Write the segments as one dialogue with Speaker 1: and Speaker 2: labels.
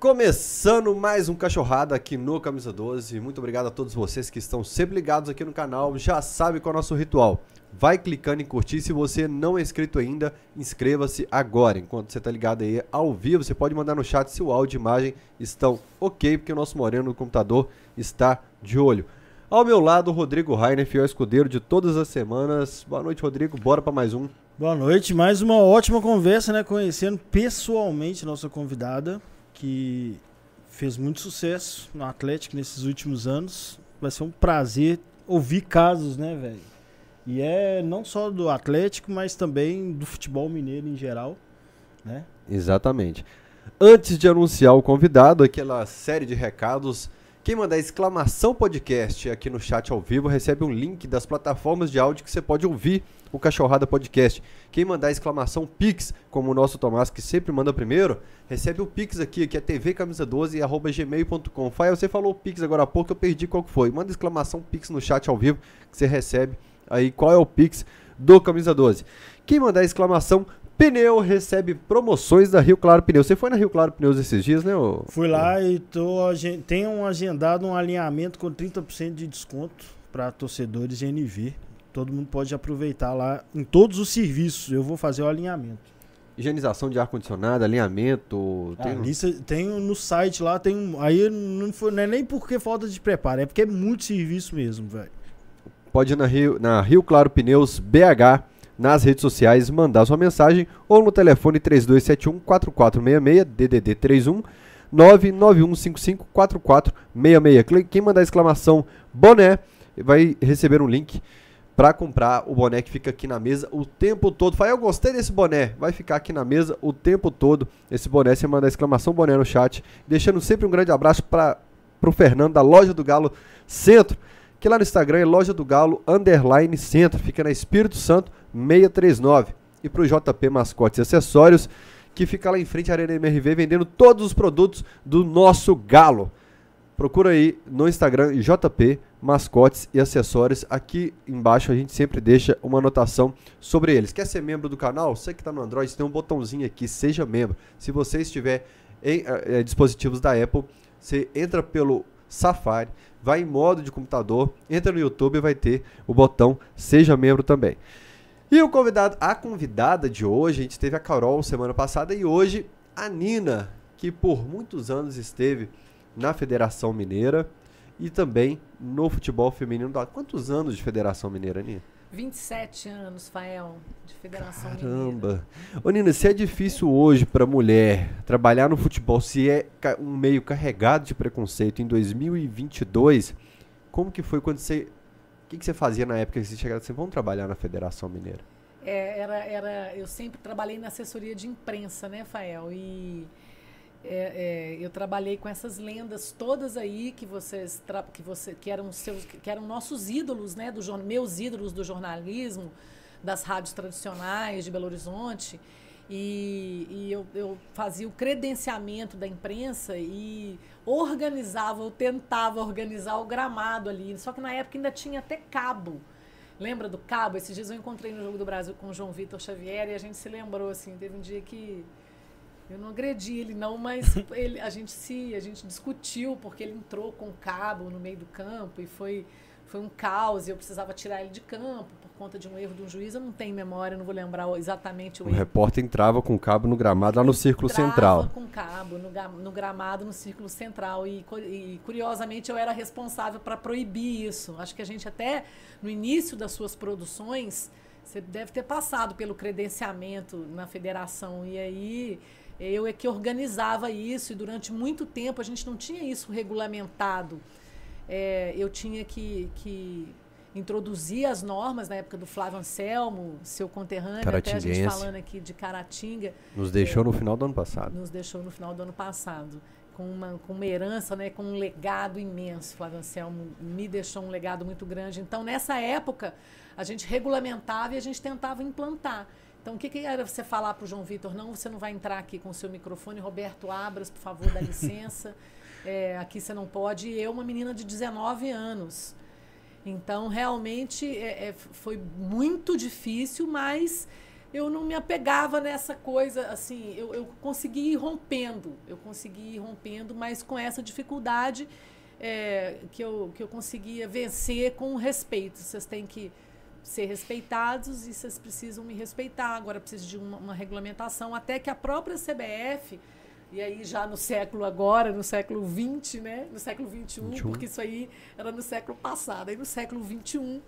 Speaker 1: Começando mais um Cachorrada aqui no Camisa 12. Muito obrigado a todos vocês que estão sempre ligados aqui no canal. Já sabe qual é o nosso ritual. Vai clicando em curtir. Se você não é inscrito ainda, inscreva-se agora. Enquanto você está ligado aí ao vivo, você pode mandar no chat se o áudio e imagem estão ok, porque o nosso moreno no computador está de olho. Ao meu lado, Rodrigo Rainer, fiel escudeiro de todas as semanas. Boa noite, Rodrigo. Bora para mais um.
Speaker 2: Boa noite. Mais uma ótima conversa, né? Conhecendo pessoalmente nossa convidada que fez muito sucesso no Atlético nesses últimos anos. Vai ser um prazer ouvir casos, né, velho? E é não só do Atlético, mas também do futebol mineiro em geral, né?
Speaker 1: Exatamente. Antes de anunciar o convidado, aquela série de recados, quem mandar exclamação podcast aqui no chat ao vivo recebe um link das plataformas de áudio que você pode ouvir o Cachorrada Podcast. Quem mandar exclamação Pix, como o nosso Tomás, que sempre manda primeiro, recebe o Pix aqui, que é tvcamisa12 arroba gmail.com. Faia, você falou Pix agora há pouco, eu perdi qual que foi. Manda exclamação Pix no chat ao vivo, que você recebe aí qual é o Pix do Camisa 12. Quem mandar exclamação Pneu recebe promoções da Rio Claro Pneus. Você foi na Rio Claro Pneus esses dias, né? Ô?
Speaker 2: Fui lá e tô, tenho agendado um alinhamento com 30% de desconto para torcedores NV. Todo mundo pode aproveitar lá em todos os serviços. Eu vou fazer o alinhamento.
Speaker 1: Higienização de ar-condicionado, alinhamento.
Speaker 2: Tem... Ah, lista, tem no site lá, tem. Aí não, foi, não é nem porque falta de preparo, é porque é muito serviço mesmo, velho.
Speaker 1: Pode ir na Rio, na Rio Claro Pneus BH nas redes sociais, mandar sua mensagem ou no telefone 3271 4466 DDD 31 99155 4466. Quem mandar exclamação boné vai receber um link para comprar o boné que fica aqui na mesa o tempo todo. Fala, eu gostei desse boné. Vai ficar aqui na mesa o tempo todo. Esse boné, você manda exclamação boné no chat. Deixando sempre um grande abraço para o Fernando da Loja do Galo Centro. Que lá no Instagram é Loja do Galo Underline Centro. Fica na Espírito Santo 639. E para o JP Mascotes e Acessórios, que fica lá em frente à Arena MRV vendendo todos os produtos do nosso Galo. Procura aí no Instagram JP Mascotes e Acessórios. Aqui embaixo a gente sempre deixa uma anotação sobre eles. Quer ser membro do canal? Você que está no Android, tem um botãozinho aqui, seja membro. Se você estiver em é, dispositivos da Apple, você entra pelo Safari, vai em modo de computador, entra no YouTube e vai ter o botão Seja Membro também. E o convidado, a convidada de hoje, a gente teve a Carol semana passada e hoje a Nina, que por muitos anos esteve na Federação Mineira e também no futebol feminino. Quantos anos de Federação Mineira, Nina?
Speaker 3: 27 anos, Fael, de Federação
Speaker 1: Caramba. Mineira. Ô, Nina, se é difícil hoje para mulher trabalhar no futebol, se é um meio carregado de preconceito em 2022, como que foi quando você o que, que você fazia na época que você chegava assim, vamos trabalhar na Federação Mineira?
Speaker 3: É, era, era, eu sempre trabalhei na assessoria de imprensa, né, Fael? E é, é, eu trabalhei com essas lendas todas aí que vocês que você que eram seus que eram nossos ídolos, né, do meus ídolos do jornalismo, das rádios tradicionais de Belo Horizonte. E, e eu, eu, fazia o credenciamento da imprensa e organizava, ou tentava organizar o gramado ali. Só que na época ainda tinha até cabo. Lembra do cabo? Esses dias eu encontrei no Jogo do Brasil com o João Vitor Xavier e a gente se lembrou, assim, teve um dia que eu não agredi ele não, mas ele, a gente se, a gente discutiu porque ele entrou com cabo no meio do campo e foi foi um caos e eu precisava tirar ele de campo por conta de um erro de um juiz. Eu não tenho memória, não vou lembrar exatamente o,
Speaker 1: o
Speaker 3: erro.
Speaker 1: O repórter entrava com cabo no gramado lá no círculo
Speaker 3: entrava
Speaker 1: central.
Speaker 3: com cabo no, no, gramado no círculo central e, e curiosamente eu era responsável para proibir isso. Acho que a gente até no início das suas produções você deve ter passado pelo credenciamento na federação e aí eu é que organizava isso e durante muito tempo a gente não tinha isso regulamentado é, eu tinha que, que introduzir as normas na época do Flávio Anselmo, seu conterrâneo, até a gente falando aqui de Caratinga.
Speaker 1: Nos deixou é, no final do ano passado.
Speaker 3: Nos deixou no final do ano passado. Com uma, com uma herança, né, com um legado imenso. Flávio Anselmo me deixou um legado muito grande. Então, nessa época, a gente regulamentava e a gente tentava implantar. Então, o que, que era você falar para o João Vitor? Não, você não vai entrar aqui com o seu microfone. Roberto Abras, por favor, dá licença. é, aqui você não pode. E eu, uma menina de 19 anos. Então, realmente, é, é, foi muito difícil, mas eu não me apegava nessa coisa, assim, eu, eu consegui ir rompendo, eu consegui ir rompendo, mas com essa dificuldade é, que, eu, que eu conseguia vencer com respeito. Vocês têm que ser respeitados e vocês precisam me respeitar. Agora precisa de uma, uma, regulamentação, até que a própria CBF, e aí já no século agora, no século XX, né? No século XXI, 21. porque isso aí era no século passado. Aí no século XXI,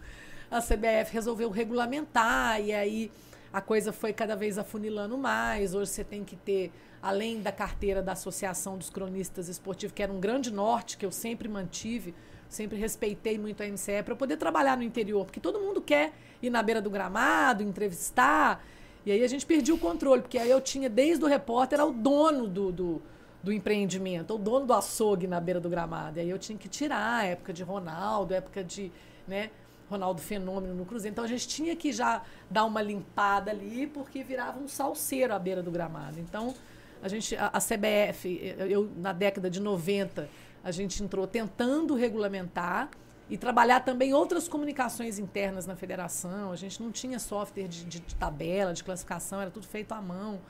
Speaker 3: a CBF resolveu regulamentar, e aí a coisa foi cada vez afunilando mais. Hoje você tem que ter, além da carteira da Associação dos Cronistas Esportivos, que era um grande norte que eu sempre mantive, sempre respeitei muito a MCE, para poder trabalhar no interior, porque todo mundo quer ir na beira do gramado, entrevistar. E aí a gente perdia o controle, porque aí eu tinha, desde o repórter, ao dono do, do, do empreendimento, o dono do açougue na beira do gramado. E aí eu tinha que tirar a época de Ronaldo, época de. Né, Ronaldo Fenômeno no Cruzeiro. Então a gente tinha que já dar uma limpada ali, porque virava um salseiro à beira do gramado. Então a gente, a, a CBF, eu na década de 90, a gente entrou tentando regulamentar e trabalhar também outras comunicações internas na federação. A gente não tinha software de, de, tabela, de classificação, era tudo feito à mão.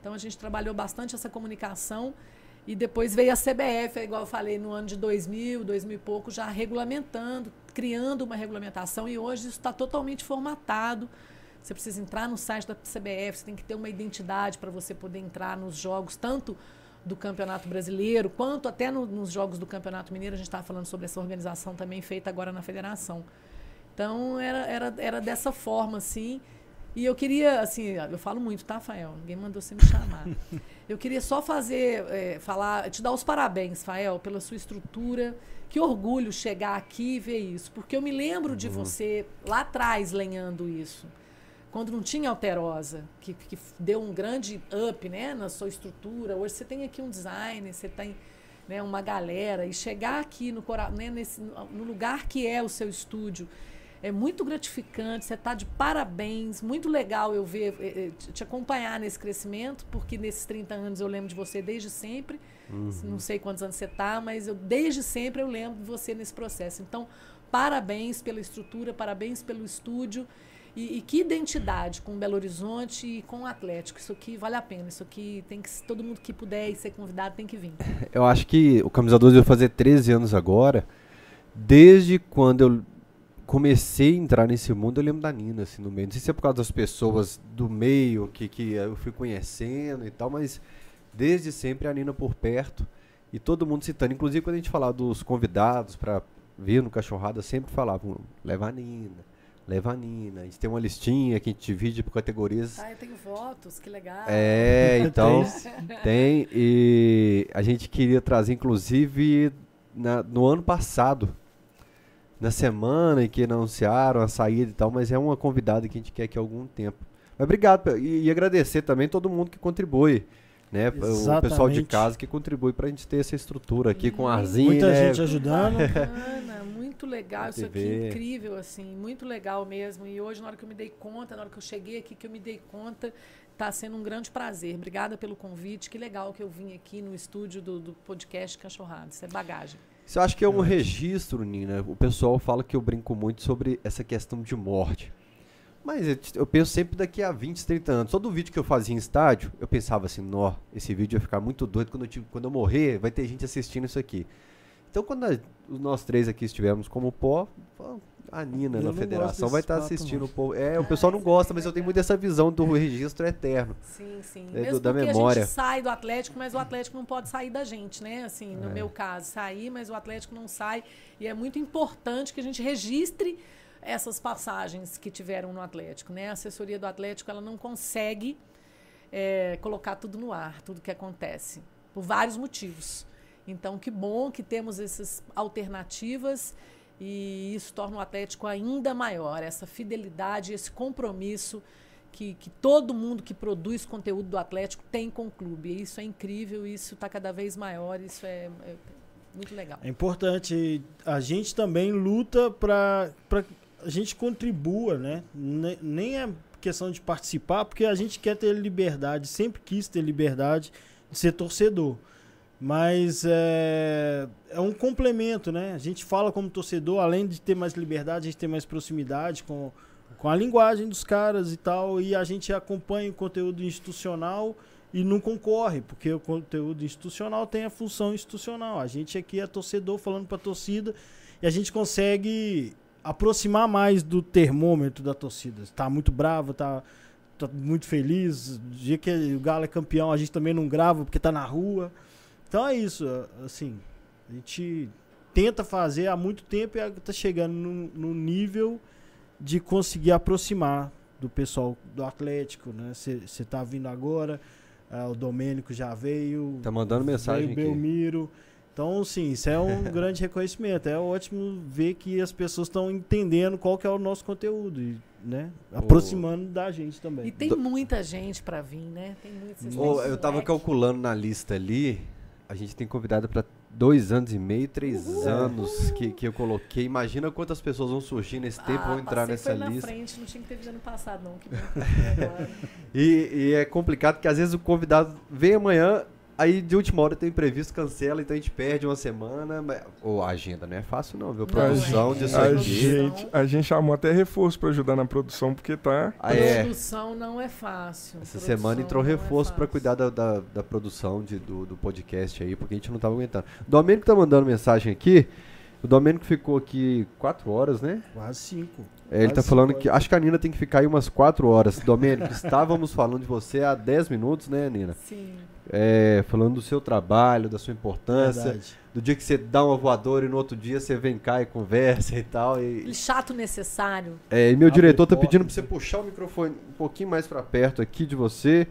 Speaker 3: Então a gente trabalhou bastante essa comunicação e depois veio a CBF, igual eu falei, no ano de 2000, 2000 e pouco, já regulamentando, criando uma regulamentação. E hoje isso está totalmente formatado. Você precisa entrar no site da CBF, você tem que ter uma identidade para você poder entrar nos jogos, tanto do Campeonato Brasileiro, quanto até no, nos jogos do Campeonato Mineiro. A gente estava falando sobre essa organização também feita agora na federação. Então, era, era, era dessa forma, assim. E eu queria, assim, eu falo muito, tá, Fael? Ninguém mandou você me chamar. Eu queria só fazer, é, falar, te dar os parabéns, Fael, pela sua estrutura. Que orgulho chegar aqui e ver isso. Porque eu me lembro de uhum. você lá atrás lenhando isso. Quando não tinha alterosa, que, que deu um grande up né, na sua estrutura. Hoje você tem aqui um design, você tem né, uma galera. E chegar aqui no, né, nesse, no lugar que é o seu estúdio é muito gratificante, você está de parabéns, muito legal eu ver, eh, eh, te acompanhar nesse crescimento, porque nesses 30 anos eu lembro de você desde sempre. Uhum. Não sei quantos anos você está, mas eu desde sempre eu lembro de você nesse processo. Então, parabéns pela estrutura, parabéns pelo estúdio. E, e, que identidade com Belo Horizonte e com o Atlético. Isso aqui vale a pena. Isso aqui tem que. Todo mundo que puder ser convidado tem que vir.
Speaker 1: Eu acho que o Camisa 12 vai fazer 13 anos agora. Desde quando eu comecei a entrar nesse mundo, eu lembro da Nina, assim, no meio. Não sei se é por causa das pessoas do meio que, que eu fui conhecendo e tal, mas desde sempre a Nina por perto e todo mundo citando. Inclusive, quando a gente falava dos convidados para vir no Cachorrada, sempre falavam, leva a Nina, leva a Nina. A gente tem uma listinha que a gente divide por categorias.
Speaker 3: Ah, eu tenho votos, que legal.
Speaker 1: É, então, tem. E a gente queria trazer, inclusive, na, no ano passado, na semana em que anunciaram a saída e tal, mas é uma convidada que a gente quer aqui há algum tempo. Mas obrigado e, e agradecer também todo mundo que contribui. Né, o pessoal de casa que contribui para a gente ter essa estrutura aqui com arzinho.
Speaker 2: Muita
Speaker 1: né?
Speaker 2: gente ajudando.
Speaker 3: Bacana, muito legal, isso aqui incrível, assim, muito legal mesmo. E hoje, na hora que eu me dei conta, na hora que eu cheguei aqui, que eu me dei conta, está sendo um grande prazer. Obrigada pelo convite. Que legal que eu vim aqui no estúdio do, do podcast Cachorrado. Isso é bagagem.
Speaker 1: Você acha que é um registro, Nina? O pessoal fala que eu brinco muito sobre essa questão de morte. Mas eu penso sempre daqui a 20, 30 anos. Todo vídeo que eu fazia em estádio, eu pensava assim, nó, esse vídeo vai ficar muito doido. Quando eu, quando eu morrer, vai ter gente assistindo isso aqui. Então, quando a, nós três aqui estivermos como pó, a Nina eu na federação vai estar tá assistindo o povo. É, o pessoal não gosta, mas eu tenho muito essa visão do registro eterno.
Speaker 3: Sim, sim. É, Mesmo da memória. a gente sai do Atlético, mas o Atlético não pode sair da gente, né? Assim, no é. meu caso, sair, mas o Atlético não sai. E é muito importante que a gente registre essas passagens que tiveram no Atlético, né? A assessoria do Atlético, ela não consegue é, colocar tudo no ar, tudo que acontece, por vários motivos. Então, que bom que temos essas alternativas e isso torna o Atlético ainda maior, essa fidelidade, esse compromisso que, que todo mundo que produz conteúdo do Atlético tem com o clube. Isso é incrível, isso está cada vez maior, isso é, é, muito legal.
Speaker 2: É importante, a gente também luta para a gente contribua, né? Nem é questão de participar, porque a gente quer ter liberdade, sempre quis ter liberdade de ser torcedor. Mas é, é um complemento, né? A gente fala como torcedor, além de ter mais liberdade, a gente tem mais proximidade com, com a linguagem dos caras e tal, e a gente acompanha o conteúdo institucional e não concorre, porque o conteúdo institucional tem a função institucional. A gente aqui é torcedor falando para a torcida e a gente consegue aproximar mais do termômetro da torcida. Tá muito bravo, tá, tá muito feliz. O dia que o Galo é campeão, a gente também não grava porque tá na rua. Então é isso, assim, a gente tenta fazer há muito tempo e tá chegando no, no nível de conseguir aproximar do pessoal do Atlético, né? Você tá vindo agora, uh, o Domênico já veio.
Speaker 1: Tá mandando mensagem
Speaker 2: veio Belmiro. Então, sim, isso é um grande reconhecimento. É ótimo ver que as pessoas estão entendendo qual que é o nosso conteúdo, e, né? Aproximando oh. da gente também.
Speaker 3: E tem muita gente para vir, né? Tem
Speaker 1: muita oh, Eu tava calculando na lista ali, a gente tem convidado para dois anos e meio, três anos que, que eu coloquei. Imagina quantas pessoas vão surgir nesse tempo, ah, vão entrar nessa
Speaker 3: foi
Speaker 1: lista.
Speaker 3: Na frente, não tinha que ter vindo ano passado, não.
Speaker 1: e, e é complicado porque às vezes o convidado vem amanhã, Aí de última hora tem imprevisto, cancela, então a gente perde uma semana. Mas, ou a agenda não é fácil, não, viu? Produção disso
Speaker 4: a aqui. Gente, a gente chamou até reforço para ajudar na produção, porque tá.
Speaker 3: Ah, é. Produção não é fácil.
Speaker 1: Essa
Speaker 3: produção
Speaker 1: semana entrou é reforço é para cuidar da, da, da produção de, do, do podcast aí, porque a gente não tava aguentando. Domênico tá mandando mensagem aqui. O Domênico ficou aqui quatro horas, né?
Speaker 2: Quase cinco.
Speaker 1: É, ele tá falando que. Acho que a Nina tem que ficar aí umas quatro horas. Domênico, estávamos falando de você há dez minutos, né, Nina?
Speaker 3: Sim
Speaker 1: é, falando do seu trabalho, da sua importância, Verdade. do dia que você dá uma voadora e no outro dia você vem cá e conversa e tal. E,
Speaker 3: Chato necessário.
Speaker 1: É, e meu Abre diretor tá pedindo para você puxar o microfone um pouquinho mais para perto aqui de você.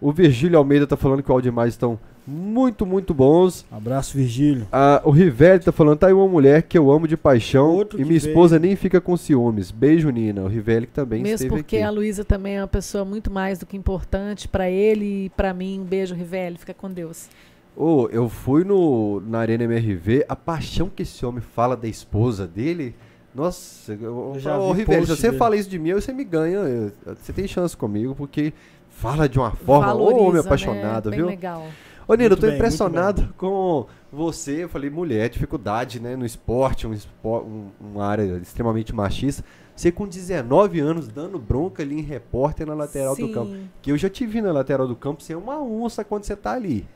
Speaker 1: O Virgílio Almeida tá falando que o áudio mais estão muito, muito bons.
Speaker 2: Abraço, Virgílio.
Speaker 1: Ah, o Rivelli tá falando, tá aí uma mulher que eu amo de paixão Outro e minha esposa veio. nem fica com ciúmes. Beijo, Nina. O Rivelli que também
Speaker 3: Mesmo
Speaker 1: esteve
Speaker 3: porque
Speaker 1: aqui.
Speaker 3: a Luísa também é uma pessoa muito mais do que importante para ele e para mim. Um beijo, Rivelli. Fica com Deus.
Speaker 1: Oh, eu fui no, na Arena MRV, a paixão que esse homem fala da esposa dele... Nossa, eu, eu já oh, Rivelli, se você dele. fala isso de mim, você me ganha. Você tem chance comigo, porque fala de uma forma, ô oh, homem né? apaixonado,
Speaker 3: né?
Speaker 1: viu?
Speaker 3: legal.
Speaker 1: Ô, Nino, eu tô bem, impressionado com você. Eu falei, mulher, dificuldade, né? No esporte, um, um, uma área extremamente machista. Você com 19 anos dando bronca ali em repórter na lateral Sim. do campo. Que eu já te vi na lateral do campo, você é uma onça quando você tá ali.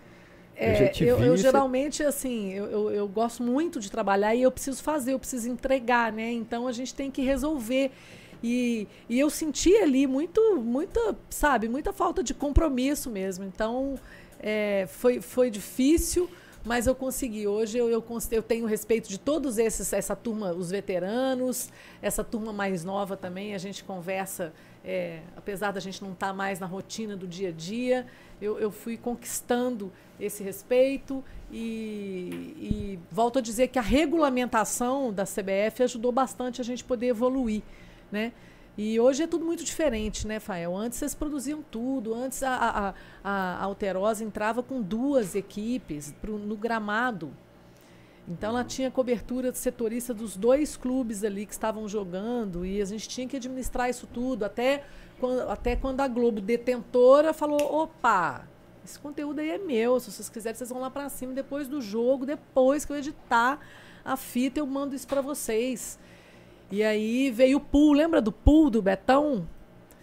Speaker 3: É, eu, eu, eu geralmente, assim, eu, eu, eu, gosto muito de trabalhar e eu preciso fazer, eu preciso entregar, né? Então a gente tem que resolver. E, e eu senti ali muito, muita, sabe, muita falta de compromisso mesmo. Então, é, foi, foi difícil, mas eu consegui. Hoje eu, eu, eu tenho respeito de todos esses, essa turma, os veteranos, essa turma mais nova também. A gente conversa, é, apesar da gente não estar tá mais na rotina do dia a dia, eu, eu fui conquistando esse respeito e, e volto a dizer que a regulamentação da CBF ajudou bastante a gente poder evoluir, né? E hoje é tudo muito diferente, né, Fael? Antes vocês produziam tudo. Antes a, a, a Alterosa entrava com duas equipes pro, no gramado. Então ela tinha cobertura setorista dos dois clubes ali que estavam jogando e a gente tinha que administrar isso tudo. Até quando, até quando a Globo detentora falou: opa, esse conteúdo aí é meu. Se vocês quiserem, vocês vão lá para cima depois do jogo, depois que eu editar a fita, eu mando isso para vocês. E aí veio o pool, lembra do pool do Betão?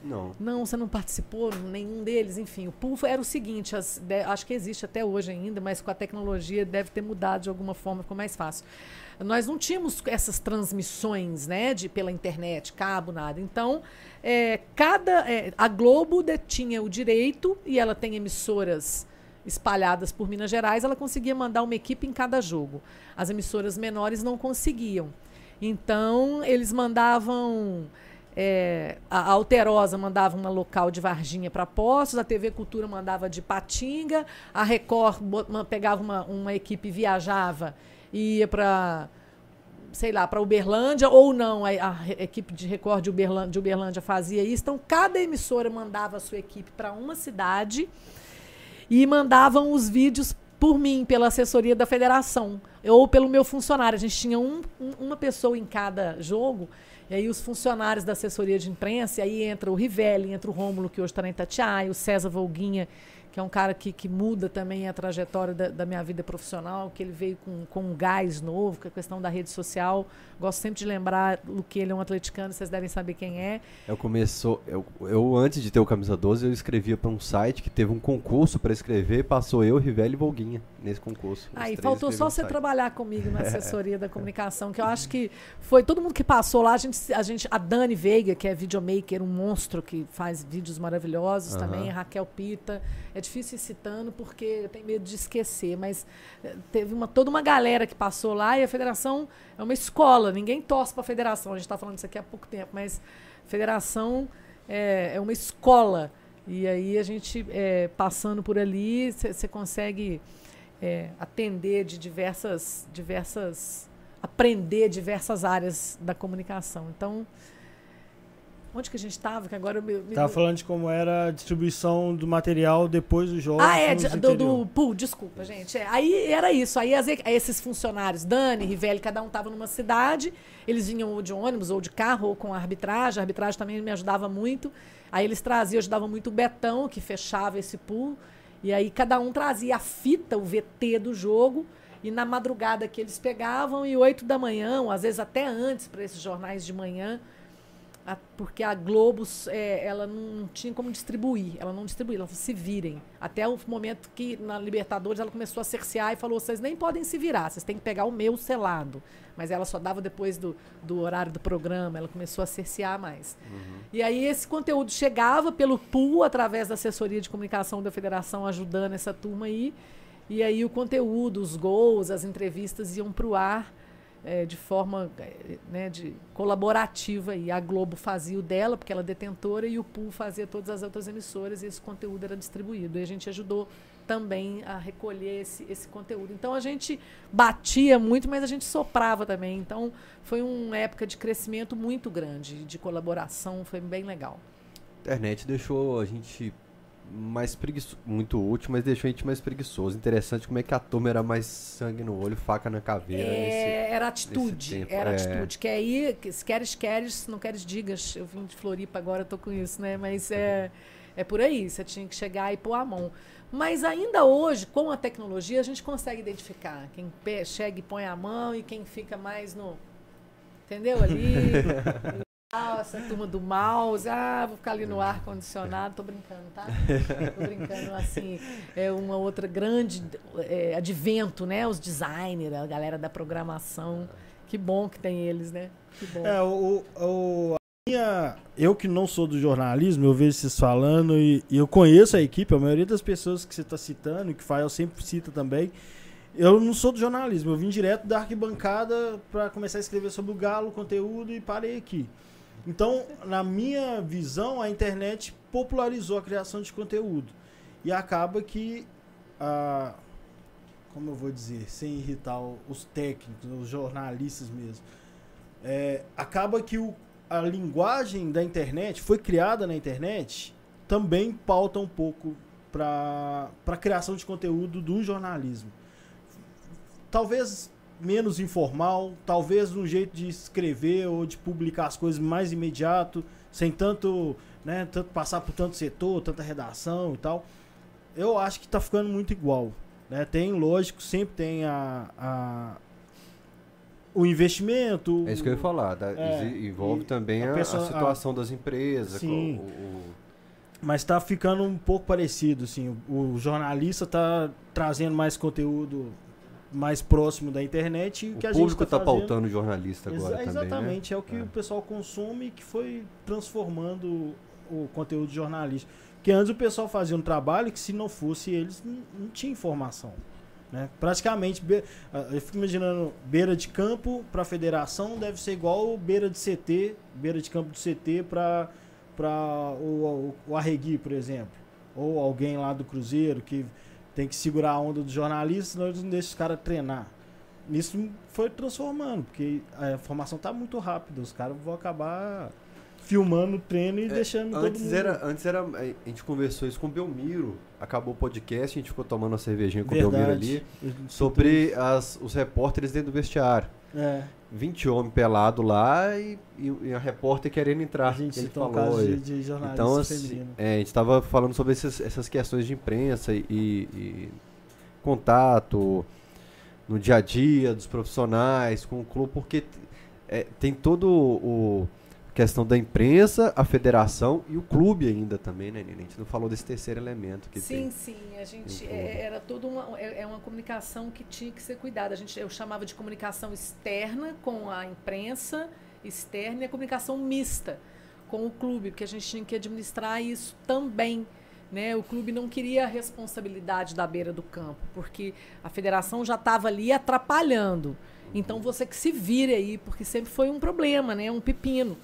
Speaker 1: Não.
Speaker 3: Não, você não participou, nenhum deles. Enfim, o pool era o seguinte: as, de, acho que existe até hoje ainda, mas com a tecnologia deve ter mudado de alguma forma, ficou mais fácil. Nós não tínhamos essas transmissões, né, de pela internet, cabo, nada. Então, é, cada é, a Globo detinha o direito e ela tem emissoras espalhadas por Minas Gerais. Ela conseguia mandar uma equipe em cada jogo. As emissoras menores não conseguiam. Então, eles mandavam. É, a Alterosa mandava uma local de Varginha para Postos, a TV Cultura mandava de Patinga, a Record pegava uma, uma equipe viajava e ia para sei lá, para Uberlândia ou não, a, a, equipe de Record de Uberlândia, de Uberlândia fazia isso. Então, cada emissora mandava a sua equipe para uma cidade e mandavam os vídeos por mim, pela assessoria da federação, ou pelo meu funcionário. A gente tinha um, um, uma pessoa em cada jogo, e aí os funcionários da assessoria de imprensa, e aí entra o Rivelli, entra o Rômulo, que hoje está na Itatiaia, o César Volguinha, que é um cara que, que muda também a trajetória da, da minha vida profissional, que ele veio com, com um gás novo, com a questão da rede social. Gosto sempre de lembrar o que ele é um atleticano, vocês devem saber quem é.
Speaker 1: Eu começou, eu, eu antes de ter o camisa 12, eu escrevia para um site que teve um concurso para escrever, passou eu, Rivelli e Volguinha nesse concurso.
Speaker 3: Aí faltou só você trabalhar comigo na assessoria da comunicação, que eu acho que foi todo mundo que passou lá, a gente, a gente a Dani Veiga, que é videomaker, um monstro que faz vídeos maravilhosos uhum. também, Raquel Pita, é difícil ir citando porque eu tenho medo de esquecer, mas eh, teve uma, toda uma galera que passou lá e a federação é uma escola, ninguém torce para a federação, a gente está falando isso aqui há pouco tempo, mas federação é, é uma escola. E aí a gente, é, passando por ali, você consegue é, atender de diversas, diversas, aprender diversas áreas da comunicação. Então, Onde que a gente estava? Que agora eu me, me...
Speaker 2: Tava falando de como era a distribuição do material depois do jogo.
Speaker 3: Ah, é, do, do pool, desculpa, gente. É, aí era isso. Aí as, esses funcionários, Dani, Rivelli, cada um estava numa cidade. Eles vinham ou de ônibus, ou de carro, ou com a arbitragem. A arbitragem também me ajudava muito. Aí eles traziam, ajudava muito o Betão, que fechava esse pool. E aí cada um trazia a fita, o VT do jogo. E na madrugada que eles pegavam, e oito da manhã, ou às vezes até antes, para esses jornais de manhã, a, porque a Globo é, ela não tinha como distribuir, ela não distribuía, ela falou, se virem. Até o momento que na Libertadores ela começou a cercear e falou: vocês nem podem se virar, vocês têm que pegar o meu selado. Mas ela só dava depois do, do horário do programa, ela começou a cercear mais. Uhum. E aí esse conteúdo chegava pelo pool, através da assessoria de comunicação da federação, ajudando essa turma aí. E aí o conteúdo, os gols, as entrevistas iam para o ar é, de forma é, né, de colaborativa. E a Globo fazia o dela, porque ela é detentora, e o Pool fazia todas as outras emissoras, e esse conteúdo era distribuído. E a gente ajudou também a recolher esse, esse conteúdo. Então a gente batia muito, mas a gente soprava também. Então foi uma época de crescimento muito grande, de colaboração, foi bem legal.
Speaker 1: A internet deixou a gente mais preguiçoso, muito útil, mas deixou a gente mais preguiçoso. Interessante como é que a turma era mais sangue no olho, faca na caveira. É,
Speaker 3: nesse, era atitude, era é. atitude. Quer ir, se queres, queres, se não queres, digas. Eu vim de Floripa agora, tô com isso, né? Mas é, é por aí, você tinha que chegar e pôr a mão. Mas ainda hoje, com a tecnologia, a gente consegue identificar quem chega e põe a mão e quem fica mais no. Entendeu? Ali. essa turma do mouse, ah, vou ficar ali no ar condicionado, tô brincando, tá? Tô brincando assim, é uma outra grande é, advento, né? Os designers, a galera da programação, que bom que tem eles, né? Que bom.
Speaker 2: É, o, o minha, eu que não sou do jornalismo, eu vejo vocês falando e, e eu conheço a equipe, a maioria das pessoas que você está citando, que o Fael sempre cita também, eu não sou do jornalismo, eu vim direto da arquibancada para começar a escrever sobre o Galo, conteúdo e parei aqui. Então, na minha visão, a internet popularizou a criação de conteúdo. E acaba que, a, como eu vou dizer, sem irritar os técnicos, os jornalistas mesmo, é, acaba que o, a linguagem da internet foi criada na internet também pauta um pouco para a criação de conteúdo do jornalismo. Talvez menos informal, talvez um jeito de escrever ou de publicar as coisas mais imediato, sem tanto, né, tanto passar por tanto setor, tanta redação e tal. Eu acho que está ficando muito igual. Né? Tem, lógico, sempre tem a, a o investimento.
Speaker 1: É isso que eu ia falar. Da, é, envolve também a, a, pessoa, a situação a, das empresas.
Speaker 2: Sim. O, o... Mas está ficando um pouco parecido, assim. O, o jornalista está trazendo mais conteúdo mais próximo da internet.
Speaker 1: O
Speaker 2: que
Speaker 1: a público está tá pautando o jornalista agora
Speaker 2: Exa
Speaker 1: também,
Speaker 2: Exatamente,
Speaker 1: né?
Speaker 2: é o que é. o pessoal consome e que foi transformando o conteúdo jornalístico. Que antes o pessoal fazia um trabalho que se não fosse eles, não, não tinha informação. Né? Praticamente, ah, eu fico imaginando, beira de campo para a federação deve ser igual beira de CT, beira de campo do CT para o, o, o Arregui, por exemplo. Ou alguém lá do Cruzeiro que tem que segurar a onda dos jornalistas, senão eles não deixam os caras treinar. Isso foi transformando, porque a informação está muito rápida, os caras vão acabar filmando o treino e
Speaker 1: É,
Speaker 2: deixando todo
Speaker 1: Antes
Speaker 2: mundo.
Speaker 1: era, antes era. A gente conversou isso com o Belmiro. Acabou o podcast, a gente ficou tomando uma cervejinha com o Belmiro
Speaker 2: Verdade.
Speaker 1: ali. Sobre as, os repórteres dentro do vestiário.
Speaker 2: É,
Speaker 1: 20 homens pelados lá e, e, e a repórter querendo entrar.
Speaker 2: a gente
Speaker 1: ele
Speaker 2: um
Speaker 1: falou.
Speaker 2: caso de,
Speaker 1: aí.
Speaker 2: de jornalista
Speaker 1: Então, assim, é, a gente estava falando sobre esses- essas questões de imprensa e, e contato no dia a dia dos profissionais com o clube, porque é, tem todo o questão da imprensa, a federação e o clube ainda também, né, Nina? A gente não falou desse terceiro elemento que
Speaker 3: Sim,
Speaker 1: tem.
Speaker 3: sim, a gente é, era toda uma é, é uma comunicação que tinha que ser cuidada. A gente eu chamava de comunicação externa com a imprensa externa e a comunicação mista com o clube, porque a gente tinha que administrar isso também. Né? O clube não queria a responsabilidade da beira do campo, porque a federação já estava ali atrapalhando. Então você que se vire aí, porque sempre foi um problema, né? um pepino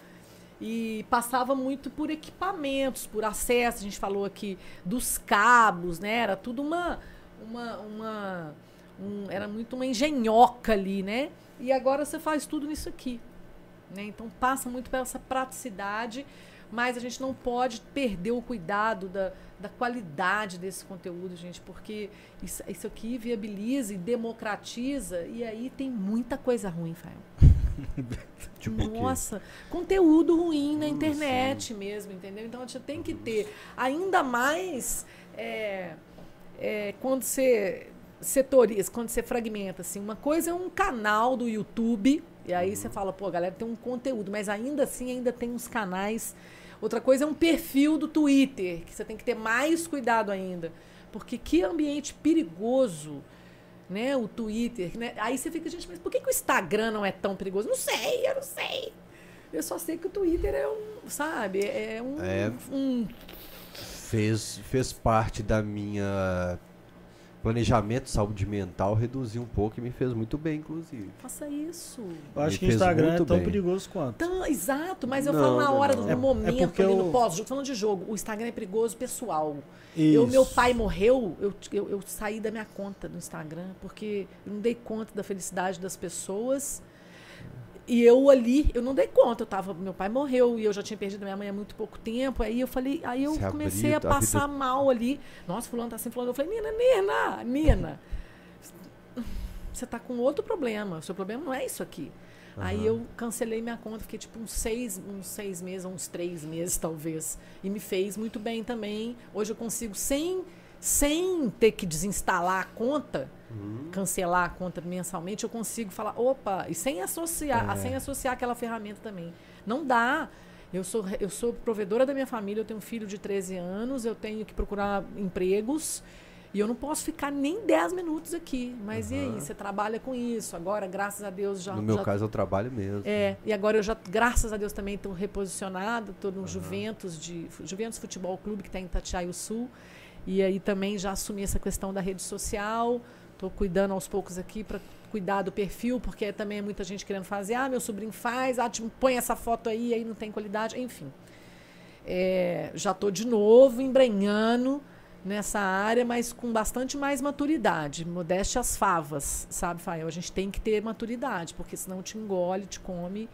Speaker 3: e passava muito por equipamentos, por acesso. A gente falou aqui dos cabos, né? Era tudo uma, uma, uma um- era muito uma engenhoca ali, né? E agora você faz tudo nisso aqui, né? Então passa muito pela essa praticidade, mas a gente não pode perder o cuidado da, da qualidade desse conteúdo, gente, porque isso, isso aqui viabiliza e democratiza e aí tem muita coisa ruim, Fael.
Speaker 1: Tipo?
Speaker 3: Nossa, conteúdo ruim na
Speaker 1: Hum,
Speaker 3: internet mesmo, entendeu? Então a gente tem que ter ainda mais é, é, quando você setoriza, quando você fragmenta assim, uma coisa é um canal do YouTube e aí
Speaker 1: Uhum.
Speaker 3: você fala, pô, a galera tem um conteúdo, mas ainda assim ainda tem uns canais. Outra coisa é um perfil do Twitter, que você tem que ter mais cuidado ainda, porque que ambiente perigoso né, o Twitter, né? Aí você fica, gente, mas por que, que o Instagram não é tão perigoso? Não sei, eu não sei. Eu só sei que o Twitter é um, sabe, é um,
Speaker 1: É.
Speaker 3: um
Speaker 1: Fez, fez parte da minha planejamento de saúde mental, reduzir um pouco e me fez muito bem, inclusive.
Speaker 3: faça isso.
Speaker 2: Eu acho
Speaker 1: Me
Speaker 2: que o Instagram é tão
Speaker 1: bem.
Speaker 2: perigoso quanto.
Speaker 3: Então, exato, mas eu
Speaker 1: Não,
Speaker 3: falo na hora,
Speaker 1: não.
Speaker 3: do
Speaker 1: É-
Speaker 2: é
Speaker 3: momento,
Speaker 2: porque
Speaker 3: ali no
Speaker 2: eu-
Speaker 3: pós-jogo, falando de jogo, o Instagram é perigoso pessoal.
Speaker 2: Isso.
Speaker 3: Eu, meu pai morreu, eu, eu, eu saí da minha conta do Instagram, porque eu não dei conta da felicidade das pessoas. E eu ali, eu não dei conta, eu tava, meu pai morreu e eu já tinha perdido minha mãe há muito pouco tempo. Aí eu falei, aí eu
Speaker 1: Se
Speaker 3: comecei a
Speaker 1: a
Speaker 3: passar mal ali. Nossa, fulano tá assim, fulano. Eu falei, Nina, Nina, Nina, você tá com outro problema. O seu problema não é isso aqui. Aí eu cancelei minha conta, fiquei tipo uns seis, uns seis meses, uns três meses talvez. E me fez muito bem também. Hoje eu consigo, sem, sem ter que desinstalar a conta, cancelar a conta mensalmente, eu consigo falar, opa, e sem associar, sem associar aquela ferramenta também. Não dá. Eu sou, eu sou provedora da minha família, eu tenho um filho de 13 anos, eu tenho que procurar empregos. E eu não posso ficar nem 10 minutos aqui. Mas e aí? Você trabalha com isso. Agora, graças a Deus, já.
Speaker 1: no meu
Speaker 3: já
Speaker 1: caso, eu trabalho mesmo.
Speaker 3: é, e agora eu já, graças a Deus, também estou reposicionada, estou no Juventus, de, Juventus Futebol Clube, que está em Itatiaia Sul. E aí também já assumi essa questão da rede social. Estou cuidando aos poucos aqui para cuidar do perfil, porque também é muita gente querendo fazer. Ah, meu sobrinho faz, ah, tipo, põe essa foto aí, aí não tem qualidade, enfim. É, já estou de novo embrenhando nessa área, mas com bastante mais maturidade. Modéstia às favas, sabe, Fael? A gente tem que ter maturidade, porque senão te engole, te come.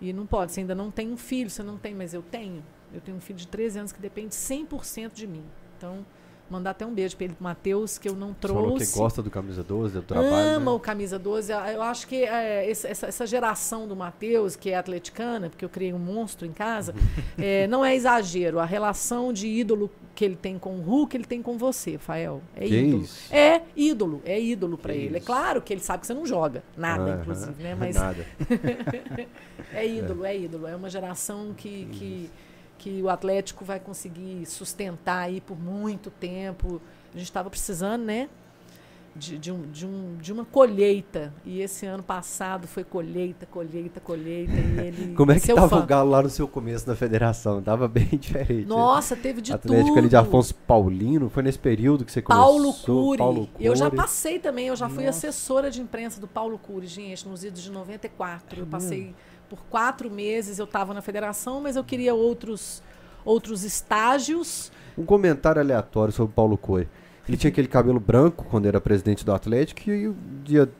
Speaker 3: E não pode. Você ainda não tem um filho, você não tem, mas eu tenho. Eu tenho um filho de 13 anos que depende 100% de mim. Então, mandar até um beijo para ele, Matheus, que eu não
Speaker 1: Você falou que
Speaker 3: trouxe
Speaker 1: gosta do Camisa 12, do trabalho,
Speaker 3: ama
Speaker 1: né?
Speaker 3: o camisa 12. Ah, Eu acho que é, essa, essa geração do Matheus, que é atleticana, porque eu criei um monstro em casa, é, não é exagero. A relação de ídolo que ele tem com o Hulk, ele tem com você, Fael. É
Speaker 1: Que
Speaker 3: ídolo.
Speaker 1: isso?
Speaker 3: É ídolo, é ídolo
Speaker 1: Que
Speaker 3: ele. É
Speaker 1: isso.
Speaker 3: claro que ele sabe que você não joga nada, inclusive, né? Mas
Speaker 1: Nada.
Speaker 3: é ídolo, é ídolo. É uma geração que, que, o Atlético vai conseguir sustentar aí por muito tempo. A gente estava precisando, né? De, de, um, de, um, de uma colheita. E esse ano passado foi colheita, colheita, colheita. E ele
Speaker 1: Como é que
Speaker 3: seu
Speaker 1: tava
Speaker 3: fã.
Speaker 1: o Galo lá no seu começo na federação? Tava bem diferente.
Speaker 3: Nossa, teve de
Speaker 1: Atlético
Speaker 3: tudo.
Speaker 1: ali de Afonso Paulino, foi nesse período que você
Speaker 3: Paulo
Speaker 1: começou?
Speaker 3: Cury.
Speaker 1: Paulo
Speaker 3: Eu já
Speaker 1: Cury.
Speaker 3: passei também, eu já fui
Speaker 2: Nossa.
Speaker 3: assessora de imprensa do Paulo Cury, gente, nos idos de 94. Eu passei por quatro meses, eu estava na federação, mas eu queria outros, outros estágios.
Speaker 1: Um comentário aleatório sobre o Paulo Cury. Ele tinha aquele cabelo branco quando era presidente do Atlético e um dia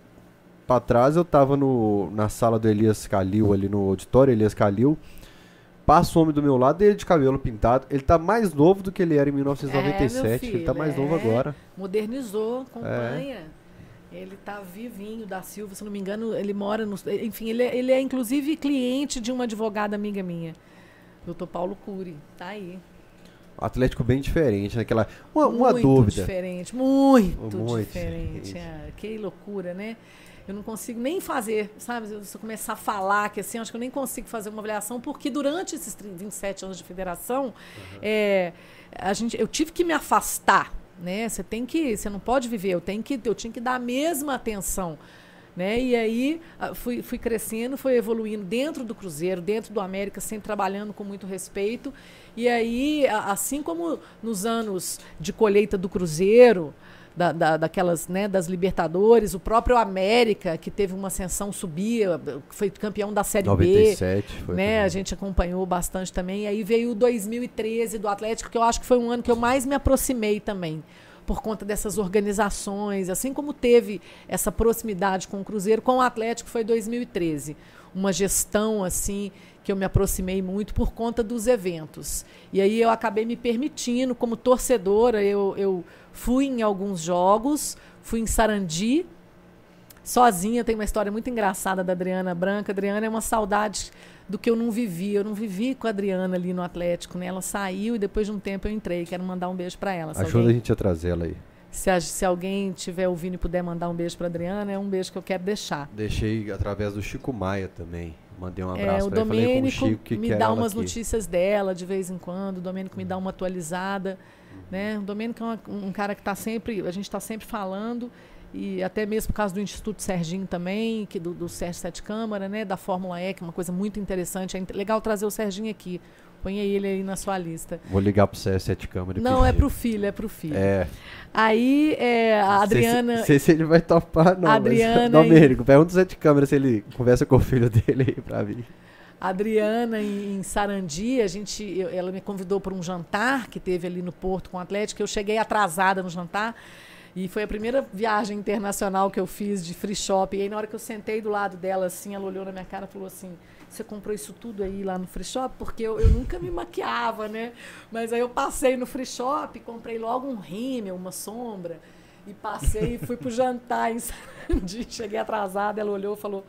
Speaker 1: pra trás eu tava no, na sala do Elias Calil, ali no auditório Elias Calil, passa o homem do meu lado, ele de cabelo pintado. Ele tá mais novo do que ele era em
Speaker 3: É, meu
Speaker 1: 1997. ele tá
Speaker 3: filho,
Speaker 1: mais novo
Speaker 3: é.
Speaker 1: agora.
Speaker 3: Modernizou, acompanha. Ele tá vivinho da Silva, se não me engano, ele mora no. Enfim, ele é, ele é inclusive cliente de uma advogada amiga minha, doutor Paulo Cury. Tá aí.
Speaker 1: Atlético bem diferente, naquela. Uma, uma
Speaker 3: muito
Speaker 1: dúvida.
Speaker 3: diferente, muito,
Speaker 1: Muito
Speaker 3: diferente.
Speaker 1: diferente.
Speaker 3: é, que loucura, né? Eu não consigo nem fazer, sabe? Se eu começar a falar que assim, acho que eu nem consigo fazer uma avaliação, porque durante esses 30, 27 anos de federação, é, a gente, eu tive que me afastar, né? Você tem que, você não pode viver, eu tenho que, eu tinha que dar a mesma atenção. Né? E aí ah, fui, fui crescendo, fui evoluindo dentro do Cruzeiro, dentro do América, sempre trabalhando com muito respeito. E aí, assim como nos anos de colheita do Cruzeiro, da, da- daquelas, né, das Libertadores, o próprio América, que teve uma ascensão, subia, foi campeão da Série B.
Speaker 1: 97 foi.
Speaker 3: Né,
Speaker 1: também.
Speaker 3: a gente acompanhou bastante também. E aí veio o 2013 do Atlético, que eu acho que foi um ano que eu mais me aproximei também, por conta dessas organizações, assim como teve essa proximidade com o Cruzeiro, com o Atlético foi 2013. Uma gestão assim que eu me aproximei muito por conta dos eventos. E aí eu acabei me permitindo, como torcedora, eu, eu fui em alguns jogos, fui em Sarandi, sozinha. Tem uma história muito engraçada da Adriana Branca. A Adriana é uma saudade do que eu não vivi. Eu não vivi com a Adriana ali no Atlético, né? Ela saiu e depois de um tempo eu entrei. Quero mandar um beijo para ela.
Speaker 1: Ajuda a
Speaker 3: alguém,
Speaker 1: gente a trazer ela aí.
Speaker 3: se, a- se alguém tiver ouvindo e puder mandar um beijo para Adriana, é um beijo que eu quero deixar.
Speaker 1: Deixei através do Chico Maia também. Mandei um
Speaker 3: É,
Speaker 1: abraço
Speaker 3: o
Speaker 1: pra ele. Falei com o
Speaker 3: Domênico
Speaker 1: Chico que
Speaker 3: me
Speaker 1: quer
Speaker 3: dá umas
Speaker 1: aqui.
Speaker 3: notícias dela de vez em quando. O Domênico me dá uma atualizada. Né? O Domênico é uma- um cara que está sempre, a gente está sempre falando, e até mesmo por causa do Instituto Serginho também, que do, do Sérgio Sete Câmara, né? da Fórmula E, que é uma coisa muito interessante. É legal trazer o Serginho aqui. Põe ele aí na sua lista.
Speaker 1: Vou ligar pro CS7 Câmara. e
Speaker 3: Não, é
Speaker 1: pedir.
Speaker 3: pro filho, é pro filho.
Speaker 1: É.
Speaker 3: Aí é, a Adriana.
Speaker 1: Não sei se ele vai topar, não.
Speaker 3: Adriana
Speaker 1: Mas,
Speaker 3: e-
Speaker 1: Domênico, pergunta o Sete Câmara se ele conversa com o filho dele aí pra vir.
Speaker 3: A Adriana em, em Sarandi, a gente, eu- ela me convidou para um jantar que teve ali no Porto com o Atlético. Eu cheguei atrasada no jantar e foi a primeira viagem internacional que eu fiz de free shop. E aí na hora que eu sentei do lado dela assim, ela olhou na minha cara e falou assim: "Você comprou isso tudo aí lá no free shop?" Porque eu, eu nunca me maquiava, né? Mas aí eu passei no free shop, comprei logo um rímel, uma sombra e passei e fui pro jantar em Sarandi. Cheguei atrasada, ela olhou e falou: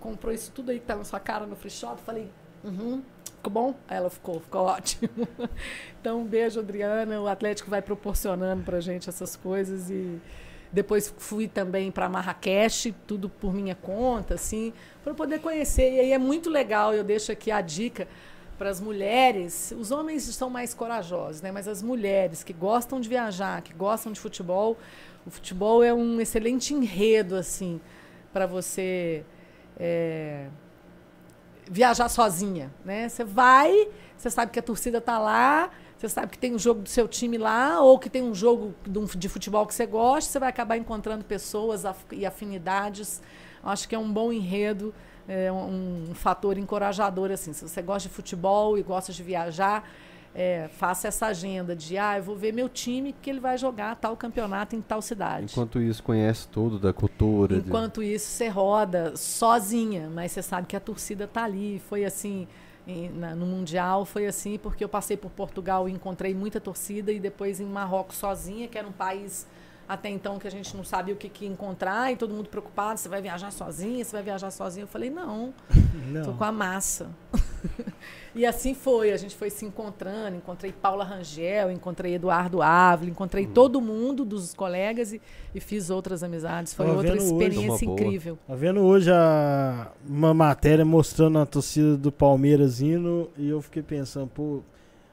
Speaker 3: comprou isso tudo aí que tá na sua cara no free shop? Falei, uhum, ficou bom? Aí ela ficou, ficou ótimo. então, um beijo, Adriana. O Atlético vai proporcionando pra gente essas coisas e depois fui também para Marrakech, tudo por minha conta, assim, para poder conhecer. E aí é muito legal, eu deixo aqui a dica para as mulheres. Os homens são mais corajosos, né? Mas as mulheres que gostam de viajar, que gostam de futebol, o futebol é um excelente enredo, assim, para você é, viajar sozinha, né? Você vai, você sabe que a torcida tá lá, você sabe que tem um jogo do seu time lá, ou que tem um jogo de futebol que você gosta, você vai acabar encontrando pessoas e afinidades. Acho que é um bom enredo, é um, um fator encorajador, assim. Se você gosta de futebol e gosta de viajar, é, faça essa agenda de, ah, eu vou ver meu time que ele vai jogar tal campeonato em tal cidade.
Speaker 1: Enquanto isso, conhece tudo da cultura. de-
Speaker 3: Enquanto isso, você roda sozinha, mas você sabe que a torcida tá ali. Foi assim, em- na- no Mundial, foi assim, porque eu passei por Portugal e encontrei muita torcida, e depois em Marrocos sozinha, que era um país até então que a gente não sabia o que, que encontrar, e todo mundo preocupado, você vai viajar sozinha, você vai viajar sozinha. Eu falei, não, tô
Speaker 2: Não.
Speaker 3: com a massa. e assim foi, a gente foi se encontrando, encontrei Paula Rangel, encontrei Eduardo Ávila, encontrei todo mundo dos colegas e, e fiz outras amizades. Foi
Speaker 2: Tava
Speaker 3: outra experiência
Speaker 1: Uma
Speaker 3: incrível.
Speaker 2: Tá vendo hoje a, uma matéria mostrando a torcida do Palmeiras indo e eu fiquei pensando, pô,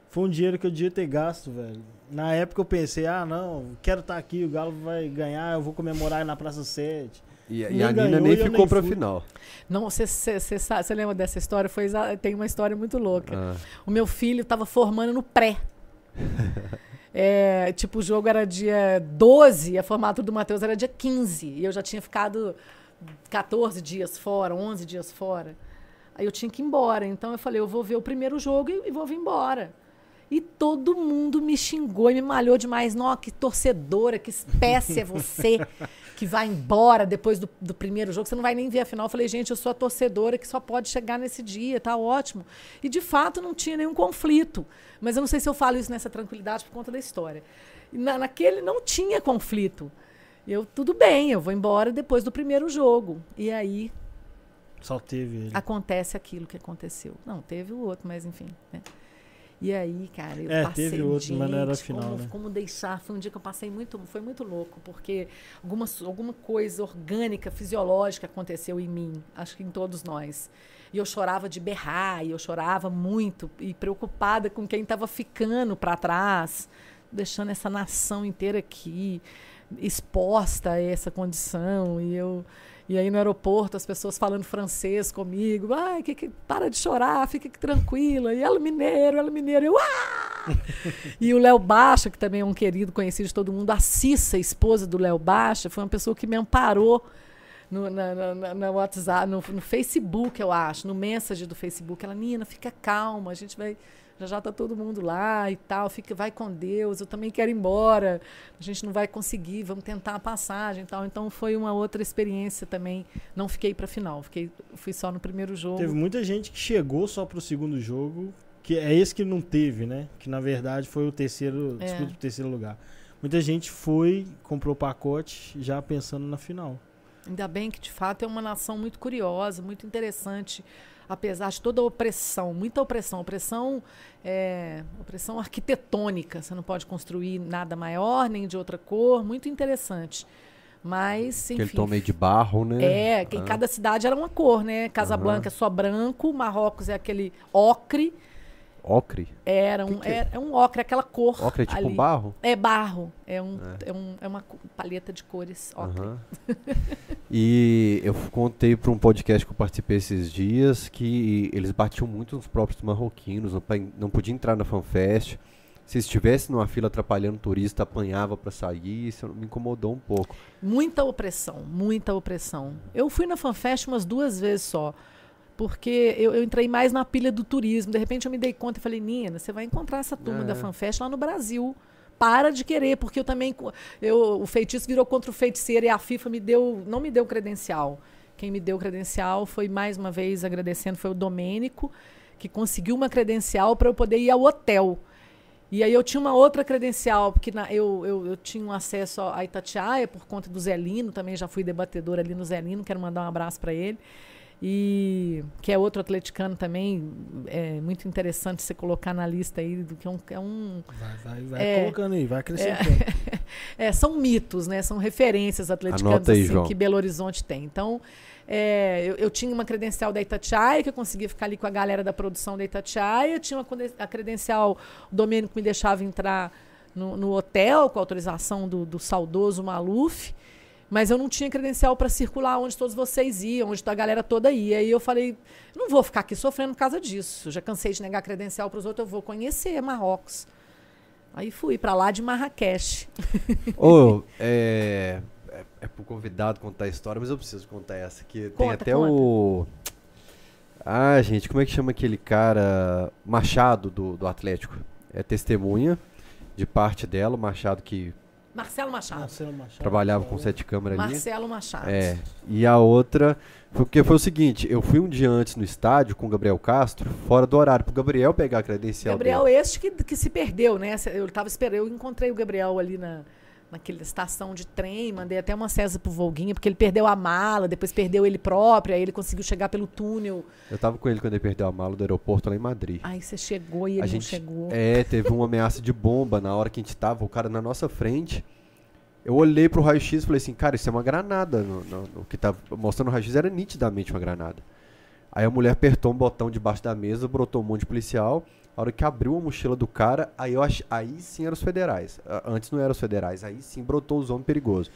Speaker 2: foi um dinheiro que eu devia ter gasto, velho. Na época eu pensei, ah, não, quero estar aqui, o Galo vai ganhar, eu vou comemorar na Praça 7.
Speaker 1: E, e a Nina
Speaker 2: ganhou
Speaker 1: nem ficou
Speaker 2: nem
Speaker 1: pra
Speaker 2: fui.
Speaker 1: final.
Speaker 3: Não, você lembra dessa história? Foi tem uma história muito louca.
Speaker 1: Ah,
Speaker 3: O meu filho estava formando no pré. É, tipo, o jogo era dia 12, a formatura do Matheus era dia 15. E eu já tinha ficado 14 dias fora, 11 dias fora. Aí eu tinha que ir embora. Então eu falei, eu vou ver o primeiro jogo e, e vou vir embora. E todo mundo me xingou e me malhou demais. Nossa, que torcedora, que espécie é você que vai embora depois do, do primeiro jogo. Você não vai nem ver a final. Eu falei, gente, eu sou a torcedora que só pode chegar nesse dia, tá ótimo. E de fato não tinha nenhum conflito. Mas eu não sei se eu falo isso nessa tranquilidade por conta da história. Na, naquele não tinha conflito. Eu, tudo bem, eu vou embora depois do primeiro jogo. E aí
Speaker 2: Só teve ele.
Speaker 3: acontece aquilo que aconteceu. Não, teve o outro, mas enfim. Né? E aí, cara, eu
Speaker 2: É,
Speaker 3: passei.
Speaker 2: teve outro, mas não era
Speaker 3: gente,
Speaker 2: final,
Speaker 3: como,
Speaker 2: né?
Speaker 3: como deixar? Foi um dia que eu passei muito. Foi muito louco, porque alguma, alguma coisa orgânica, fisiológica aconteceu em mim, acho que em todos nós. E eu chorava de berrar, e eu chorava muito, e preocupada com quem estava ficando para trás, deixando essa nação inteira aqui, exposta a essa condição. E eu. E aí no aeroporto as pessoas falando francês comigo, ai, que, que, para de chorar, fica tranquila. E ela mineiro, ela mineiro, eu ah! e o Léo Baixa, que também é um querido conhecido de todo mundo, a Cissa, esposa do Léo Baixa, foi uma pessoa que me amparou no, na- na- na WhatsApp, no, no Facebook, eu acho, no message do Facebook. Ela, Nina, fica calma, a gente vai. Já já tá todo mundo lá e tal, fica, vai com Deus, eu também quero ir embora, a gente não vai conseguir, vamos tentar a passagem e tal. Então foi uma outra experiência também. Não fiquei para final, fiquei, fui só no primeiro jogo.
Speaker 2: Teve muita gente que chegou só pro segundo jogo, que é esse que não teve, né? Que na verdade foi o terceiro,
Speaker 3: É.
Speaker 2: disputa terceiro lugar. Muita gente foi, comprou pacote já pensando na final.
Speaker 3: Ainda bem que, de fato, é uma nação muito curiosa, muito interessante, apesar de toda a opressão, muita opressão. Opressão, é, opressão arquitetônica. Você não pode construir nada maior, nem de outra cor. Muito interessante. Mas, enfim.
Speaker 1: Aquele tom meio de barro, né?
Speaker 3: É, que em
Speaker 1: Ah.
Speaker 3: cada cidade era uma cor, né? Casablanca é só branco, Marrocos é aquele ocre.
Speaker 1: Ocre.
Speaker 3: Era um,
Speaker 1: Que que é?
Speaker 3: é, é um ocre, aquela cor.
Speaker 1: Ocre é tipo
Speaker 3: ali.
Speaker 1: barro?
Speaker 3: É barro. É, um, é. um, é uma paleta de cores ocre.
Speaker 1: E eu contei para um podcast que eu participei esses dias que eles batiam muito nos próprios marroquinos, não, não podia entrar na FanFest. Se estivesse numa fila atrapalhando o turista, apanhava para sair, isso me incomodou um pouco.
Speaker 3: Muita opressão, muita opressão. Eu fui na FanFest umas duas vezes só. Porque eu, eu entrei mais na pilha do turismo. De repente eu me dei conta e falei, Nina, você vai encontrar essa turma
Speaker 1: É.
Speaker 3: da FanFest lá no Brasil. Para de querer, porque eu também. Eu, o feitiço virou contra o feiticeiro e a FIFA me deu, não me deu credencial. Quem me deu credencial foi, mais uma vez, agradecendo, foi o Domênico, que conseguiu uma credencial para eu poder ir ao hotel. E aí eu tinha uma outra credencial, porque na- eu, eu, eu tinha um acesso a Itatiaia por conta do Zelino, também já fui debatedora ali no Zelino, quero mandar um abraço para ele. E que é outro atleticano também, é muito interessante você colocar na lista aí, do que é um, é um
Speaker 2: Vai, vai, vai
Speaker 3: É.
Speaker 2: colocando aí, vai acrescentando.
Speaker 3: é, são mitos, né? São referências atleticanas
Speaker 1: Anota aí,
Speaker 3: assim,
Speaker 1: João.
Speaker 3: que Belo Horizonte tem. Então, é, eu, eu tinha uma credencial da Itatiaia, que eu conseguia ficar ali com a galera da produção da Itatiaia. Tinha uma, a credencial, o Domênico me deixava entrar no, no hotel com a autorização do, do saudoso Maluf. Mas eu não tinha credencial para circular onde todos vocês iam, onde a galera toda ia. E eu falei, não vou ficar aqui sofrendo por causa disso. Já cansei de negar credencial para os outros, eu vou conhecer Marrocos. Aí fui para lá de Marrakech.
Speaker 1: Ô, é, é, é pro convidado contar a história, mas eu preciso contar essa aqui. Tem
Speaker 3: Conta,
Speaker 1: até
Speaker 3: conta.
Speaker 1: o. Ah, gente, como é que chama aquele cara? Machado do, do Atlético. É testemunha de parte dela, o Machado que
Speaker 3: Marcelo Machado.
Speaker 2: Marcelo Machado.
Speaker 1: trabalhava com sete câmeras ali.
Speaker 3: Marcelo Machado.
Speaker 1: É. E a outra. Porque foi o seguinte, eu fui um dia antes no estádio com o Gabriel Castro, fora do horário, pro Gabriel pegar a credencial
Speaker 3: Gabriel,
Speaker 1: dele.
Speaker 3: este que, que se perdeu, né? Eu tava esperando, eu encontrei o Gabriel ali na naquela estação de trem, mandei até uma cesa pro Volguinha, porque ele perdeu a mala, depois perdeu ele próprio, aí ele conseguiu chegar pelo túnel.
Speaker 1: Eu tava com ele quando ele perdeu a mala do aeroporto lá em Madrid.
Speaker 3: Aí você chegou e ele
Speaker 1: a
Speaker 3: não
Speaker 1: gente
Speaker 3: chegou.
Speaker 1: é teve uma ameaça de bomba na hora que a gente tava o cara na nossa frente eu olhei pro raio-x e falei assim cara isso é uma granada no, no- no que tá mostrando o raio-x era nitidamente uma granada aí a mulher apertou um botão debaixo da mesa brotou um monte de policial a hora que abriu a mochila do cara aí eu ach... aí sim eram os federais antes não eram os federais aí sim brotou os homens perigosos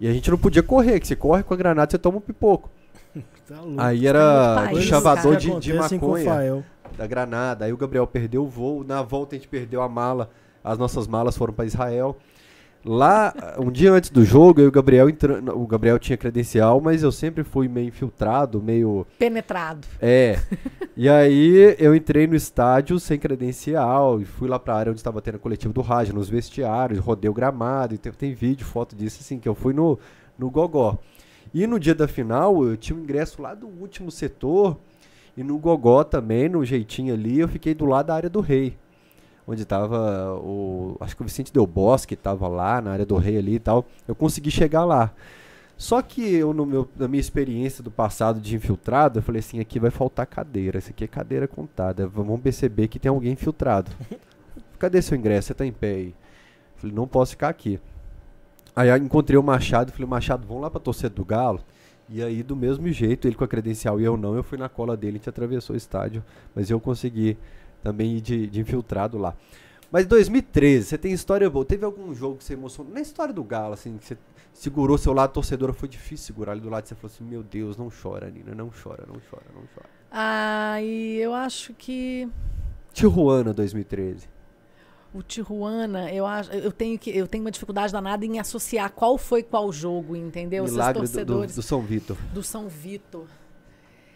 Speaker 1: e a gente não podia correr que se corre com a granada você toma um pipoco
Speaker 2: Tá louco.
Speaker 1: aí
Speaker 3: Tá
Speaker 1: era
Speaker 3: país,
Speaker 1: chavador de, de maconha da Granada. Aí o Gabriel perdeu o voo. Na volta a gente perdeu a mala. As nossas malas foram para Israel. Lá, um dia antes do jogo, eu e o Gabriel entrando. O Gabriel tinha credencial, mas eu sempre fui meio infiltrado, meio.
Speaker 3: Penetrado.
Speaker 1: É. e aí eu entrei no estádio sem credencial e fui lá pra área onde estava tendo a coletiva do rádio, nos vestiários, rodei o gramado, e tem, tem vídeo, foto disso, assim, que eu fui no, no Gogó. E no dia da final, eu tinha um ingresso lá do último setor. E no Gogó também, no jeitinho ali, eu fiquei do lado da área do rei onde estava o. Acho que o Vicente Del Bosque estava lá, na área do rei ali e tal. Eu consegui chegar lá. Só que eu, no meu, na minha experiência do passado de infiltrado, eu falei assim: aqui vai faltar cadeira. Isso aqui é cadeira contada. Vamos perceber que tem alguém infiltrado. Cadê seu ingresso? Você tá em pé aí? falei: não posso ficar aqui. Aí eu encontrei o Machado falei: Machado, vamos lá pra torcida do Galo. E aí, do mesmo jeito, ele com a credencial e eu não, eu fui na cola dele, a gente atravessou o estádio. Mas eu consegui também de, de infiltrado lá. Mas 2013, você tem história boa. Teve algum jogo que você emocionou? Na história do Galo, assim, que você segurou seu lado torcedora, foi difícil segurar ali do lado. Você falou assim: Meu Deus, não chora, Nina, não chora, não chora, não chora.
Speaker 3: Ah, e eu acho que.
Speaker 1: Tijuana 2013.
Speaker 3: O Tijuana, eu acho, eu tenho que, eu tenho uma dificuldade danada em associar qual foi qual jogo, entendeu?
Speaker 1: Milagre do, do, do São Vitor.
Speaker 3: Do São Vitor.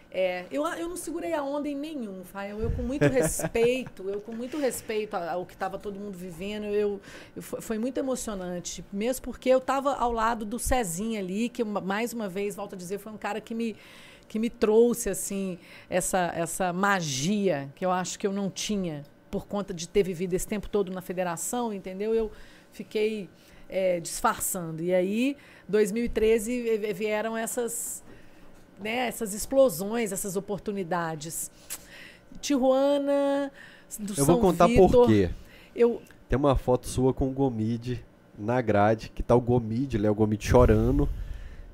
Speaker 3: É, eu, eu não segurei a onda em nenhum, Fael. Eu com muito respeito, eu com muito respeito ao que estava todo mundo vivendo, eu, eu, foi muito emocionante, mesmo porque eu estava ao lado do Cezinha ali, que mais uma vez, volto a dizer, foi um cara que me que me trouxe assim essa essa magia que eu acho que eu não tinha por conta de ter vivido esse tempo todo na federação, entendeu? Eu fiquei é, disfarçando. E aí, 2013 vieram essas né, essas explosões, essas oportunidades. Tijuana, do
Speaker 1: Eu
Speaker 3: São
Speaker 1: vou contar
Speaker 3: Vitor,
Speaker 1: por quê.
Speaker 3: Eu,
Speaker 1: Tem uma foto sua com o Gomide na grade, que tá o Gomide, Léo Gomide chorando.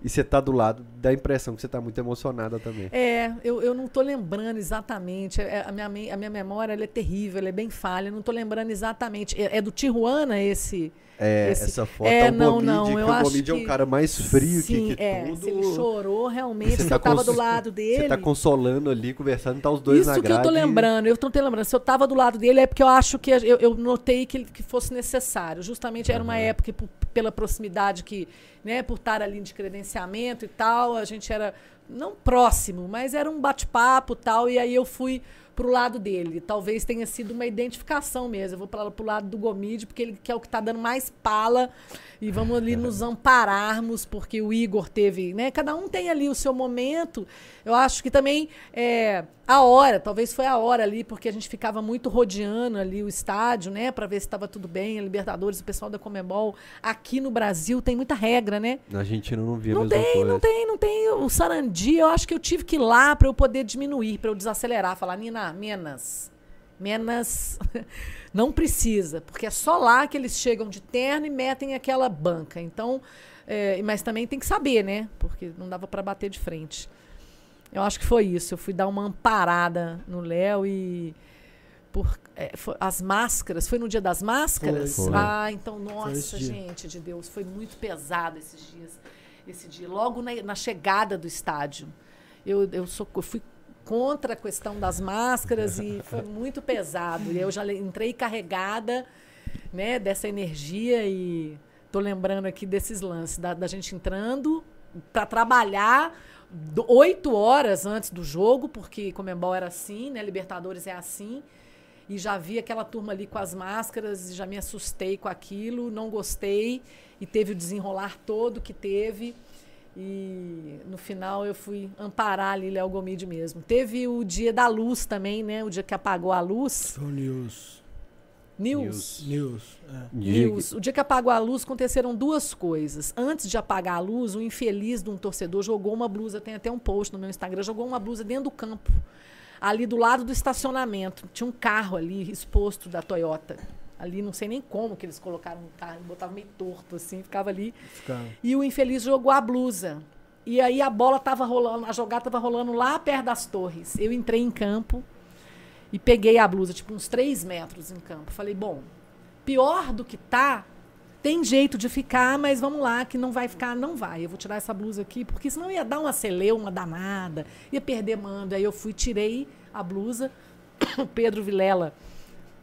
Speaker 1: E você tá do lado, dá a impressão que você tá muito emocionada também.
Speaker 3: É, eu, eu não tô lembrando exatamente. É, a, minha, a minha memória é terrível, ela é bem falha. Eu não tô lembrando exatamente. É, é do Tijuana esse
Speaker 1: é,
Speaker 3: Esse-
Speaker 1: essa foto
Speaker 3: é,
Speaker 1: é, o
Speaker 3: não, não,
Speaker 1: que
Speaker 3: eu
Speaker 1: o é um
Speaker 3: que-
Speaker 1: cara mais frio
Speaker 3: Sim,
Speaker 1: que, que
Speaker 3: é.
Speaker 1: tudo.
Speaker 3: Se ele chorou, realmente,
Speaker 1: Você tá
Speaker 3: eu tava do lado dele.
Speaker 1: Você tá consolando ali, conversando, tá os dois
Speaker 3: Isso
Speaker 1: na
Speaker 3: que eu
Speaker 1: grade.
Speaker 3: tô lembrando, eu tô te lembrando. Se eu tava do lado dele é porque eu acho que eu, eu notei que, ele- que fosse necessário. Justamente era uma época por- pela proximidade que, né, por estar ali de credenciamento e tal, a gente era não próximo, mas era um bate-papo e tal, e aí eu fui pro lado dele. Talvez tenha sido uma identificação mesmo. Eu vou para pro lado do Gomide, porque ele é o que tá dando mais pala e vamos ali nos ampararmos, porque o Igor teve, né? Cada um tem ali o seu momento. Eu acho que também é a hora, talvez foi a hora ali, porque a gente ficava muito rodeando ali o estádio, né, para ver se estava tudo bem, a Libertadores, o pessoal da Comebol. Aqui no Brasil tem muita regra, né?
Speaker 1: Na Argentina não via
Speaker 3: Não tem,
Speaker 1: coisa.
Speaker 3: não tem, não tem. O Sarandi, eu acho que eu tive que ir lá para eu poder diminuir, para eu desacelerar, falar, Nina, menos. Menos. Não precisa, porque é só lá que eles chegam de terno e metem aquela banca. Então, é, mas também tem que saber, né? Porque não dava para bater de frente. Eu acho que foi isso. Eu fui dar uma amparada no Léo e. Por, é, foi- as máscaras, foi no dia das máscaras?
Speaker 1: Foi. Foi.
Speaker 3: Ah, então, nossa,
Speaker 2: dia.
Speaker 3: gente de Deus, foi muito pesado esses dias. Esse dia, logo na, na chegada do estádio. Eu, eu, sou, eu fui contra a questão das máscaras e foi muito pesado. E eu já entrei carregada né, dessa energia e tô lembrando aqui desses lances, da, da gente entrando para trabalhar oito horas antes do jogo, porque Comembol era assim, né? Libertadores é assim. E já vi aquela turma ali com as máscaras e já me assustei com aquilo, não gostei. E teve o desenrolar todo que teve. E no final eu fui amparar ali Léo Gomide mesmo. Teve o dia da luz também, né? O dia que apagou a luz.
Speaker 2: Foi News.
Speaker 3: News.
Speaker 2: News. É.
Speaker 3: News. O dia que apagou a luz, aconteceram duas coisas. Antes de apagar a luz, um infeliz de um torcedor jogou uma blusa, tem até um post no meu Instagram, jogou uma blusa dentro do campo, ali do lado do estacionamento. Tinha um carro ali exposto da Toyota. Ali, não sei nem como que eles colocaram o carro, botavam meio torto assim, ficava ali.
Speaker 2: Ficava.
Speaker 3: E o infeliz jogou a blusa. E aí a bola tava rolando, a jogada tava rolando lá perto das torres. Eu entrei em campo e peguei a blusa, tipo uns 3 metros em campo. Falei, bom, pior do que tá, tem jeito de ficar, mas vamos lá, que não vai ficar, não vai. Eu vou tirar essa blusa aqui, porque senão ia dar uma celeuma danada, ia perder mando. Aí eu fui, tirei a blusa. O Pedro Vilela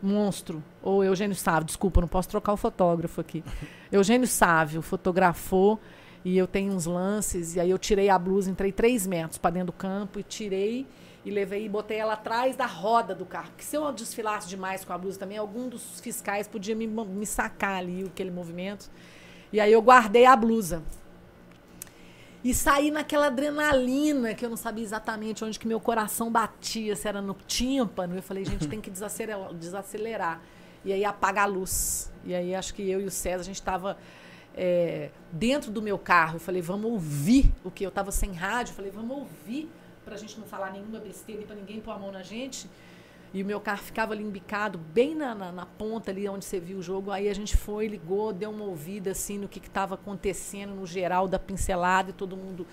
Speaker 3: monstro. Ou Eugênio Sávio, desculpa, não posso trocar o fotógrafo aqui. Eugênio Sávio fotografou e eu tenho uns lances, e aí eu tirei a blusa, entrei três metros para dentro do campo e tirei e levei e botei ela atrás da roda do carro. Porque se eu desfilasse demais com a blusa também, algum dos fiscais podia me, me sacar ali aquele movimento. E aí eu guardei a blusa. E saí naquela adrenalina que eu não sabia exatamente onde que meu coração batia, se era no tímpano. Eu falei, gente, tem que desacelerar. desacelerar. E aí apagar a luz. E aí acho que eu e o César, a gente estava é, dentro do meu carro. Eu falei, vamos ouvir o que eu estava sem rádio. Eu falei, vamos ouvir para a gente não falar nenhuma besteira e para ninguém pôr a mão na gente. E o meu carro ficava ali embicado, bem na, na, na, ponta ali onde você viu o jogo. Aí a gente foi, ligou, deu uma ouvida assim no que estava acontecendo no geral da pincelada e todo mundo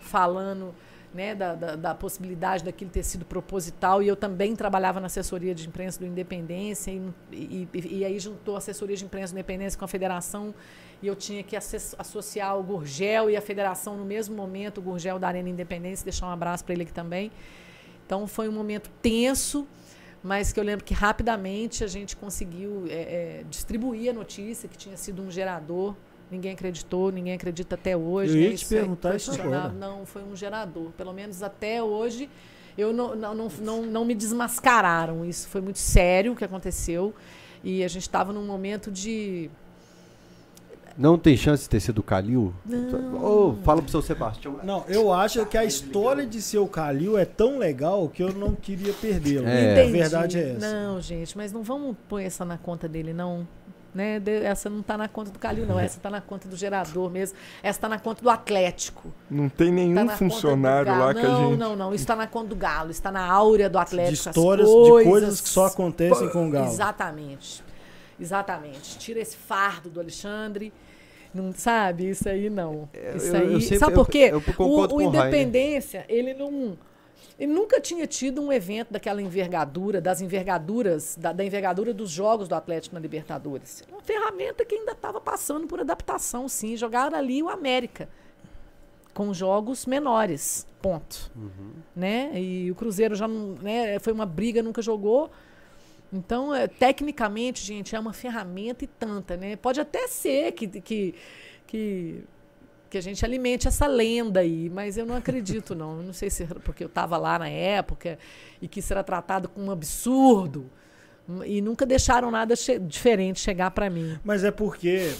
Speaker 3: falando né, da, da, da, possibilidade daquilo ter sido proposital. E eu também trabalhava na assessoria de imprensa do Independência. E, e, e aí juntou a assessoria de imprensa do Independência com a federação. E eu tinha que associar o Gurgel e a federação no mesmo momento, o Gurgel da Arena Independência, deixar um abraço para ele aqui também. Então foi um momento tenso mas que eu lembro que rapidamente a gente conseguiu é, é, distribuir a notícia que tinha sido um gerador. Ninguém acreditou, ninguém acredita até hoje.
Speaker 2: Eu ia
Speaker 3: né?
Speaker 2: te perguntar isso agora.
Speaker 3: Não, foi um gerador. Pelo menos até hoje, eu não, não, não, não, não me desmascararam. Isso foi muito sério o que aconteceu. E a gente estava num momento de
Speaker 1: não tem chance de ter sido o Calil?
Speaker 3: Não.
Speaker 1: Oh, fala pro seu Sebastião.
Speaker 2: Não, eu acho que a história de ser o Calil é tão legal que eu não queria perdê-lo.
Speaker 1: É.
Speaker 2: A verdade é essa.
Speaker 3: Não, gente, mas não vamos pôr essa na conta dele, não. Né? Essa não está na conta do Calil, não. Essa está na conta do gerador mesmo. Essa está na conta do Atlético.
Speaker 4: Não tem nenhum
Speaker 3: tá
Speaker 4: funcionário lá
Speaker 3: não,
Speaker 4: que a gente.
Speaker 3: Não, não, não. Isso está na conta do Galo. Está na áurea do Atlético.
Speaker 2: De histórias,
Speaker 3: coisas...
Speaker 2: de coisas que só acontecem com o Galo.
Speaker 3: Exatamente. Exatamente. Tira esse fardo do Alexandre. Não sabe? Isso aí não. Isso
Speaker 1: eu,
Speaker 3: aí.
Speaker 1: eu sempre,
Speaker 3: sabe por quê?
Speaker 1: Eu, eu o,
Speaker 3: o Independência, ele não. Ele nunca tinha tido um evento daquela envergadura, das envergaduras, da, da envergadura dos jogos do Atlético na Libertadores. Uma ferramenta que ainda estava passando por adaptação, sim. Jogaram ali o América com jogos menores, ponto. Uhum. Né? E o Cruzeiro já não, né, foi uma briga, nunca jogou. Então, é, tecnicamente, gente, é uma ferramenta e tanta, né? Pode até ser que, que, que, que a gente alimente essa lenda aí, mas eu não acredito, não. Eu não sei se porque eu estava lá na época e que será tratado como um absurdo. E nunca deixaram nada che diferente chegar para mim.
Speaker 2: Mas é porque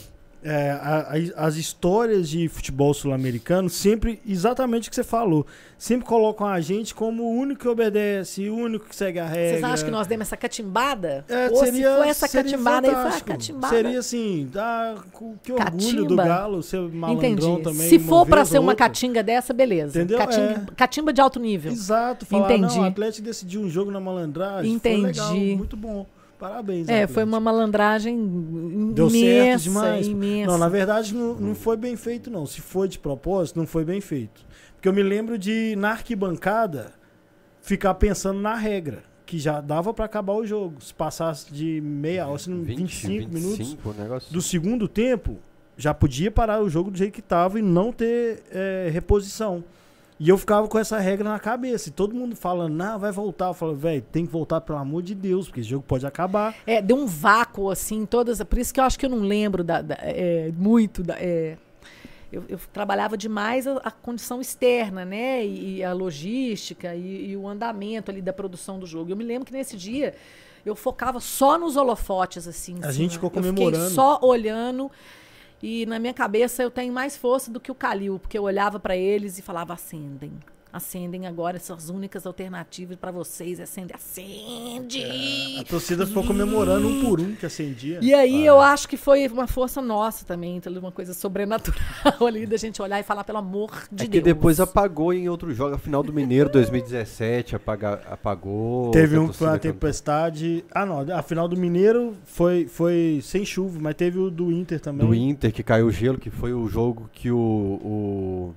Speaker 2: é, a, a, as histórias de futebol sul-americano sempre, exatamente o que você falou, sempre colocam a gente como o único que obedece, o único que segue a regra.
Speaker 3: Vocês acham que nós demos essa catimbada?
Speaker 2: É,
Speaker 3: Ou
Speaker 2: seria,
Speaker 3: se foi essa
Speaker 2: seria
Speaker 3: catimbada aí, foi a catimbada.
Speaker 2: Seria assim, ah, que orgulho
Speaker 3: Catimba.
Speaker 2: do Galo ser malandrão
Speaker 3: Entendi.
Speaker 2: também.
Speaker 3: Se for para ser uma catinga dessa, beleza.
Speaker 2: Entendeu?
Speaker 3: Catimba,
Speaker 2: É.
Speaker 3: catimba de alto nível.
Speaker 2: Exato, falar,
Speaker 3: Entendi.
Speaker 2: o Atlético decidiu um jogo na malandragem.
Speaker 3: Entendi.
Speaker 2: Legal, muito bom. Parabéns.
Speaker 3: É, foi uma malandragem
Speaker 2: Deu
Speaker 3: imensa,
Speaker 2: certo demais.
Speaker 3: imensa.
Speaker 2: Não, na verdade não, não foi bem feito, não. Se foi de propósito, não foi bem feito. Porque eu me lembro de, na arquibancada, ficar pensando na regra. Que já dava pra acabar o jogo. Se passasse de meia hora, se não,
Speaker 1: 20,
Speaker 2: 25 minutos
Speaker 1: 25, o negócio.
Speaker 2: do segundo tempo, já podia parar o jogo do jeito que tava e não ter é, reposição. E eu ficava com essa regra na cabeça. E todo mundo falando, não, vai voltar. Eu falo, velho, tem que voltar, pelo amor de Deus, porque esse jogo pode acabar.
Speaker 3: É, deu um vácuo, assim, todas. Por isso que eu acho que eu não lembro da, da- é, muito. Da, é, eu, eu trabalhava demais a, a condição externa, né? E, e a logística e, e o andamento ali da produção do jogo. Eu me lembro que nesse dia eu focava só nos holofotes, assim.
Speaker 2: A gente ficou
Speaker 3: Eu
Speaker 2: comemorando.
Speaker 3: fiquei só olhando. E na minha cabeça eu tenho mais força do que o Calil, porque eu olhava para eles e falava: acendem. Acendem agora essas únicas alternativas para vocês. Acende, acende.
Speaker 2: A torcida ficou comemorando um por um que acendia.
Speaker 3: E aí eu acho que foi uma força nossa também, então, uma coisa sobrenatural ali da gente olhar e falar, pelo amor de
Speaker 1: É que
Speaker 3: Deus.
Speaker 1: depois apagou em outro jogo. A final do Mineiro 2017 apaga, apagou.
Speaker 2: Teve um que foi uma
Speaker 1: cantou.
Speaker 2: tempestade. Ah, não. A final do Mineiro foi, foi sem chuva, mas teve o do Inter também.
Speaker 1: Do Inter, que caiu o gelo, que foi o jogo que o. o-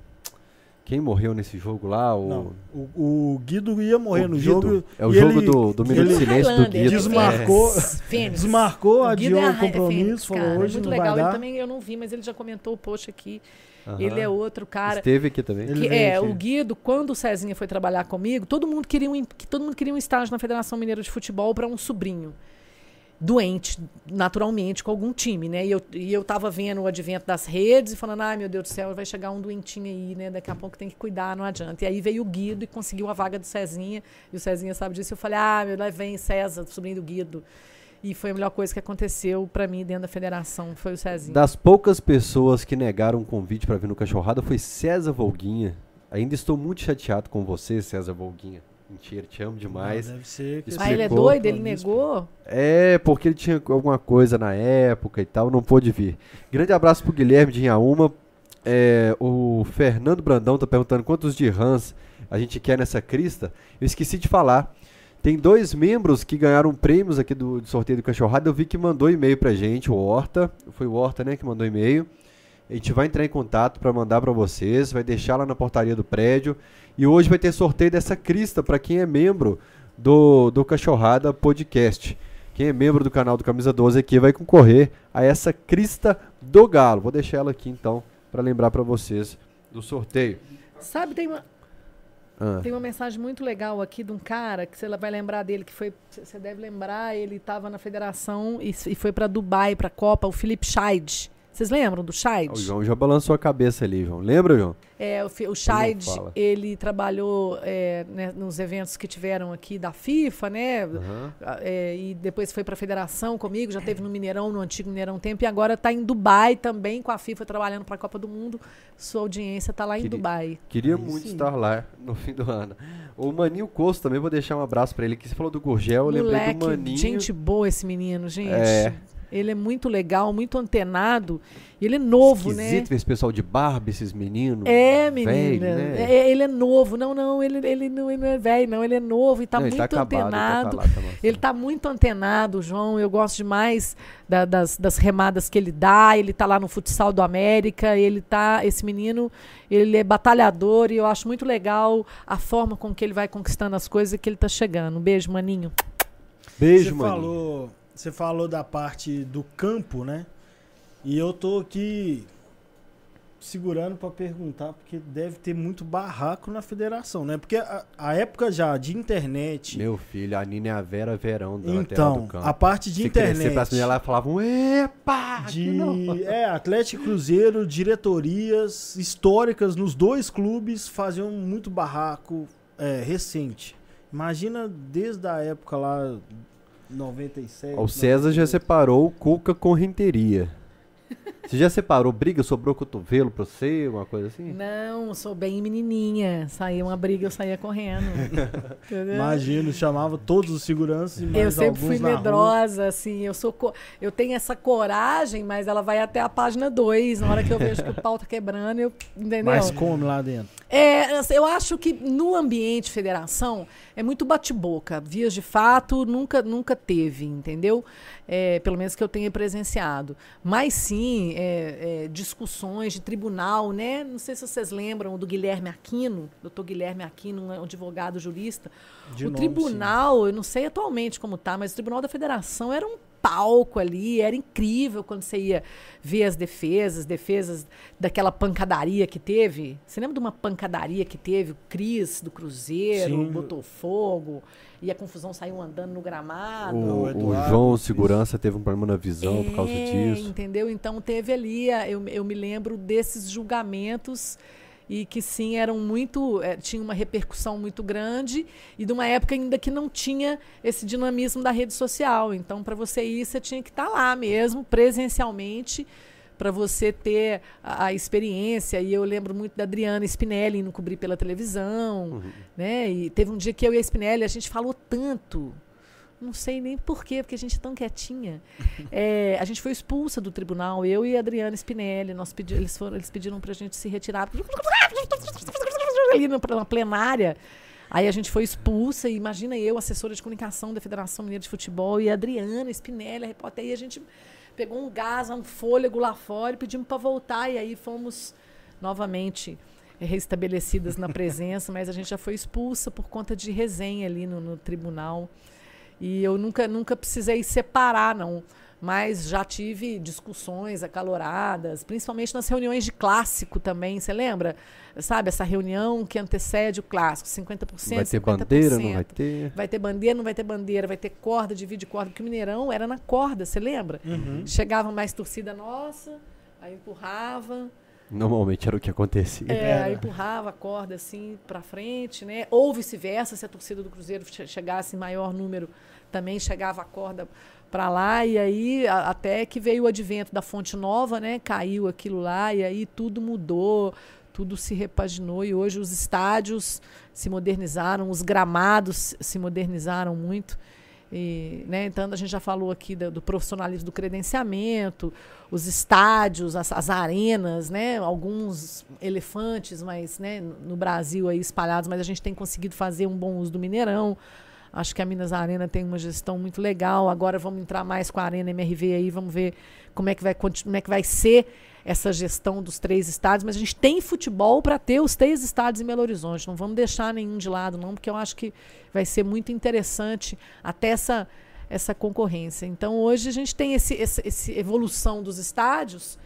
Speaker 1: Quem morreu nesse jogo lá? O,
Speaker 2: Não, o, o Guido ia morrer
Speaker 1: o
Speaker 2: no
Speaker 1: Guido.
Speaker 2: jogo.
Speaker 1: É o jogo
Speaker 2: ele-
Speaker 1: do, do Minuto de Silêncio do Guido.
Speaker 2: desmarcou-
Speaker 3: Fênix.
Speaker 2: Desmarcou, adiou
Speaker 3: é a
Speaker 2: o
Speaker 3: ra-
Speaker 2: compromisso,
Speaker 3: Fênix,
Speaker 2: falou
Speaker 3: cara,
Speaker 2: hoje
Speaker 3: muito
Speaker 2: não
Speaker 3: legal.
Speaker 2: vai
Speaker 3: Ele
Speaker 2: dar.
Speaker 3: também, eu não vi, mas ele já comentou o post aqui.
Speaker 1: Aham.
Speaker 3: Ele é outro cara.
Speaker 1: Esteve aqui também.
Speaker 2: Ele
Speaker 3: Que, é,
Speaker 2: aqui.
Speaker 3: o Guido, quando o Cezinha foi trabalhar comigo, todo mundo queria um, todo mundo queria um estágio na Federação Mineira de Futebol para um sobrinho. Doente, naturalmente, com algum time, né? E eu, e eu tava vendo o advento das redes e falando, ai meu Deus do céu, vai chegar um doentinho aí, né? Daqui a pouco tem que cuidar, não adianta. E aí veio o Guido e conseguiu a vaga do Cezinha, e o Cezinha sabe disso. Eu falei, ah, meu, lá vem César, sobrinho do Guido. E foi a melhor coisa que aconteceu para mim dentro da federação, foi o Cezinha.
Speaker 1: Das poucas pessoas que negaram o convite para vir no Cachorrada foi César Volguinha. Ainda estou muito chateado com você, César Volguinha. Mentira, te amo demais.
Speaker 2: Não, deve ser que
Speaker 3: Ah, ele é
Speaker 1: explicou
Speaker 3: doido? Ele negou?
Speaker 1: É, porque ele tinha alguma coisa na época e tal, não pôde vir. Grande abraço pro Guilherme de Inhaúma. É, o Fernando Brandão tá perguntando quantos de Rans a gente quer nessa crista. Eu esqueci de falar. Tem dois membros que ganharam prêmios aqui do, do sorteio do Cachorrada. Eu vi que mandou e-mail pra gente, o Horta. Foi o Horta, né, que mandou e-mail. A gente vai entrar em contato para mandar para vocês, vai deixar lá na portaria do prédio. E hoje vai ter sorteio dessa crista para quem é membro do, do Cachorrada Podcast. Quem é membro do canal do Camisa 12 aqui vai concorrer a essa crista do Galo. Vou deixar ela aqui então para lembrar para vocês do sorteio.
Speaker 3: Sabe, tem uma,
Speaker 1: Ah,
Speaker 3: Tem uma mensagem muito legal aqui de um cara que você vai lembrar dele, que foi. Você deve lembrar, ele estava na federação e, e foi para Dubai, para a Copa, o Felipe Scheid. Vocês lembram do Scheid?
Speaker 1: o João já balançou a cabeça ali, João. Lembra, João?
Speaker 3: É, o, o Scheid,
Speaker 1: fala.
Speaker 3: ele trabalhou é, né, nos eventos que tiveram aqui da FIFA, né? Ah, é, e depois foi para a federação comigo, já teve no Mineirão, no antigo Mineirão Tempo, e agora está em Dubai também com a FIFA trabalhando para a Copa do Mundo. Sua audiência está lá em
Speaker 1: Queria-
Speaker 3: Dubai.
Speaker 1: Queria
Speaker 2: Aí
Speaker 1: muito
Speaker 2: sim.
Speaker 1: estar lá no fim do ano. O Maninho Costo também, vou deixar um abraço para ele. Que você falou do Gurgel, eu lembrei do
Speaker 3: Moleque,
Speaker 1: Maninho.
Speaker 3: gente boa esse menino, gente.
Speaker 1: É.
Speaker 3: Ele é muito legal, muito antenado. Ele é novo,
Speaker 1: Esquisito
Speaker 3: né?
Speaker 1: ver esse pessoal de barba, esses meninos.
Speaker 3: É, menina.
Speaker 1: velho, né?
Speaker 3: É, ele é novo. Não, não, ele, ele, não, ele não é velho, não. Ele é novo e tá
Speaker 1: Não, ele
Speaker 3: muito
Speaker 1: acabado, ele tá
Speaker 3: antenado.
Speaker 1: lá, tá mostrando.
Speaker 3: Ele tá muito antenado, João. Eu gosto demais da- das, das remadas que ele dá. Ele tá lá no futsal do América. Ele tá. Esse menino, ele é batalhador e eu acho muito legal a forma com que ele vai conquistando as coisas e que ele tá chegando. Um beijo, maninho.
Speaker 1: Beijo,
Speaker 2: você
Speaker 1: Maninho.
Speaker 2: falou, você falou da parte do campo, né? E eu tô aqui segurando pra perguntar, porque deve ter muito barraco na federação, né? Porque a, a época já de internet.
Speaker 1: Meu filho, a Nina é a Vera Verão da
Speaker 2: então,
Speaker 1: do campo.
Speaker 2: a parte de
Speaker 1: Se
Speaker 2: internet.
Speaker 1: pras meninas lá falavam, epa, aqui não.
Speaker 2: de é, Atlético Cruzeiro, diretorias históricas nos dois clubes faziam muito barraco é, recente. Imagina desde a época lá 97.
Speaker 1: O César já
Speaker 2: 98.
Speaker 1: separou o Cuca com renteria. Você já separou briga, sobrou cotovelo pra você, uma coisa assim?
Speaker 3: Não, sou bem menininha. Saía uma briga, eu saía correndo.
Speaker 2: Imagino, chamava todos os seguranças e mais
Speaker 3: Eu sempre fui
Speaker 2: na rua.
Speaker 3: medrosa, assim, eu sou co- eu tenho essa coragem, mas ela vai até a página 2, na hora que eu vejo que o pau tá quebrando, eu, entendeu?
Speaker 2: Mas come lá dentro.
Speaker 3: É, assim, eu acho que no ambiente federação é muito bate-boca. Vias de fato nunca, nunca teve, entendeu? É, pelo menos que eu tenha presenciado. Mas sim, é, é, discussões de tribunal, né? Não sei se vocês lembram do Guilherme Aquino, doutor Guilherme Aquino, um advogado jurista.
Speaker 2: De
Speaker 3: o
Speaker 2: nome,
Speaker 3: tribunal, eu não sei atualmente como tá, mas o tribunal da federação era um palco ali, era incrível quando você ia ver as defesas, defesas daquela pancadaria que teve. Você lembra de uma pancadaria que teve o Cris do Cruzeiro,
Speaker 2: Sim.
Speaker 3: o Botafogo, e a confusão saiu andando no gramado.
Speaker 1: O, o
Speaker 2: Eduardo,
Speaker 1: João, segurança, teve um problema na visão por causa
Speaker 3: É,
Speaker 1: disso.
Speaker 3: Entendeu? Então teve ali, eu, eu me lembro desses julgamentos e que sim eram muito, eh, tinha uma repercussão muito grande e de uma época ainda que não tinha esse dinamismo da rede social. Então para você ir, você tinha que estar lá mesmo, presencialmente, para você ter a, a experiência. E eu lembro muito da Adriana Spinelli indo cobrir pela televisão,
Speaker 1: Uhum.
Speaker 3: né? E teve um dia que eu e a Spinelli, a gente falou tanto. Não sei nem por quê, porque a gente é tão quietinha. É, a gente foi expulsa do tribunal, eu e a Adriana Spinelli. Nós pedi, eles, foram, eles pediram pra gente se retirar. Ali na, plenária. Aí a gente foi expulsa, e imagina eu, assessora de comunicação da Federação Mineira de Futebol, e a Adriana Spinelli, a repórter, aí a gente pegou um gás, um fôlego lá fora e pedimos para voltar, e aí fomos novamente restabelecidas na presença, mas a gente já foi expulsa por conta de resenha ali no, no tribunal. E eu nunca, nunca precisei separar, não. Mas já tive discussões acaloradas, principalmente nas reuniões de clássico também, você lembra? Sabe, essa reunião que antecede o clássico, 50%,
Speaker 1: Vai ter
Speaker 3: 50%.
Speaker 1: bandeira, não vai ter?
Speaker 3: Vai ter bandeira, não vai ter bandeira, vai ter corda, divide corda, porque o Mineirão era na corda, você lembra?
Speaker 2: Uhum.
Speaker 3: Chegava mais torcida nossa, aí empurrava,
Speaker 1: Normalmente era o que acontecia.
Speaker 3: é, empurrava a corda assim pra frente, né? Ou vice-versa, se a torcida do Cruzeiro che- chegasse em maior número, também chegava a corda pra lá e aí a- até que veio o advento da Fonte Nova, né? Caiu aquilo lá e aí tudo mudou, tudo se repaginou e hoje os estádios se modernizaram, os gramados se modernizaram muito. E, né, então a gente já falou aqui do, do profissionalismo do credenciamento, os estádios, as, as arenas, né, alguns elefantes, mas né, no Brasil aí espalhados, mas a gente tem conseguido fazer um bom uso do Mineirão. Acho que a Minas Arena tem uma gestão muito legal. Agora vamos entrar mais com a Arena MRV aí, vamos ver como é que vai, como é que vai ser essa gestão dos três estádios, mas a gente tem futebol para ter os três estádios em Belo Horizonte. Não vamos deixar nenhum de lado, não, porque eu acho que vai ser muito interessante até essa, essa concorrência. Então, hoje a gente tem esse, esse, esse evolução dos estádios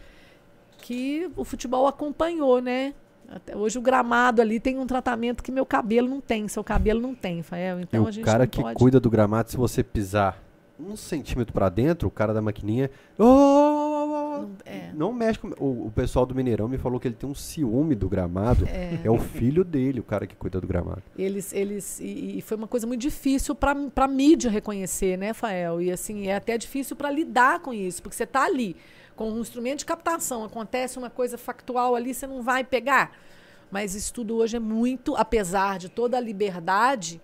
Speaker 3: que o futebol acompanhou, né? Até hoje o gramado ali tem um tratamento que meu cabelo não tem, seu cabelo não tem, Fael.
Speaker 1: E
Speaker 3: Então a
Speaker 1: o
Speaker 3: gente
Speaker 1: cara
Speaker 3: não
Speaker 1: que
Speaker 3: pode...
Speaker 1: cuida do gramado, se você pisar um centímetro pra dentro, o cara da maquininha. "Oh,
Speaker 3: Não- é.
Speaker 1: Não mexe com. O, o pessoal do Mineirão me falou que ele tem um ciúme do gramado. É, o filho dele, o cara que cuida do gramado.
Speaker 3: Eles, eles e, e foi uma coisa muito difícil para a mídia reconhecer, né, Fael? E assim é até difícil para lidar com isso, porque você está ali com um instrumento de captação, acontece uma coisa factual ali, você não vai pegar. Mas isso tudo hoje é muito, apesar de toda a liberdade,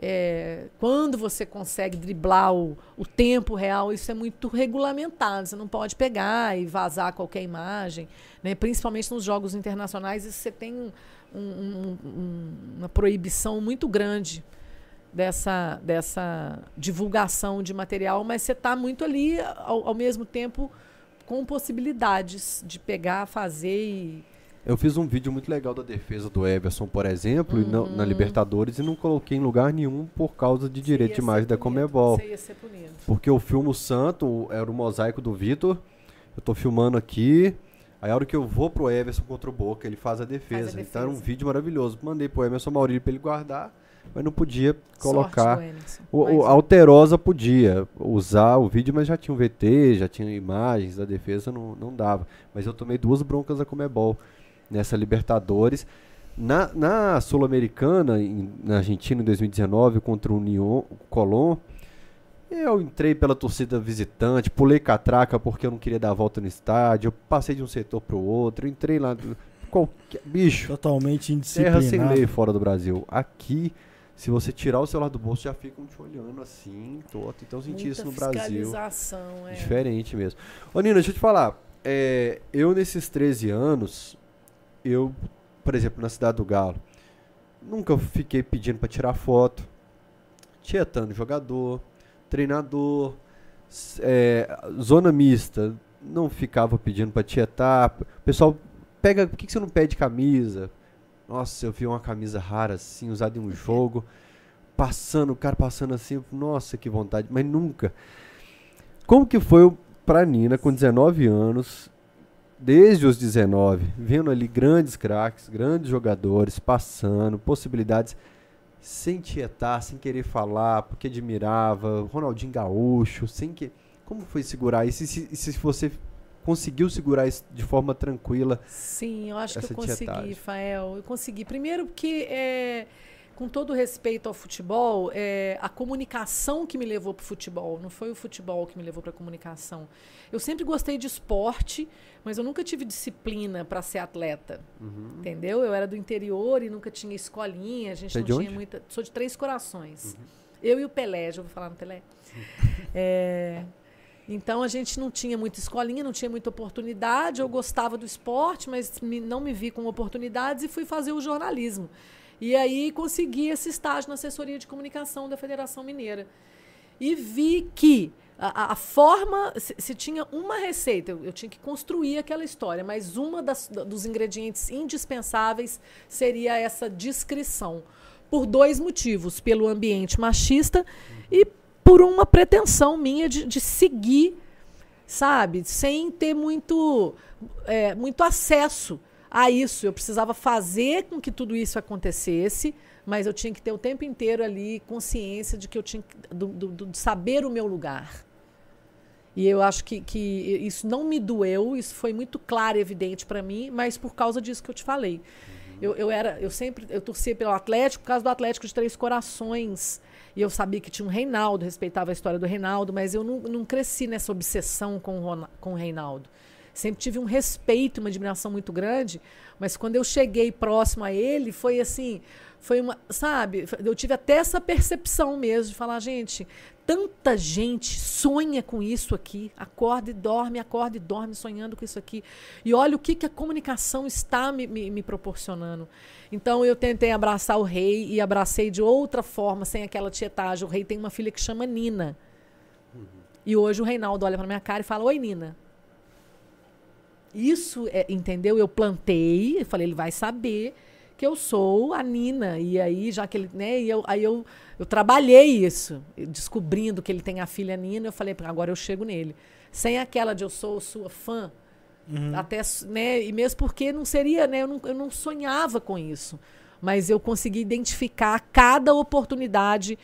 Speaker 3: é, quando você consegue driblar o, o tempo real, isso é muito regulamentado. Você não pode pegar e vazar qualquer imagem, né? principalmente nos jogos internacionais, isso você tem um- um- um- uma proibição muito grande dessa, dessa divulgação de material, mas você está muito ali, ao, ao mesmo tempo, com possibilidades de pegar, fazer e.
Speaker 1: Eu fiz um vídeo muito legal da defesa do Everson, por exemplo, e na,
Speaker 3: Uhum.
Speaker 1: na Libertadores e não coloquei em lugar nenhum por causa de direito de imagem da Comebol.
Speaker 3: Ia ser punido.
Speaker 1: Porque eu filmo o Santo, era o mosaico do Vitor. Eu tô filmando aqui. Aí a hora que eu vou pro Everson contra o Boca, ele faz a defesa. Então era um
Speaker 3: defesa.
Speaker 1: vídeo maravilhoso. Mandei pro Emerson Maurílio pra ele guardar, mas não podia colocar.
Speaker 3: Sorte.
Speaker 1: O, o
Speaker 3: um.
Speaker 1: Alterosa podia usar o vídeo, mas já tinha um VT, já tinha imagens da defesa, não, não dava. Mas eu tomei duas broncas da Comebol nessa Libertadores. Na, na Sul-Americana, na Argentina, em 2019, contra o Union, o Colón, eu entrei pela torcida visitante, pulei catraca porque eu não queria dar a volta no estádio, eu passei de um setor pro outro, entrei lá. Qualquer, bicho,
Speaker 2: Totalmente
Speaker 1: Terra sem
Speaker 2: indisciplinado.
Speaker 1: lei fora do Brasil. Aqui, se você tirar o celular do bolso, já ficam te olhando assim, torto. Então eu senti
Speaker 3: Muita
Speaker 1: isso no Brasil.
Speaker 3: é.
Speaker 1: Diferente mesmo. Ô Nina, deixa eu te falar. é, eu nesses 13 anos, eu, por exemplo, na Cidade do Galo, nunca fiquei pedindo pra tirar foto. Tietando jogador, treinador, é, zona mista, não ficava pedindo pra tietar. O pessoal pega, por que, que você não pede camisa? Nossa, eu vi uma camisa rara assim, usada em um jogo, passando, o cara passando assim, nossa, que vontade, mas nunca. Como que foi pra Nina com 19 anos, desde os 19, vendo ali grandes craques, grandes jogadores passando, possibilidades, sem tietar, sem querer falar, porque admirava, Ronaldinho Gaúcho, sem que. Como foi segurar isso? E se, se você conseguiu segurar isso de forma tranquila?
Speaker 3: Sim, eu acho que eu consegui. Fael. Eu consegui. Primeiro porque, é, com todo respeito ao futebol, é, a comunicação que me levou para o futebol, não foi o futebol que me levou para a comunicação. Eu sempre gostei de esporte, mas eu nunca tive disciplina para ser atleta. Entendeu? Eu era do interior e nunca tinha escolinha, a gente
Speaker 1: Você é
Speaker 3: não tinha
Speaker 1: onde?
Speaker 3: muita. Sou de Três Corações. Eu e o Pelé, já ouviu falar no Pelé? É, então a gente não tinha muita escolinha, não tinha muita oportunidade. Eu gostava do esporte, mas me- não me vi com oportunidades e fui fazer o jornalismo. E aí consegui esse estágio na assessoria de comunicação da Federação Mineira. E vi que a, a- forma, se, se tinha uma receita, eu, eu tinha que construir aquela história, mas uma das, da- dos ingredientes indispensáveis seria essa descrição. Por dois motivos: pelo ambiente machista por uma pretensão minha de, de seguir sabe? Sem ter muito, é, muito acesso a isso. Eu precisava fazer com que tudo isso acontecesse, mas eu tinha que ter o tempo inteiro ali consciência de que eu tinha que, do, do, do, saber o meu lugar. E eu acho que, que isso não me doeu, isso foi muito claro e evidente para mim, mas por causa disso que eu te falei. Eu, eu era, eu sempre, eu torcia pelo Atlético por causa do Atlético de Três Corações. E eu sabia que tinha um Reinaldo, respeitava a história do Reinaldo, mas eu não, não cresci nessa obsessão com o, com o Reinaldo. Sempre tive um respeito, uma admiração muito grande, mas quando eu cheguei próximo a ele, foi assim, foi uma, sabe, eu tive até essa percepção mesmo de falar, gente, tanta gente sonha com isso aqui, acorda e dorme, acorda e dorme sonhando com isso aqui. E olha o que, que a comunicação está me, me, me proporcionando. Então eu tentei abraçar o rei e abracei de outra forma, sem aquela tietagem. O rei tem uma filha que chama Nina. Uhum. E hoje o Reinaldo olha para minha cara e fala: Oi, Nina. Isso, é, entendeu? Eu plantei, eu falei, ele vai saber que eu sou a Nina. E aí, já que ele, né, e eu, aí eu, eu trabalhei isso, descobrindo que ele tem a filha Nina, eu falei, agora eu chego nele. Sem aquela de eu sou sua fã, uhum. até, né, e mesmo porque não seria, né, eu não, eu não sonhava com isso. Mas eu consegui identificar cada oportunidade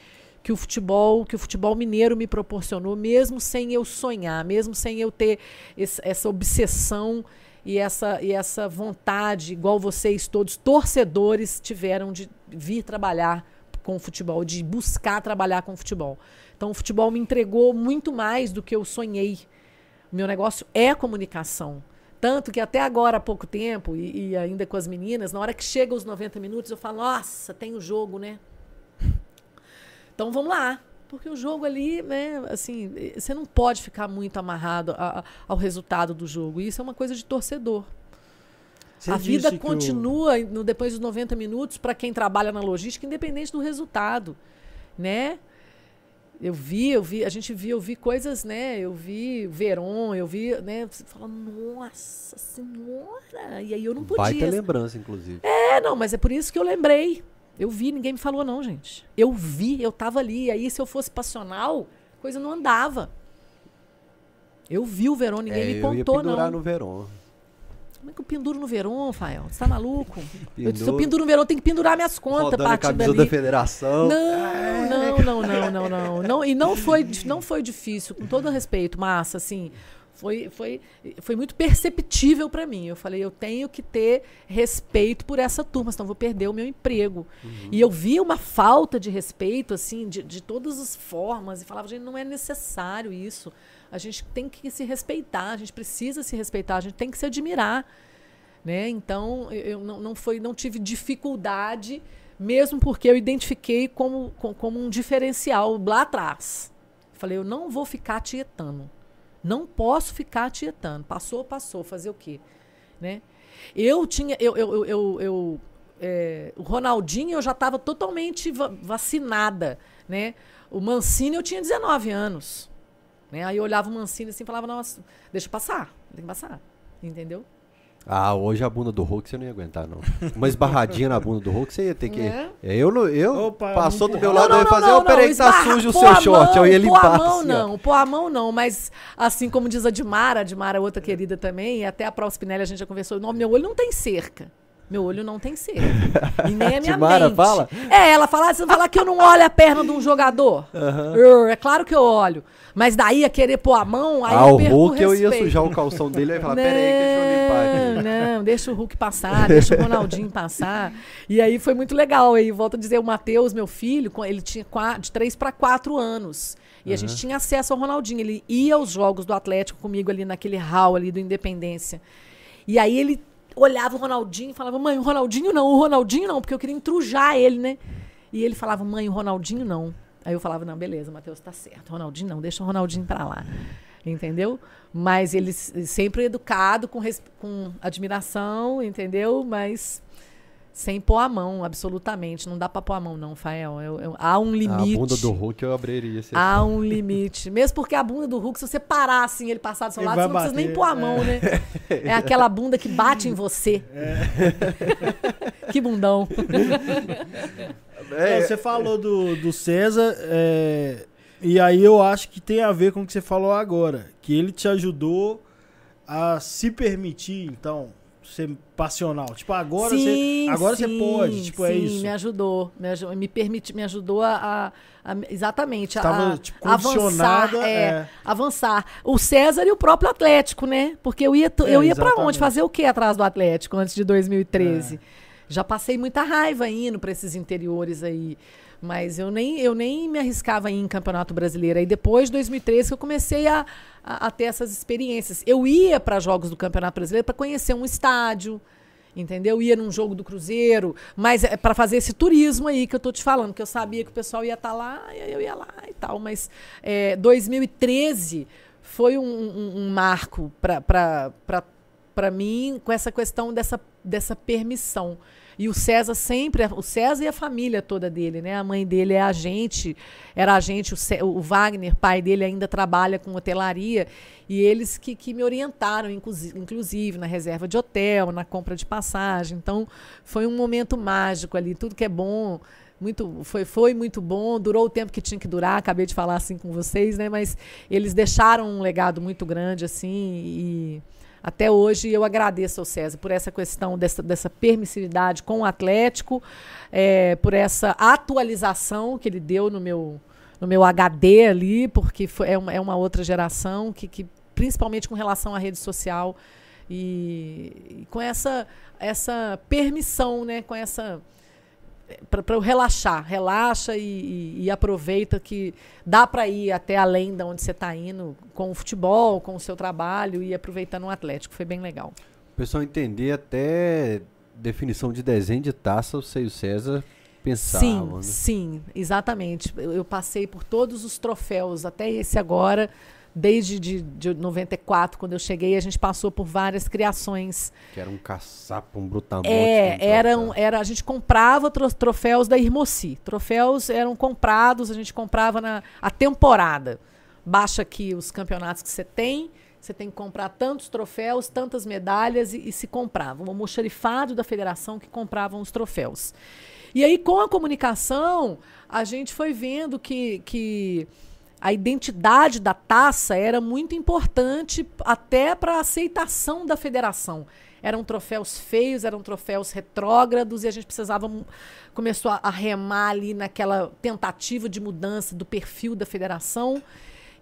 Speaker 3: que o futebol, que o futebol mineiro me proporcionou, mesmo sem eu sonhar, mesmo sem eu ter esse, essa obsessão e essa, e essa vontade, igual vocês todos, torcedores, tiveram de vir trabalhar com o futebol, de buscar trabalhar com o futebol. Então, o futebol me entregou muito mais do que eu sonhei. O meu negócio é comunicação. Tanto que até agora, há pouco tempo, e, e ainda com as meninas, na hora que chega os 90 minutos, eu falo, nossa, tem o jogo, né? Então vamos lá. Porque o jogo ali, né, assim, você não pode ficar muito amarrado a, ao resultado do jogo. Isso é uma coisa de torcedor. Você a vida continua o... no, depois dos 90 minutos para quem trabalha na logística, independente do resultado, né? Eu vi, eu vi, a gente viu, eu vi coisas, né? Eu vi Veron, eu vi, né? Você fala, nossa senhora! E aí eu não podia. Vai
Speaker 1: ter lembrança, inclusive.
Speaker 3: É, não, mas é por isso que eu lembrei. Eu vi, ninguém me falou não, gente. Eu vi, eu tava ali. Aí se eu fosse passional, coisa não andava. Eu vi o Verón, ninguém é, me contou eu ia
Speaker 1: pendurar
Speaker 3: não.
Speaker 1: no Verón.
Speaker 3: Como é que eu penduro no Verón, Fael? Você tá maluco? eu, se eu penduro no Verón, tem que pendurar minhas contas,
Speaker 1: partindo dali. da federação.
Speaker 3: Não, não, não, não, não, não, não. E não foi, não foi difícil, com todo respeito, massa, assim foi, foi, foi muito perceptível para mim. Eu falei, eu tenho que ter respeito por essa turma, senão eu vou perder o meu emprego. Uhum. E eu via uma falta de respeito, assim, de, de todas as formas, e falava, gente, não é necessário isso. A gente tem que se respeitar, a gente precisa se respeitar, a gente tem que se admirar. Né? Então, eu não, não, foi, não tive dificuldade, mesmo porque eu identifiquei como, como um diferencial lá atrás. Falei, eu não vou ficar tietando. Não posso ficar tietando. Passou, passou. Fazer o quê? Né? Eu tinha. Eu, eu, eu, eu é, o Ronaldinho eu já estava totalmente va vacinada. Né? O Mancini eu tinha 19 anos. Né? Aí eu olhava o Mancini assim e falava, nossa, deixa passar, tem que passar. Entendeu?
Speaker 1: Ah, hoje a bunda do Hulk você não ia aguentar, não. Uma esbarradinha na bunda do Hulk você ia ter que. É? Eu, não, eu Opa, passou do meu lado, não, não, eu ia fazer, ô, oh, peraí que tá sujo o seu short. eu ia limpar.
Speaker 3: Pôr a mão
Speaker 1: assim,
Speaker 3: não, pôr a mão não, mas assim como diz a Dimara, a Dimara é outra querida também, e até a Próxima Spinelli a gente já conversou, não, meu olho não tem cerca. Meu olho não tem cerca. E nem a minha Timara mente. fala? É, ela fala, você falar que eu não olho a perna de um jogador. Uhum. É claro que eu olho. Mas daí a querer pôr a mão, aí ah, eu perco o Hulk
Speaker 1: eu ia sujar o calção dele e falar, peraí, deixa eu limpar aqui.
Speaker 3: Não, deixa o Hulk passar, deixa o Ronaldinho passar. E aí foi muito legal. Aí volto a dizer, o Matheus, meu filho, ele tinha quatro, de 3 para 4 anos. E uhum. a gente tinha acesso ao Ronaldinho. Ele ia aos jogos do Atlético comigo ali naquele hall ali do Independência. E aí ele olhava o Ronaldinho e falava, mãe, o Ronaldinho não, o Ronaldinho não, porque eu queria intrujar ele, né? E ele falava, mãe, o Ronaldinho não. Aí eu falava, não, beleza, Matheus tá certo. Ronaldinho não, deixa o Ronaldinho pra lá. Entendeu? Mas ele sempre educado, com, com admiração, entendeu? Mas sem pôr a mão, absolutamente. Não dá pra pôr a mão, não, Fael. Eu, eu, há um limite. A
Speaker 1: bunda do Hulk eu abriria.
Speaker 3: Há um limite. Mesmo porque a bunda do Hulk, se você parar assim, ele passar do seu ele lado, você não bater, precisa nem pôr a mão, é. né? É aquela bunda que bate em você. É. que bundão.
Speaker 2: É, você falou do, do César. É, E aí eu acho que tem a ver com o que você falou agora. Que ele te ajudou a se permitir, então, ser passional. Tipo, agora
Speaker 3: sim,
Speaker 2: você agora
Speaker 3: sim,
Speaker 2: você pode, tipo,
Speaker 3: sim,
Speaker 2: é isso.
Speaker 3: me ajudou, me, aju- me permite, me ajudou a, a- a- exatamente a,
Speaker 2: Tava,
Speaker 3: a-
Speaker 2: tipo,
Speaker 3: avançar, é,
Speaker 2: é.
Speaker 3: avançar. O César e o próprio Atlético, né? Porque eu ia, t-
Speaker 2: É,
Speaker 3: eu ia para onde fazer o quê atrás do Atlético antes de 2013?
Speaker 2: É.
Speaker 3: Já passei muita raiva indo para esses interiores aí. Mas eu nem, eu nem me arriscava em Campeonato Brasileiro. Aí depois de 2013 que eu comecei a, a, a ter essas experiências. Eu ia para jogos do Campeonato Brasileiro para conhecer um estádio, entendeu? Ia num jogo do Cruzeiro, mas é para fazer esse turismo aí que eu tô te falando, que eu sabia que o pessoal ia estar lá, e aí eu ia lá e tal. Mas é, 2013 foi um, um- um marco para mim com essa questão dessa, dessa permissão. E o César sempre, o César e a família toda dele, né? A mãe dele é agente, era agente, o, o Wagner, pai dele, ainda trabalha com hotelaria, e eles que, que me orientaram, inclusi- inclusive, na reserva de hotel, na compra de passagem. Então, foi um momento mágico ali, tudo que é bom. Muito, foi, foi muito bom, durou o tempo que tinha que durar, acabei de falar assim com vocês, né? Mas eles deixaram um legado muito grande, assim, e até hoje eu agradeço ao César por essa questão dessa, dessa permissividade com o Atlético, é, por essa atualização que ele deu no meu, no meu HD ali, porque foi, é, uma, é uma outra geração que, que, principalmente com relação à rede social e, e com essa, essa permissão, né? Com essa para eu relaxar, relaxa e, e- e aproveita que dá para ir até além de onde você está indo com o futebol, com o seu trabalho e aproveitando o Atlético. Foi bem legal.
Speaker 1: O pessoal entender até definição de desenho de taça, o Seio César pensava.
Speaker 3: sim,
Speaker 1: né?
Speaker 3: sim, exatamente. Eu, eu passei por todos os troféus, até esse agora, desde de, de 94, quando eu cheguei, a gente passou por várias criações
Speaker 1: Que era um caçapa, um brutamonte.
Speaker 3: É, eram,
Speaker 1: troféu.
Speaker 3: era, a gente comprava tro- troféus da Irmoci. Troféus eram comprados, a gente comprava na a temporada. Baixa aqui os campeonatos que você tem, você tem que comprar tantos troféus, tantas medalhas e, e se comprava. Um almoxarifado da federação que compravam os troféus. E aí, com a comunicação, a gente foi vendo que, que a identidade da taça era muito importante até para a aceitação da federação. Eram troféus feios, eram troféus retrógrados e a gente precisava começou a, a remar ali naquela tentativa de mudança do perfil da federação.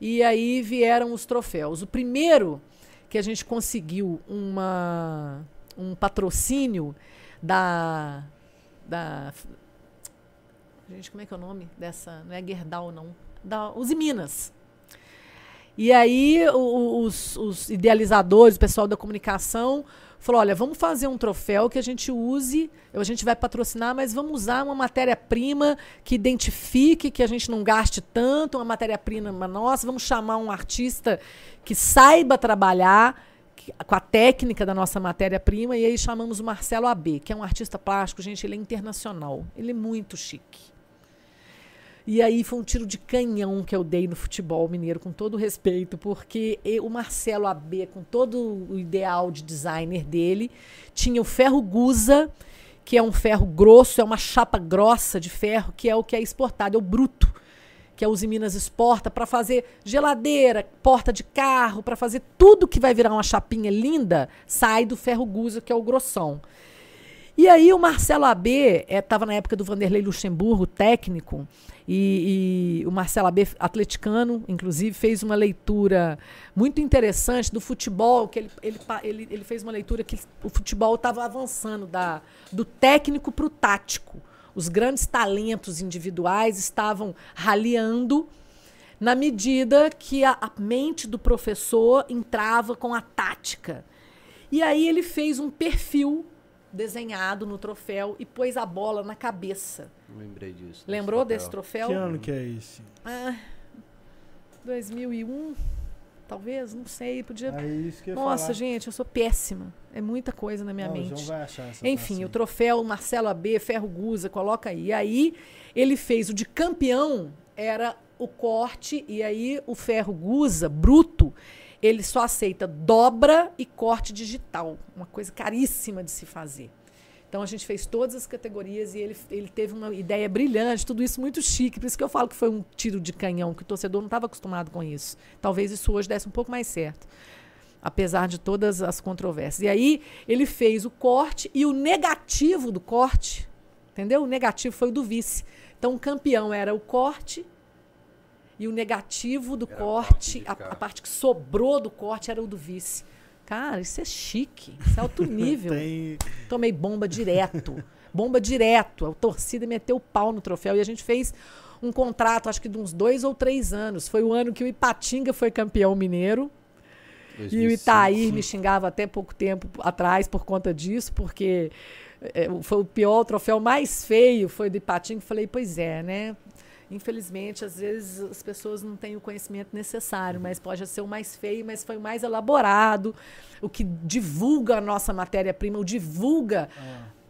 Speaker 3: E aí vieram os troféus. O primeiro que a gente conseguiu uma, um patrocínio da da Gente, como é que é o nome dessa? Não é Gerdau, não. Da Uzi Minas. E aí os, os idealizadores, o pessoal da comunicação, falou: olha, vamos fazer um troféu que a gente use, a gente vai patrocinar, mas vamos usar uma matéria-prima que identifique, que a gente não gaste tanto, uma matéria-prima nossa, vamos chamar um artista que saiba trabalhar com a técnica da nossa matéria-prima, e aí chamamos o Marcelo AB, que é um artista plástico, gente, ele é internacional, ele é muito chique. E aí foi um tiro de canhão que eu dei no futebol mineiro, com todo respeito, porque o Marcelo AB, com todo o ideal de designer dele, tinha o ferro Gusa, que é um ferro grosso, é uma chapa grossa de ferro, que é o que é exportado, é o bruto, que a Uzi Minas exporta para fazer geladeira, porta de carro, para fazer tudo que vai virar uma chapinha linda, sai do ferro Gusa, que é o grossão. E aí o Marcelo AB estava na época do Vanderlei Luxemburgo, técnico, e, e o Marcelo AB, atleticano, inclusive, fez uma leitura muito interessante do futebol, que ele, ele, ele, ele fez uma leitura que o futebol estava avançando da, do técnico para o tático. Os grandes talentos individuais estavam raliando na medida que a, a mente do professor entrava com a tática. E aí ele fez um perfil desenhado no troféu e pôs a bola na cabeça.
Speaker 1: Lembrei disso.
Speaker 3: Lembrou desse troféu?
Speaker 2: Que ano que é esse?
Speaker 3: Ah, 2001, talvez, não sei, podia.
Speaker 2: É isso que eu ia
Speaker 3: Nossa,
Speaker 2: falar.
Speaker 3: gente, eu sou péssima. É muita coisa na minha
Speaker 2: Não, o
Speaker 3: mente.
Speaker 2: João vai achar essa
Speaker 3: Enfim, o
Speaker 2: aí.
Speaker 3: troféu Marcelo AB, Ferro Gusa, coloca aí. E aí ele fez o de campeão, era o corte, e aí o Ferro Gusa, bruto, ele só aceita dobra e corte digital. Uma coisa caríssima de se fazer. Então a gente fez todas as categorias e ele, ele teve uma ideia brilhante, tudo isso muito chique. Por isso que eu falo que foi um tiro de canhão, que o torcedor não estava acostumado com isso. Talvez isso hoje desse um pouco mais certo. Apesar de todas as controvérsias. E aí ele fez o corte e o negativo do corte, entendeu? O negativo foi o do vice. Então o campeão era o corte e o negativo do
Speaker 1: Era a
Speaker 3: corte,
Speaker 1: parte de
Speaker 3: a, a parte que sobrou do corte era o do vice. Cara, isso é chique, isso é alto nível.
Speaker 2: Tem...
Speaker 3: Tomei bomba direto. Bomba direto. A torcida meteu o pau no troféu e a gente fez um contrato, acho que de uns dois ou três anos. Foi o ano que o Ipatinga foi campeão mineiro. E o
Speaker 1: 2005.
Speaker 3: Itaí me xingava até pouco tempo atrás por conta disso, porque é, foi o pior, o troféu mais feio foi do Ipatinga. Falei, pois é, né? Infelizmente, às vezes as pessoas não têm o conhecimento necessário, mas pode ser o mais feio, mas foi o mais elaborado, o que divulga a nossa matéria-prima, o divulga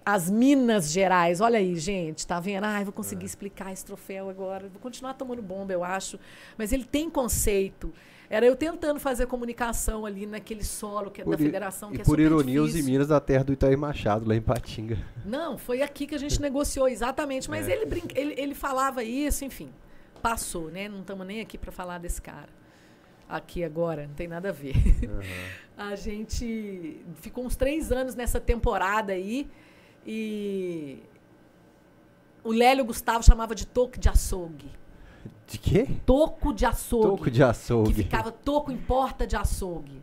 Speaker 3: as Minas Gerais. Olha aí, gente, tá vendo? Ai, vou conseguir explicar esse troféu agora. Vou continuar tomando bomba, eu acho. Mas ele tem conceito. Era eu tentando fazer comunicação ali naquele solo que é da
Speaker 1: Por i-
Speaker 3: federação, que
Speaker 1: e
Speaker 3: é
Speaker 1: por ironia, os. Minas da terra do Itaí Machado, lá em Patinga.
Speaker 3: Não, foi aqui que a gente negociou, exatamente.
Speaker 1: É.
Speaker 3: Mas ele, brinca, ele, ele falava isso, enfim. Passou, né? Não estamos nem aqui para falar desse cara. Aqui agora, não tem nada a ver. A gente ficou uns três anos nessa temporada aí e o Lélio Gustavo chamava de toco de açougue.
Speaker 1: De quê?
Speaker 3: Toco de açougue.
Speaker 1: Toco de açougue.
Speaker 3: Que ficava toco em porta de açougue.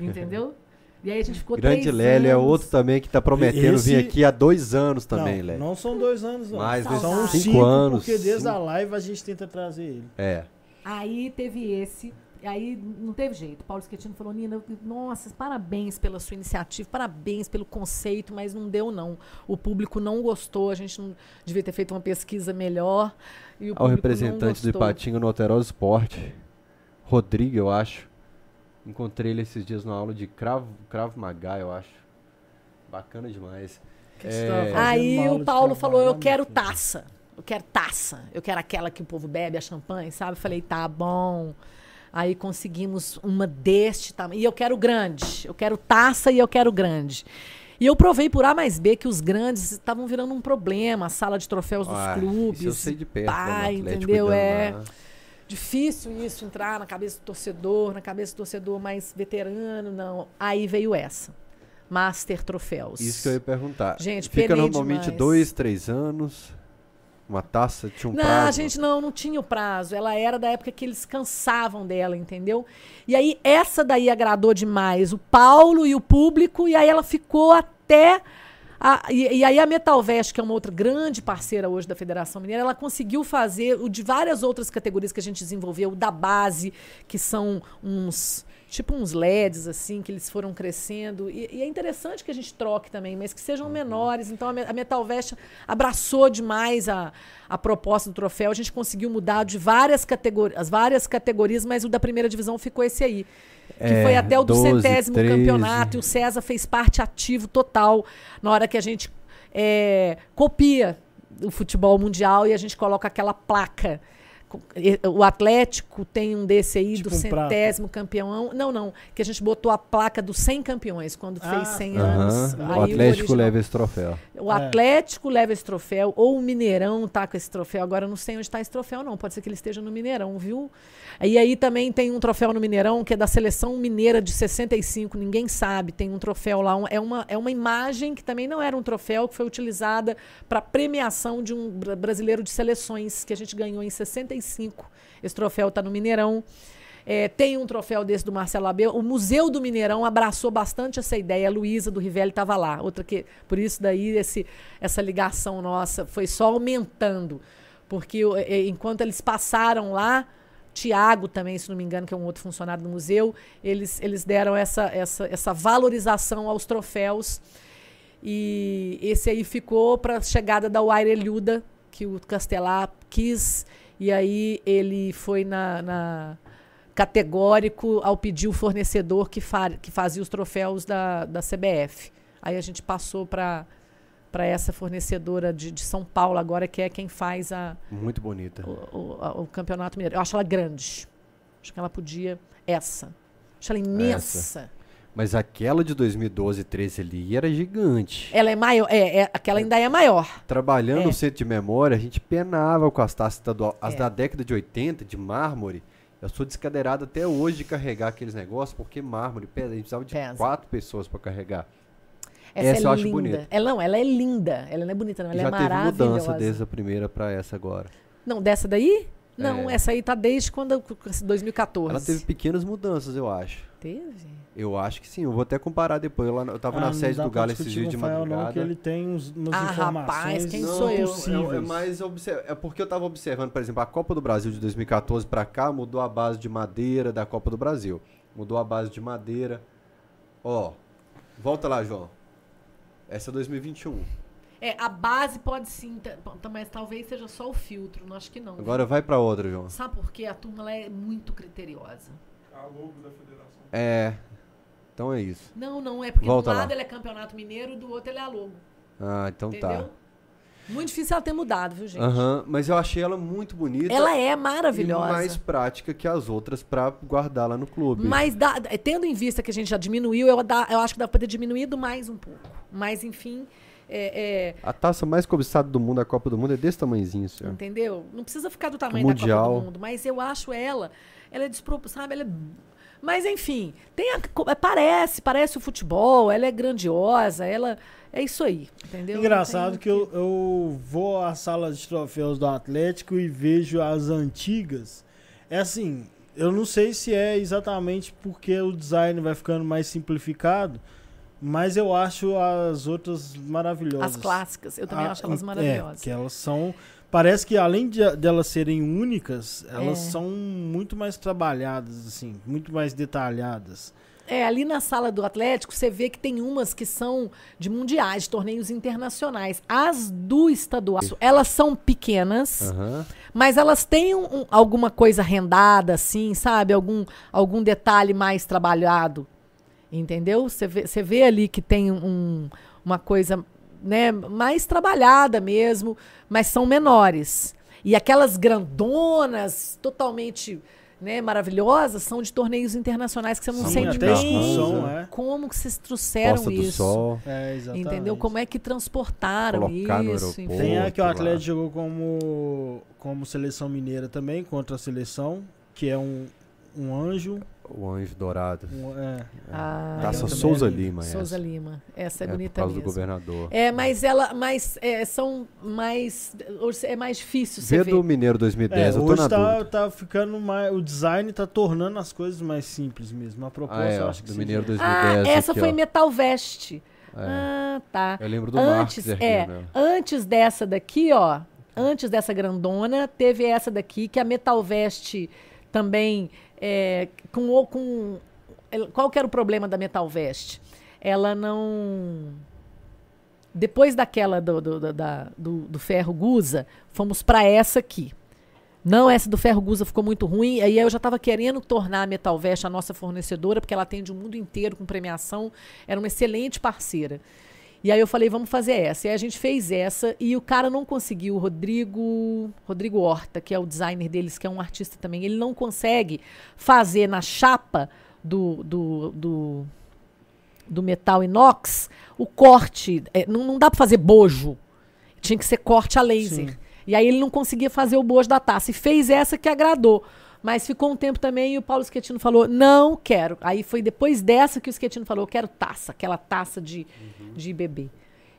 Speaker 3: Entendeu? E aí a gente ficou
Speaker 1: Grande Lélio é outro também que tá prometendo vir
Speaker 2: Esse-
Speaker 1: aqui há dois anos também, Lélio.
Speaker 2: não são dois anos, não. São uns
Speaker 3: cinco
Speaker 2: cinco,
Speaker 1: anos,
Speaker 2: porque desde
Speaker 1: cinco.
Speaker 2: a live a gente tenta trazer ele.
Speaker 1: É.
Speaker 3: Aí teve esse, aí não teve jeito. Paulo Schettino falou, Nina, nossa, parabéns pela sua iniciativa, parabéns pelo conceito, mas não deu não. O público não gostou, a gente não devia ter feito uma pesquisa melhor. E o
Speaker 1: Ao representante do. Ipatinga no Alterosa Esporte, Rodrigo, eu acho. Encontrei ele esses dias numa aula de Cravo, Cravo Maga, eu acho. Bacana demais. É.
Speaker 3: Aí o Paulo falou, eu quero taça. Eu quero taça. Eu quero aquela que o povo bebe, a champanhe, sabe? Eu falei, tá bom. Aí conseguimos uma deste tamanho. E eu quero grande. Eu quero taça e eu quero grande. E eu provei por A mais B que os grandes estavam virando um problema, a sala de troféus dos
Speaker 1: Ah,
Speaker 3: clubes.
Speaker 1: Isso eu sei de perto,
Speaker 3: pá,
Speaker 1: né, Atlético
Speaker 3: entendeu? É
Speaker 1: lá.
Speaker 3: difícil isso entrar na cabeça do torcedor, na cabeça do torcedor mais veterano, não. Aí veio essa. Master Troféus.
Speaker 1: Isso que eu ia perguntar.
Speaker 3: Gente,
Speaker 1: Fica normalmente
Speaker 3: demais.
Speaker 1: dois, três anos. Uma taça tinha um
Speaker 3: não,
Speaker 1: prazo.
Speaker 3: a gente não, não tinha o prazo. Ela era da época que eles cansavam dela, entendeu? E aí essa daí agradou demais o Paulo e o público, e aí ela ficou até. a- e, e aí a Metalvest, que é uma outra grande parceira hoje da Federação Mineira, ela conseguiu fazer o de várias outras categorias que a gente desenvolveu, o da base, que são uns. Tipo uns LEDs, assim, que eles foram crescendo. E, e é interessante que a gente troque também, mas que sejam menores. Então a, Me- a Metalvest abraçou demais a, a proposta do troféu. A gente conseguiu mudar de várias categorias, as várias categorias, mas o da primeira divisão ficou esse aí. Que
Speaker 1: É,
Speaker 3: foi até o
Speaker 1: 12,
Speaker 3: duzentésimo
Speaker 1: 13.
Speaker 3: campeonato. E o César fez parte ativo total na hora que a gente é, copia o futebol mundial e a gente coloca aquela placa. O Atlético tem um desse aí
Speaker 2: Tipo
Speaker 3: do
Speaker 2: um prato.
Speaker 3: centésimo campeão. Não, não. Que a gente botou a placa dos 100 campeões quando
Speaker 2: Ah,
Speaker 3: fez 100
Speaker 1: Aham.
Speaker 3: anos.
Speaker 1: O
Speaker 3: Aí
Speaker 1: Atlético
Speaker 3: original-
Speaker 1: leva esse troféu.
Speaker 3: o
Speaker 2: É.
Speaker 3: Atlético leva esse troféu, ou o Mineirão tá com esse troféu. Agora eu não sei onde está esse troféu, não. Pode ser que ele esteja no Mineirão, viu? E aí também tem um troféu no Mineirão, que é da seleção mineira de 65, ninguém sabe. Tem um troféu lá. é, uma, é uma imagem que também não era um troféu, que foi utilizada para premiação de um bra- brasileiro de seleções, que a gente ganhou em 65. Esse troféu está no Mineirão. É, tem um troféu desse do Marcelo Abel. O Museu do Mineirão abraçou bastante essa ideia. A Luísa do Rivelli estava lá. Outra que, por isso daí esse, essa ligação nossa foi só aumentando, porque o- é, enquanto eles passaram lá, Tiago também, se não me engano, que é um outro funcionário do museu, eles, eles deram essa, essa, essa valorização aos troféus. E esse aí ficou para a chegada da Waire Eliuda, que o Castelar quis, e aí ele foi na, na- categórico ao pedir o fornecedor que, fa que fazia os troféus da, da CBF. Aí a gente passou para para essa fornecedora de, de São Paulo agora, que é quem faz a,
Speaker 1: Muito bonita.
Speaker 3: o, o- a- o campeonato mineiro. Eu acho ela grande. Acho que ela podia. Essa. Acho ela imensa.
Speaker 1: Mas aquela de 2012 e 13 ali era gigante.
Speaker 3: Ela é maior, é, é- aquela ainda é maior.
Speaker 1: Trabalhando
Speaker 3: É.
Speaker 1: no centro de memória, a gente penava com as taças estaduais. As
Speaker 3: É.
Speaker 1: da década de 80, de mármore. Eu sou descadeirado até hoje de carregar aqueles negócios, porque mármore pesa. A gente precisava de
Speaker 3: Pesa.
Speaker 1: quatro pessoas para carregar.
Speaker 3: Essa,
Speaker 1: Essa
Speaker 3: é
Speaker 1: eu acho
Speaker 3: linda.
Speaker 1: bonita.
Speaker 3: Ela não, ela é linda. Ela não é bonita, não. Ela
Speaker 1: Já
Speaker 3: é
Speaker 1: teve
Speaker 3: maravilhosa.
Speaker 1: mudança desde a primeira para essa agora.
Speaker 3: Não, dessa daí? Não,
Speaker 1: É.
Speaker 3: essa aí tá desde quando 2014.
Speaker 1: Ela teve pequenas mudanças, eu acho.
Speaker 3: Teve?
Speaker 1: Eu acho que sim. Eu vou até comparar depois. Eu, lá, eu tava
Speaker 2: Ah,
Speaker 1: na sede do Galo esses dias de madrugada.
Speaker 2: Não, que ele tem uns, umas
Speaker 3: Ah,
Speaker 2: informações
Speaker 3: rapaz, quem
Speaker 2: não
Speaker 3: sou eu?
Speaker 2: possíveis.
Speaker 1: É, é mais obser- é porque eu tava observando, por exemplo, a Copa do Brasil de 2014 pra cá mudou a base de madeira da Copa do Brasil. Mudou a base de madeira. Ó, volta lá, João. Essa é 2021.
Speaker 3: É, a base pode sim, mas talvez seja só o filtro. Não acho que não.
Speaker 1: Agora vai pra outra, João.
Speaker 3: Sabe por quê? A turma é muito criteriosa.
Speaker 4: A logo da federação.
Speaker 1: É. Então é isso.
Speaker 3: Não, não é porque
Speaker 1: Volta
Speaker 3: do
Speaker 1: lá.
Speaker 3: lado ele é campeonato mineiro, do outro ele é a logo.
Speaker 1: Ah, então
Speaker 3: Entendeu?
Speaker 1: tá.
Speaker 3: Muito difícil ela ter mudado, viu, gente?
Speaker 1: Aham, mas eu achei ela muito bonita.
Speaker 3: Ela é
Speaker 1: E
Speaker 3: maravilhosa.
Speaker 1: mais prática que as outras pra guardar lá no clube.
Speaker 3: Mas dá- tendo em vista que a gente já diminuiu, eu, dá- eu acho que dá pra ter diminuído mais um pouco. Mas, enfim, é, é,
Speaker 1: A taça mais cobiçada do mundo, a Copa do Mundo, é desse tamanhozinho, senhor.
Speaker 3: entendeu? Não precisa ficar do tamanho
Speaker 1: Mundial.
Speaker 3: da Copa do Mundo, mas eu acho ela, ela é desprop... sabe? Ela é... Mas, enfim, tem a co- parece, parece o futebol, ela é grandiosa, ela é isso aí, entendeu?
Speaker 2: Engraçado que eu, eu vou à sala de troféus do Atlético e vejo as antigas. É assim, eu não sei se é exatamente porque o design vai ficando mais simplificado, mas eu acho as outras maravilhosas.
Speaker 3: As clássicas, eu também
Speaker 2: Ah,
Speaker 3: acho elas
Speaker 2: É,
Speaker 3: maravilhosas.
Speaker 2: que elas são. Parece que além de delas serem únicas, elas
Speaker 3: É.
Speaker 2: são muito mais trabalhadas, assim, muito mais detalhadas.
Speaker 3: É, ali na sala do Atlético, você vê que tem umas que são de mundiais, de torneios internacionais. As do estadual, elas são pequenas,
Speaker 1: Aham.
Speaker 3: mas elas têm um- um- alguma coisa rendada, assim, sabe? Algum, algum detalhe mais trabalhado. Entendeu? Você vê, você vê ali que tem um- uma coisa né, mais trabalhada mesmo, mas são menores. E aquelas grandonas, totalmente né, maravilhosas, são de torneios internacionais que você não
Speaker 1: Sim,
Speaker 3: sente
Speaker 1: até
Speaker 3: nem
Speaker 2: excursão, é.
Speaker 3: como que vocês trouxeram
Speaker 1: Costa
Speaker 3: isso.
Speaker 1: Sol.
Speaker 2: É, exatamente.
Speaker 3: Entendeu? Como é que transportaram
Speaker 1: Colocar
Speaker 3: isso?
Speaker 2: Tem a que o. Atlético jogou como, como seleção mineira também, contra a seleção, que é um, um anjo.
Speaker 1: O Anjo Dourado.
Speaker 2: um- é.
Speaker 3: Ah,
Speaker 1: Taça Souza
Speaker 2: é
Speaker 1: Lima,
Speaker 3: Souza
Speaker 1: essa.
Speaker 3: Lima. Essa é,
Speaker 1: É,
Speaker 3: bonita
Speaker 1: por causa
Speaker 3: mesmo.
Speaker 1: do governador.
Speaker 3: É, mas ela, mas é, são mais, é mais difícil
Speaker 1: Vê
Speaker 3: ver.
Speaker 1: do Mineiro 2010,
Speaker 2: É,
Speaker 1: eu tô
Speaker 2: hoje
Speaker 1: na
Speaker 2: tá, tá ficando mais. O design tá tornando as coisas mais simples mesmo. A proposta
Speaker 1: Ah, é,
Speaker 2: eu
Speaker 1: ó,
Speaker 2: acho que
Speaker 1: do Mineiro
Speaker 2: essa.
Speaker 1: 2010.
Speaker 3: Ah, essa
Speaker 1: aqui,
Speaker 3: foi
Speaker 1: ó.
Speaker 3: Metal Vest.
Speaker 1: É.
Speaker 3: Ah, tá.
Speaker 1: Eu lembro do
Speaker 3: Antes,
Speaker 1: Marcos
Speaker 3: é,
Speaker 1: ela.
Speaker 3: antes dessa daqui, ó, antes dessa grandona, teve essa daqui, que a Metal Vest também, é, com, com... Qual que era o problema da Metal Vest? Ela não... Depois daquela do, do, da- do, do ferro Gusa, fomos para essa aqui. Não, essa do ferro Gusa ficou muito ruim. Aí eu já estava querendo tornar a Metal Vest a nossa fornecedora, porque ela atende o mundo inteiro com premiação. Era uma excelente parceira. E aí eu falei, vamos fazer essa. E aí a gente fez essa e o cara não conseguiu, o Rodrigo, Rodrigo Horta, que é o designer deles, que é um artista também, ele não consegue fazer na chapa do, do, do, do metal inox o corte. É, não, não dá para fazer bojo. Tinha que ser corte a laser.
Speaker 2: Sim.
Speaker 3: E aí ele não conseguia fazer o bojo da taça. E fez essa que agradou. Mas ficou um tempo também e o Paulo Schettino falou, não quero. Aí foi depois dessa que o Schettino falou, eu quero taça, aquela taça de, de bebê.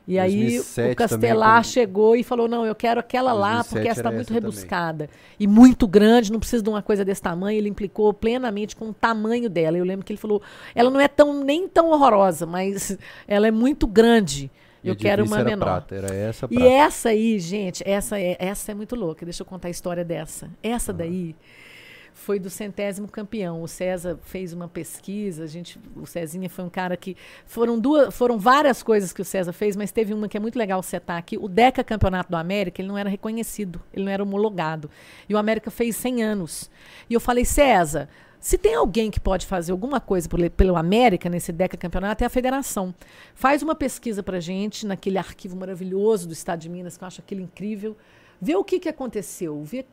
Speaker 3: E aí
Speaker 1: 2007
Speaker 3: o Castelar
Speaker 1: também,
Speaker 3: chegou e falou, não, eu quero aquela lá,
Speaker 1: 2007
Speaker 3: porque essa está muito
Speaker 1: essa também.
Speaker 3: rebuscada. E muito grande, não precisa de uma coisa desse tamanho. Ele implicou plenamente com o tamanho dela. Eu lembro que ele falou, ela não é tão nem tão horrorosa, mas ela é muito grande.
Speaker 1: E
Speaker 3: Eu quero uma menor.
Speaker 1: Prata, era essa
Speaker 3: E
Speaker 1: prata.
Speaker 3: essa aí, gente, essa é, essa é muito louca. Deixa eu contar a história dessa. Essa daí foi do centésimo campeão. O César fez uma pesquisa, a gente, o Cezinha foi um cara que foram duas, foram várias coisas que o César fez, mas teve uma que é muito legal citar aqui. O Deca Campeonato do América, ele não era reconhecido, ele não era homologado. E o América fez 100 anos. E eu falei, César, se tem alguém que pode fazer alguma coisa pelo, América nesse Deca Campeonato, é a federação. Faz uma pesquisa pra gente naquele arquivo maravilhoso do Estado de Minas, que eu acho aquilo incrível. Vê o que, que aconteceu, vê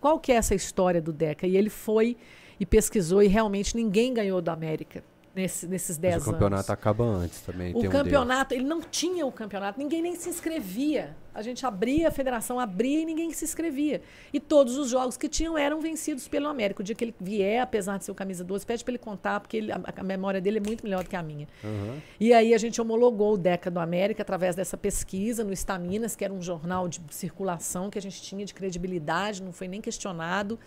Speaker 3: qual que é essa história do Deca. E ele foi e pesquisou e realmente ninguém ganhou do América. Nesse, nesses
Speaker 1: Mas
Speaker 3: 10
Speaker 1: o
Speaker 3: anos.
Speaker 1: campeonato acaba antes também.
Speaker 3: O
Speaker 1: tem um
Speaker 3: campeonato, ele não tinha o campeonato, ninguém nem se inscrevia. A gente abria, a federação abria e ninguém se inscrevia. E todos os jogos que tinham eram vencidos pelo América. O dia que ele vier, apesar de ser o camisa 12, pede para ele contar, porque ele- a, a memória dele é muito melhor do que a minha.
Speaker 1: Aham.
Speaker 3: E aí a gente homologou o Deca do América através dessa pesquisa no Estaminas, que era um jornal de circulação que a gente tinha de credibilidade, não foi nem questionado.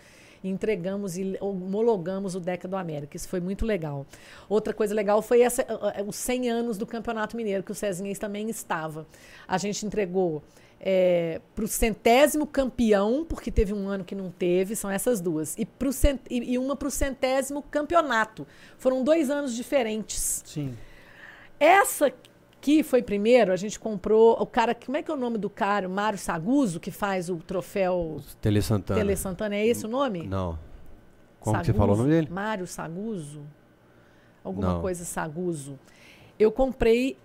Speaker 3: Entregamos e homologamos o Deca do América. Isso foi muito legal. Outra coisa legal foi essa, uh, uh, os 100 anos do Campeonato Mineiro, que o Cezinha também estava. A gente entregou para o centésimo campeão, porque teve um ano que não teve, são essas duas. E, pro cent, e, e uma para o centésimo campeonato. Foram dois anos diferentes.
Speaker 2: Sim.
Speaker 3: Essa que foi primeiro, a gente comprou. O cara, como é que é o nome do cara? Mário Saguso, que faz o troféu
Speaker 1: Tele Santana.
Speaker 3: Tele Santana. É esse o nome?
Speaker 1: Não. Como que você falou o nome dele?
Speaker 3: Mário Saguso? Alguma
Speaker 1: Não.
Speaker 3: coisa Saguso. Eu comprei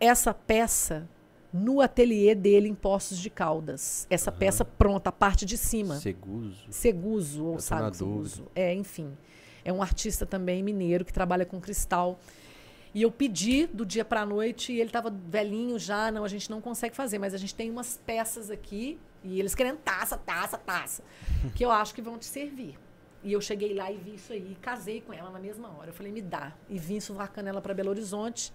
Speaker 3: essa peça no ateliê dele em Poços de Caldas. Essa peça pronta, a parte de cima.
Speaker 1: Seguso.
Speaker 3: Seguso ou Saguso. É, enfim. É um artista também mineiro que trabalha com cristal. E eu pedi do dia para a noite e ele estava velhinho já. Não, a gente não consegue fazer, mas a gente tem umas peças aqui e eles querendo taça, taça, taça, que eu acho que vão te servir. E eu cheguei lá e vi isso aí, e casei com ela na mesma hora. Eu falei, me dá. E vim suvacando ela para Belo Horizonte.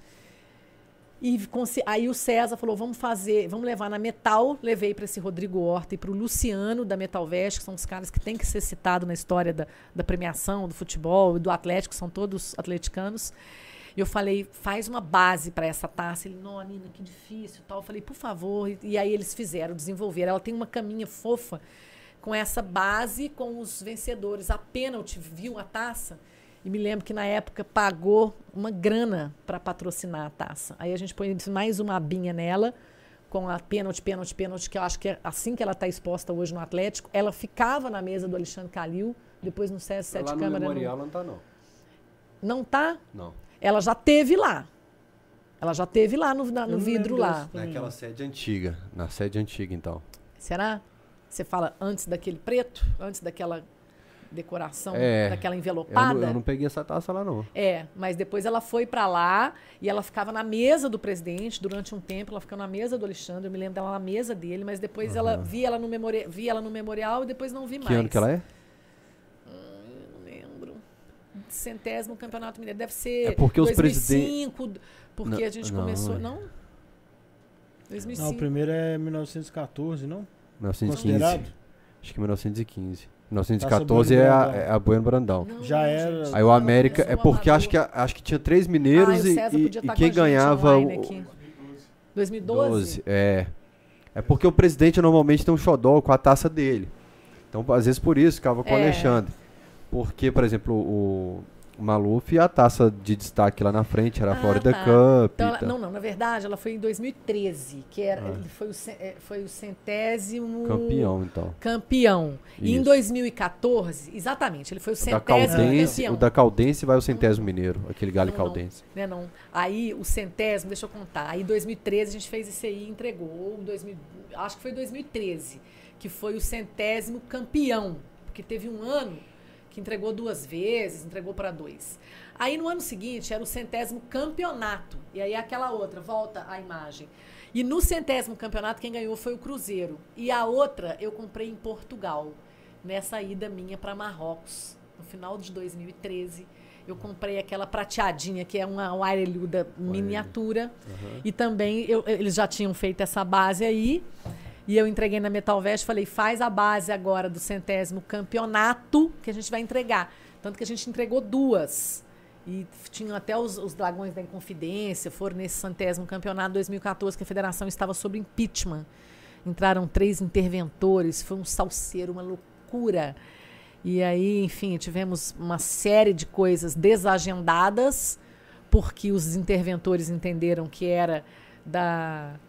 Speaker 3: E aí o César falou: vamos fazer, vamos levar na Metal. Levei para esse Rodrigo Horta e para o Luciano da Metal Vest, que são os caras que têm que ser citados na história da, da premiação, do futebol e do Atlético, são todos atleticanos. E eu falei: faz uma base para essa taça. Ele: não, Nina, que difícil. Tal. Eu falei: por favor. E, e aí eles fizeram, desenvolveram. Ela tem uma caminha fofa com essa base com os vencedores. A Penalty viu a taça. E me lembro que na época pagou uma grana para patrocinar a taça. Aí a gente põe mais uma abinha nela, com a pênalti, pênalti, pênalti, que eu acho que é assim que ela está exposta hoje no Atlético. Ela ficava na mesa do Alexandre Calil, depois no CS Sete
Speaker 1: Lá no
Speaker 3: Câmara.
Speaker 1: Memorial não tá, não.
Speaker 3: Não, não tá?
Speaker 1: Não.
Speaker 3: Ela já teve lá. Ela já teve lá no, na-
Speaker 2: Eu
Speaker 3: no vidro lá.
Speaker 1: Naquela sede antiga. Na sede antiga, então.
Speaker 3: Será? Você fala antes daquele preto? Antes daquela decoração,
Speaker 1: É.
Speaker 3: daquela
Speaker 1: Eu
Speaker 3: envelopada?
Speaker 1: não, eu não peguei essa taça lá, não.
Speaker 3: É, mas depois ela foi pra lá e ela ficava na mesa do presidente durante um tempo. Ela ficou na mesa do Alexandre. Eu me lembro dela na mesa dele, mas depois ela vi ela no memorial, vi ela no memorial e depois não vi
Speaker 1: Que
Speaker 3: mais.
Speaker 1: ano que ela é?
Speaker 3: Centésimo campeonato mineiro deve ser
Speaker 1: É porque os
Speaker 3: 2005, porque
Speaker 1: Não,
Speaker 3: a gente
Speaker 1: não,
Speaker 3: começou,
Speaker 1: é.
Speaker 3: não? 2005.
Speaker 2: Não, o primeiro é 1914, não?
Speaker 1: 1915.
Speaker 2: Considerado?
Speaker 1: Acho que 1915. 1914
Speaker 2: Taça
Speaker 1: é
Speaker 2: Bueno
Speaker 1: a, é a Bueno Brandão.
Speaker 3: Não,
Speaker 2: Já era-
Speaker 1: Aí o América. É
Speaker 3: começou
Speaker 1: porque acho que, acho que tinha três mineiros
Speaker 3: Ah, o
Speaker 1: e,
Speaker 3: César
Speaker 1: e-
Speaker 3: podia
Speaker 1: e
Speaker 3: tá com
Speaker 1: quem ganhava. o-
Speaker 3: aqui. 2012?
Speaker 1: 12. É. É porque o presidente normalmente tem um xodó com a taça dele. Então, às vezes por isso ficava com o
Speaker 3: É.
Speaker 1: Alexandre. Porque, por exemplo, o, o Maluf, a taça de destaque lá na frente era a
Speaker 3: Ah,
Speaker 1: Florida
Speaker 3: tá.
Speaker 1: Cup.
Speaker 3: Então, ela- não, não, na verdade, ela foi em 2013, que era,
Speaker 1: Ah.
Speaker 3: ele foi, o, é, foi o centésimo
Speaker 1: Campeão, então.
Speaker 3: campeão. E em
Speaker 1: Isso.
Speaker 3: 2014, exatamente, ele foi o
Speaker 1: O da,
Speaker 3: centésimo
Speaker 1: Caldense,
Speaker 3: campeão.
Speaker 1: o da Caldense vai o centésimo mineiro, aquele galho
Speaker 3: Não, não.
Speaker 1: caldense.
Speaker 3: Né, não. Aí o centésimo, deixa eu contar. Aí em 2013 a gente fez esse aí e entregou. Ou em 2000, acho que foi 2013, que foi o centésimo campeão. Porque teve um ano que entregou duas vezes, entregou para dois. Aí no ano seguinte era o centésimo campeonato. E aí aquela outra, volta a imagem. E no centésimo campeonato quem ganhou foi o Cruzeiro. E a outra eu comprei em Portugal, nessa ida minha para Marrocos, no final de 2013. Eu comprei aquela prateadinha, que é uma Wirelhuda miniatura. E também eu- eles já tinham feito essa base aí. E eu entreguei na Metal Vest e falei, faz a base agora do centésimo campeonato que a gente vai entregar. Tanto que a gente entregou duas. E tinham até os, os dragões da Inconfidência, foram nesse centésimo campeonato 2014, que a federação estava sob impeachment. Entraram três interventores, foi um salseiro, uma loucura. E aí, enfim, tivemos uma série de coisas desagendadas, porque os interventores entenderam que era da,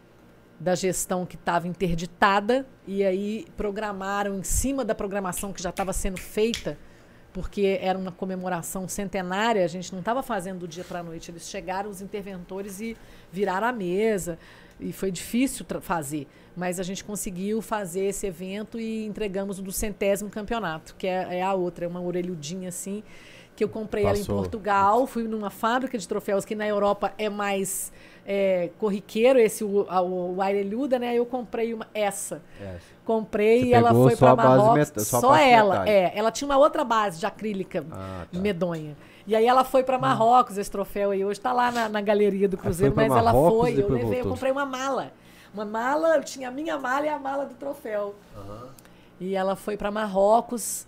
Speaker 3: da gestão que estava interditada, e aí programaram em cima da programação que já estava sendo feita, porque era uma comemoração centenária, a gente não estava fazendo do dia para a noite. Eles chegaram, os interventores, e viraram a mesa. E foi difícil fazer. Mas a gente conseguiu fazer esse evento e entregamos o do centésimo campeonato, que é, é a outra, é uma orelhudinha assim, que eu comprei ela em
Speaker 1: Passou.
Speaker 3: Portugal. Fui numa fábrica de troféus que na Europa é mais é, corriqueiro, esse o, a- o Airelhuda, né? Eu comprei uma, essa. Comprei
Speaker 1: Você
Speaker 3: e ela foi para Marrocos.
Speaker 1: só
Speaker 3: só ela,
Speaker 1: metálica.
Speaker 3: é. Ela tinha uma outra base de acrílica
Speaker 1: Ah, tá.
Speaker 3: medonha. E aí ela foi para Marrocos, esse troféu aí. Hoje tá lá na, na galeria do Cruzeiro,
Speaker 1: foi
Speaker 3: mas ela
Speaker 1: Marrocos
Speaker 3: foi.
Speaker 1: e
Speaker 3: Eu levei, eu
Speaker 1: voltou.
Speaker 3: comprei uma mala. Uma mala, eu tinha a minha mala e a mala do troféu. E ela foi para Marrocos,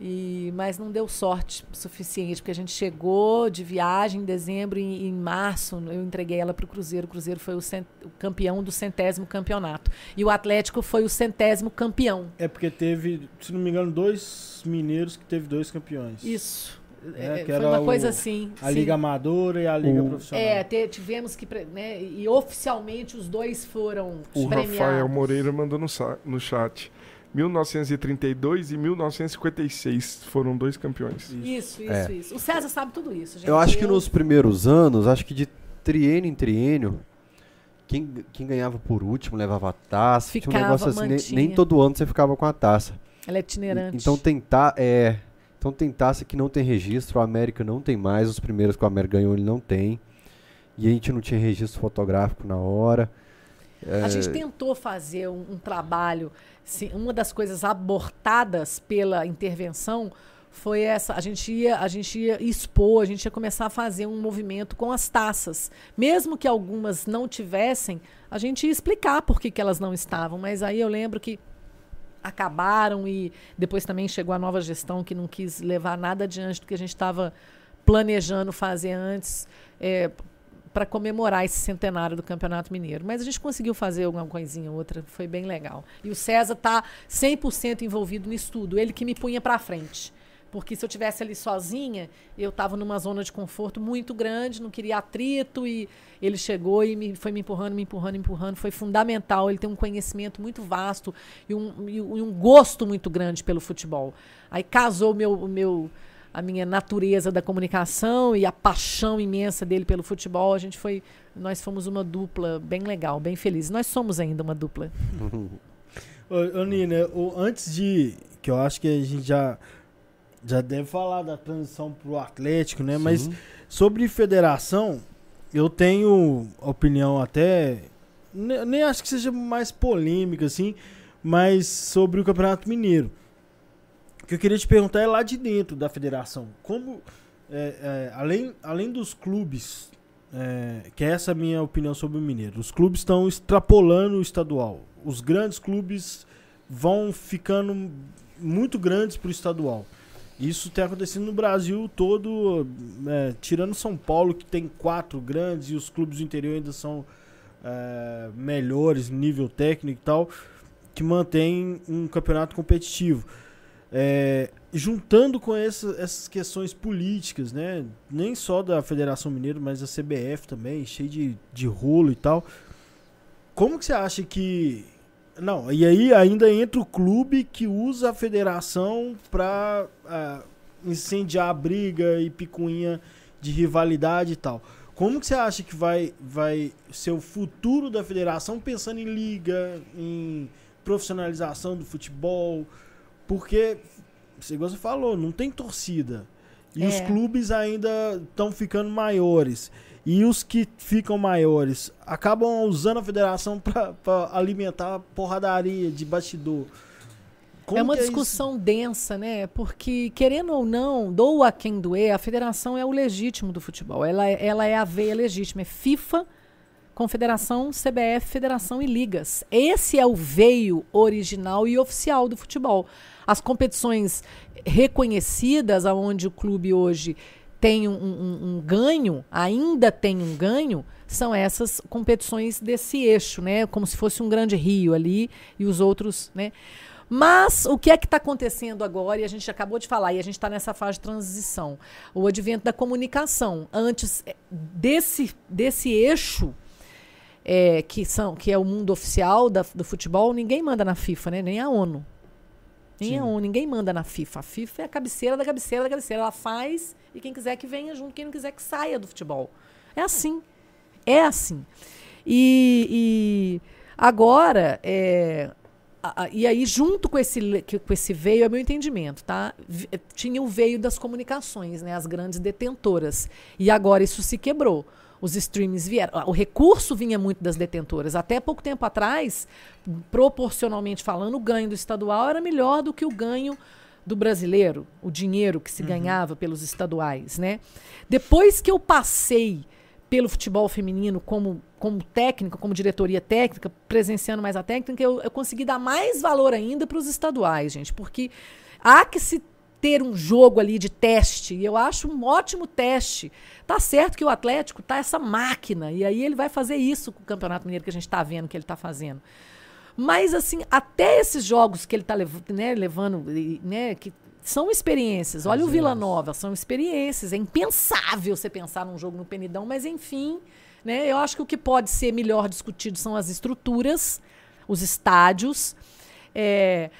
Speaker 3: e, mas não deu sorte suficiente, porque a gente chegou de viagem em dezembro e em março eu entreguei ela para o Cruzeiro. O Cruzeiro foi o, cent- o campeão do centésimo campeonato. E o Atlético foi o centésimo campeão.
Speaker 2: É porque teve, se não me engano, dois mineiros que teve dois campeões.
Speaker 3: Isso.
Speaker 2: É,
Speaker 3: É,
Speaker 2: que
Speaker 3: foi
Speaker 2: era
Speaker 3: uma
Speaker 2: o-
Speaker 3: coisa assim.
Speaker 2: A
Speaker 3: sim.
Speaker 2: Liga Amadora e a Liga
Speaker 4: O-
Speaker 2: Profissional.
Speaker 3: É, te- tivemos que. Né, e oficialmente os dois foram
Speaker 4: O
Speaker 3: premiados.
Speaker 4: Rafael Moreira mandou no, no chat. 1932 e 1956 foram dois campeões.
Speaker 3: Isso, isso,
Speaker 1: É.
Speaker 3: isso. O César sabe tudo isso, gente.
Speaker 1: Eu acho que nos primeiros anos, acho que de triênio em triênio, quem, quem ganhava por último levava a taça. tinha um
Speaker 3: Ficava,
Speaker 1: negócio assim, nem,
Speaker 3: mantinha.
Speaker 1: nem todo ano você ficava com a taça.
Speaker 3: Ela é itinerante.
Speaker 1: Então tem, ta, é, então tem taça que não tem registro, o América não tem mais, os primeiros que o América ganhou ele não tem. E a gente não tinha registro fotográfico na hora.
Speaker 3: A gente tentou fazer um, um trabalho. sim, uma das coisas abortadas pela intervenção foi essa. A gente, ia, a gente ia expor, a gente ia começar a fazer um movimento com as taças. Mesmo que algumas não tivessem, a gente ia explicar por que, que elas não estavam. Mas aí eu lembro que acabaram e depois também chegou a nova gestão que não quis levar nada adiante do que a gente estava planejando fazer antes para comemorar esse centenário do Campeonato Mineiro. Mas a gente conseguiu fazer alguma coisinha ou outra, foi bem legal. E o César está 100% envolvido nisso tudo, ele que me punha para frente. Porque se eu tivesse ali sozinha, eu estava numa zona de conforto muito grande, não queria atrito e ele chegou e me, foi me empurrando, me empurrando, me empurrando. Foi fundamental. Ele tem um conhecimento muito vasto e um, e um- e um gosto muito grande pelo futebol. Aí casou o meu, o meu, a minha natureza da comunicação e a paixão imensa dele pelo futebol. A gente foi, nós fomos uma dupla bem legal, bem feliz. Nós somos ainda uma dupla.
Speaker 2: Ô, ô Nina, o- antes de. Que eu acho que a gente já. Já deve falar da transição pro Atlético, né? Mas
Speaker 1: Sim.
Speaker 2: sobre federação, eu tenho opinião até. ne- Nem acho que seja mais polêmica, assim, mas sobre o Campeonato Mineiro. Que eu queria te perguntar é lá de dentro da federação. Como, é, é, além, além dos clubes, é, que é essa minha opinião sobre o Mineiro, os clubes estão extrapolando o estadual. Os grandes clubes vão ficando muito grandes para o estadual. Isso tem acontecido no Brasil todo, é, tirando São Paulo, que tem quatro grandes, e os clubes do interior ainda são é, melhores, nível técnico e tal, que mantém um campeonato competitivo. É, juntando com essa- essas questões políticas, né? Nem só da Federação Mineira, mas da CBF também, cheio de, de rolo e tal. Como que você acha que. Não, e aí ainda entra o clube que usa a federação pra ah, incendiar a briga e picuinha de rivalidade e tal. Como que você acha que vai, vai ser o futuro da federação pensando em liga, em profissionalização do futebol? Porque, igual você falou, não tem torcida. E os
Speaker 3: É.
Speaker 2: clubes ainda estão ficando maiores. E os que ficam maiores acabam usando a federação para alimentar a porradaria de bastidor. Como
Speaker 3: é uma
Speaker 2: isso?
Speaker 3: discussão densa, né? Porque, querendo ou não, doa a quem doer, a federação é o legítimo do futebol. Ela, é- ela é a veia legítima. É FIFA, Confederação, CBF, Federação e Ligas. Esse é o veio original e oficial do futebol. As competições reconhecidas, aonde o clube hoje tem um, um- um ganho, ainda tem um ganho, são essas competições desse eixo, né? Como se fosse um grande rio ali e os outros, né? Mas o que é que está acontecendo agora? E a gente acabou de falar, e a gente está nessa fase de transição. O advento da comunicação. Antes eh, desse, desse eixo, eh, que, são, que é o mundo oficial da- do futebol, ninguém manda na FIFA, né? Nem a ONU. ONU, ninguém manda na FIFA. A FIFA é a cabeceira da cabeceira da cabeceira. Ela faz e quem quiser que venha junto, quem não quiser que saia do futebol. É assim. É assim. E, e agora, é, a- a- e aí, junto com esse, com esse veio, é meu entendimento, tá? Vi- Tinha o veio das comunicações, né? As grandes detentoras. E agora isso se quebrou. Os streams vieram. O recurso vinha muito das detentoras. Até pouco tempo atrás, proporcionalmente falando, o ganho do estadual era melhor do que o ganho do brasileiro, o dinheiro que se ganhava pelos estaduais, né? Depois que eu passei pelo futebol feminino como, como técnica, como diretoria técnica, presenciando mais a técnica, eu, eu consegui dar mais valor ainda para os estaduais, gente, porque há que se ter um jogo ali de teste, e eu acho um ótimo teste. Tá certo que o Atlético tá essa máquina, e aí ele vai fazer isso com o Campeonato Mineiro que a gente está vendo que ele está fazendo. Mas, assim, até esses jogos que ele está né, levando, né, que são experiências. Olha o Vila Nova, são experiências. É impensável você pensar num jogo no Penidão, mas enfim, né, eu acho que o que pode ser melhor discutido são as estruturas, os estádios. É,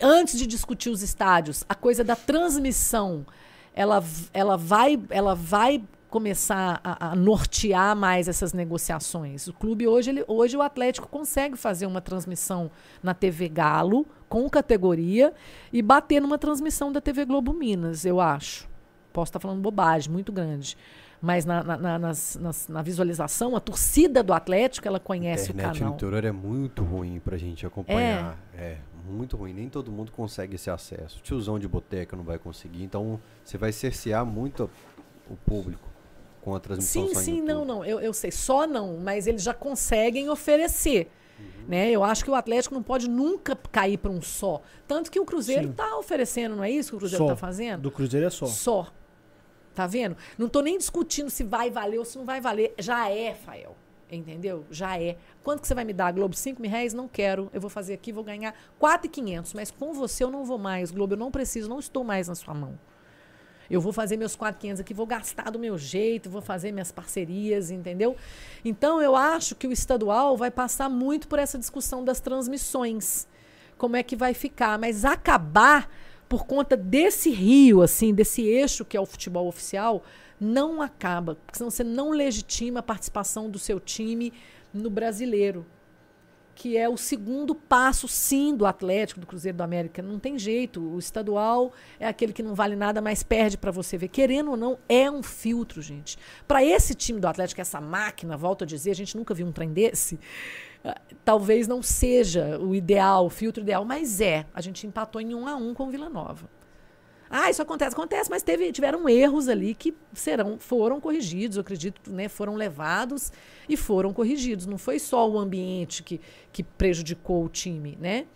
Speaker 3: antes de discutir os estádios, a coisa da transmissão, ela, ela, vai, ela vai começar a, a nortear mais essas negociações. O clube hoje, ele, hoje o Atlético consegue fazer uma transmissão na TV Galo com categoria e bater numa transmissão da TV Globo Minas, eu acho. Posso estar falando bobagem, muito grande. Mas na, na, na- nas- nas- na visualização, a torcida do Atlético, ela conhece
Speaker 1: internet
Speaker 3: o
Speaker 1: no
Speaker 3: canal.
Speaker 1: interior é muito ruim pra gente acompanhar. É. muito ruim. Nem todo mundo consegue esse acesso. Tiozão de boteca não vai conseguir. Então você vai cercear muito o público com a transmissão
Speaker 3: Sim, sim, não, não. Eu, eu sei. Só não, mas eles já conseguem oferecer.
Speaker 1: Uhum.
Speaker 3: Né? Eu acho que o Atlético não pode nunca cair para um só. Tanto que o Cruzeiro está oferecendo, não é isso que o Cruzeiro está fazendo?
Speaker 2: Do Cruzeiro é só.
Speaker 3: Só. Tá vendo? Não tô nem discutindo se vai valer ou se não vai valer. Já é, Fael. Entendeu? Já é. Quanto que você vai me dar, Globo? 5 mil reais? Não quero. Eu vou fazer aqui, vou ganhar 4,500. Mas com você eu não vou mais, Globo. Eu não preciso, não estou mais na sua mão. Eu vou fazer meus 4,500 aqui, vou gastar do meu jeito, vou fazer minhas parcerias, entendeu? Então eu acho que o estadual vai passar muito por essa discussão das transmissões. Como é que vai ficar? Mas acabar por conta desse rio, assim, desse eixo que é o futebol oficial, não acaba. Porque senão você não legitima a participação do seu time no brasileiro que é o segundo passo, sim, do Atlético, do Cruzeiro do América. Não tem jeito. O estadual é aquele que não vale nada, mas perde para você ver. Querendo ou não, é um filtro, gente. Para esse time do Atlético, essa máquina, volto a dizer, a gente nunca viu um trem desse. ah, Talvez não seja o ideal, o filtro ideal, mas é. A gente empatou em um a um com o Vila Nova. Ah, isso acontece, acontece, mas teve, tiveram erros ali que serão, foram corrigidos, eu acredito, né, foram levados e foram corrigidos. Não foi só o ambiente que, que prejudicou o time, né?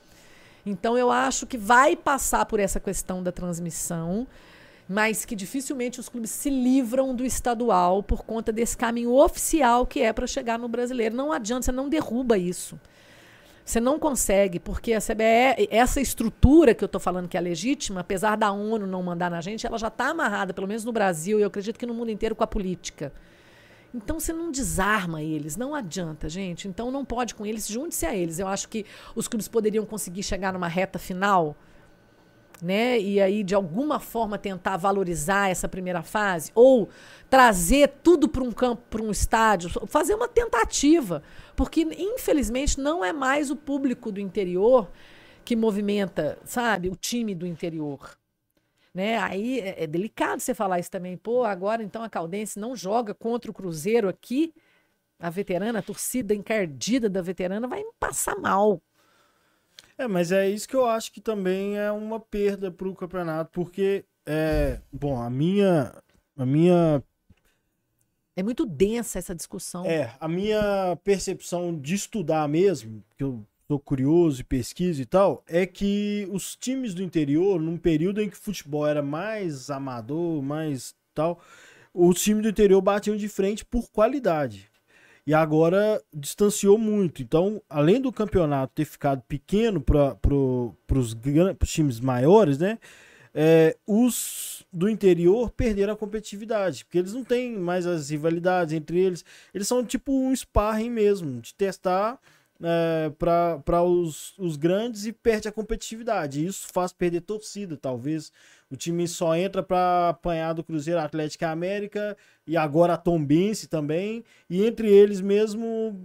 Speaker 3: Então eu acho que vai passar por essa questão da transmissão, mas que dificilmente os clubes se livram do estadual por conta desse caminho oficial que é para chegar no brasileiro. Não adianta, você não derruba isso. Você não consegue, porque a CBE, essa estrutura que eu estou falando que é legítima, apesar da ONU não mandar na gente, ela já está amarrada, pelo menos no Brasil, e eu acredito que no mundo inteiro, com a política. Então você não desarma eles, não adianta, gente. Então não pode com eles, junte-se a eles. Eu acho que os clubes poderiam conseguir chegar numa reta final, né? E aí, de alguma forma, tentar valorizar essa primeira fase, ou trazer tudo para um campo, para um estádio, fazer uma tentativa. Porque, infelizmente, não é mais o público do interior que movimenta, sabe, o time do interior. Né? Aí é, é delicado você falar isso também. Pô, agora então a Caldense não joga contra o Cruzeiro aqui. A veterana, a torcida encardida da veterana vai passar mal.
Speaker 2: É, mas é isso que eu acho que também é uma perda pro campeonato, porque é, bom, a minha a minha
Speaker 3: É muito densa essa discussão.
Speaker 2: é, a minha percepção de estudar mesmo, que eu tô curioso e pesquiso e tal, é que os times do interior, num período em que o futebol era mais amador, mais tal, os times do interior batiam de frente por qualidade. E agora distanciou muito. Então, além do campeonato ter ficado pequeno para os times maiores, né? É, os do interior perderam a competitividade, porque eles não têm mais as rivalidades entre eles. Eles são tipo um sparring mesmo, de testar é, para os, os grandes e perde a competitividade. Isso faz perder torcida, talvez. O time só entra para apanhar do Cruzeiro Atlético América e agora a Tombense também. E entre eles mesmo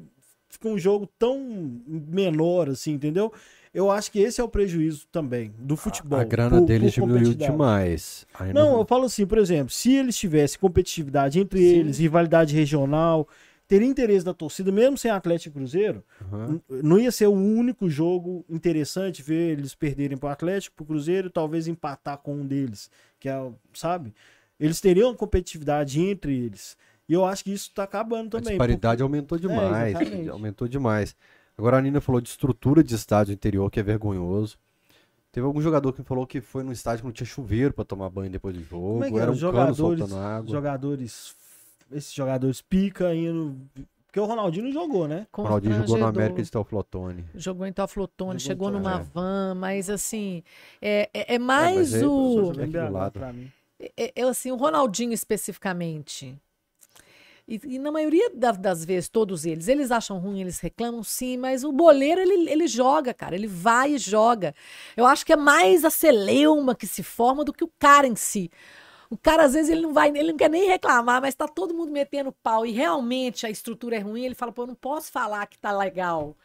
Speaker 2: fica um jogo tão menor assim, entendeu? Eu acho que esse é o prejuízo também do futebol.
Speaker 1: A grana
Speaker 2: por-
Speaker 1: deles
Speaker 2: por
Speaker 1: diminuiu demais. Aí
Speaker 2: Não, eu falo assim, por exemplo, se eles tivessem competitividade entre eles, rivalidade regional, teria interesse da torcida, mesmo sem Atlético e Cruzeiro, n- não ia ser o único jogo interessante ver eles perderem pro Atlético, pro Cruzeiro, e talvez empatar com um deles, que é, o- sabe? Eles teriam competitividade entre eles. E eu acho que isso tá acabando
Speaker 1: A
Speaker 2: também.
Speaker 1: disparidade aumentou demais.
Speaker 2: exatamente.
Speaker 1: aumentou demais. Agora a Nina falou de estrutura de estádio interior, que é vergonhoso. Teve algum jogador que falou que foi num estádio que não tinha chuveiro pra tomar banho depois do jogo.
Speaker 2: Como é que
Speaker 1: era
Speaker 2: era?
Speaker 1: um
Speaker 2: Os
Speaker 1: cano
Speaker 2: jogadores,
Speaker 1: soltando água.
Speaker 2: jogadores, esses jogadores pica indo... Porque o Ronaldinho não jogou, né?
Speaker 1: O Ronaldinho jogou no
Speaker 3: Constrangedor.
Speaker 1: América de Teoflotone.
Speaker 3: Jogou em Teoflotone,
Speaker 2: Jogou
Speaker 3: chegou numa
Speaker 1: Teoflotone.
Speaker 3: van, mas assim, é, é, é mais
Speaker 1: mas é-
Speaker 3: o.
Speaker 2: Mim.
Speaker 3: é, é, assim, o Ronaldinho especificamente. E, e na maioria da- das vezes, todos eles, eles acham ruim, eles reclamam, sim, mas o boleiro, ele, ele joga, cara, ele vai e joga. Eu acho que é mais a celeuma que se forma do que o cara em si. O cara, às vezes, ele não vai, ele não quer nem reclamar, mas tá todo mundo metendo pau e realmente a estrutura é ruim, ele fala, pô, eu não posso falar que tá legal.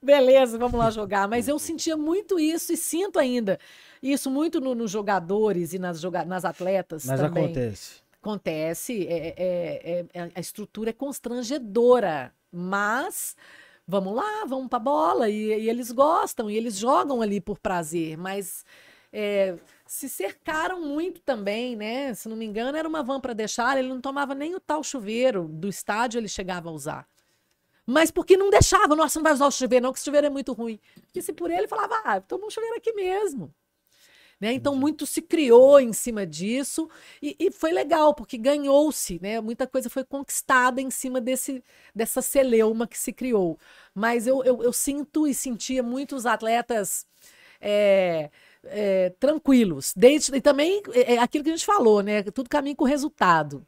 Speaker 3: Beleza, vamos lá jogar. Mas eu sentia muito isso e sinto ainda. Isso muito no- nos jogadores e nas, joga nas atletas
Speaker 2: Mas
Speaker 3: também.
Speaker 2: acontece.
Speaker 3: Acontece, é, é- é- a estrutura é constrangedora, mas vamos lá, vamos pra bola, e, e eles gostam, e eles jogam ali por prazer, mas é, se cercaram muito também, né? Se não me engano, era uma van para deixar, ele não tomava nem o tal chuveiro do estádio, ele chegava a usar. Mas porque não deixava, nossa, não vai usar o chuveiro, não, que esse chuveiro é muito ruim. Porque se por ele falava, ah, toma um chuveiro aqui mesmo. Né? Então, muito se criou em cima disso e, e foi legal, porque ganhou-se, né? Muita coisa foi conquistada em cima desse, dessa celeuma que se criou. Mas eu, eu, eu sinto e sentia muitos atletas é, é, tranquilos. Desde, e também é é aquilo que a gente falou, né? Tudo caminho com resultado.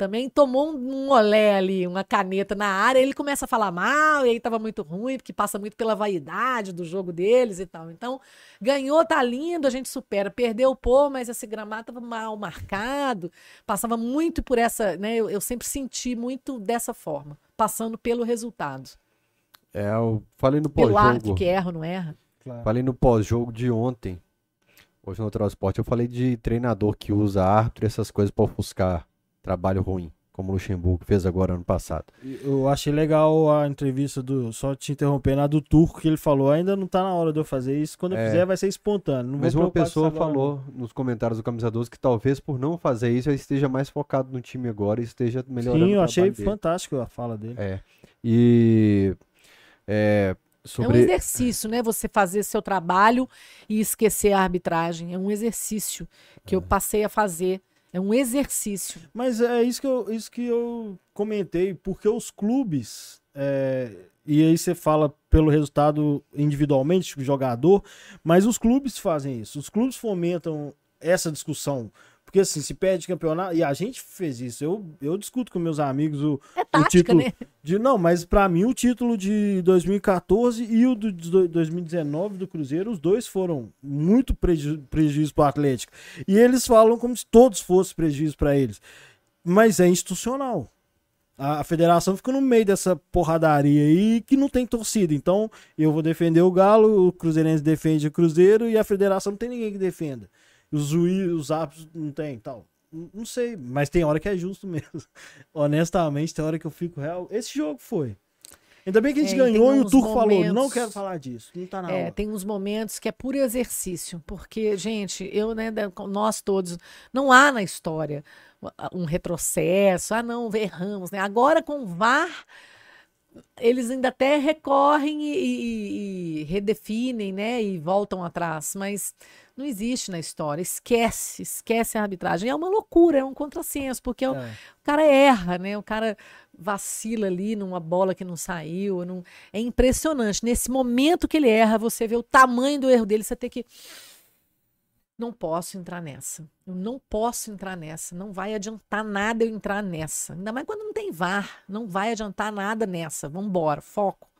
Speaker 3: Também tomou um, um olé ali, uma caneta na área, ele começa a falar mal, e aí tava muito ruim, porque passa muito pela vaidade do jogo deles e tal. Então, ganhou, tá lindo, a gente supera. Perdeu, pô, mas esse gramado tava mal marcado, passava muito por essa, né? Eu, eu sempre senti muito dessa forma, passando pelo resultado.
Speaker 1: É, eu falei no
Speaker 3: Pelo árbitro
Speaker 1: pós-jogo.
Speaker 3: que erra ou não erra.
Speaker 2: Claro.
Speaker 1: Falei no pós-jogo de ontem. Hoje no transporte eu falei de treinador que usa árbitro e essas coisas pra ofuscar trabalho ruim, como o Luxemburgo fez agora ano passado.
Speaker 2: Eu achei legal a entrevista do. Só te interrompendo, a do Turco, que ele falou: ainda não tá na hora de eu fazer isso. Quando eu
Speaker 1: É.
Speaker 2: fizer, vai ser espontâneo. Não
Speaker 1: Mas uma pessoa falou nos comentários do Camisa 12 que talvez por não fazer isso ele esteja mais focado no time agora e esteja
Speaker 2: não.
Speaker 1: melhorando
Speaker 2: Sim, eu
Speaker 1: o
Speaker 2: achei fantástico a fala dele.
Speaker 1: É. E é,
Speaker 3: É um
Speaker 1: sobre
Speaker 3: exercício, né? Você fazer seu trabalho e esquecer a arbitragem. É um exercício que eu passei a fazer. É um exercício.
Speaker 2: Mas é isso que eu, isso que eu comentei, porque os clubes. é, e aí você fala pelo resultado individualmente, tipo jogador, mas os clubes fazem isso. Os clubes fomentam essa discussão. Porque assim, se perde campeonato. E a gente fez isso. Eu, eu discuto com meus amigos o,
Speaker 3: É tática,
Speaker 2: título-
Speaker 3: né?
Speaker 2: De, não, mas pra mim o título de 2014 e o de do- 2019 do Cruzeiro, os dois foram muito preju prejuízo pro Atlético. E eles falam como se todos fossem prejuízo pra eles. Mas é institucional. A, a federação fica no meio dessa porradaria aí que não tem torcida. Então, eu vou defender o Galo, o Cruzeirense defende o Cruzeiro e a federação não tem ninguém que defenda. Os juízes, os árbitros não tem tal. Não sei, mas tem hora que é justo mesmo. Honestamente, tem hora que eu fico real. Esse jogo foi. Ainda bem que a gente
Speaker 3: É,
Speaker 2: ganhou e o Turco falou: não
Speaker 3: momentos-
Speaker 2: quero falar disso. Não tá na
Speaker 3: É, tem uns momentos que é puro exercício, porque, gente, eu, né, nós todos, não há na história um retrocesso, ah, não, erramos, né? Agora com o VAR, eles ainda até recorrem e, e- e redefinem, né, e voltam atrás, mas não existe na história, esquece, esquece a arbitragem. É uma loucura, é um contrassenso, porque o,
Speaker 2: É.
Speaker 3: o cara erra, né? O cara vacila ali numa bola que não saiu. não- É impressionante. Nesse momento que ele erra, você vê o tamanho do erro dele, você tem que. Não posso entrar nessa. Eu não posso entrar nessa. Não vai adiantar nada eu entrar nessa. Ainda mais quando não tem VAR. Não vai adiantar nada nessa. Vamos embora. Foco.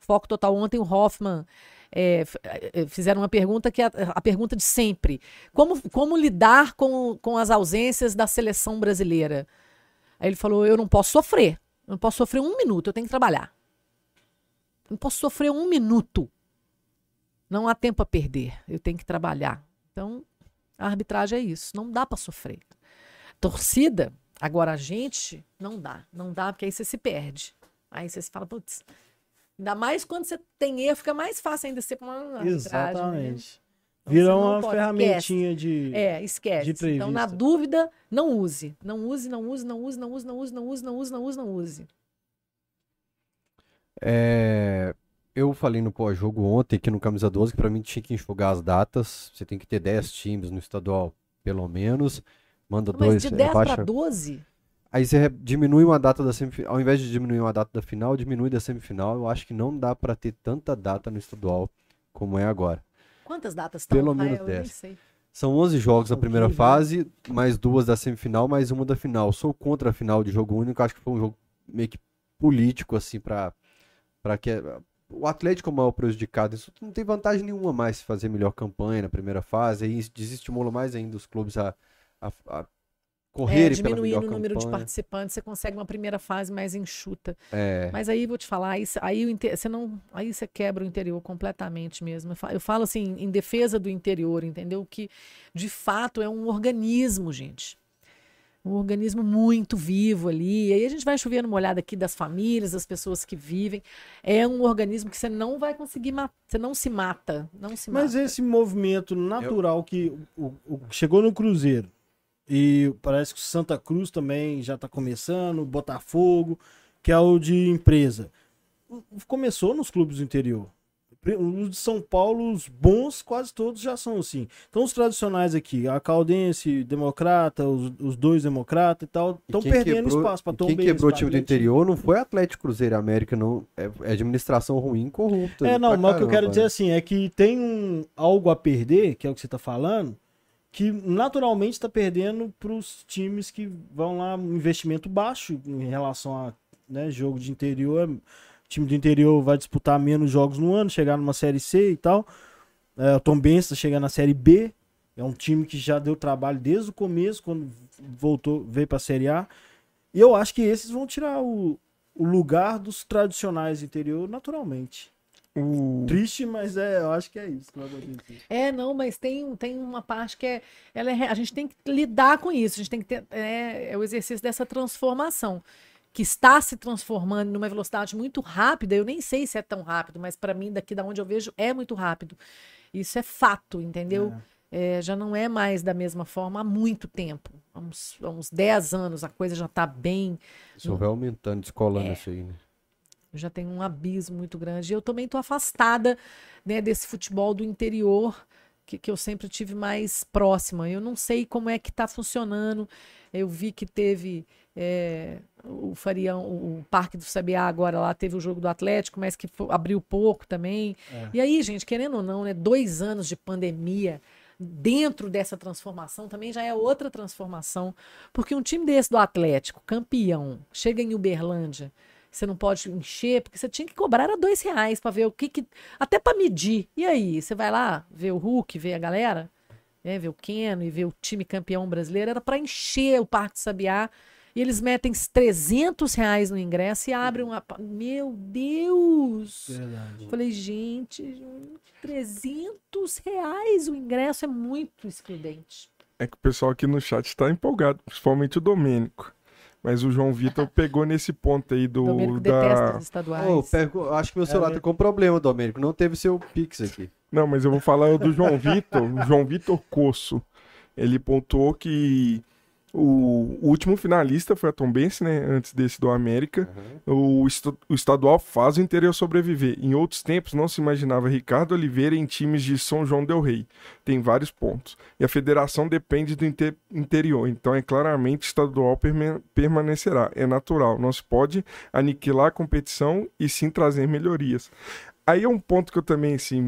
Speaker 3: Foco total. Ontem o Hoffman é, f- é, fizeram uma pergunta que é a, a pergunta de sempre. Como, como lidar com, com as ausências da seleção brasileira? Aí ele falou: Eu não posso sofrer. Eu não posso sofrer um minuto. Eu tenho que trabalhar. Eu não posso sofrer um minuto. Não há tempo a perder. Eu tenho que trabalhar. Então, a arbitragem é isso. Não dá para sofrer. Torcida, agora a gente, não dá. Não dá, porque aí você se perde. Aí você se fala, putz. Ainda mais quando você tem erro, fica mais fácil ainda ser uma arbitragem. Né?
Speaker 2: Exatamente.
Speaker 3: Então,
Speaker 2: Vira uma
Speaker 3: pode-
Speaker 2: ferramentinha de.
Speaker 3: É, esquece.
Speaker 2: de
Speaker 3: então, na dúvida, não use. Não use, não use, não use, não use, não use, não use, não use, não use, não use.
Speaker 1: É, eu falei no pós-jogo ontem aqui no Camisa 12 que pra mim tinha que enxugar as datas. Você tem que ter 10 times no estadual, pelo menos. Manda
Speaker 3: Mas
Speaker 1: dois,
Speaker 3: de
Speaker 1: é,
Speaker 3: 10
Speaker 1: baixa-
Speaker 3: para 12,
Speaker 1: Aí você diminui uma data da semifinal. Ao invés de diminuir uma data da final, diminui da semifinal. Eu acho que não dá pra ter tanta data no estadual como é agora.
Speaker 3: quantas datas estão?
Speaker 1: Pelo menos
Speaker 3: eu nem
Speaker 1: 10.
Speaker 3: sei.
Speaker 1: São 11 jogos da primeira
Speaker 2: Horrível.
Speaker 1: fase, mais duas da semifinal, mais uma da final. Sou contra a final de jogo único, acho que foi um jogo meio que político, assim, pra, pra que. O Atlético é o maior prejudicado. Isso não tem vantagem nenhuma mais fazer melhor campanha na primeira fase. Aí desestimula mais ainda os clubes a, a, a
Speaker 3: É,
Speaker 1: correrem pela
Speaker 3: diminuindo o número de
Speaker 1: campanha.
Speaker 3: participantes, você consegue uma primeira fase mais enxuta.
Speaker 1: É,
Speaker 3: Mas aí vou te falar, aí, aí você não, aí você quebra o interior completamente mesmo. Eu fa- Eu falo assim em defesa do interior, entendeu? Que de fato é um organismo, gente. Um organismo muito vivo ali. E aí a gente vai chover numa olhada aqui das famílias, das pessoas que vivem. É um organismo que você não vai conseguir matar. Você não se mata. Não se
Speaker 2: Mas
Speaker 3: mata.
Speaker 2: esse movimento natural que o, o- chegou no Cruzeiro e parece que o Santa Cruz também já está começando, Botafogo, que é o de empresa. Começou nos clubes do interior. Os de São Paulo, os bons, quase todos já são assim. Então, os tradicionais aqui, a Caldense, Democrata, os, os dois Democrata e tal, estão perdendo
Speaker 1: quebrou-
Speaker 2: espaço para
Speaker 1: Quem quebrou o time do interior não foi Atlético Cruzeiro América, não. É, é administração ruim e corrupta.
Speaker 2: É, não, mas o que eu quero dizer assim é que tem um algo a perder, que é o que você tá falando, que naturalmente está perdendo para os times que vão lá um investimento baixo em relação a né, jogo de interior. O time do interior vai disputar menos jogos no ano, chegar numa série C e tal. É, o Tom Benz tá chegando na série B. É um time que já deu trabalho desde o começo, quando voltou, veio para a série A. E eu acho que esses vão tirar o, o lugar dos tradicionais do interior naturalmente.
Speaker 4: O...
Speaker 2: Triste, mas é, eu acho que é isso que vai acontecer.
Speaker 3: É, não, mas tem, tem uma parte que é, ela é. A gente tem que lidar com isso, a gente tem que ter. É, é o exercício dessa transformação, que está se transformando numa velocidade muito rápida. Eu nem sei se é tão rápido, mas para mim, daqui da onde eu vejo, é muito rápido. Isso é fato, entendeu? É, já não é mais da mesma forma há muito tempo. Há uns, há uns 10 anos a coisa já está bem.
Speaker 1: Só vai aumentando, descolando
Speaker 3: É.
Speaker 1: isso aí, né?
Speaker 3: já tem um abismo muito grande. E eu também estou afastada né, desse futebol do interior que, que eu sempre tive mais próxima. Eu não sei como é que está funcionando. Eu vi que teve é, o Farião, o, Parque do Sabiá agora lá teve o jogo do Atlético, mas que abriu pouco também.
Speaker 2: É.
Speaker 3: E aí, gente, querendo ou não, né, dois anos de pandemia dentro dessa transformação também já é outra transformação, porque um time desse do Atlético, campeão, chega em Uberlândia, você não pode encher, porque você tinha que cobrar era dois reais para ver o que, que até para medir. E aí, você vai lá ver o Hulk, ver a galera, né, ver o Keno e ver o time campeão brasileiro, era para encher o Parque do Sabiá. E eles metem 300 reais no ingresso e abrem uma. pa- Meu Deus!
Speaker 2: Verdade.
Speaker 3: Falei, gente, gente, 300 reais o ingresso é muito excludente.
Speaker 4: É que o pessoal aqui no chat está empolgado, principalmente o Domênico. Mas o João Vitor pegou nesse ponto aí do
Speaker 3: Domênico detesta
Speaker 4: da.
Speaker 3: os estaduais.
Speaker 1: Ô, pergu- acho que meu celular
Speaker 2: É,
Speaker 1: tá com problema, Domênico. Não teve seu Pix aqui.
Speaker 4: Não, mas eu vou falar do João Vitor, o João Vitor Coço. Ele pontuou que o, o último finalista foi a Tombense, né? Antes desse do América. O, estu- o estadual faz o interior sobreviver. Em outros tempos, não se imaginava Ricardo Oliveira em times de São João Del Rei. Tem vários pontos. E a federação depende do inte- interior. Então, é claramente estadual perme- permanecerá. É natural. Não se pode aniquilar a competição e sim trazer melhorias. Aí é um ponto que eu também, assim,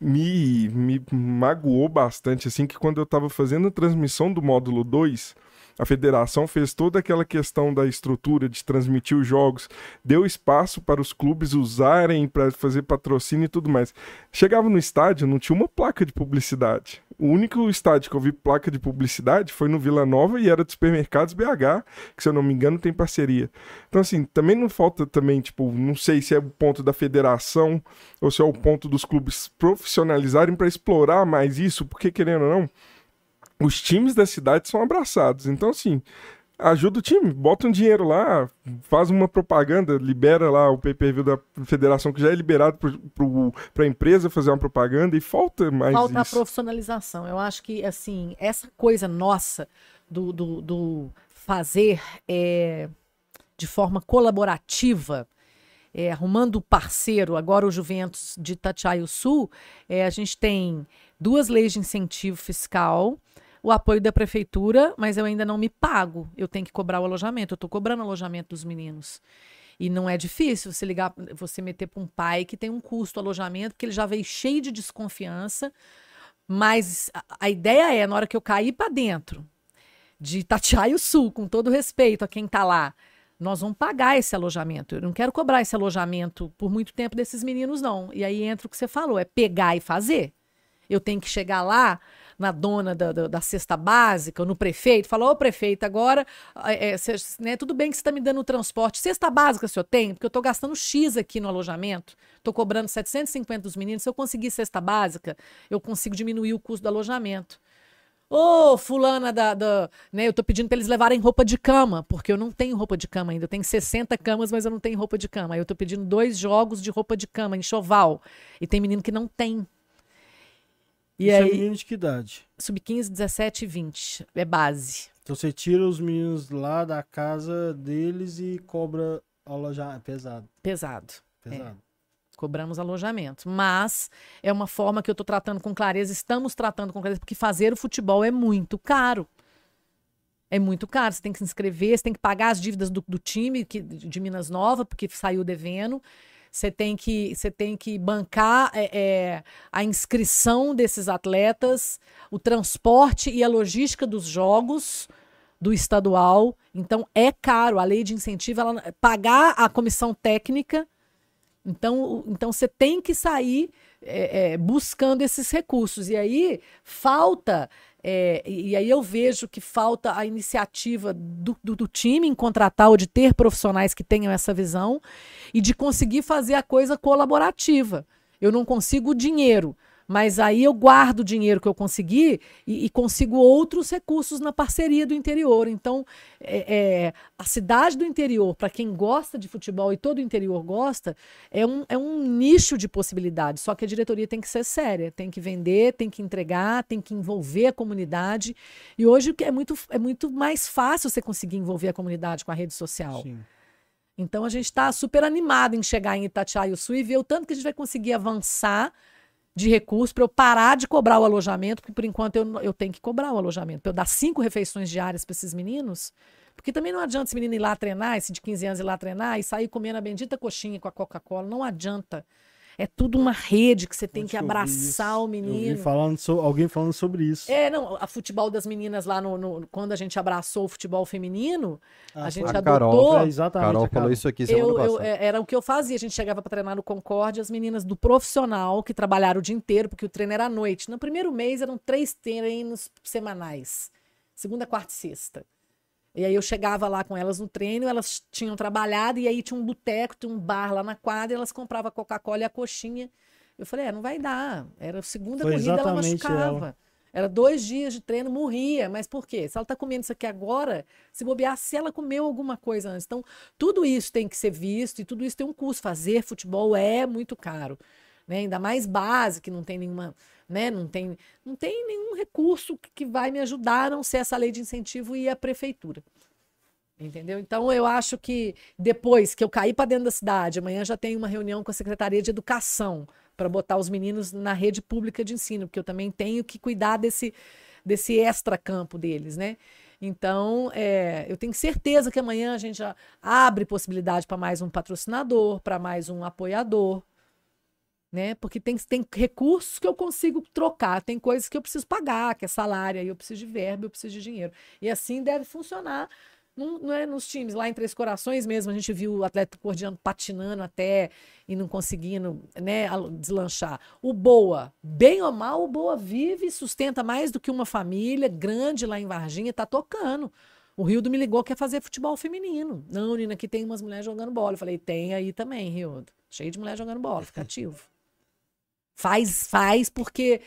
Speaker 4: me, me magoou bastante, assim, que quando eu estava fazendo a transmissão do módulo 2, a federação fez toda aquela questão da estrutura de transmitir os jogos, deu espaço para os clubes usarem para fazer patrocínio e tudo mais. Chegava no estádio, não tinha uma placa de publicidade. O único estádio que eu vi placa de publicidade foi no Vila Nova e era de supermercados BH, que se eu não me engano tem parceria. Então, assim, também não falta também, tipo, não sei se é o ponto da federação ou se é o ponto dos clubes profissionalizarem para explorar mais isso, porque querendo ou não, os times da cidade são abraçados. Então, assim, ajuda o time, bota um dinheiro lá, faz uma propaganda, libera lá o pay-per-view da federação que já é liberado para a empresa fazer uma propaganda e falta mais
Speaker 3: falta
Speaker 4: isso.
Speaker 3: a profissionalização. Eu acho que, assim, essa coisa nossa do, do, do fazer é, de forma colaborativa, é, arrumando parceiro, agora o Juventus de Itatiaio Sul, é, a gente tem duas leis de incentivo fiscal, o apoio da prefeitura, mas eu ainda não me pago. Eu tenho que cobrar o alojamento. Eu estou cobrando o alojamento dos meninos. E não é difícil você ligar, você meter para um pai que tem um custo alojamento, porque ele já veio cheio de desconfiança. Mas a, a ideia é, na hora que eu cair para dentro de Itatiaio Sul, com todo respeito a quem está lá, nós vamos pagar esse alojamento. Eu não quero cobrar esse alojamento por muito tempo desses meninos, não. E aí entra o que você falou, é pegar e fazer. Eu tenho que chegar lá na dona da, da, da cesta básica, no prefeito, fala, ô prefeito, agora, é, cê, né, tudo bem que você está me dando o transporte, cesta básica o senhor tem? Porque eu estou gastando X aqui no alojamento, estou cobrando 750 dos meninos, se eu conseguir cesta básica, eu consigo diminuir o custo do alojamento. Ô, oh, fulana da, da, né, eu tô pedindo para eles levarem roupa de cama, porque eu não tenho roupa de cama ainda. Eu tenho 60 camas, mas eu não tenho roupa de cama. Aí eu tô pedindo dois jogos de roupa de cama, enxoval. E tem menino que não tem.
Speaker 2: E Isso é aí, é menino de que idade?
Speaker 3: Sub-15, 17 e 20. É base.
Speaker 2: Então você tira os meninos lá da casa deles e cobra alojamento. É pesado.
Speaker 3: Pesado.
Speaker 2: Pesado. É.
Speaker 3: Cobramos alojamento. Mas é uma forma que eu estou tratando com clareza, estamos tratando com clareza, porque fazer o futebol é muito caro. É muito caro. Você tem que se inscrever, você tem que pagar as dívidas do, do time que, de Minas Nova, porque saiu devendo. Você tem que, você tem que bancar é, é, a inscrição desses atletas, o transporte e a logística dos jogos do estadual. Então é caro. A lei de incentivo, ela, pagar a comissão técnica. Então, então você tem que sair é, é buscando esses recursos. E aí falta é, e aí eu vejo que falta a iniciativa do, do, do, time em contratar ou de ter profissionais que tenham essa visão e de conseguir fazer a coisa colaborativa. Eu não consigo dinheiro, mas aí eu guardo o dinheiro que eu consegui e, e consigo outros recursos na parceria do interior. Então, é, é, a cidade do interior, para quem gosta de futebol e todo o interior gosta, é um, é um nicho de possibilidades. Só que a diretoria tem que ser séria, tem que vender, tem que entregar, tem que envolver a comunidade. E hoje é muito, é muito mais fácil você conseguir envolver a comunidade com a rede social. Sim. Então a gente está super animado em chegar em Itatiaia-Sul e ver o tanto que a gente vai conseguir avançar de recursos para eu parar de cobrar o alojamento, porque por enquanto eu, eu tenho que cobrar o alojamento. Para eu dar cinco refeições diárias para esses meninos, porque também não adianta esse menino ir lá treinar, esse de 15 anos ir lá treinar e sair comendo a bendita coxinha com a Coca-Cola. Não adianta. É tudo uma rede que você tem que abraçar o menino.
Speaker 2: Falando so, alguém falando sobre isso.
Speaker 3: É, não, a futebol das meninas lá no, no quando a gente abraçou o futebol feminino, ah, a gente a adotou. Carol,
Speaker 1: é exatamente, Carol falou isso aqui
Speaker 3: eu, eu, é, Era o que eu fazia, a gente chegava para treinar no Concorde, as meninas do profissional que trabalharam o dia inteiro, porque o treino era à noite. No primeiro mês eram três treinos semanais. Segunda, quarta e sexta. E aí eu chegava lá com elas no treino, elas tinham trabalhado, e aí tinha um boteco, tinha um bar lá na quadra, e elas compravam a Coca-Cola e a coxinha. Eu falei, é, não vai dar. Era a segunda Foi corrida, ela machucava. Ela. Era dois dias de treino, morria. Mas por quê? Se ela está comendo isso aqui agora, se bobear, se ela comeu alguma coisa antes. Então, tudo isso tem que ser visto e tudo isso tem um custo. Fazer futebol é muito caro. Né? Ainda mais base, que não tem nenhuma né? Não tem, não tem nenhum recurso que vai me ajudar a não ser essa lei de incentivo e a prefeitura. Entendeu? Então eu acho que depois que eu cair para dentro da cidade, amanhã já tenho uma reunião com a Secretaria de Educação para botar os meninos na rede pública de ensino, porque eu também tenho que cuidar desse desse extra campo deles, né? Então, é, eu tenho certeza que amanhã a gente já abre possibilidade para mais um patrocinador, para mais um apoiador, né? Porque tem, tem recursos que eu consigo trocar, tem coisas que eu preciso pagar, que é salário, aí eu preciso de verba, eu preciso de dinheiro. E assim deve funcionar Não, não é nos times, lá em Três Corações mesmo, a gente viu o atleta cordiano patinando até e não conseguindo né, deslanchar. O Boa, bem ou mal, o Boa vive e sustenta mais do que uma família grande lá em Varginha, tá tocando. O Rildo me ligou, quer fazer futebol feminino. Não, Nina, aqui tem umas mulheres jogando bola. Eu falei, tem aí também, Rildo. Cheio de mulher jogando bola, fica ativo. Faz, faz, porque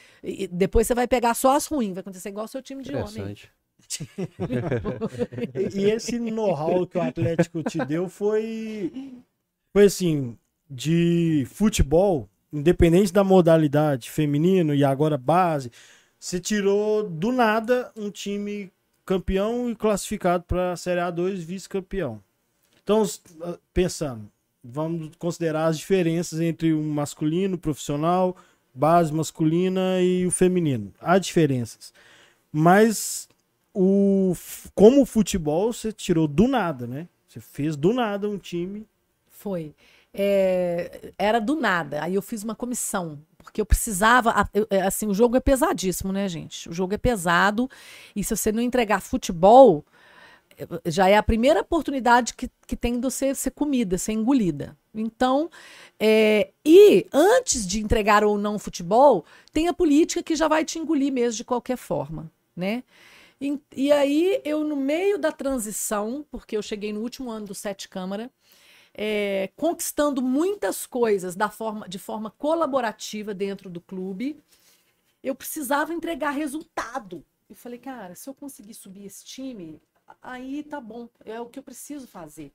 Speaker 3: depois você vai pegar só as ruins, vai acontecer igual o seu time de homem.
Speaker 1: Interessante.
Speaker 2: E, esse know-how que o Atlético te deu foi, foi assim, de futebol, independente da modalidade, feminino e agora base, você tirou do nada um time campeão e classificado para a Série A2 vice-campeão. Então, ah, pensando, vamos considerar as diferenças entre o masculino, profissional, base masculina e o feminino. Há diferenças. Mas o como o futebol você tirou do nada, né? Você fez do nada um time.
Speaker 3: Foi. É, era do nada. Aí eu fiz uma comissão, porque eu precisava. é, Assim, o jogo é pesadíssimo, né, gente? O jogo é pesado. E se você não entregar futebol, já é a primeira oportunidade que, que tem de você ser comida, ser engolida. Então, é, e antes de entregar ou não futebol, tem a política que já vai te engolir mesmo de qualquer forma, né? E, e aí, eu, no meio da transição, porque eu cheguei no último ano do Sete Câmara, é, conquistando muitas coisas da forma, de forma colaborativa dentro do clube, eu precisava entregar resultado. Eu falei, cara, se eu conseguir subir esse time, aí tá bom, é o que eu preciso fazer.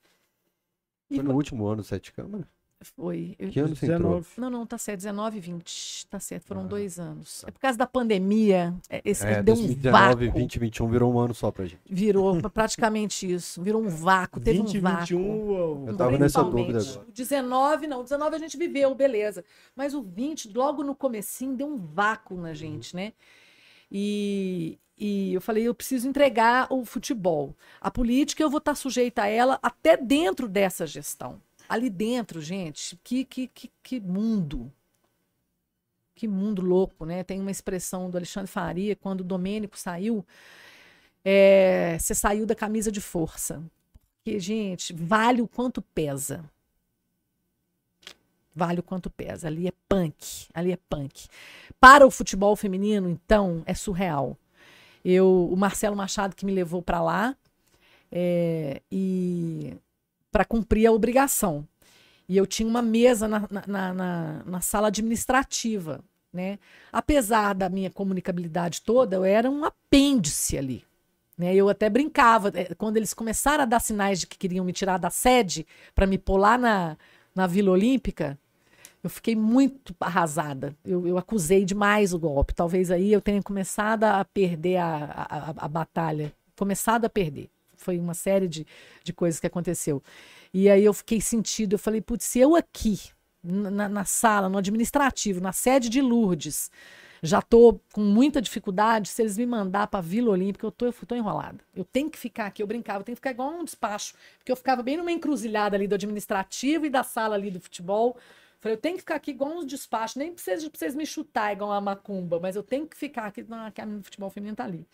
Speaker 3: E
Speaker 1: Foi no último ano, Sete Câmara?
Speaker 3: foi. eu-
Speaker 1: Que ano você entrou?
Speaker 3: não, não, tá certo, 19 e 20. Tá certo, foram dois anos. É por causa da pandemia, é, esse
Speaker 1: É,
Speaker 3: deu um
Speaker 1: 2019,
Speaker 3: vácuo.
Speaker 1: 2021 virou um ano só pra gente.
Speaker 3: Virou praticamente isso. Virou um vácuo, teve
Speaker 2: 20
Speaker 3: um vácuo.
Speaker 2: 21,
Speaker 1: Eu tava nessa dúvida agora.
Speaker 3: O 19, não. O 19 a gente viveu, beleza. Mas o 20, logo no comecinho, deu um vácuo na gente, né? E, e eu falei, eu preciso entregar o futebol. A política, eu vou estar sujeita a ela até dentro dessa gestão. Ali dentro, gente, que, que, que, que mundo. Que mundo louco, né? Tem uma expressão do Alexandre Faria, quando o Domênico saiu, é, você saiu da camisa de força. Porque, gente, vale o quanto pesa. Vale o quanto pesa. Ali é punk. Ali é punk. Para o futebol feminino, então, é surreal. Eu, o Marcelo Machado que me levou para lá é, e para cumprir a obrigação. E eu tinha uma mesa na, na, na- na- sala administrativa, né? Apesar da minha comunicabilidade toda, eu era um apêndice ali. Né? Eu até brincava, eh, quando eles começaram a dar sinais de que queriam me tirar da sede para me lá na, na Vila Olímpica, eu fiquei muito arrasada. Eu, eu acusei demais o golpe. Talvez aí eu tenha começado a perder a, a, a- batalha. Começado a perder. Foi uma série de, de coisas que aconteceu. E aí eu fiquei sentido. Eu falei, putz, se eu aqui, na, na sala, no administrativo, na sede de Lourdes, já tô com muita dificuldade, se eles me mandar para Vila Olímpica, eu tô, eu tô enrolada. Eu tenho que ficar aqui, eu brincava, eu tenho que ficar igual um despacho, porque eu ficava bem numa encruzilhada ali do administrativo e da sala ali do futebol. Falei, eu tenho que ficar aqui igual uns despachos, nem precisa pra vocês me chutar igual uma macumba, mas eu tenho que ficar aqui, não, que a futebol feminino tá ali.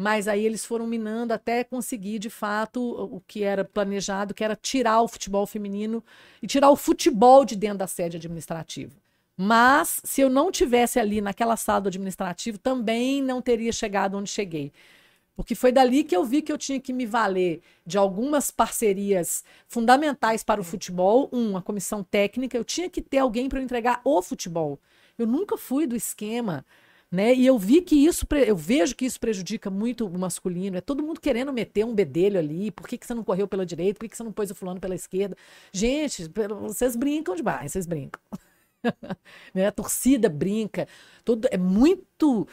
Speaker 3: Mas aí eles foram minando até conseguir, de fato, o que era planejado, que era tirar o futebol feminino e tirar o futebol de dentro da sede administrativa. Mas, se eu não tivesse ali naquela sala do administrativo, também não teria chegado onde cheguei. Porque foi dali que eu vi que eu tinha que me valer de algumas parcerias fundamentais para o futebol. Um, a comissão técnica, eu tinha que ter alguém para eu entregar o futebol. Eu nunca fui do esquema, né? E eu vi que isso, eu vejo que isso prejudica muito o masculino. É todo mundo querendo meter um bedelho ali. Por que, que você não correu pela direita? Por que, que você não pôs o fulano pela esquerda? Gente, vocês brincam demais, vocês brincam. né? A torcida brinca. Todo, é muito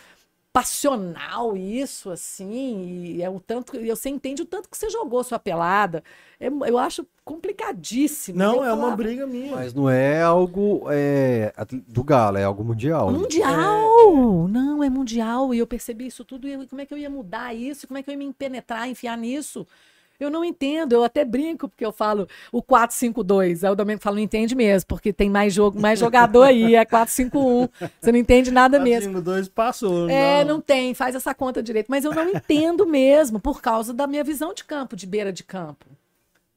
Speaker 3: passional isso, assim, e é o tanto, e você entende o tanto que você jogou sua pelada. É- eu acho complicadíssimo.
Speaker 2: Não,
Speaker 3: Eu
Speaker 2: é uma briga minha.
Speaker 1: Mas não é algo é, do Galo, é algo mundial. né?
Speaker 3: Mundial! Não, é mundial. E eu percebi isso tudo. E como é que eu ia mudar isso? Como é que eu ia me penetrar, enfiar nisso? Eu não entendo, eu até brinco, porque eu falo o 4-5-2. Aí o Domênico fala, não entende mesmo, porque tem mais jogo, mais jogador aí, é 4-5-1. Você não entende nada mesmo.
Speaker 2: 4-5-2 passou.
Speaker 3: É, não. não tem, faz essa conta direito. Mas eu não entendo mesmo, por causa da minha visão de campo, de beira de campo.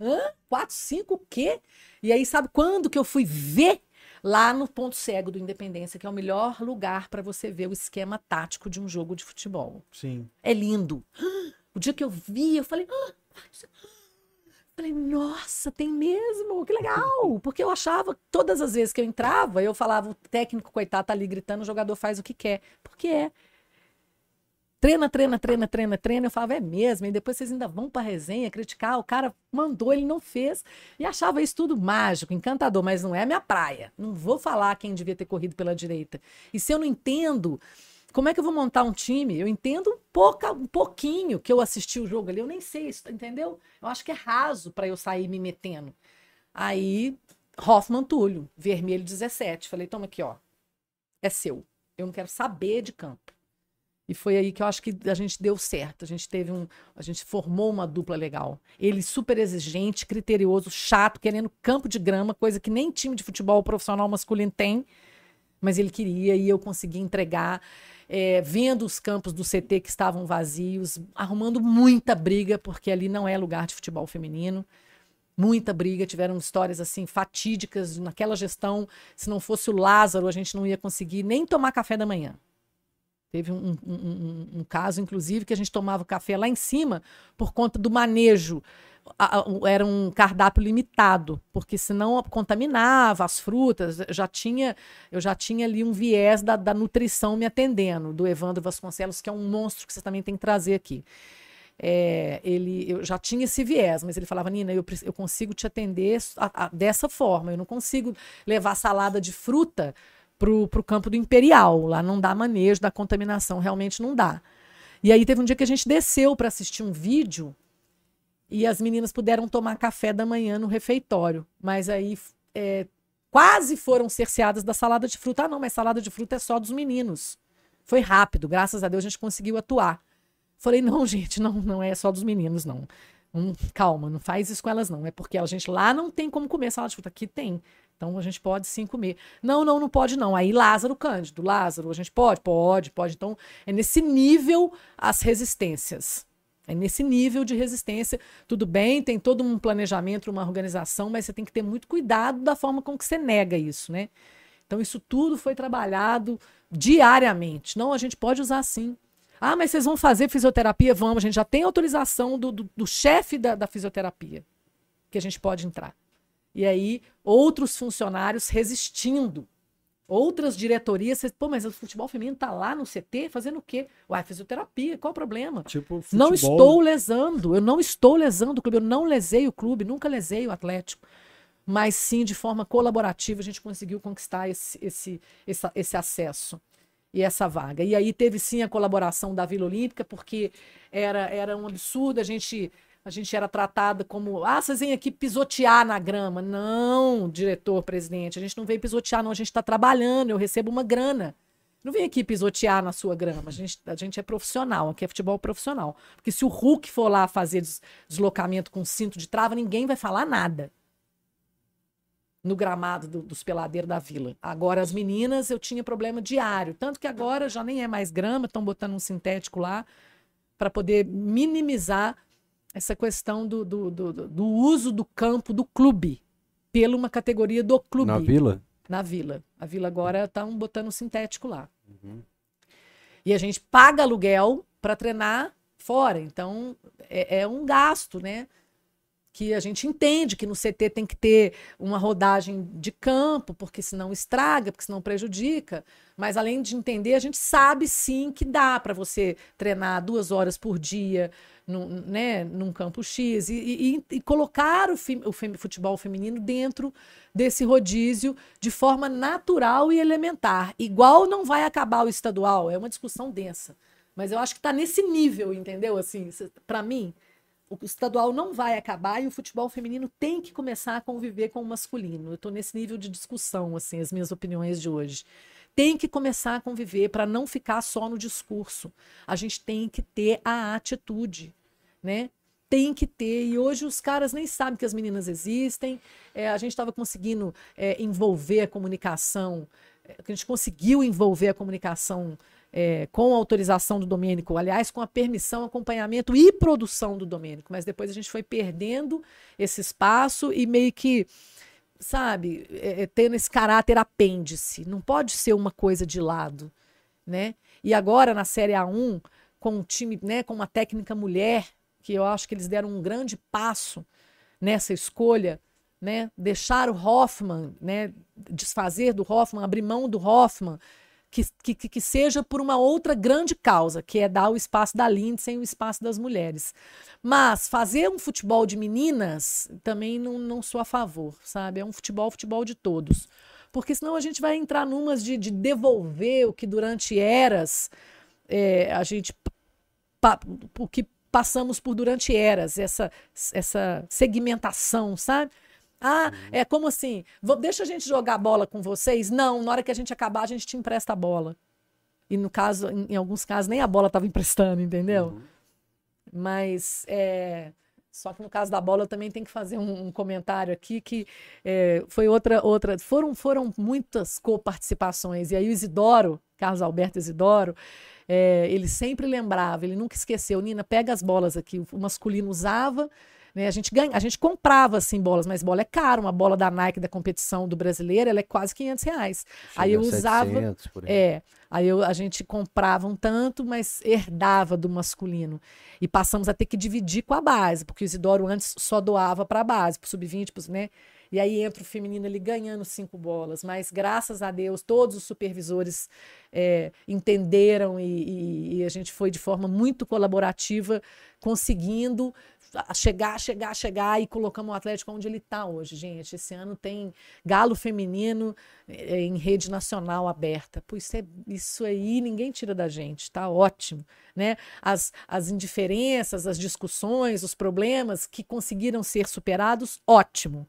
Speaker 3: Hã? 4-5 o quê? E aí, sabe quando que eu fui ver? Lá no ponto cego do Independência, que é o melhor lugar para você ver o esquema tático de um jogo de futebol.
Speaker 2: Sim.
Speaker 3: É lindo. O dia que eu vi, eu falei, ah, Falei, nossa, tem mesmo, que legal! Porque eu achava, todas as vezes que eu entrava, eu falava, o técnico, coitado, tá ali gritando, o jogador faz o que quer. Porque é. Treina, treina, treina, treina, treina. Eu falava, é mesmo. E depois vocês ainda vão pra resenha criticar. O cara mandou, ele não fez. E achava isso tudo mágico, encantador, mas não é minha praia. Não vou falar quem devia ter corrido pela direita. E se eu não entendo como é que eu vou montar um time? Eu entendo um, pouca, um pouquinho que eu assisti o jogo ali, eu nem sei, entendeu? Eu acho que é raso para eu sair me metendo. Aí, Hoffman Túlio, vermelho 17. Falei, toma aqui, ó. É seu. Eu não quero saber de campo. E foi aí que eu acho que a gente deu certo. A gente teve um. A gente formou uma dupla legal. Ele super exigente, criterioso, chato, querendo campo de grama, coisa que nem time de futebol profissional masculino tem. Mas ele queria e eu consegui entregar é, vendo os campos do CT que estavam vazios, arrumando muita briga, porque ali não é lugar de futebol feminino. Muita briga, tiveram histórias assim fatídicas naquela gestão. Se não fosse o Lázaro, a gente não ia conseguir nem tomar café da manhã. Teve um, um, um, um, caso, inclusive, que a gente tomava café lá em cima por conta do manejo era um cardápio limitado, porque senão contaminava as frutas. Já tinha, eu já tinha ali um viés da, da nutrição me atendendo, do Evandro Vasconcelos, que é um monstro que você também tem que trazer aqui. É, ele, eu já tinha esse viés, mas ele falava, Nina, eu, eu consigo te atender a, dessa forma, eu não consigo levar salada de fruta para o campo do Imperial, lá não dá manejo da contaminação, realmente não dá. E aí teve um dia que a gente desceu para assistir um vídeo e as meninas puderam tomar café da manhã no refeitório. Mas aí é, quase foram cerceadas da salada de fruta. Ah, não, mas salada de fruta é só dos meninos. Foi rápido, graças a Deus a gente conseguiu atuar. Falei, não, gente, não, não é só dos meninos, não. Hum, calma, não faz isso com elas, não. É porque a gente lá não tem como comer salada de fruta. Aqui tem. Então a gente pode sim comer. Não, não, não pode não. Aí Lázaro Cândido, Lázaro, a gente pode? Pode, pode. Então é nesse nível as resistências. É nesse nível de resistência. Tudo bem, tem todo um planejamento, uma organização, mas você tem que ter muito cuidado da forma com que você nega isso, né? Então, isso tudo foi trabalhado diariamente. Não, a gente pode usar sim. Ah, mas vocês vão fazer fisioterapia? Vamos, a gente já tem autorização do, do, do chefe da, da fisioterapia que a gente pode entrar. E aí, outros funcionários resistindo Outras diretorias, pô, mas o futebol feminino tá lá no CT fazendo o quê? Ué, fisioterapia, qual o problema?
Speaker 2: Tipo,
Speaker 3: futebol... Não estou lesando, eu não estou lesando o clube, eu não lesei o clube, nunca lesei o Atlético. Mas sim, de forma colaborativa, a gente conseguiu conquistar esse, esse, esse, esse acesso e essa vaga. E aí teve sim a colaboração da Vila Olímpica, porque era, era um absurdo a gente a gente era tratada como, ah, vocês vêm aqui pisotear na grama. Não, diretor, presidente, a gente não vem pisotear, não, a gente está trabalhando, eu recebo uma grana. Não vem aqui pisotear na sua grama. A gente, a gente é profissional, aqui é futebol profissional. Porque se o Hulk for lá fazer deslocamento com cinto de trava, ninguém vai falar nada no gramado do, dos peladeiros da vila. Agora, as meninas, eu tinha problema diário. Tanto que agora já nem é mais grama, estão botando um sintético lá para poder minimizar essa questão do, do, do, do, uso do campo do clube pela uma categoria do clube.
Speaker 1: Na vila?
Speaker 3: Na vila. A vila agora está um botando sintético lá. Uhum. E a gente paga aluguel para treinar fora. Então é, é, um gasto, né? Que a gente entende que no CT tem que ter uma rodagem de campo, porque senão estraga, porque senão prejudica. Mas além de entender, a gente sabe sim que dá para você treinar duas horas por dia, num, né, num campo X, e, e, e colocar o, o futebol feminino dentro desse rodízio de forma natural e elementar. Igual não vai acabar o estadual, é uma discussão densa. Mas eu acho que está nesse nível, entendeu? Assim, para mim, o estadual não vai acabar e o futebol feminino tem que começar a conviver com o masculino. Eu estou nesse nível de discussão, assim, as minhas opiniões de hoje tem que começar a conviver para não ficar só no discurso. A gente tem que ter a atitude né? tem que ter. E hoje os caras nem sabem que as meninas existem. É, a gente estava conseguindo é, envolver a comunicação, é, a gente conseguiu envolver a comunicação é, com a autorização do Domênico, aliás, com a permissão, acompanhamento e produção do Domênico, mas depois a gente foi perdendo esse espaço e meio que, sabe, é, é tendo esse caráter apêndice. Não pode ser uma coisa de lado, né? E agora na Série A1, com um time, né, com uma técnica mulher, que eu acho que eles deram um grande passo nessa escolha, né? Deixar o Hoffman, né? Desfazer do Hoffman, abrir mão do Hoffman, que, que, que seja por uma outra grande causa, que é dar o espaço da Lindsay e o espaço das mulheres. Mas fazer um futebol de meninas também não, não sou a favor, sabe? É um futebol, futebol de todos. Porque senão a gente vai entrar numas de, de devolver o que durante eras é, a gente. O que passamos por durante eras, essa, essa segmentação, sabe? Ah, é como assim? Vou, deixa a gente jogar bola com vocês? Não, na hora que a gente acabar, a gente te empresta a bola. E no caso, em, em alguns casos, nem a bola estava emprestando, entendeu? Uhum. Mas é, só que no caso da bola eu também tenho que fazer um, um comentário aqui que é, foi outra outra foram foram muitas coparticipações e aí o Isidoro Carlos Alberto Isidoro é, ele sempre lembrava ele nunca esqueceu Nina pega as bolas aqui o masculino usava né? A gente ganha, a gente comprava assim bolas, mas bola é caro. Uma bola da Nike da competição do brasileiro, ela é quase 500 reais. Chega aí eu usava, 700, é, aí eu, a gente comprava um tanto, mas herdava do masculino e passamos a ter que dividir com a base, porque o Isidoro antes só doava para a base, para o sub-20, né? E aí entra o feminino ali ganhando cinco bolas. Mas graças a Deus, todos os supervisores é, entenderam e, e, e, a gente foi de forma muito colaborativa, conseguindo chegar, chegar, chegar e colocamos o Atlético onde ele está hoje, gente. Esse ano tem Galo Feminino é, em rede nacional aberta. Pô, isso, é, isso aí ninguém tira da gente, tá ótimo. Né? As, as indiferenças, as discussões, os problemas que conseguiram ser superados, ótimo.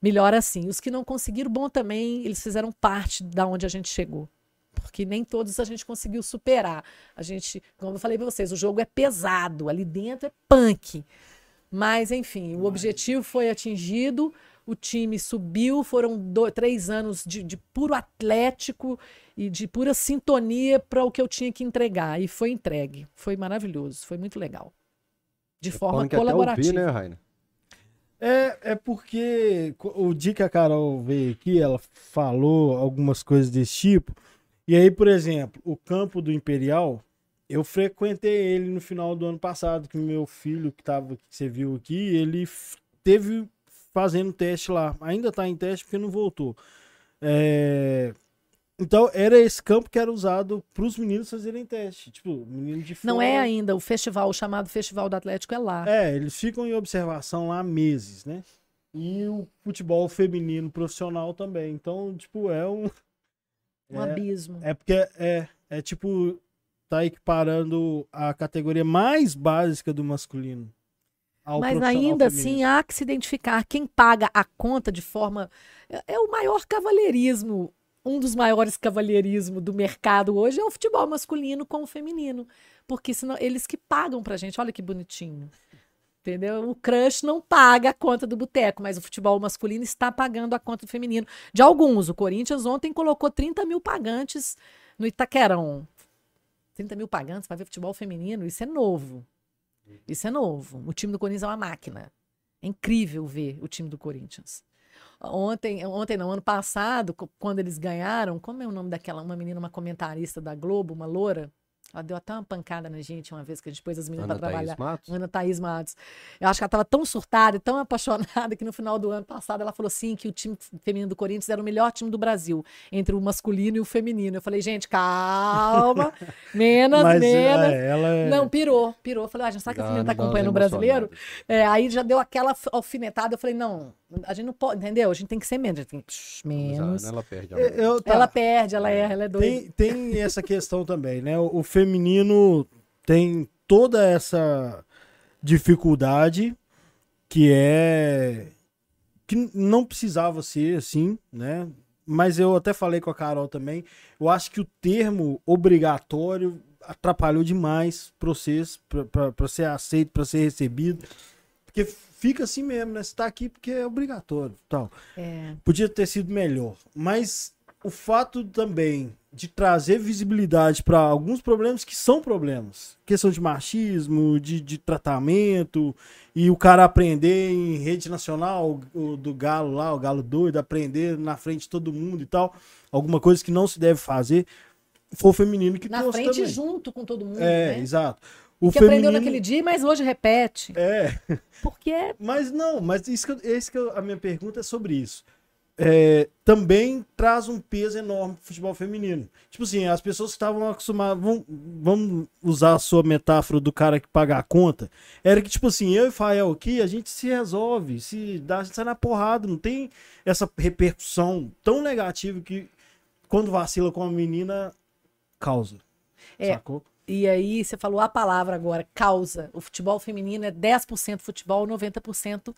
Speaker 3: Melhor assim. Os que não conseguiram, bom também, eles fizeram parte da onde a gente chegou porque nem todos a gente conseguiu superar. A gente, como eu falei para vocês, o jogo é pesado, ali dentro é punk. Mas, enfim, o objetivo foi atingido, o time subiu, foram dois, três anos de, de, puro atlético e de pura sintonia para o que eu tinha que entregar. E foi entregue. Foi maravilhoso, foi muito legal. De é forma colaborativa. Ouvir, né, Rainer?
Speaker 2: É, é porque o dia que a Carol veio aqui, ela falou algumas coisas desse tipo. E aí, por exemplo, o campo do Imperial, eu frequentei ele no final do ano passado, que meu filho que tava, que você viu aqui, ele teve fazendo teste lá. Ainda tá em teste porque não voltou. É... Então, era esse campo que era usado para os meninos fazerem teste. Tipo, menino de
Speaker 3: fora... Não é ainda. O festival, o chamado Festival do Atlético é lá.
Speaker 2: É, eles ficam em observação lá meses, né? E o futebol feminino profissional também. Então, tipo, é um.
Speaker 3: Um é, abismo.
Speaker 2: É porque é, é tipo, tá equiparando a categoria mais básica do masculino.
Speaker 3: Mas ainda assim há que se identificar quem paga a conta de forma. É, é o maior cavalheirismo, um dos maiores cavalheirismos do mercado hoje é o futebol masculino com o feminino. Porque senão eles que pagam pra gente, olha que bonitinho. Entendeu? O crush não paga a conta do boteco, mas o futebol masculino está pagando a conta do feminino. De alguns. O Corinthians ontem colocou 30 mil pagantes no Itaquerão. 30 mil pagantes para ver futebol feminino, isso é novo. Isso é novo. O time do Corinthians é uma máquina. É incrível ver o time do Corinthians. Ontem, ontem não, ano passado, quando eles ganharam, como é o nome daquela, uma menina, uma comentarista da Globo, uma loura? Ela deu até uma pancada na gente uma vez que a gente pôs as meninas para trabalhar. Matos? Ana Thaís Matos. Eu acho que ela estava tão surtada e tão apaixonada que no final do ano passado ela falou assim que o time feminino do Corinthians era o melhor time do Brasil, entre o masculino e o feminino. Eu falei, gente, calma, menos, Mas, menos. É, ela é... Não, pirou, pirou. Eu falei, ah, gente sabe que a menina tá acompanhando o brasileiro? É, aí já deu aquela alfinetada. Eu falei, não, a gente não pode, entendeu? A gente tem que ser menos. Tem, psh, menos.
Speaker 1: Ela perde.
Speaker 3: Eu, tá. Ela perde, ela é, ela é doida.
Speaker 2: Tem, tem essa questão também, né? O, o feminino tem toda essa dificuldade que é que não precisava ser assim, né? Mas eu até falei com a Carol também. Eu acho que o termo obrigatório atrapalhou demais o processo para ser aceito, para ser recebido. Porque fica assim mesmo, né? Você tá aqui porque é obrigatório, tal.
Speaker 3: É.
Speaker 2: Podia ter sido melhor, mas o fato também de trazer visibilidade para alguns problemas que são problemas. Questão de machismo, de, de tratamento, e o cara aprender em rede nacional, o, do Galo lá, o Galo doido, aprender na frente de todo mundo e tal. Alguma coisa que não se deve fazer. Foi o feminino que
Speaker 3: Na frente,
Speaker 2: também.
Speaker 3: junto com todo mundo.
Speaker 2: É,
Speaker 3: né?
Speaker 2: exato. O
Speaker 3: Que aprendeu naquele dia, mas hoje repete.
Speaker 2: É,
Speaker 3: Porque é
Speaker 2: mas não, mas isso que, eu- esse que eu- a minha pergunta é sobre isso. É, também traz um peso enorme pro futebol feminino. Tipo assim, as pessoas que estavam acostumadas. Vamos, vamos usar a sua metáfora do cara que paga a conta. Era que, tipo assim, eu e Fael aqui, a gente se resolve, se dá, a gente sai na porrada, não tem essa repercussão tão negativa que quando vacila com a menina causa.
Speaker 3: É.
Speaker 2: Sacou?
Speaker 3: E aí você falou a palavra agora, causa. O futebol feminino é 10% futebol, 90%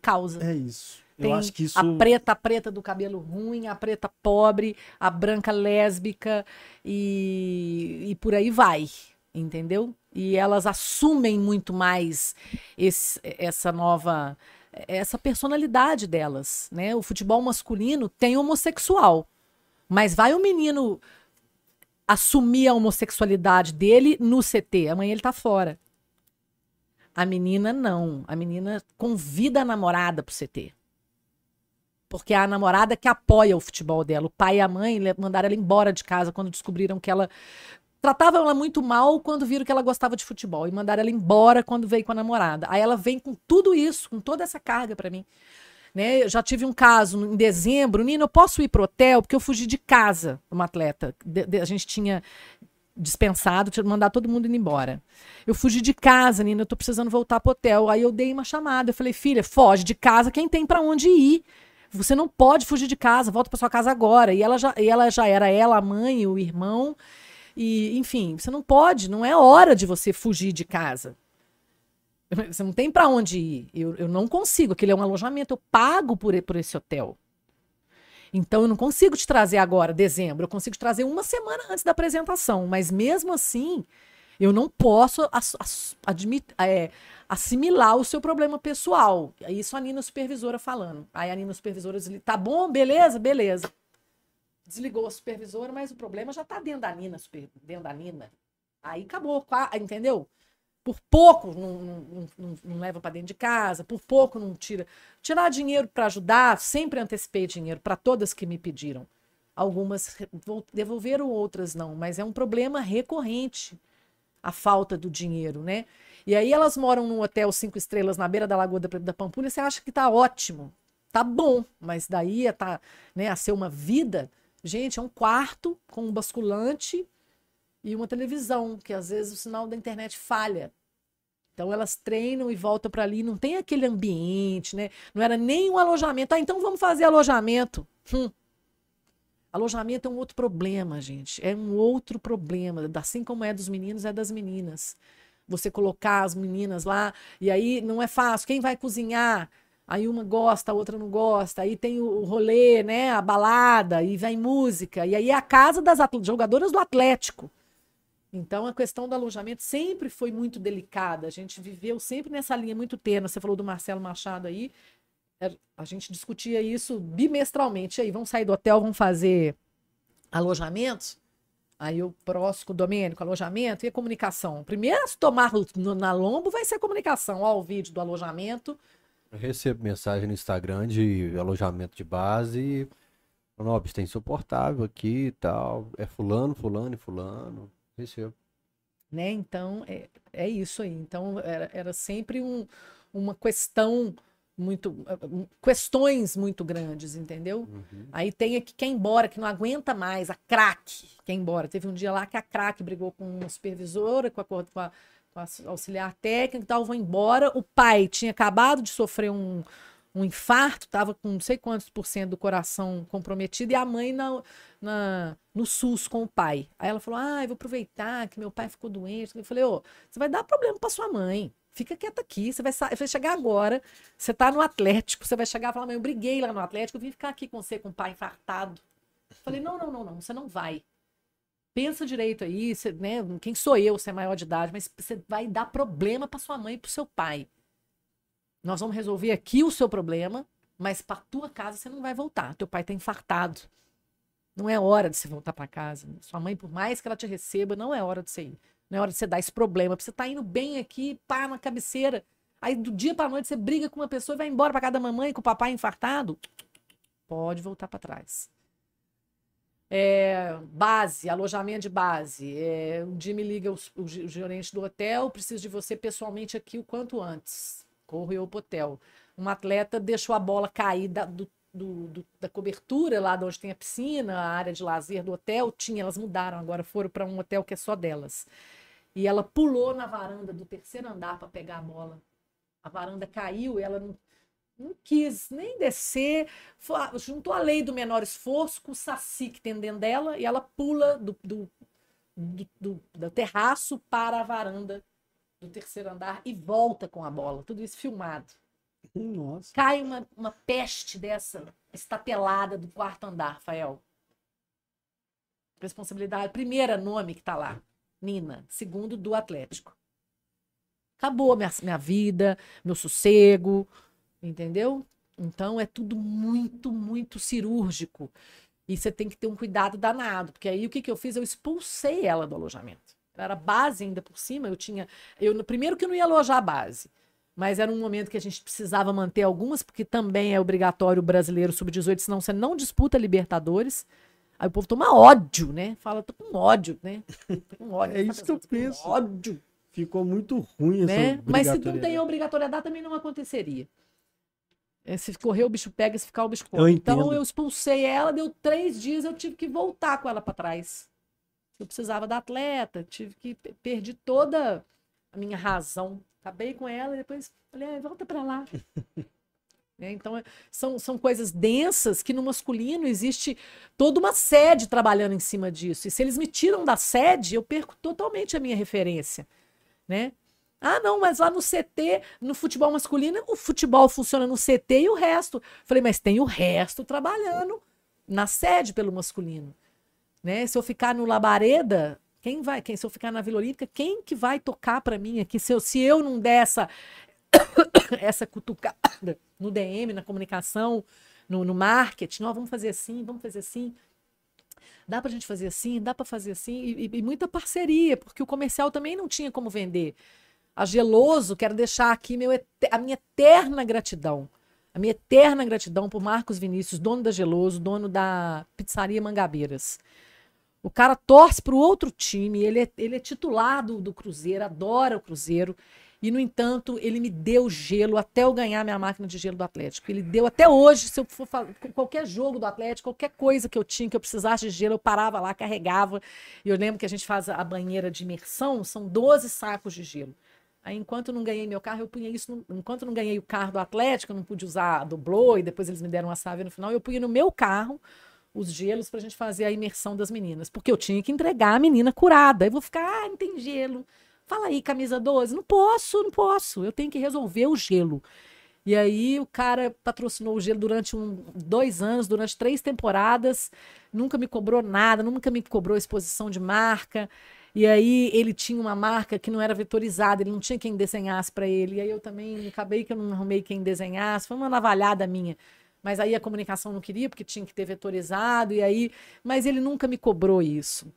Speaker 3: causa.
Speaker 2: É isso.
Speaker 3: Tem
Speaker 2: isso.
Speaker 3: a preta preta do cabelo ruim, a preta pobre, a branca lésbica e, e por aí vai, entendeu? E elas assumem muito mais esse- essa nova essa personalidade delas, né? O futebol masculino tem homossexual, mas vai o menino assumir a homossexualidade dele no CT, amanhã ele tá fora. A menina não. A menina convida a namorada pro CT. Porque a namorada que apoia o futebol dela. O pai e a mãe mandaram ela embora de casa quando descobriram que ela. Tratavam ela muito mal quando viram que ela gostava de futebol. E mandaram ela embora quando veio com a namorada. Aí ela vem com tudo isso, com toda essa carga pra mim. Né? Eu já tive um caso em dezembro. Nina, eu posso ir pro hotel porque eu fugi de casa, uma atleta. De- de- a gente tinha dispensado, tinha mandado todo mundo indo embora. Eu fugi de casa, Nina, eu tô precisando voltar pro hotel. Aí eu dei uma chamada, eu falei, filha, foge de casa quem tem pra onde ir. Você não pode fugir de casa, volta pra sua casa agora. E ela já, e ela já era ela, a mãe, o irmão. E, enfim, você não pode, não é hora de você fugir de casa. Você não tem pra onde ir. Eu, eu não consigo, aquele é um alojamento, eu pago por, por esse hotel. Então eu não consigo te trazer agora, dezembro, eu consigo te trazer uma semana antes da apresentação, mas mesmo assim, eu não posso é, assimilar o seu problema pessoal. Isso a Nina supervisora falando. Aí a Nina supervisora desliga, tá bom, beleza, beleza. Desligou a supervisora, mas o problema já tá dentro da Nina, super- dentro da Nina. Aí acabou, entendeu? Por pouco não, não, não- não leva para dentro de casa, por pouco não tira. Tirar dinheiro para ajudar, sempre antecipei dinheiro para todas que me pediram. Algumas devolveram, outras não, mas é um problema recorrente a falta do dinheiro, né? E aí elas moram num hotel cinco estrelas na beira da Lagoa da, da Pampulha, você acha que tá ótimo, tá bom, mas daí a, tá, né, a ser uma vida, gente, é um quarto com um basculante e uma televisão, que às vezes o sinal da internet falha. Então elas treinam e voltam para ali, não tem aquele ambiente, né? Não era nem um alojamento. Ah, então vamos fazer alojamento. Hum. Alojamento é um outro problema, gente. É um outro problema. Assim como é dos meninos, é das meninas. Você colocar as meninas lá, e aí não é fácil. Quem vai cozinhar? Aí uma gosta, a outra não gosta. Aí tem o rolê, né? A balada, e vem música. E aí é a casa das jogadoras do Atlético. Então a questão do alojamento sempre foi muito delicada. A gente viveu sempre nessa linha muito tênue. Você falou do Marcelo Machado aí. É, A gente discutia isso bimestralmente. Aí, vamos sair do hotel, vamos fazer alojamentos? Aí o próximo, Domênico, alojamento e a comunicação. Primeiro, se tomar no- na lombo, vai ser a comunicação. Ó, o vídeo do alojamento.
Speaker 1: Eu recebo mensagem no Instagram de alojamento de base. Bicho, tá insuportável aqui e tal. É fulano, fulano e fulano. Recebo.
Speaker 3: né? Então, é, é isso aí. Então, era, era sempre um- uma questão muito. questões muito grandes, entendeu? Aí tem aqui quem embora, que não aguenta mais, a craque, quem embora. Teve um dia lá que a craque brigou com uma supervisora, com a, co- com a, com a auxiliar técnica e tal, vão embora. O pai tinha acabado de sofrer um, um infarto, estava com não sei quantos por cento do coração comprometido, e a mãe na, na, no SUS com o pai. Aí ela falou: Ah, eu vou aproveitar que meu pai ficou doente. Eu falei: Ô, você vai dar problema para sua mãe. Fica quieta aqui, você vai, vai chegar agora, você tá no Atlético, você vai chegar e falar, eu briguei lá no Atlético, eu vim ficar aqui com você com o pai infartado. Falei, não, não, não, não, você não vai. Pensa direito aí, cê, né? Quem sou eu, você é maior de idade, mas você vai dar problema para sua mãe e pro seu pai. Nós vamos resolver aqui o seu problema, mas para tua casa você não vai voltar. Teu pai tá infartado. Não é hora de você voltar para casa. Sua mãe, por mais que ela te receba, não é hora de você ir. Não é hora de você dar esse problema. Você tá indo bem aqui, pá, na cabeceira. Aí do dia pra noite você briga com uma pessoa e vai embora para casa da mamãe com o papai infartado. Pode voltar para trás. É, base, alojamento de base. É, um dia me liga o, o, o, gerente do hotel, preciso de você pessoalmente aqui o quanto antes. Corro eu pro hotel. Um atleta deixou a bola cair da, do, do, do, da cobertura lá de onde tem a piscina, a área de lazer do hotel, tinha, elas mudaram agora, foram para um hotel que é só delas. E ela pulou na varanda do terceiro andar para pegar a bola. A varanda caiu ela não, não quis nem descer. Foi, juntou a lei do menor esforço com o saci que tem dentro dela e ela pula do, do, do, do, do terraço para a varanda do terceiro andar e volta com a bola. Tudo isso filmado.
Speaker 2: Nossa.
Speaker 3: Cai uma, uma peste dessa estatelada do quarto andar, Rafael. Responsabilidade. Primeira nome que tá lá. Nina. Segundo, do Atlético. Acabou minha, minha vida, meu sossego, entendeu? Então é tudo muito, muito cirúrgico. E você tem que ter um cuidado danado, porque aí o que, que eu fiz? Eu expulsei ela do alojamento. Era base ainda por cima, eu tinha. Eu, primeiro que eu não ia alojar a base, mas era um momento que a gente precisava manter algumas, porque também é obrigatório o brasileiro sub-18, senão você não disputa Libertadores. Aí o povo toma ódio, né? Fala, tô com ódio, né? Tô com ódio.
Speaker 2: É isso que eu penso.
Speaker 3: Ódio.
Speaker 2: Ficou muito ruim essa
Speaker 3: né? Mas se não tem obrigatoriedade, também não aconteceria. É, se correr, o bicho pega, se ficar, o bicho come.
Speaker 2: Eu
Speaker 3: então eu expulsei ela, deu três dias, eu tive que voltar com ela para trás. Eu precisava da atleta, tive que perdi toda a minha razão. Acabei com ela e depois falei, volta para lá. Né, então, é- são, são coisas densas que no masculino existe toda uma sede trabalhando em cima disso. E se eles me tiram da sede, eu perco totalmente a minha referência. Né? Ah, não, mas lá no CT, no futebol masculino, o futebol funciona no CT e o resto. Falei, mas tem o resto trabalhando na sede pelo masculino. Né? Se eu ficar no Labareda, quem vai? Quem se eu ficar na Vila Olímpica, quem que vai tocar para mim aqui? Se eu, se eu não der essa essa cutucada no DM, na comunicação, no, no marketing, ó, vamos fazer assim, vamos fazer assim. Dá pra gente fazer assim, dá pra fazer assim, e, e- muita parceria, porque o comercial também não tinha como vender. A Geloso, quero deixar aqui meu, a minha eterna gratidão. A minha eterna gratidão por Marcos Vinícius, dono da Geloso, dono da Pizzaria Mangabeiras. O cara torce para o outro time, ele é, ele é titular do, do Cruzeiro, adora o Cruzeiro. E, no entanto, ele me deu gelo até eu ganhar minha máquina de gelo do Atlético. Ele deu até hoje, se eu for qualquer jogo do Atlético, qualquer coisa que eu tinha, que eu precisasse de gelo, eu parava lá, carregava. E eu lembro que a gente faz a banheira de imersão, são 12 sacos de gelo. Aí, enquanto eu não ganhei meu carro, eu punha isso. No, enquanto eu não ganhei o carro do Atlético, eu não pude usar a do Blow, e depois eles me deram uma chave no final, eu punha no meu carro os gelos pra gente fazer a imersão das meninas. Porque eu tinha que entregar a menina curada. Aí eu vou ficar, ah, não tem gelo. Fala aí, camisa 12. Não posso, não posso. Eu tenho que resolver o gelo. E aí o cara patrocinou o gelo durante um, dois anos, durante três temporadas, nunca me cobrou nada, nunca me cobrou exposição de marca. E aí ele tinha uma marca que não era vetorizada, ele não tinha quem desenhasse para ele. E aí eu também acabei que eu não arrumei quem desenhasse, foi uma navalhada minha. Mas aí a comunicação não queria, porque tinha que ter vetorizado, e aí. Mas ele nunca me cobrou isso.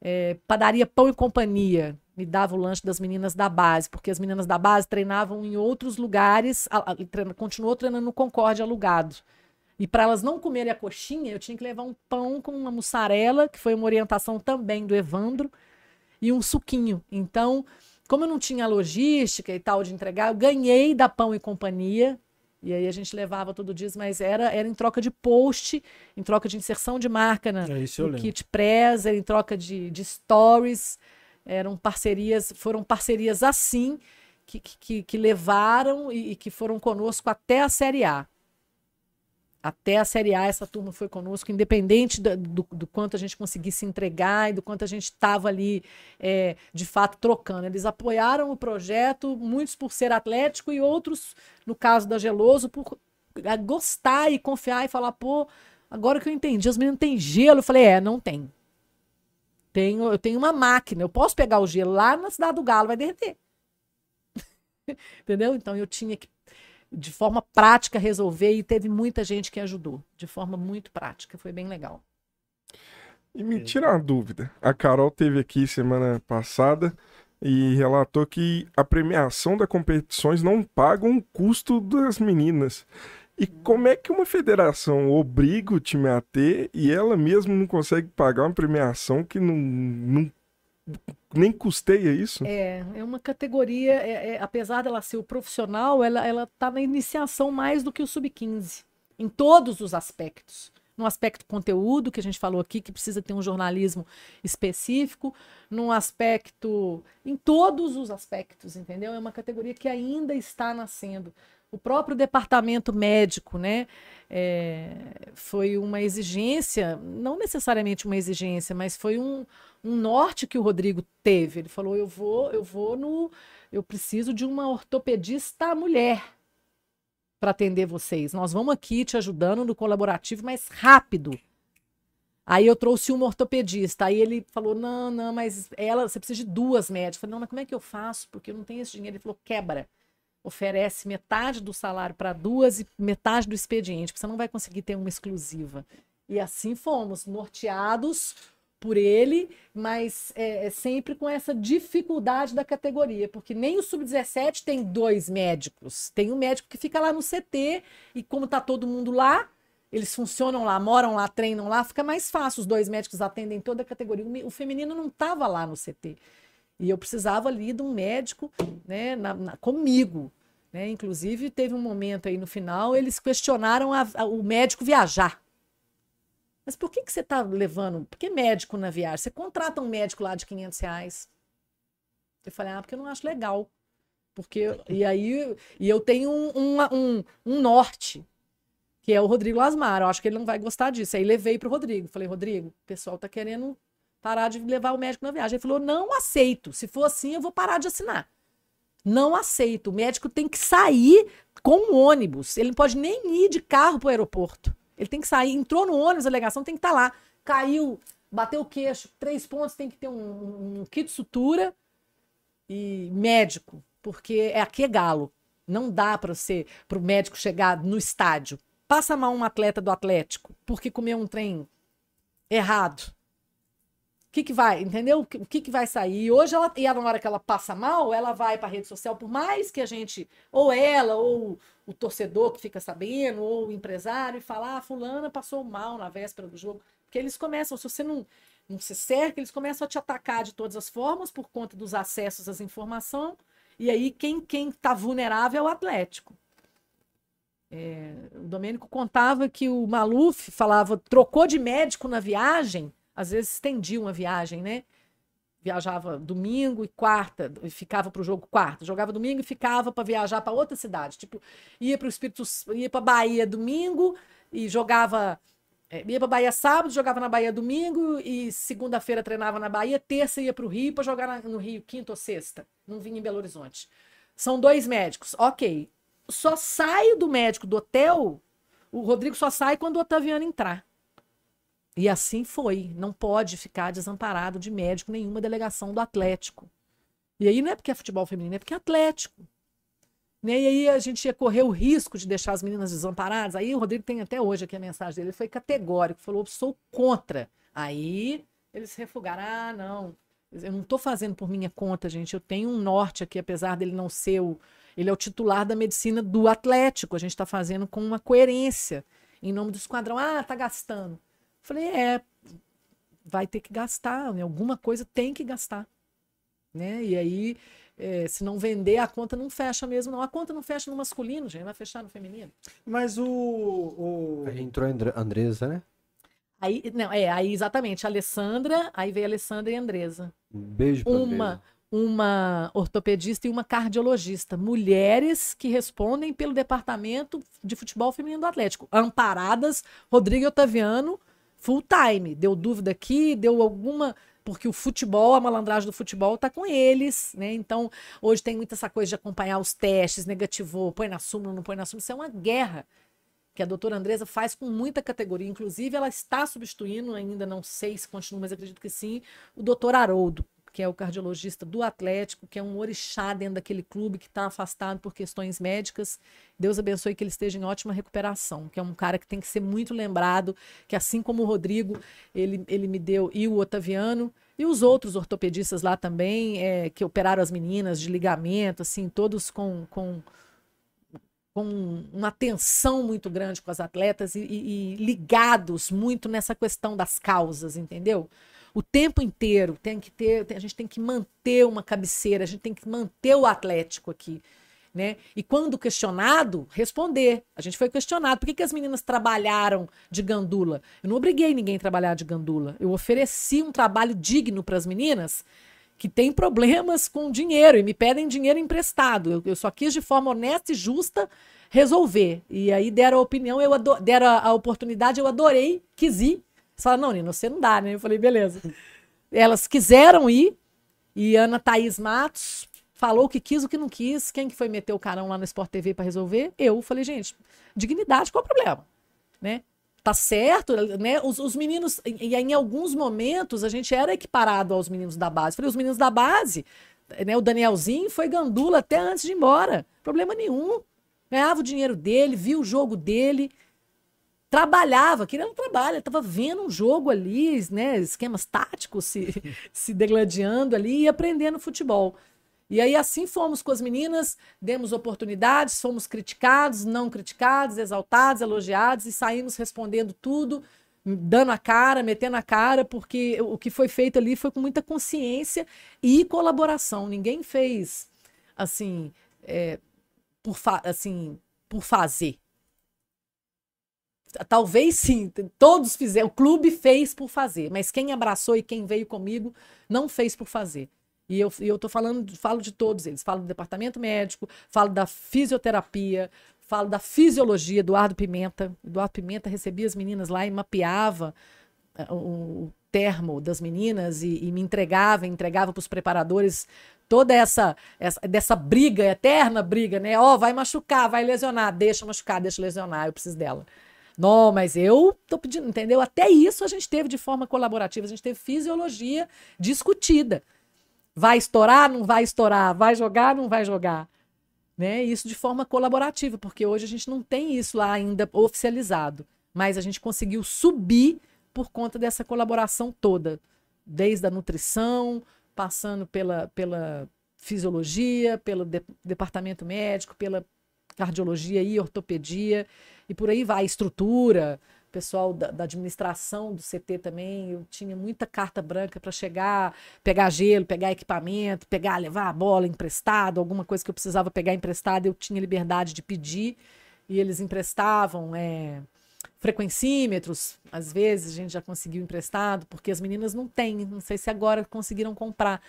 Speaker 3: É, padaria Pão e Companhia me dava o lanche das meninas da base, porque as meninas da base treinavam em outros lugares, a, a, treina, continuou treinando no Concorde alugado. E para elas não comerem a coxinha, eu tinha que levar um pão com uma mussarela, que foi uma orientação também do Evandro, e um suquinho. Então, como eu não tinha logística e tal de entregar, eu ganhei da Pão e Companhia. E aí a gente levava todo dia, mas era, era em troca de post, em troca de inserção de marca na,
Speaker 2: É
Speaker 3: no kit press, era em troca de, de stories. Eram parcerias, foram parcerias assim que, que, que levaram e, e que foram conosco até a Série A. Até a Série A, essa turma foi conosco, independente da- do, do quanto a gente conseguisse entregar e do quanto a gente estava ali, é, de fato, trocando. Eles apoiaram o projeto, muitos por ser atlético e outros, no caso da Geloso, por gostar e confiar e falar, pô, agora que eu entendi, os meninos têm gelo. Eu falei, é, não tem. Tenho, eu tenho uma máquina, eu posso pegar o gelo lá na cidade do Galo, vai derreter. Entendeu? Então eu tinha que, de forma prática, resolver e teve muita gente que ajudou, de forma muito prática, foi bem legal.
Speaker 4: E me tira uma dúvida. A Carol teve aqui semana passada e relatou que a premiação das competições não paga um custo das meninas. E como é que uma federação obriga o time a ter e ela mesmo não consegue pagar uma premiação que não, não nem custeia isso?
Speaker 3: É, é uma categoria, é, é, apesar dela ser o profissional, ela, ela tá na iniciação mais do que o sub-15, em todos os aspectos no aspecto conteúdo, que a gente falou aqui, que precisa ter um jornalismo específico, num aspecto, em todos os aspectos, entendeu? É uma categoria que ainda está nascendo. O próprio departamento médico, né, é, foi uma exigência, não necessariamente uma exigência, mas foi um, um norte que o Rodrigo teve. Ele falou: eu vou, eu vou no, eu preciso de uma ortopedista mulher para atender vocês. Nós vamos aqui te ajudando no colaborativo, mas rápido. Aí eu trouxe uma ortopedista. Aí ele falou: não, não, mas ela, você precisa de duas médicas. Eu falei, não, mas como é que eu faço? Porque eu não tenho esse dinheiro. Ele falou: quebra. Oferece metade do salário para duas e metade do expediente, porque você não vai conseguir ter uma exclusiva. E assim fomos, norteados por ele, mas é, é, sempre com essa dificuldade da categoria, porque nem o sub-17 tem dois médicos. Tem um médico que fica lá no CT e como tá todo mundo lá, eles funcionam lá, moram lá, treinam lá, fica mais fácil. Os dois médicos atendem toda a categoria. O feminino não estava lá no CT. E eu precisava ali de um médico né, na, na, comigo. Né? Inclusive, teve um momento aí no final, eles questionaram a, a, o médico viajar. Mas por que, que você está levando? Por que médico na viagem? Você contrata um médico lá de 500 reais. Eu falei, ah, porque eu não acho legal. Porque, e aí, e eu tenho um, um, um, um norte, que é o Rodrigo Lasmar. Eu acho que ele não vai gostar disso. Aí levei para o Rodrigo. Falei, Rodrigo, o pessoal tá querendo parar de levar o médico na viagem. Ele falou, não aceito. Se for assim, eu vou parar de assinar. Não aceito. O médico tem que sair com o ônibus. Ele não pode nem ir de carro para o aeroporto. Ele tem que sair, entrou no ônibus, a alegação tem que estar tá lá. Caiu, bateu o queixo, três pontos, tem que ter um, um kit de sutura e médico, porque é aqui é galo. Não dá para você, para o médico chegar no estádio. Passa mal um atleta do Atlético porque comeu um trem errado que, que vai, entendeu? O que, que vai sair? E hoje, ela, e na hora que ela passa mal, ela vai para a rede social, por mais que a gente, ou ela, ou o torcedor que fica sabendo, ou o empresário, e fala, ah, fulana passou mal na véspera do jogo. Porque eles começam, se você não, não se cerca, eles começam a te atacar de todas as formas por conta dos acessos às informações. E aí, quem quem está vulnerável é o Atlético. É, o Domênico contava que o Maluf falava, trocou de médico na viagem às vezes estendiam a viagem, né? Viajava domingo e quarta, e ficava para o jogo quarta. Jogava domingo e ficava para viajar para outra cidade. Tipo, ia para o Espírito, ia para Bahia domingo e jogava é, ia para Bahia sábado, jogava na Bahia domingo e segunda-feira treinava na Bahia, terça ia para o Rio para jogar no Rio quinta ou sexta. Não vinha em Belo Horizonte. São dois médicos. Ok. Só saio do médico do hotel. O Rodrigo só sai quando o Otaviano entrar. E assim foi. Não pode ficar desamparado de médico nenhuma delegação do Atlético. E aí não é porque é futebol feminino, é porque é Atlético. Né? E aí a gente ia correr o risco de deixar as meninas desamparadas. Aí o Rodrigo tem até hoje aqui a mensagem dele. Ele foi categórico, falou: sou contra. Aí eles refugaram: ah, não, eu não estou fazendo por minha conta, gente. Eu tenho um norte aqui, apesar dele não ser o. Ele é o titular da medicina do Atlético. A gente está fazendo com uma coerência. Em nome do esquadrão. Ah, tá gastando. Falei, é, vai ter que gastar, né? alguma coisa tem que gastar. Né? E aí, é, se não vender, a conta não fecha mesmo, não. A conta não fecha no masculino, gente, vai fechar no feminino.
Speaker 2: Mas o. o...
Speaker 1: Aí entrou a Andresa, né?
Speaker 3: Aí, não, é, aí exatamente, a Alessandra, aí veio a Alessandra e a Andresa.
Speaker 1: Um beijo pra
Speaker 3: Uma,
Speaker 1: Andresa.
Speaker 3: uma ortopedista e uma cardiologista. Mulheres que respondem pelo departamento de futebol feminino do Atlético. Amparadas, Rodrigo Otaviano full time. Deu dúvida aqui, deu alguma. Porque o futebol, a malandragem do futebol tá com eles, né? Então, hoje tem muita essa coisa de acompanhar os testes, negativou, põe na súmula, não põe na súmula. Isso é uma guerra. que a doutora Andresa faz com muita categoria. Inclusive, ela está substituindo, ainda não sei se continua, mas acredito que sim, o doutor Haroldo, que é o cardiologista do Atlético, que é um orixá dentro daquele clube que está afastado por questões médicas. Deus abençoe que ele esteja em ótima recuperação, que é um cara que tem que ser muito lembrado, que assim como o Rodrigo, ele, ele me deu, e o Otaviano, e os outros ortopedistas lá também, é, que operaram as meninas de ligamento, assim, todos com, com, com uma atenção muito grande com as atletas e, e, e ligados muito nessa questão das causas, entendeu? O tempo inteiro. Tem que ter, a gente tem que manter uma cabeceira, a gente tem que manter o Atlético aqui. Né? E quando questionado, responder. A gente foi questionado. Por que, que as meninas trabalharam de gandula? Eu não obriguei ninguém a trabalhar de gandula. Eu ofereci um trabalho digno para as meninas que têm problemas com dinheiro e me pedem dinheiro emprestado. Eu, eu, só quis, de forma honesta e justa, resolver. E aí deram a opinião, eu deram a, a oportunidade, eu adorei, quis ir. Você fala, não, Nina, você não dá, né? Eu falei, beleza. Elas quiseram ir, e Ana Thaís Matos falou o que quis, o que não quis. Quem que foi meter o carão lá no Sport TV para resolver? Eu falei, gente, dignidade, qual é o problema? Né? Tá certo, né? Os, os meninos, e em alguns momentos, a gente era equiparado aos meninos da base. Falei, os meninos da base, né? O Danielzinho foi gandula até antes de ir embora. Problema nenhum. Ganhava o dinheiro dele, viu o jogo dele trabalhava, que ele não trabalha, estava vendo um jogo ali, né, esquemas táticos se, se degladiando ali e aprendendo futebol. E aí assim fomos com as meninas, demos oportunidades, fomos criticados, não criticados, exaltados, elogiados e saímos respondendo tudo, dando a cara, metendo a cara, porque o que foi feito ali foi com muita consciência e colaboração. Ninguém fez assim, é, por assim, por fazer. Talvez sim, todos fizeram, o clube fez por fazer, mas quem abraçou e quem veio comigo não fez por fazer. E eu, eu tô falando, falo de todos eles, falo do departamento médico, falo da fisioterapia, falo da fisiologia, Eduardo Pimenta. Eduardo Pimenta recebia as meninas lá e mapeava eh, o, termo das meninas e, e me entregava, entregava para os preparadores toda essa, essa dessa briga, eterna briga, né? Ó, oh, vai machucar, vai lesionar, deixa machucar, deixa lesionar, eu preciso dela. Não, mas eu tô pedindo, entendeu? Até isso a gente teve de forma colaborativa, a gente teve fisiologia discutida. Vai estourar, não vai estourar, vai jogar, não vai jogar. Né? Isso de forma colaborativa, porque hoje a gente não tem isso lá ainda oficializado, mas a gente conseguiu subir por conta dessa colaboração toda, desde a nutrição, passando pela, pela fisiologia, pelo de, departamento médico, pela cardiologia e ortopedia e por aí vai, estrutura, pessoal da, da, administração do CT também, eu tinha muita carta branca para chegar, pegar gelo, pegar equipamento, pegar, levar a bola emprestado, alguma coisa que eu precisava pegar emprestado, eu tinha liberdade de pedir. E eles emprestavam é, frequencímetros, às vezes a gente já conseguiu emprestado, porque as meninas não têm, não sei se agora conseguiram comprar,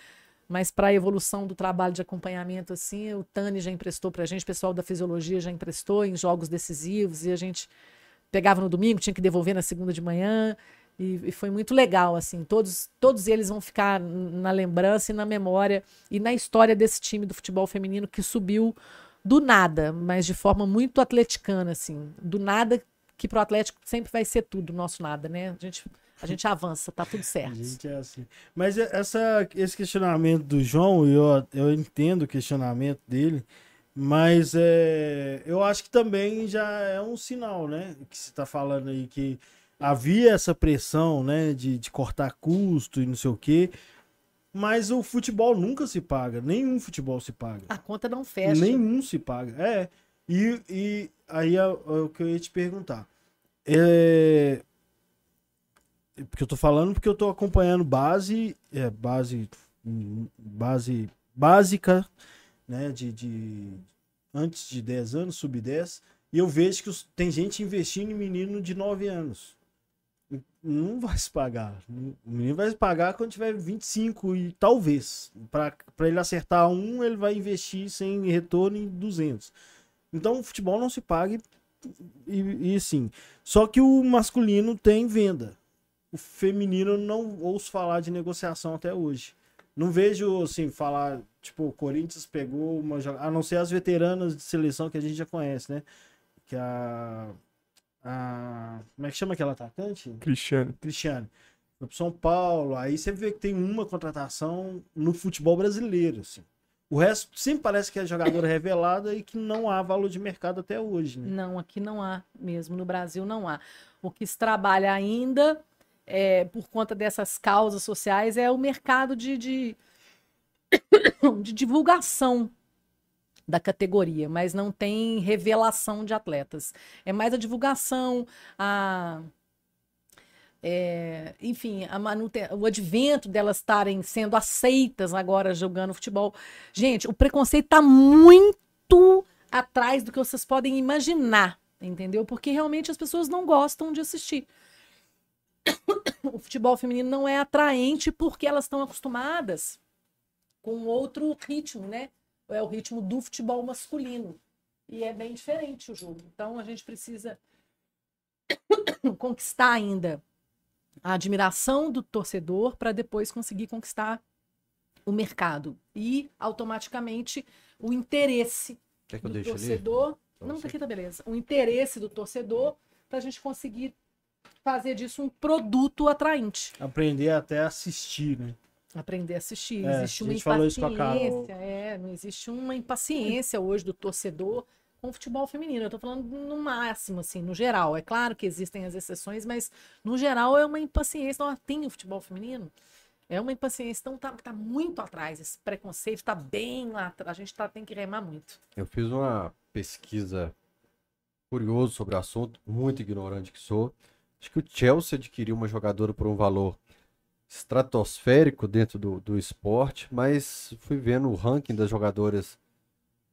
Speaker 3: mas para a evolução do trabalho de acompanhamento, assim, o Tani já emprestou para a gente, o pessoal da fisiologia já emprestou em jogos decisivos, e a gente pegava no domingo, tinha que devolver na segunda de manhã, e, e, foi muito legal, assim, todos, todos eles vão ficar na lembrança e na memória e na história desse time do futebol feminino que subiu do nada, mas de forma muito atleticana, assim, do nada que pro Atlético sempre vai ser tudo, nosso nada, né? A gente a gente avança, tá tudo certo. A gente
Speaker 2: é assim. Mas essa, esse questionamento do João, eu, eu entendo o questionamento dele, mas é, eu acho que também já é um sinal, né? Que você tá falando aí que havia essa pressão, né? De, de cortar custo e não sei o quê. Mas o futebol nunca se paga. Nenhum futebol se paga.
Speaker 3: A conta não fecha.
Speaker 2: Nenhum se paga. É. E, e aí é, é o que eu ia te perguntar. É, porque eu tô falando porque eu tô acompanhando base, é, base, base básica, né, de, de antes de 10 anos, sub 10, e eu vejo que os, tem gente investindo em menino de 9 anos. Não vai se pagar. O menino vai se pagar quando tiver 25 e talvez. Para ele acertar um, ele vai investir sem retorno em 200. Então o futebol não se paga e, e sim. Só que o masculino tem venda o feminino não ouço falar de negociação até hoje. Não vejo, assim, falar, tipo, o Corinthians pegou uma A não ser as veteranas de seleção que a gente já conhece, né? Que a. a- como é que chama aquela atacante?
Speaker 4: Cristiano.
Speaker 2: Cristiane. Foi pro São Paulo. Aí você vê que tem uma contratação no futebol brasileiro, assim. O resto sempre parece que é jogadora revelada e que não há valor de mercado até hoje, né?
Speaker 3: Não, aqui não há mesmo, no Brasil não há. O que se trabalha ainda, é, por conta dessas causas sociais, é o mercado de, de, de divulgação da categoria, mas não tem revelação de atletas. É mais a divulgação, a. é, enfim, o advento delas estarem sendo aceitas agora jogando futebol. Gente, o preconceito está muito atrás do que vocês podem imaginar, entendeu? Porque realmente as pessoas não gostam de assistir. O futebol feminino não é atraente porque elas estão acostumadas com outro ritmo, né? É o ritmo do futebol masculino. E é bem diferente o jogo. Então a gente precisa conquistar ainda a admiração do torcedor para depois conseguir conquistar o mercado e automaticamente o interesse
Speaker 1: Quer que
Speaker 3: do torcedor. Não, tá aqui tá beleza. O interesse do torcedor para a gente conseguir fazer disso um produto atraente.
Speaker 2: Aprender até a assistir, né?
Speaker 3: Aprender a assistir.
Speaker 2: É,
Speaker 3: existe
Speaker 2: a
Speaker 3: uma
Speaker 2: gente falou isso com a Carol.
Speaker 3: impaciência. É, não existe uma impaciência hoje do torcedor com o futebol feminino. Eu tô falando no máximo, assim, no geral. É claro que existem as exceções, mas no geral é uma impaciência. Não tem o futebol feminino. É uma impaciência. Então tá, tá muito atrás. Esse preconceito tá bem lá atrás. A gente tá, tem que remar muito.
Speaker 1: Eu fiz uma pesquisa curioso sobre o assunto, muito ignorante que sou. Acho que o Chelsea adquiriu uma jogadora por um valor estratosférico dentro do, do esporte, mas fui vendo o ranking das jogadoras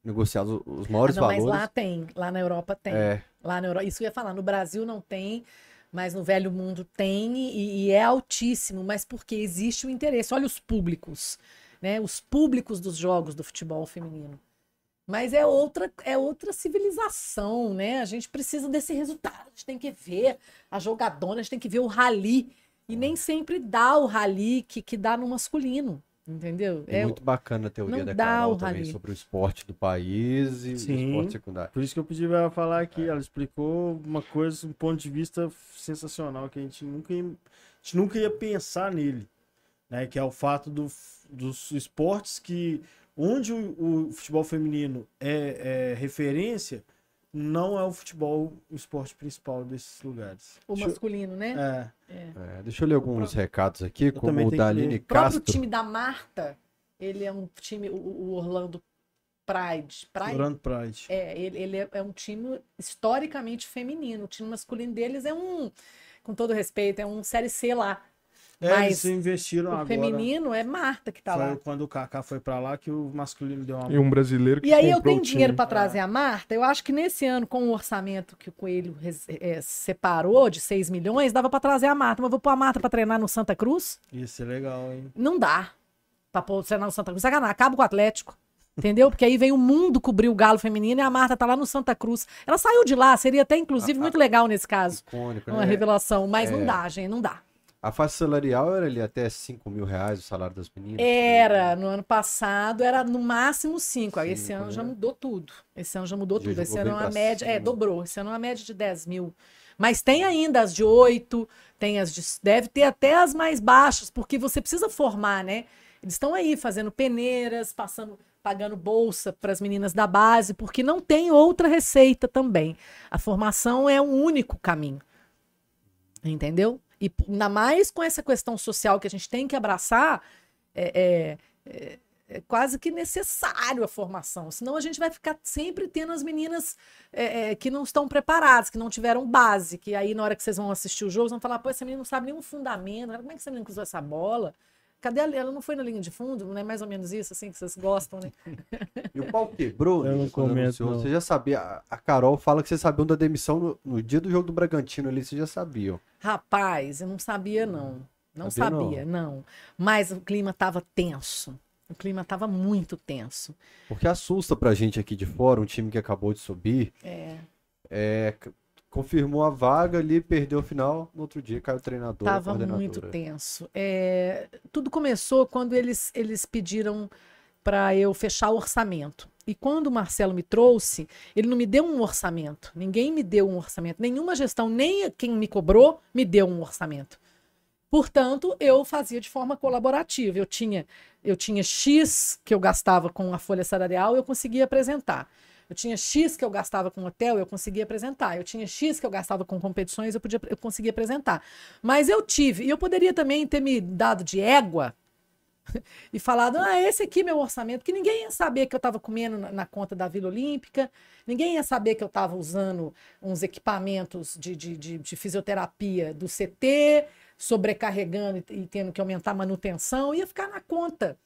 Speaker 1: negociadas, os maiores
Speaker 3: Ah, não, mas
Speaker 1: valores.
Speaker 3: lá tem. Lá na Europa tem.
Speaker 1: É,
Speaker 3: Lá na Europa, isso que eu ia falar, no Brasil não tem, mas no velho mundo tem e, e é altíssimo, mas porque existe o interesse. Olha os públicos, né? Os públicos dos jogos do futebol feminino. Mas é outra, é outra civilização, né? A gente precisa desse resultado, a gente tem que ver a jogadona, a gente tem que ver o rally. E nem sempre dá o rally que, que dá no masculino, entendeu?
Speaker 1: é,
Speaker 3: É,
Speaker 1: muito bacana a teoria
Speaker 3: não
Speaker 1: da
Speaker 3: dá
Speaker 1: Carol
Speaker 3: o
Speaker 1: também
Speaker 3: rally.
Speaker 1: sobre o esporte do país e
Speaker 2: Sim.
Speaker 1: o esporte secundário.
Speaker 2: Por isso que eu pedi pra ela falar aqui. Ela explicou uma coisa, um ponto de vista sensacional que a gente nunca ia, a gente nunca ia pensar nele, né? Que é o fato do, dos esportes que onde o, o futebol feminino é, é referência, não é o futebol o esporte principal desses lugares.
Speaker 3: o
Speaker 2: Deixa eu-
Speaker 3: masculino, né?
Speaker 2: É,
Speaker 1: É, deixa eu ler alguns recados aqui, como
Speaker 2: também
Speaker 1: o da. Aline
Speaker 3: O próprio
Speaker 1: Castro.
Speaker 3: time da Marta, ele é um time, o, o Orlando Pride. Pride?
Speaker 2: Orlando Pride.
Speaker 3: É, ele, ele é, é um time historicamente feminino. O time masculino deles é um, com todo respeito, é um Série C lá.
Speaker 2: É,
Speaker 3: Mas
Speaker 2: eles investiram
Speaker 3: o
Speaker 2: agora.
Speaker 3: feminino é Marta que tá
Speaker 2: Foi
Speaker 3: lá.
Speaker 2: quando o Kaká foi pra lá que o masculino deu uma
Speaker 4: E um brasileiro que
Speaker 3: E aí eu tenho dinheiro para trazer a Marta. Eu acho que nesse ano, com o orçamento que o Coelho eh, separou de 6 milhões, dava para trazer a Marta. Mas eu vou pôr a Marta para treinar no Santa Cruz?
Speaker 2: Isso é legal, hein?
Speaker 3: Não dá pra pôr treinar no Santa Cruz. Sacanagem, acaba com o Atlético. Entendeu? Porque aí vem o mundo cobrir o Galo feminino e a Marta tá lá no Santa Cruz. Ela saiu de lá, seria até, inclusive, muito legal nesse caso.
Speaker 1: Icônico,
Speaker 3: Uma
Speaker 1: né?
Speaker 3: revelação, mas
Speaker 1: É.
Speaker 3: não dá, gente, não dá.
Speaker 1: A faixa salarial era ali até 5 mil reais o salário das meninas.
Speaker 3: Era, no ano passado, era no máximo 5. Aí esse ano
Speaker 1: né?
Speaker 3: já mudou tudo. Esse ano já mudou
Speaker 1: Já
Speaker 3: tudo. Esse ano é uma média. É,
Speaker 1: cima.
Speaker 3: dobrou. Esse ano é uma média de 10 mil. Mas tem ainda as de 8, tem as de. Deve ter até as mais baixas, porque você precisa formar, né? Eles estão aí fazendo peneiras, passando, pagando bolsa para as meninas da base, porque não tem outra receita também. A formação é o único caminho. Entendeu? E ainda mais com essa questão social que a gente tem que abraçar, é, é- é- é quase que necessário a formação. Senão a gente vai ficar sempre tendo as meninas é, é, que não estão preparadas, que não tiveram base, que aí na hora que vocês vão assistir o jogo, vão falar, pô, essa menina não sabe nenhum fundamento, como é que essa menina cruzou essa bola? Cadê a, ela não foi na linha de fundo? Não é mais ou menos isso assim que vocês gostam, né?
Speaker 1: E o pau quebrou,
Speaker 2: Eu não comento, não.
Speaker 1: Você já sabia. a- Carol fala que vocês sabiam da demissão no, no dia do jogo do Bragantino ali, vocês já sabiam.
Speaker 3: Rapaz, eu não sabia, não. Não
Speaker 1: Sabia, não?
Speaker 3: sabia, não. Mas o clima estava tenso. O clima estava muito tenso.
Speaker 1: Porque assusta pra gente aqui de fora, um time que acabou de subir,
Speaker 3: É,
Speaker 1: é, confirmou a vaga ali, perdeu o final, no outro dia caiu o treinador,
Speaker 3: Tava muito tenso. É, tudo começou quando eles, eles pediram para eu fechar o orçamento. E quando o Marcelo me trouxe, ele não me deu um orçamento. Ninguém me deu um orçamento. Nenhuma gestão, nem quem me cobrou, me deu um orçamento. Portanto, eu fazia de forma colaborativa. Eu tinha, eu tinha X que eu gastava com a folha salarial, eu conseguia apresentar. Eu tinha X que eu gastava com hotel, eu conseguia apresentar. Eu tinha X que eu gastava com competições, eu, podia, eu conseguia apresentar. Mas eu tive, e eu poderia também ter me dado de égua e falado, ah, esse aqui é meu orçamento, que ninguém ia saber que eu estava comendo na, na, conta da Vila Olímpica, ninguém ia saber que eu estava usando uns equipamentos de, de, de, de, fisioterapia do CT, sobrecarregando e, e tendo que aumentar a manutenção, ia ficar na conta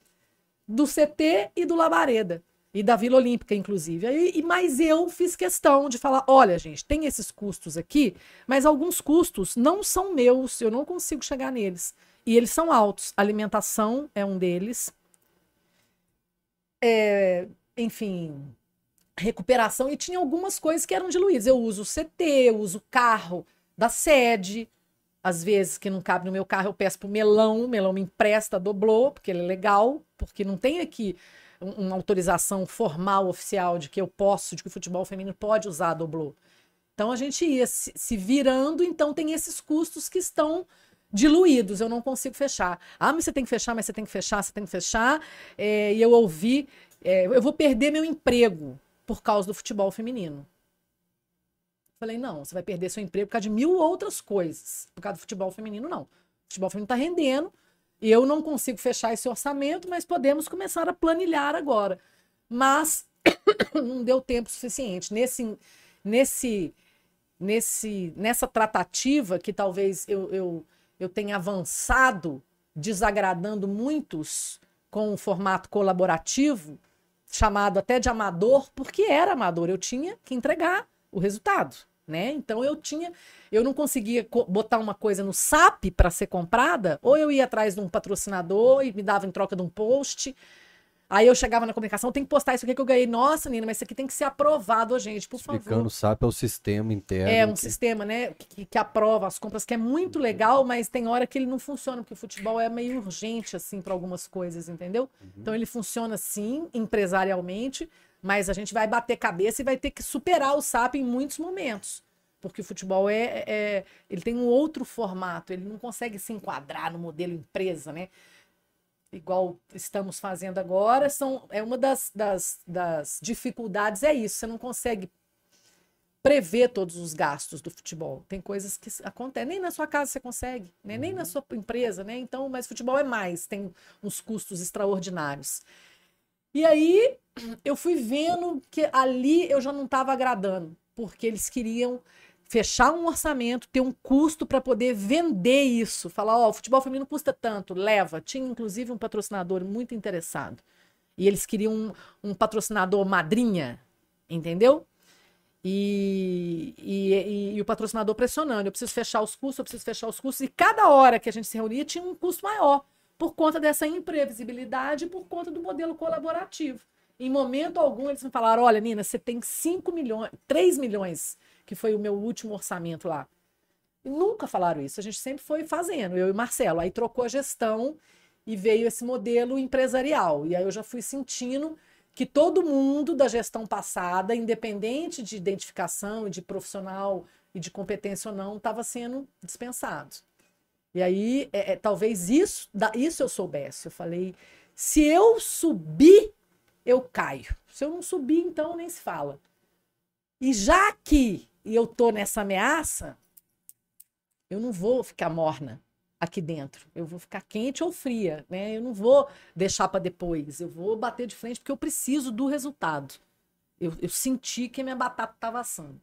Speaker 3: do CT e do Labareda. E da Vila Olímpica, inclusive. E, mas eu fiz questão de falar: olha, gente, tem esses custos aqui, mas alguns custos não são meus, eu não consigo chegar neles. E eles são altos. Alimentação é um deles. É, enfim, recuperação. E tinha algumas coisas que eram diluídas. Eu uso o CT, eu uso o carro da sede. Às vezes, que não cabe no meu carro, eu peço pro melão. O melão me empresta, doblou, porque ele é legal. Porque não tem aqui uma autorização formal, oficial, de que eu posso, de que o futebol feminino pode usar doblô. Então a gente ia se, virando, então tem esses custos que estão diluídos, eu não consigo fechar. Ah, mas você tem que fechar, mas você tem que fechar, você tem que fechar. É, e eu ouvi, é, eu vou perder meu emprego por causa do futebol feminino. Falei, não, você vai perder seu emprego por causa de mil outras coisas. Por causa do futebol feminino, não. O futebol feminino está rendendo, eu não consigo fechar esse orçamento, mas podemos começar a planilhar agora. Mas não deu tempo suficiente. Nesse, nesse, nesse, nessa tratativa que talvez eu, eu eu tenha avançado, desagradando muitos com o formato colaborativo, chamado até de amador, porque era amador, eu tinha que entregar o resultado, né? Então eu tinha, eu não conseguia botar uma coisa no SAP para ser comprada, ou eu ia atrás de um patrocinador e me dava em troca de um post, Aí eu chegava na comunicação, tem que postar isso aqui que eu ganhei. Nossa, Nina, mas isso aqui tem que ser aprovado, gente, por
Speaker 1: Explicando,
Speaker 3: favor. Explicando,
Speaker 1: SAP é o sistema interno.
Speaker 3: É, um que... sistema, né, que, que, aprova as compras, que é muito legal, mas tem hora que ele não funciona, porque o futebol é meio urgente, assim, para algumas coisas, entendeu? Uhum. Então ele funciona, sim, empresarialmente, mas a gente vai bater cabeça e vai ter que superar o SAP em muitos momentos. Porque o futebol é, é ele tem um outro formato, ele não consegue se enquadrar no modelo empresa, né? igual estamos fazendo agora, são, é uma das, das, das dificuldades, é isso, você não consegue prever todos os gastos do futebol. Tem coisas que acontecem, nem na sua casa você consegue, né? nem na uhum. sua empresa, né? Então, mas futebol é mais, tem uns custos extraordinários. E aí eu fui vendo que ali eu já não estava agradando, porque eles queriam fechar um orçamento, ter um custo para poder vender isso. Falar, ó, oh, futebol feminino custa tanto, leva. Tinha inclusive um patrocinador muito interessado. E eles queriam um, um patrocinador madrinha, entendeu? E, e, e, e, o patrocinador pressionando. Eu preciso fechar os custos, eu preciso fechar os custos. E cada hora que a gente se reunia tinha um custo maior, por conta dessa imprevisibilidade, por conta do modelo colaborativo. Em momento algum, eles me falaram: olha, Nina, você tem 5 milhões, 3 milhões que foi o meu último orçamento lá. E nunca falaram isso, a gente sempre foi fazendo, eu e Marcelo. Aí trocou a gestão e veio esse modelo empresarial. E aí eu já fui sentindo que todo mundo da gestão passada, independente de identificação, de profissional e de competência ou não, estava sendo dispensado. E aí, é, é, talvez isso, da, isso eu soubesse. Eu falei, se eu subir, eu caio. Se eu não subir, então nem se fala. E já que eu tô nessa ameaça, eu não vou ficar morna aqui dentro. Eu vou ficar quente ou fria, né? Eu não vou deixar para depois. Eu vou bater de frente porque eu preciso do resultado. Eu, eu senti que minha batata estava assando.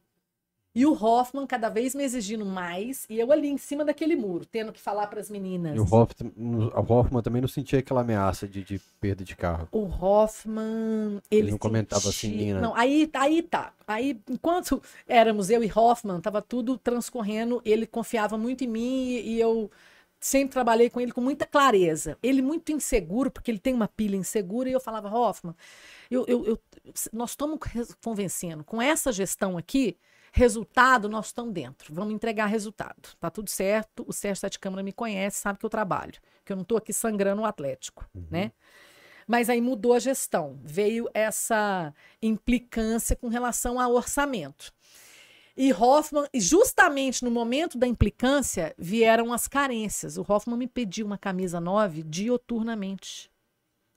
Speaker 3: E o Hoffman cada vez me exigindo mais, e eu ali em cima daquele muro, tendo que falar para as meninas.
Speaker 1: E o Hoffman, o Hoffman também não sentia aquela ameaça de, de perda de carro.
Speaker 3: O Hoffman. Ele,
Speaker 1: ele não comentava assim, Nina.
Speaker 3: Não, aí, aí tá. Aí, enquanto éramos eu e Hoffman, tava tudo transcorrendo, ele confiava muito em mim e eu sempre trabalhei com ele com muita clareza. Ele muito inseguro, porque ele tem uma pilha insegura, e eu falava, Hoffman, eu, eu, eu nós estamos convencendo, com essa gestão aqui, Resultado, nós estamos dentro. Vamos entregar resultado. Tá tudo certo. O Sérgio Sete Câmara me conhece, sabe que eu trabalho. Que eu não estou aqui sangrando o Atlético, uhum. né? Mas aí mudou a gestão. Veio essa implicância com relação ao orçamento. E Hoffman, justamente no momento da implicância, vieram as carências. O Hoffman me pediu uma camisa 9 dioturnamente.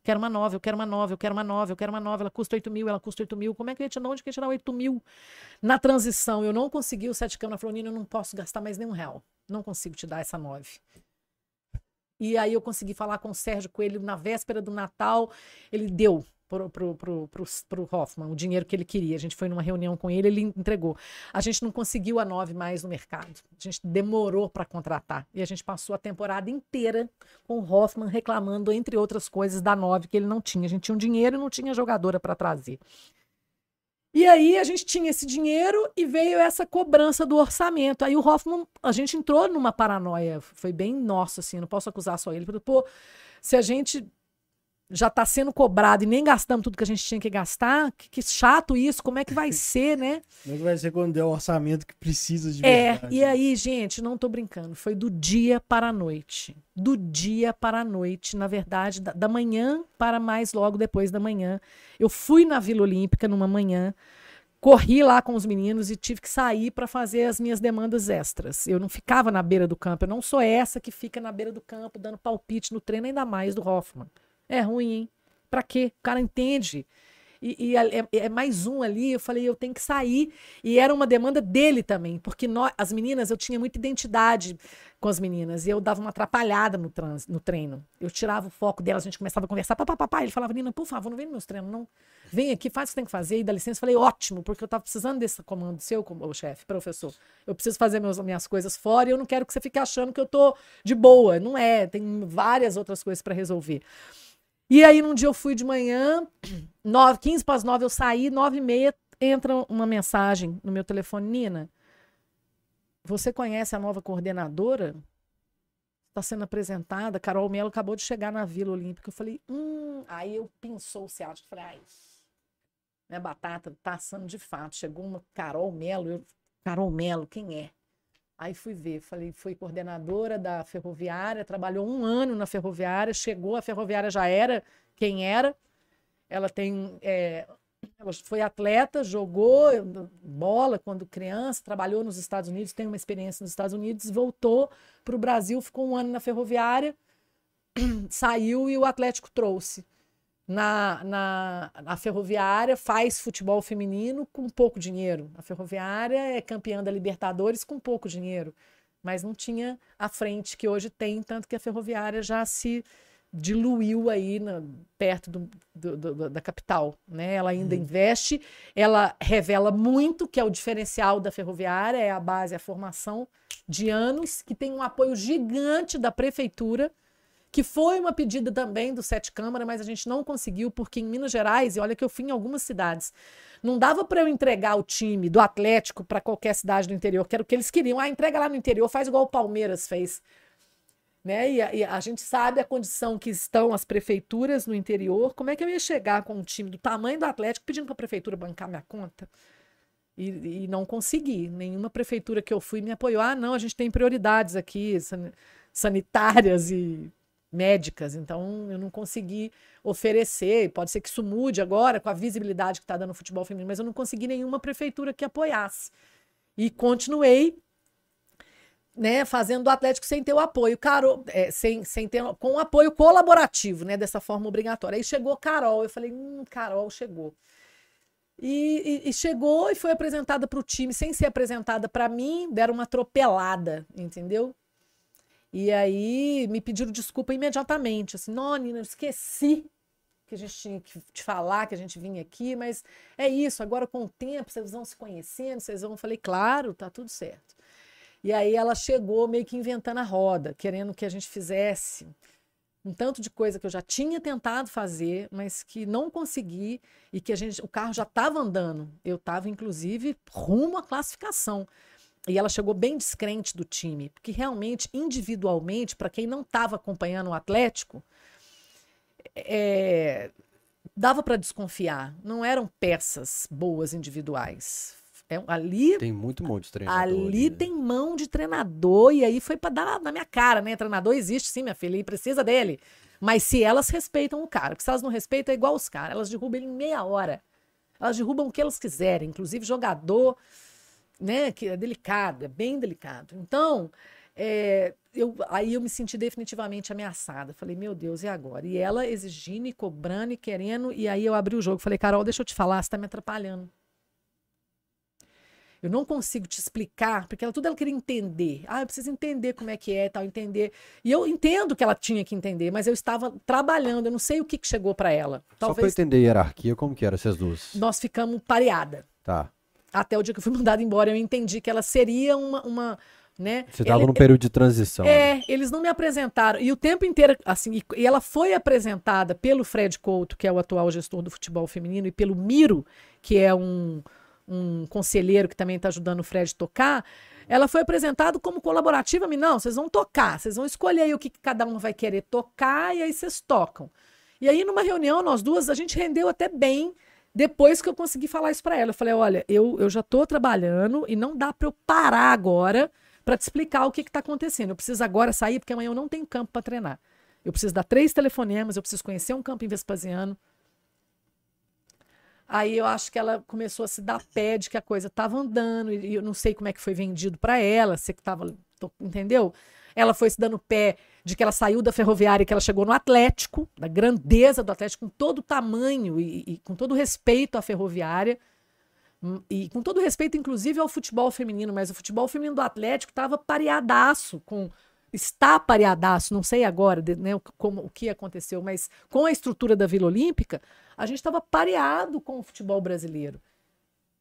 Speaker 3: Quero uma nova, eu quero uma nova, eu quero uma nova, eu quero uma nova. Ela custa 8 mil, ela custa 8 mil. Como é que eu ia tirar? Onde que eu ia tirar 8 mil? Na transição, eu não consegui o sete câmara. Falou, Nina, eu não posso gastar mais nenhum real. Não consigo te dar essa 9. E aí eu consegui falar com o Sérgio Coelho na véspera do Natal. Ele deu pro, pro, pro, pro, pro Hoffman o dinheiro que ele queria. A gente foi numa reunião com ele, ele entregou. A gente não conseguiu a nove mais no mercado. A gente demorou para contratar. E a gente passou a temporada inteira com o Hoffman reclamando, entre outras coisas, da nove que ele não tinha. A gente tinha um dinheiro e não tinha jogadora para trazer. E aí a gente tinha esse dinheiro e veio essa cobrança do orçamento. Aí o Hoffman, a gente entrou numa paranoia, foi bem nosso, assim, não posso acusar só ele. Pô, se a gente já está sendo cobrado e nem gastamos tudo que a gente tinha que gastar, que, que chato isso, como é que vai ser, né?
Speaker 2: Como é que vai ser quando der o orçamento que precisa de
Speaker 3: É, verdade? e aí, gente, não estou brincando, foi do dia para a noite. Do dia para a noite, na verdade, da, da manhã para mais logo depois da manhã. Eu fui na Vila Olímpica numa manhã, corri lá com os meninos e tive que sair para fazer as minhas demandas extras. Eu não ficava na beira do campo, eu não sou essa que fica na beira do campo dando palpite no treino, ainda mais do Hoffman. É ruim, hein? Pra quê? O cara entende. E, e é, é, mais um ali, eu falei, eu tenho que sair. E era uma demanda dele também, porque nós, as meninas, eu tinha muita identidade com as meninas, e eu dava uma atrapalhada no, trans, no treino. Eu tirava o foco delas, a gente começava a conversar, papapá, ele falava, Nina, por favor, não vem nos meus treinos, não. Vem aqui, faz o que tem que fazer, e dá licença. Eu falei, ótimo, porque eu tava precisando desse comando seu, como chefe, professor. Eu preciso fazer meus, minhas coisas fora e eu não quero que você fique achando que eu tô de boa. Não é, tem várias outras coisas para resolver. E aí, num dia eu fui de manhã, 9, 15 para as 9 eu saí, 9 e meia entra uma mensagem no meu telefone, Nina, você conhece a nova coordenadora? Está sendo apresentada, Carol Melo acabou de chegar na Vila Olímpica. Eu falei, hum, aí eu pensou o Celso, falei, ai, minha batata tá assando de fato. Chegou uma Carol Melo, eu, Carol Melo, quem é? Aí fui ver, falei, foi coordenadora da ferroviária, trabalhou um ano na ferroviária, chegou, a ferroviária já era quem era. Ela tem. É, ela foi atleta, jogou bola quando criança, trabalhou nos Estados Unidos, tem uma experiência nos Estados Unidos, voltou para o Brasil, ficou um ano na ferroviária, saiu e o Atlético trouxe na, na, Ferroviária faz futebol feminino com pouco dinheiro. A Ferroviária é campeã da Libertadores com pouco dinheiro, mas não tinha a frente que hoje tem, tanto que a Ferroviária já se diluiu aí na, perto do, do, do, da capital. Né? Ela ainda uhum. investe, ela revela muito que é o diferencial da Ferroviária, é a base, a formação de anos, que tem um apoio gigante da prefeitura que foi uma pedida também do Sete Câmara, mas a gente não conseguiu, porque em Minas Gerais, e olha que eu fui em algumas cidades, não dava para eu entregar o time do Atlético para qualquer cidade do interior, que era o que eles queriam. Ah, entrega lá no interior, faz igual o Palmeiras fez. Né? E, a, e a gente sabe a condição que estão as prefeituras no interior. Como é que eu ia chegar com um time do tamanho do Atlético pedindo para a prefeitura bancar minha conta? E, e, não consegui. Nenhuma prefeitura que eu fui me apoiou. Ah, não, a gente tem prioridades aqui, sanitárias e médicas, então eu não consegui oferecer. Pode ser que isso mude agora com a visibilidade que está dando o futebol feminino, mas eu não consegui nenhuma prefeitura que apoiasse. E continuei né, fazendo o Atlético sem ter o apoio, Carol, é, sem, sem ter, com o apoio colaborativo, né, dessa forma obrigatória. Aí chegou Carol, eu falei, hum, Carol chegou. E, e, e chegou e foi apresentada para o time sem ser apresentada para mim, deram uma atropelada, entendeu? E aí me pediram desculpa imediatamente, assim, não, Nina, eu esqueci que a gente tinha que te falar, que a gente vinha aqui, mas é isso, agora com o tempo vocês vão se conhecendo, vocês vão. Eu falei, claro, tá tudo certo. E aí ela chegou meio que inventando a roda, querendo que a gente fizesse um tanto de coisa que eu já tinha tentado fazer, mas que não consegui e que a gente, o carro já estava andando. Eu estava inclusive rumo à classificação. E ela chegou bem descrente do time, porque realmente, individualmente, para quem não estava acompanhando o Atlético, é, dava para desconfiar. Não eram peças boas individuais. É, ali
Speaker 1: tem muito mão de treinador.
Speaker 3: Ali, né? tem mão de treinador e aí foi para dar na minha cara, né? Treinador existe sim, minha filha, e precisa dele. Mas se elas respeitam o cara, porque se elas não respeitam, é igual os caras. Elas derrubam ele em meia hora. Elas derrubam o que elas quiserem, inclusive jogador, né? Que é delicado, é bem delicado. Então, é, eu, aí eu me senti definitivamente ameaçada. Falei, meu Deus, e agora? E ela exigindo, e cobrando, e querendo. E aí eu abri o jogo. Falei, Carol, deixa eu te falar, você tá me atrapalhando. Eu não consigo te explicar, porque ela tudo ela queria entender. Ah, eu preciso entender como é que é, tal, entender. E eu entendo que ela tinha que entender, mas eu estava trabalhando, eu não sei o que, que chegou para ela.
Speaker 1: Talvez... Só para entender a hierarquia, como que era essas duas?
Speaker 3: Nós ficamos pareada.
Speaker 1: Tá.
Speaker 3: Até o dia que eu fui mandada embora, eu entendi que ela seria uma, uma né?
Speaker 1: Você estava num período de transição.
Speaker 3: É, né? eles não me apresentaram. E o tempo inteiro, assim, e, e ela foi apresentada pelo Fred Couto, que é o atual gestor do futebol feminino, e pelo Miro, que é um, um conselheiro que também está ajudando o Fred a tocar, ela foi apresentada como colaborativa. Não, vocês vão tocar, vocês vão escolher aí o que, que cada um vai querer tocar e aí vocês tocam. E aí, numa reunião, nós duas, a gente rendeu até bem depois que eu consegui falar isso para ela. Eu falei: olha, eu, eu já estou trabalhando e não dá para eu parar agora para te explicar o que está acontecendo. Eu preciso agora sair, porque amanhã eu não tenho campo para treinar. Eu preciso dar três telefonemas, eu preciso conhecer um campo em Vespasiano. Aí eu acho que ela começou a se dar pé de que a coisa estava andando, e eu não sei como é que foi vendido para ela, sei que estava. Entendeu? Ela foi se dando pé de que ela saiu da ferroviária e que ela chegou no Atlético, da grandeza do Atlético, com todo o tamanho e, e com todo o respeito à ferroviária. Hum, e com todo respeito, inclusive, ao futebol feminino, mas o futebol feminino do Atlético estava pareadaço com está pareadaço, não sei agora né, como, o que aconteceu, mas com a estrutura da Vila Olímpica, a gente estava pareado com o futebol brasileiro.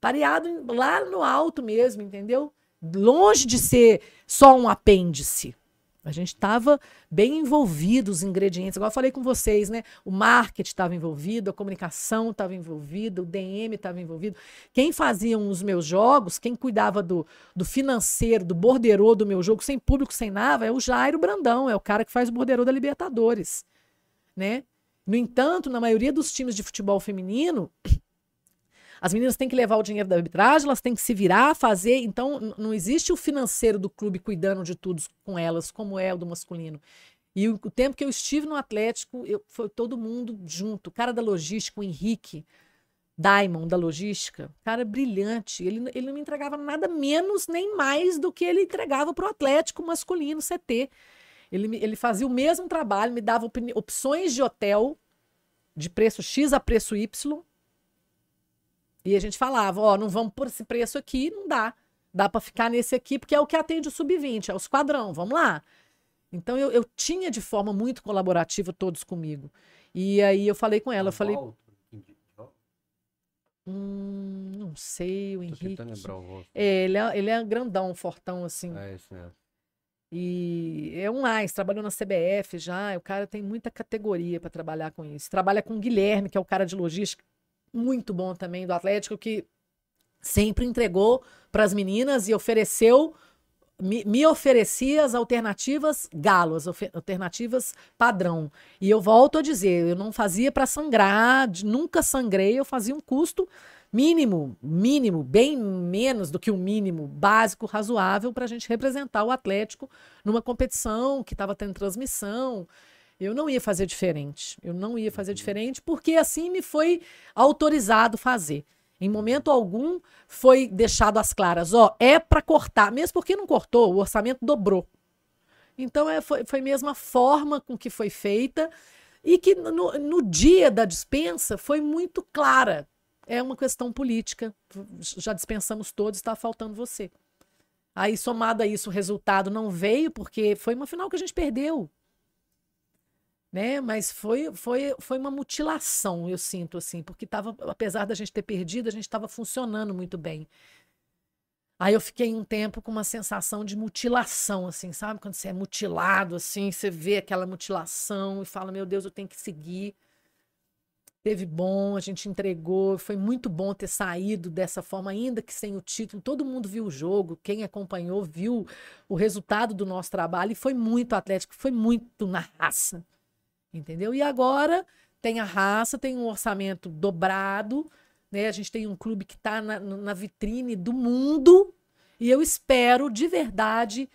Speaker 3: Pareado lá no alto mesmo, entendeu? Longe de ser só um apêndice. A gente estava bem envolvido, os ingredientes. Agora eu falei com vocês, né? O marketing estava envolvido, a comunicação estava envolvida, o DM estava envolvido. Quem fazia os meus jogos, quem cuidava do, do financeiro, do borderô do meu jogo, sem público, sem nada, é o Jairo Brandão, é o cara que faz o borderô da Libertadores, né? No entanto, na maioria dos times de futebol feminino, as meninas têm que levar o dinheiro da arbitragem, elas têm que se virar, fazer. Então, não existe o financeiro do clube cuidando de tudo com elas, como é o do masculino. E o, o tempo que eu estive no Atlético, eu, foi todo mundo junto. O cara da logística, o Henrique, Diamond, da logística, cara brilhante. Ele, ele não me entregava nada menos nem mais do que ele entregava para o Atlético masculino CT. Ele, ele fazia o mesmo trabalho, me dava opções de hotel de preço X a preço Y e a gente falava, ó, não vamos por esse preço aqui, não dá. Dá para ficar nesse aqui, porque é o que atende o sub-20, é o esquadrão, vamos lá. Então eu, eu tinha de forma muito colaborativa todos comigo. E aí eu falei com ela, eu falei. Hum, não sei, o Henrique. O é, ele é, ele é grandão, fortão, assim.
Speaker 1: É isso mesmo.
Speaker 3: E é um mais, trabalhou na CBF já. O cara tem muita categoria para trabalhar com isso. Trabalha com o Guilherme, que é o cara de logística, muito bom também do Atlético, que sempre entregou para as meninas e ofereceu, me, me, oferecia as alternativas galo, as alternativas padrão. E eu volto a dizer, eu não fazia para sangrar, nunca sangrei, eu fazia um custo mínimo, mínimo, bem menos do que o mínimo básico, razoável, para a gente representar o Atlético numa competição que estava tendo transmissão. Eu não ia fazer diferente. Eu não ia fazer uhum. diferente porque assim me foi autorizado fazer. Em momento algum foi deixado às claras, ó, é para cortar, mesmo porque não cortou, o orçamento dobrou. Então é, foi, foi mesmo a forma com que foi feita e que no, no dia da dispensa foi muito clara. É uma questão política. Já dispensamos todos, está faltando você. Aí, somado a isso, o resultado não veio, porque foi uma final que a gente perdeu né? Mas foi, foi, foi uma mutilação, eu sinto assim, porque tava, apesar da gente ter perdido, a gente estava funcionando muito bem. Aí eu fiquei um tempo com uma sensação de mutilação, assim, sabe? Quando você é mutilado, assim, você vê aquela mutilação e fala, meu Deus, eu tenho que seguir. Teve bom, a gente entregou, foi muito bom ter saído dessa forma, ainda que sem o título. Todo mundo viu o jogo, quem acompanhou viu o resultado do nosso trabalho e foi muito atlético, foi muito na raça entendeu? E agora tem a raça, tem um orçamento dobrado, né? A gente tem um clube que está na, na vitrine do mundo e eu espero de verdade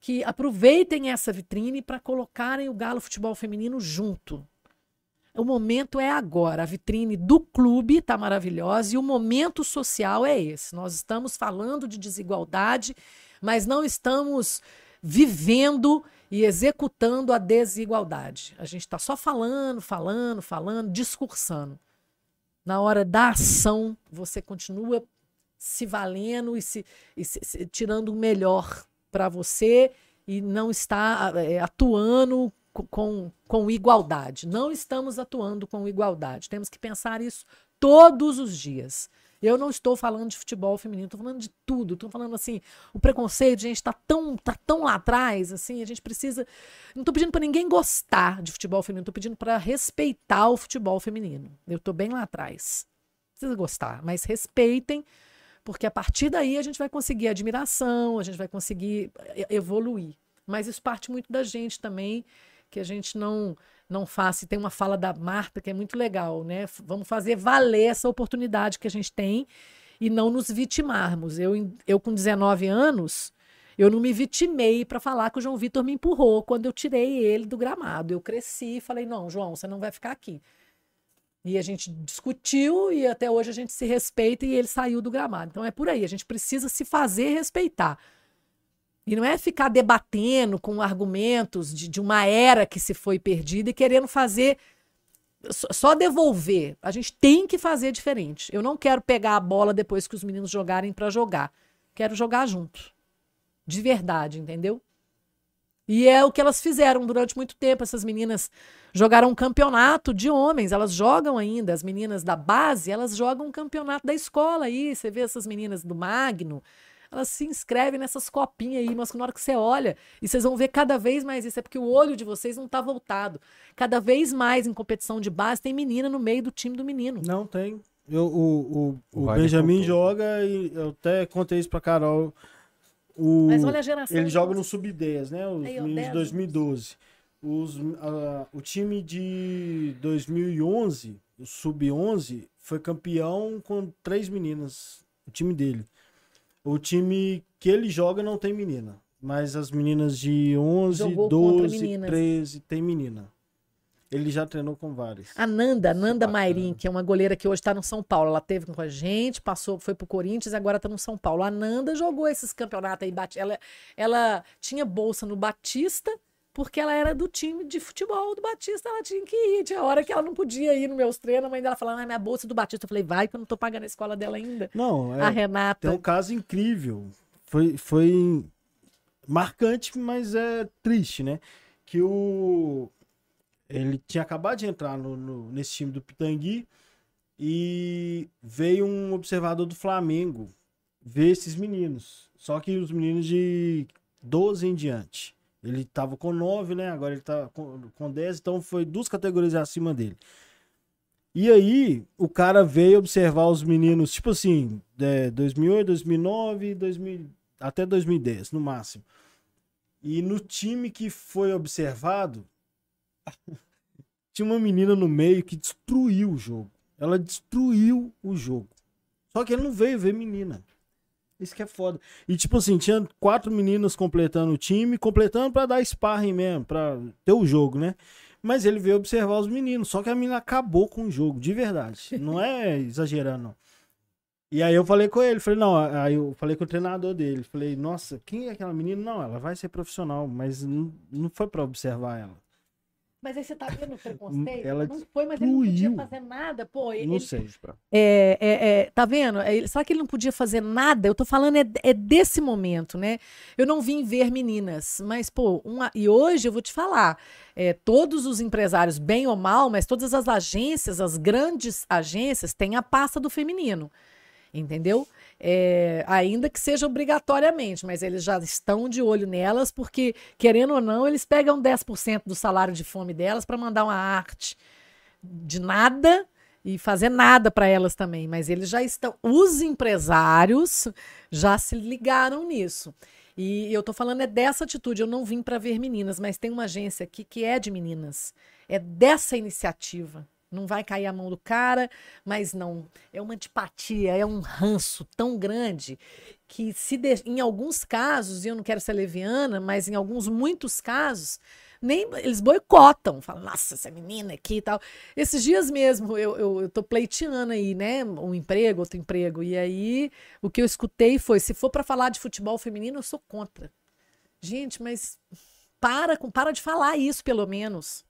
Speaker 3: que aproveitem essa vitrine para colocarem o Galo Futebol Feminino junto. O momento é agora. A vitrine do clube está maravilhosa e o momento social é esse. Nós estamos falando de desigualdade, mas não estamos vivendo e executando a desigualdade. A gente está só falando, falando, falando, discursando. Na hora da ação, você continua se valendo e se, e se, se tirando o melhor para você e não está é, atuando com, com igualdade. Não estamos atuando com igualdade. Temos que pensar isso todos os dias. Eu não estou falando de futebol feminino, estou falando de tudo. Estou falando assim, o preconceito, gente, está tão, tá tão lá atrás, assim, a gente precisa. Não estou pedindo para ninguém gostar de futebol feminino, estou pedindo para respeitar o futebol feminino. Eu estou bem lá atrás. Precisa gostar, mas respeitem, porque a partir daí a gente vai conseguir admiração, a gente vai conseguir evoluir. Mas isso parte muito da gente também que a gente não não faça. E tem uma fala da Marta que é muito legal, né? Vamos fazer valer essa oportunidade que a gente tem e não nos vitimarmos. Eu, eu com 19 anos, eu não me vitimei para falar que o João Vitor me empurrou quando eu tirei ele do gramado. Eu cresci e falei: não, João, você não vai ficar aqui. E a gente discutiu e até hoje a gente se respeita e ele saiu do gramado. Então é por aí, a gente precisa se fazer respeitar. E não é ficar debatendo com argumentos de, de uma era que se foi perdida e querendo fazer só devolver. A gente tem que fazer diferente. Eu não quero pegar a bola depois que os meninos jogarem para jogar. Quero jogar junto. De verdade, entendeu? E é o que elas fizeram durante muito tempo. Essas meninas jogaram um campeonato de homens. Elas jogam ainda. As meninas da base, elas jogam um campeonato da escola aí. Você vê essas meninas do Magno, elas se inscrevem nessas copinhas aí, mas na hora que você olha, e vocês vão ver cada vez mais isso, é porque o olho de vocês não está voltado. Cada vez mais em competição de base tem menina no meio do time do menino.
Speaker 2: Não tem. Eu, o o, o, Benjamin contou. joga e eu até contei isso pra Carol. O,
Speaker 3: Mas olha a geração.
Speaker 2: Ele joga no Sub-10, né? Os aí, meninos de 2012. Os, uh, o time de 2011, o Sub-11, foi campeão com três meninas. O time dele. O time que ele joga não tem menina. Mas as meninas de 11, Jogou 12, 13 tem menina. Ele já treinou com várias.
Speaker 3: A Nanda, Nanda Mairim, que é uma goleira que hoje está no São Paulo. Ela teve com a gente, passou, foi pro Corinthians, agora está no São Paulo. A Nanda jogou esses campeonatos aí, ela, ela tinha bolsa no Batista, porque ela era do time de futebol do Batista, ela tinha que ir. Tinha hora que ela não podia ir nos meus treinos, a mãe dela falando, ah, minha bolsa é do Batista. Eu falei, vai, que eu não tô pagando a escola dela ainda.
Speaker 2: Não, é,
Speaker 3: a Renata.
Speaker 2: Tem um caso incrível. Foi, foi marcante, mas é triste, né? Que o. Ele tinha acabado de entrar no, no, nesse time do Pitangui e veio um observador do Flamengo ver esses meninos. Só que os meninos de 12 em diante. Ele tava com 9, né? Agora ele tá com, com 10, então foi duas categorias acima dele. E aí, o cara veio observar os meninos, tipo assim, é, 2008, 2009, 2000, até 2010, no máximo. E no time que foi observado, tinha uma menina no meio que destruiu o jogo. Ela destruiu o jogo. Só que ele não veio ver menina. Isso que é foda. E tipo assim, tinha quatro meninas completando o time, completando para dar sparring mesmo, pra ter o jogo, né? Mas ele veio observar os meninos, só que a menina acabou com o jogo, de verdade. Não é exagerando, não. E aí eu falei com ele, falei, não, aí eu falei com o treinador dele, falei, nossa, quem é aquela menina? Não, ela vai ser profissional, mas não, não foi para observar ela.
Speaker 3: Mas aí você tá vendo o preconceito? Ela não foi, mas ele não podia fazer nada. Pô,
Speaker 2: ele,
Speaker 3: não
Speaker 2: sei,
Speaker 3: é, é, é, Tá vendo? É, será que ele não podia fazer nada? Eu tô falando é, é desse momento, né? Eu não vim ver meninas, mas, pô, uma, e hoje eu vou te falar: é, todos os empresários, bem ou mal, mas todas as agências, as grandes agências, têm a pasta do feminino. Entendeu? É, ainda que seja obrigatoriamente, mas eles já estão de olho nelas, porque, querendo ou não, eles pegam 10% do salário de fome delas para mandar uma arte de nada e fazer nada para elas também, mas eles já estão, os empresários já se ligaram nisso. E eu estou falando é dessa atitude, eu não vim para ver meninas, mas tem uma agência aqui que é de meninas. É dessa iniciativa Não vai cair a mão do cara, mas não. É uma antipatia, é um ranço tão grande que se de... em alguns casos, e eu não quero ser leviana, mas em alguns muitos casos, nem eles boicotam, falam, nossa, essa menina aqui e tal. Esses dias mesmo, eu, eu, eu tô pleiteando aí, né? Um emprego, outro emprego. E aí, o que eu escutei foi: se for para falar de futebol feminino, eu sou contra. Gente, mas para, para de falar isso, pelo menos.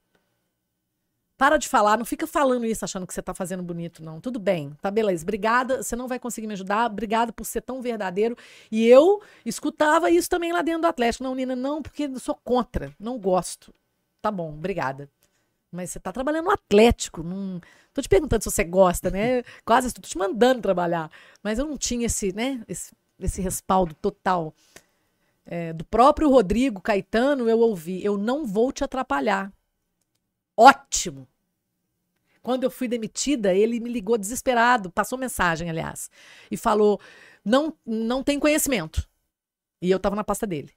Speaker 3: Para de falar, não fica falando isso achando que você tá fazendo bonito, não. Tudo bem, tá beleza. Obrigada, você não vai conseguir me ajudar. Obrigada por ser tão verdadeiro. E eu escutava isso também lá dentro do Atlético. Não, Nina, não, porque eu sou contra, não gosto. Tá bom, obrigada. Mas você tá trabalhando no Atlético, não... Tô te perguntando se você gosta, né? Quase estou te mandando trabalhar. Mas eu não tinha esse, né, esse, esse respaldo total. É, do próprio Rodrigo Caetano, eu ouvi: eu não vou te atrapalhar. Ótimo. Quando eu fui demitida, ele me ligou desesperado, passou mensagem, aliás, e falou: não, não tem conhecimento. E eu estava na pasta dele.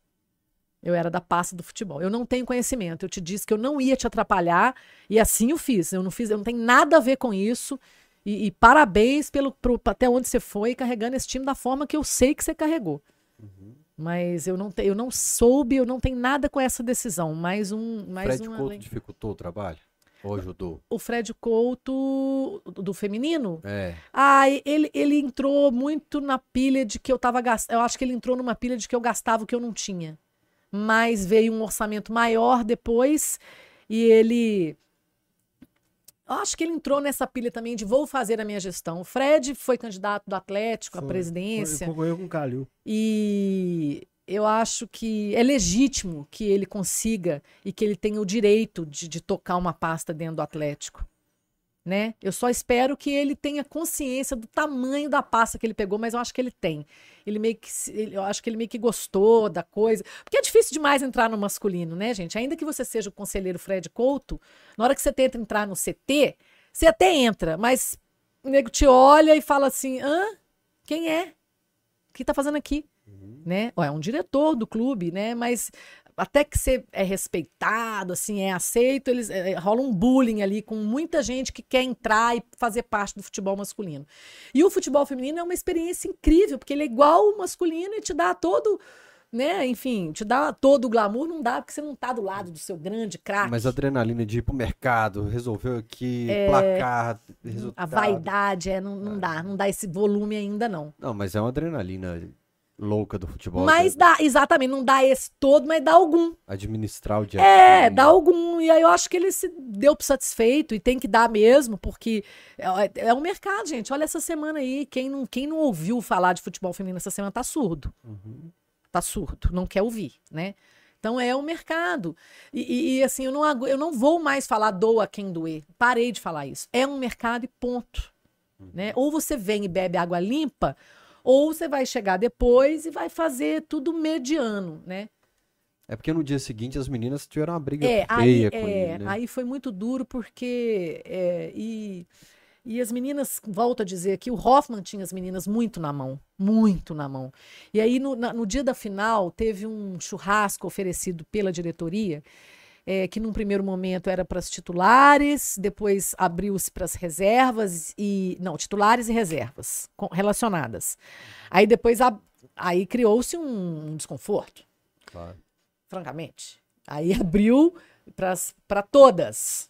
Speaker 3: Eu era da pasta do futebol. Eu não tenho conhecimento. Eu te disse que eu não ia te atrapalhar e assim eu fiz. Eu não fiz, eu não tenho nada a ver com isso. E, e parabéns pelo pro, até onde você foi carregando esse time da forma que eu sei que você carregou. Uhum. Mas eu não, te, eu não soube, eu não tenho nada com essa decisão. Mais um. Mais
Speaker 1: Fred
Speaker 3: um
Speaker 1: Couto dificultou o trabalho? Ou ajudou?
Speaker 3: O Fred Couto do feminino?
Speaker 1: É.
Speaker 3: Ah, ele, ele entrou muito na pilha de que eu tava gastando. Eu acho que ele entrou numa pilha de que eu gastava o que eu não tinha. Mas veio um orçamento maior depois e ele. Eu acho que ele entrou nessa pilha também de vou fazer a minha gestão. O Fred foi candidato do Atlético foi, à presidência.
Speaker 2: Concorreu com o Calil.
Speaker 3: E eu acho que é legítimo que ele consiga e que ele tenha o direito de, de, tocar uma pasta dentro do Atlético. Né? Eu só espero que ele tenha consciência do tamanho da pasta que ele pegou, mas eu acho que ele tem. Ele meio que, eu acho que ele meio que gostou da coisa, porque é difícil demais entrar no masculino, né, gente? Ainda que você seja o conselheiro Fred Couto, na hora que você tenta entrar no CT, você até entra, mas o nego te olha e fala assim: "Hã? Quem é? O que tá fazendo aqui?" Uhum. Né? é um diretor do clube, né? Mas até que você é respeitado, assim, é aceito, eles é, rola um bullying ali com muita gente que quer entrar e fazer parte do futebol masculino. E o futebol feminino é uma experiência incrível, porque ele é igual o masculino e te dá todo né? Enfim, te dá todo o glamour, não dá, porque você não tá do lado do seu grande craque.
Speaker 1: Mas a adrenalina de ir pro mercado, resolveu aqui, é... placar, resultado.
Speaker 3: A vaidade, é, não, não é. dá, não dá esse volume ainda, não.
Speaker 1: Não, mas é uma adrenalina louca do futebol.
Speaker 3: Mas dá, exatamente, não dá esse todo, mas dá algum.
Speaker 1: Administrar o dia.
Speaker 3: É, dá algum. E aí eu acho que ele se deu satisfeito e tem que dar mesmo, porque é, é um mercado, gente. Olha essa semana aí, quem não, quem não ouviu falar de futebol feminino essa semana tá surdo. Uhum. Tá surdo, não quer ouvir, né? Então é o um mercado. E, e, e, assim, eu não, eu não vou mais falar doa quem doer. Parei de falar isso. É um mercado e ponto. Uhum. Né? Ou você vem e bebe água limpa, ou você vai chegar depois e vai fazer tudo mediano, né?
Speaker 1: É porque no dia seguinte as meninas tiveram uma briga é, feia aí, com é, ele, né?
Speaker 3: Aí foi muito duro porque... É, e, e as meninas, volto a dizer que o Hoffman tinha as meninas muito na mão, muito na mão. E aí no, na, no dia da final teve um churrasco oferecido pela diretoria é, que num primeiro momento era para as titulares, depois abriu-se para as reservas e não titulares e reservas com, relacionadas. Aí depois a, aí criou-se um, um, desconforto, claro. francamente. Aí abriu para todas.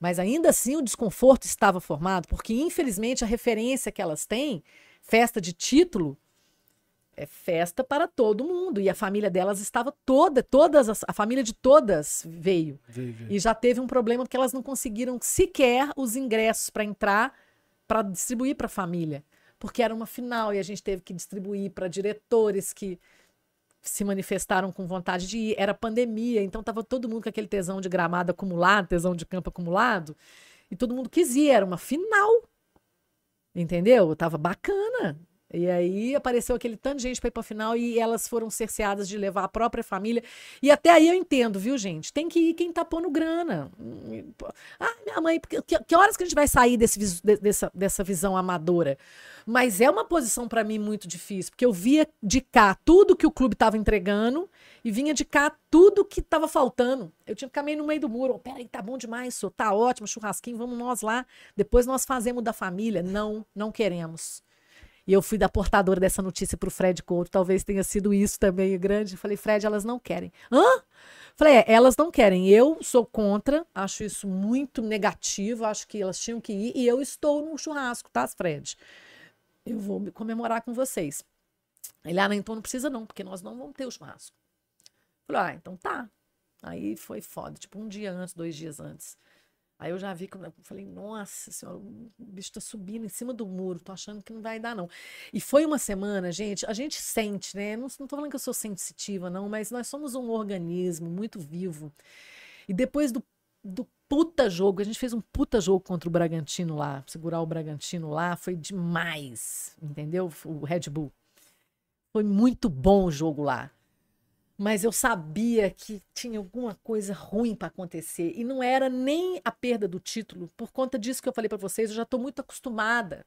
Speaker 3: Mas ainda assim o desconforto estava formado, porque infelizmente a referência que elas têm, festa de título, é festa para todo mundo. E a família delas estava toda, todas, a família de todas veio. veio, veio. E já teve um problema porque elas não conseguiram sequer os ingressos para entrar, para distribuir para a família. Porque era uma final e a gente teve que distribuir para diretores que se manifestaram com vontade de ir. Era pandemia, então estava todo mundo com aquele tesão de gramado acumulado, tesão de campo acumulado. E todo mundo quis ir, era uma final. Entendeu? Tava bacana E aí apareceu aquele tanto de gente para ir para final e elas foram cerceadas de levar a própria família. E até aí eu entendo, viu, gente? Tem que ir quem tá pondo grana. Ah, minha mãe, que, que horas que a gente vai sair desse, dessa, dessa visão amadora? Mas é uma posição para mim muito difícil, porque eu via de cá tudo que o clube estava entregando e vinha de cá tudo que estava faltando. Eu tinha que ficar meio no meio do muro. Oh, peraí, tá bom demais, senhor. Tá ótimo, churrasquinho, vamos nós lá. Depois nós fazemos da família. Não, não queremos. E eu fui da portadora dessa notícia para o Fred Couto. Talvez tenha sido isso também grande. Falei, Fred, elas não querem. Hã? Falei, é, elas não querem. Eu sou contra, acho isso muito negativo, acho que elas tinham que ir. E eu estou no churrasco, tá, Fred? Eu vou comemorar com vocês. Ele, ah, então não precisa não, porque nós não vamos ter o churrasco. Falei, ah, então tá. Aí foi foda, tipo um dia antes, dois dias antes. Aí eu já vi, eu falei, nossa senhora, o bicho tá subindo em cima do muro, tô achando que não vai dar, não. E foi uma semana, gente, a gente sente, né? Não, não tô falando que eu sou sensitiva, não, mas nós somos um organismo muito vivo. E depois do, do puta jogo, a gente fez um puta jogo contra o Bragantino lá, segurar o Bragantino lá, foi demais, entendeu? O Red Bull. Foi muito bom o jogo lá mas eu sabia que tinha alguma coisa ruim para acontecer e não era nem a perda do título, por conta disso que eu falei para vocês, eu já estou muito acostumada,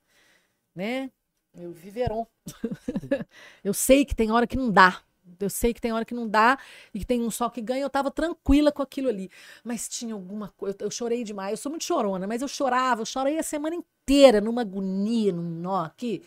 Speaker 3: né? Eu viveron. eu sei que tem hora que não dá. Eu sei que tem hora que não dá e que tem um só que ganha. Eu estava tranquila com aquilo ali. Mas tinha alguma coisa. Eu, eu, chorei demais. Eu sou muito chorona, mas eu chorava. Eu chorei a semana inteira numa agonia, num nó aqui.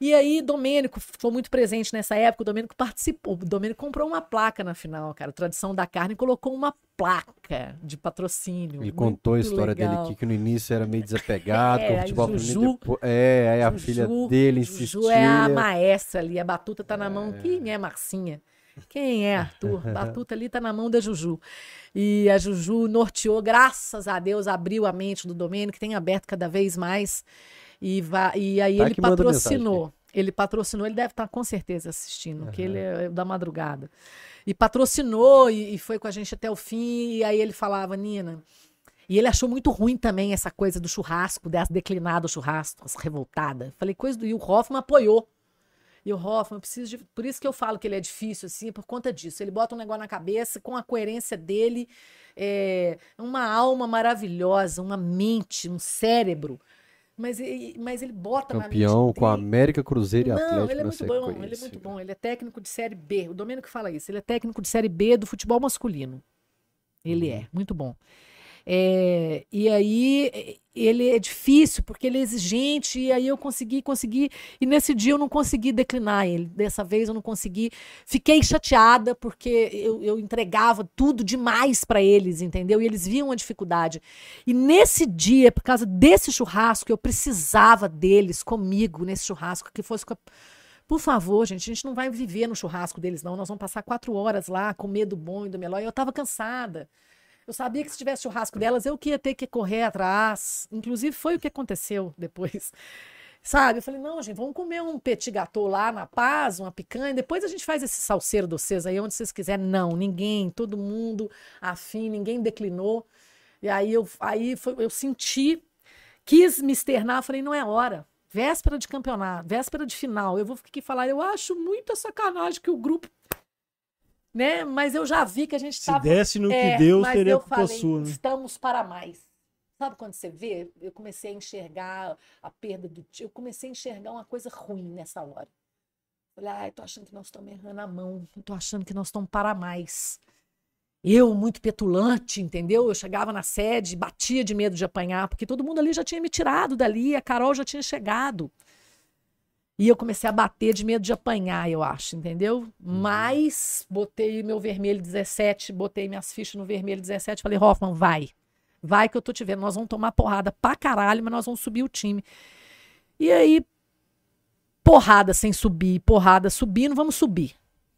Speaker 3: E aí, Domênico ficou muito presente nessa época. O Domênico participou. O Domênico comprou uma placa na final, cara. Tradição da Carne colocou uma placa de patrocínio.
Speaker 1: Ele contou a história legal. dele aqui, que no início era meio desapegado, é, com futebol Juju, depois, É, aí a Juju, filha dele insistia. Juju
Speaker 3: é a maestra ali. A batuta tá na é. mão. Quem é Marcinha? Quem é Arthur? Batuta ali tá na mão da Juju. E a Juju norteou, graças a Deus, abriu a mente do Domênico, que tem aberto cada vez mais. E, vai, e aí tá ele patrocinou. Ele patrocinou, ele deve estar com certeza assistindo, uhum. que ele é da madrugada. E patrocinou e, e, foi com a gente até o fim. E aí ele falava, Nina. E ele achou muito ruim também essa coisa do churrasco, dessa declinada churrasco, essa revoltada. Falei, coisa do. E o Hoffman apoiou. E o Hoffman, eu preciso de. Por isso que eu falo que ele é difícil, assim, por conta disso. Ele bota um negócio na cabeça com a coerência dele, é, uma alma maravilhosa, uma mente, um cérebro mas, mas ele bota
Speaker 1: Campeão com a América Cruzeiro e Não, Atlético
Speaker 3: ele é muito bom, ele é muito bom. Ele é técnico de Série B. O Domênico fala isso. Ele é técnico de Série B do futebol masculino. Ele uhum. é, muito bom. É, e aí ele é difícil porque ele é exigente e aí eu consegui, consegui e nesse dia eu não consegui declinar ele. Dessa vez eu não consegui. Fiquei chateada porque eu, eu entregava tudo demais para eles, entendeu? E eles viam a dificuldade. E nesse dia, por causa desse churrasco, eu precisava deles comigo nesse churrasco que fosse com a... Por favor, gente, a gente não vai viver no churrasco deles, não. Nós vamos passar quatro horas lá com medo bom e do melhor. E eu estava cansada. Eu sabia que se tivesse churrasco delas, eu que ia ter que correr atrás. Inclusive, foi o que aconteceu depois. Sabe? Eu falei, não, gente, vamos comer um petit gâteau lá na paz, uma picanha, depois a gente faz esse salseiro de vocês aí onde vocês quiserem. Não, ninguém, todo mundo afim, ninguém declinou. E aí eu, aí foi, eu senti, quis me externar, falei, não é hora. Véspera de campeonato, véspera de final. Eu vou aqui falar, eu acho muita sacanagem que o grupo né? Mas eu já vi que a gente estava.
Speaker 2: Se desse no é, que Deus, teria culpa sua. Né?
Speaker 3: Estamos para mais. Sabe quando você vê? Eu comecei a enxergar a perda do tio. Eu comecei a enxergar uma coisa ruim nessa hora. Falei, ai, tô achando que nós estamos errando a mão. Tô achando que nós estamos para mais. Eu, muito petulante, entendeu? Eu chegava na sede, batia de medo de apanhar, porque todo mundo ali já tinha me tirado dali, a Carol já tinha chegado. E eu comecei a bater de medo de apanhar, eu acho, entendeu? Uhum. Mas botei meu vermelho 17, botei minhas fichas no vermelho 17, falei, Hoffman, vai. Vai que eu tô te vendo. Nós vamos tomar porrada pra caralho, mas nós vamos subir o time. E aí, porrada sem subir, porrada subindo, vamos subir.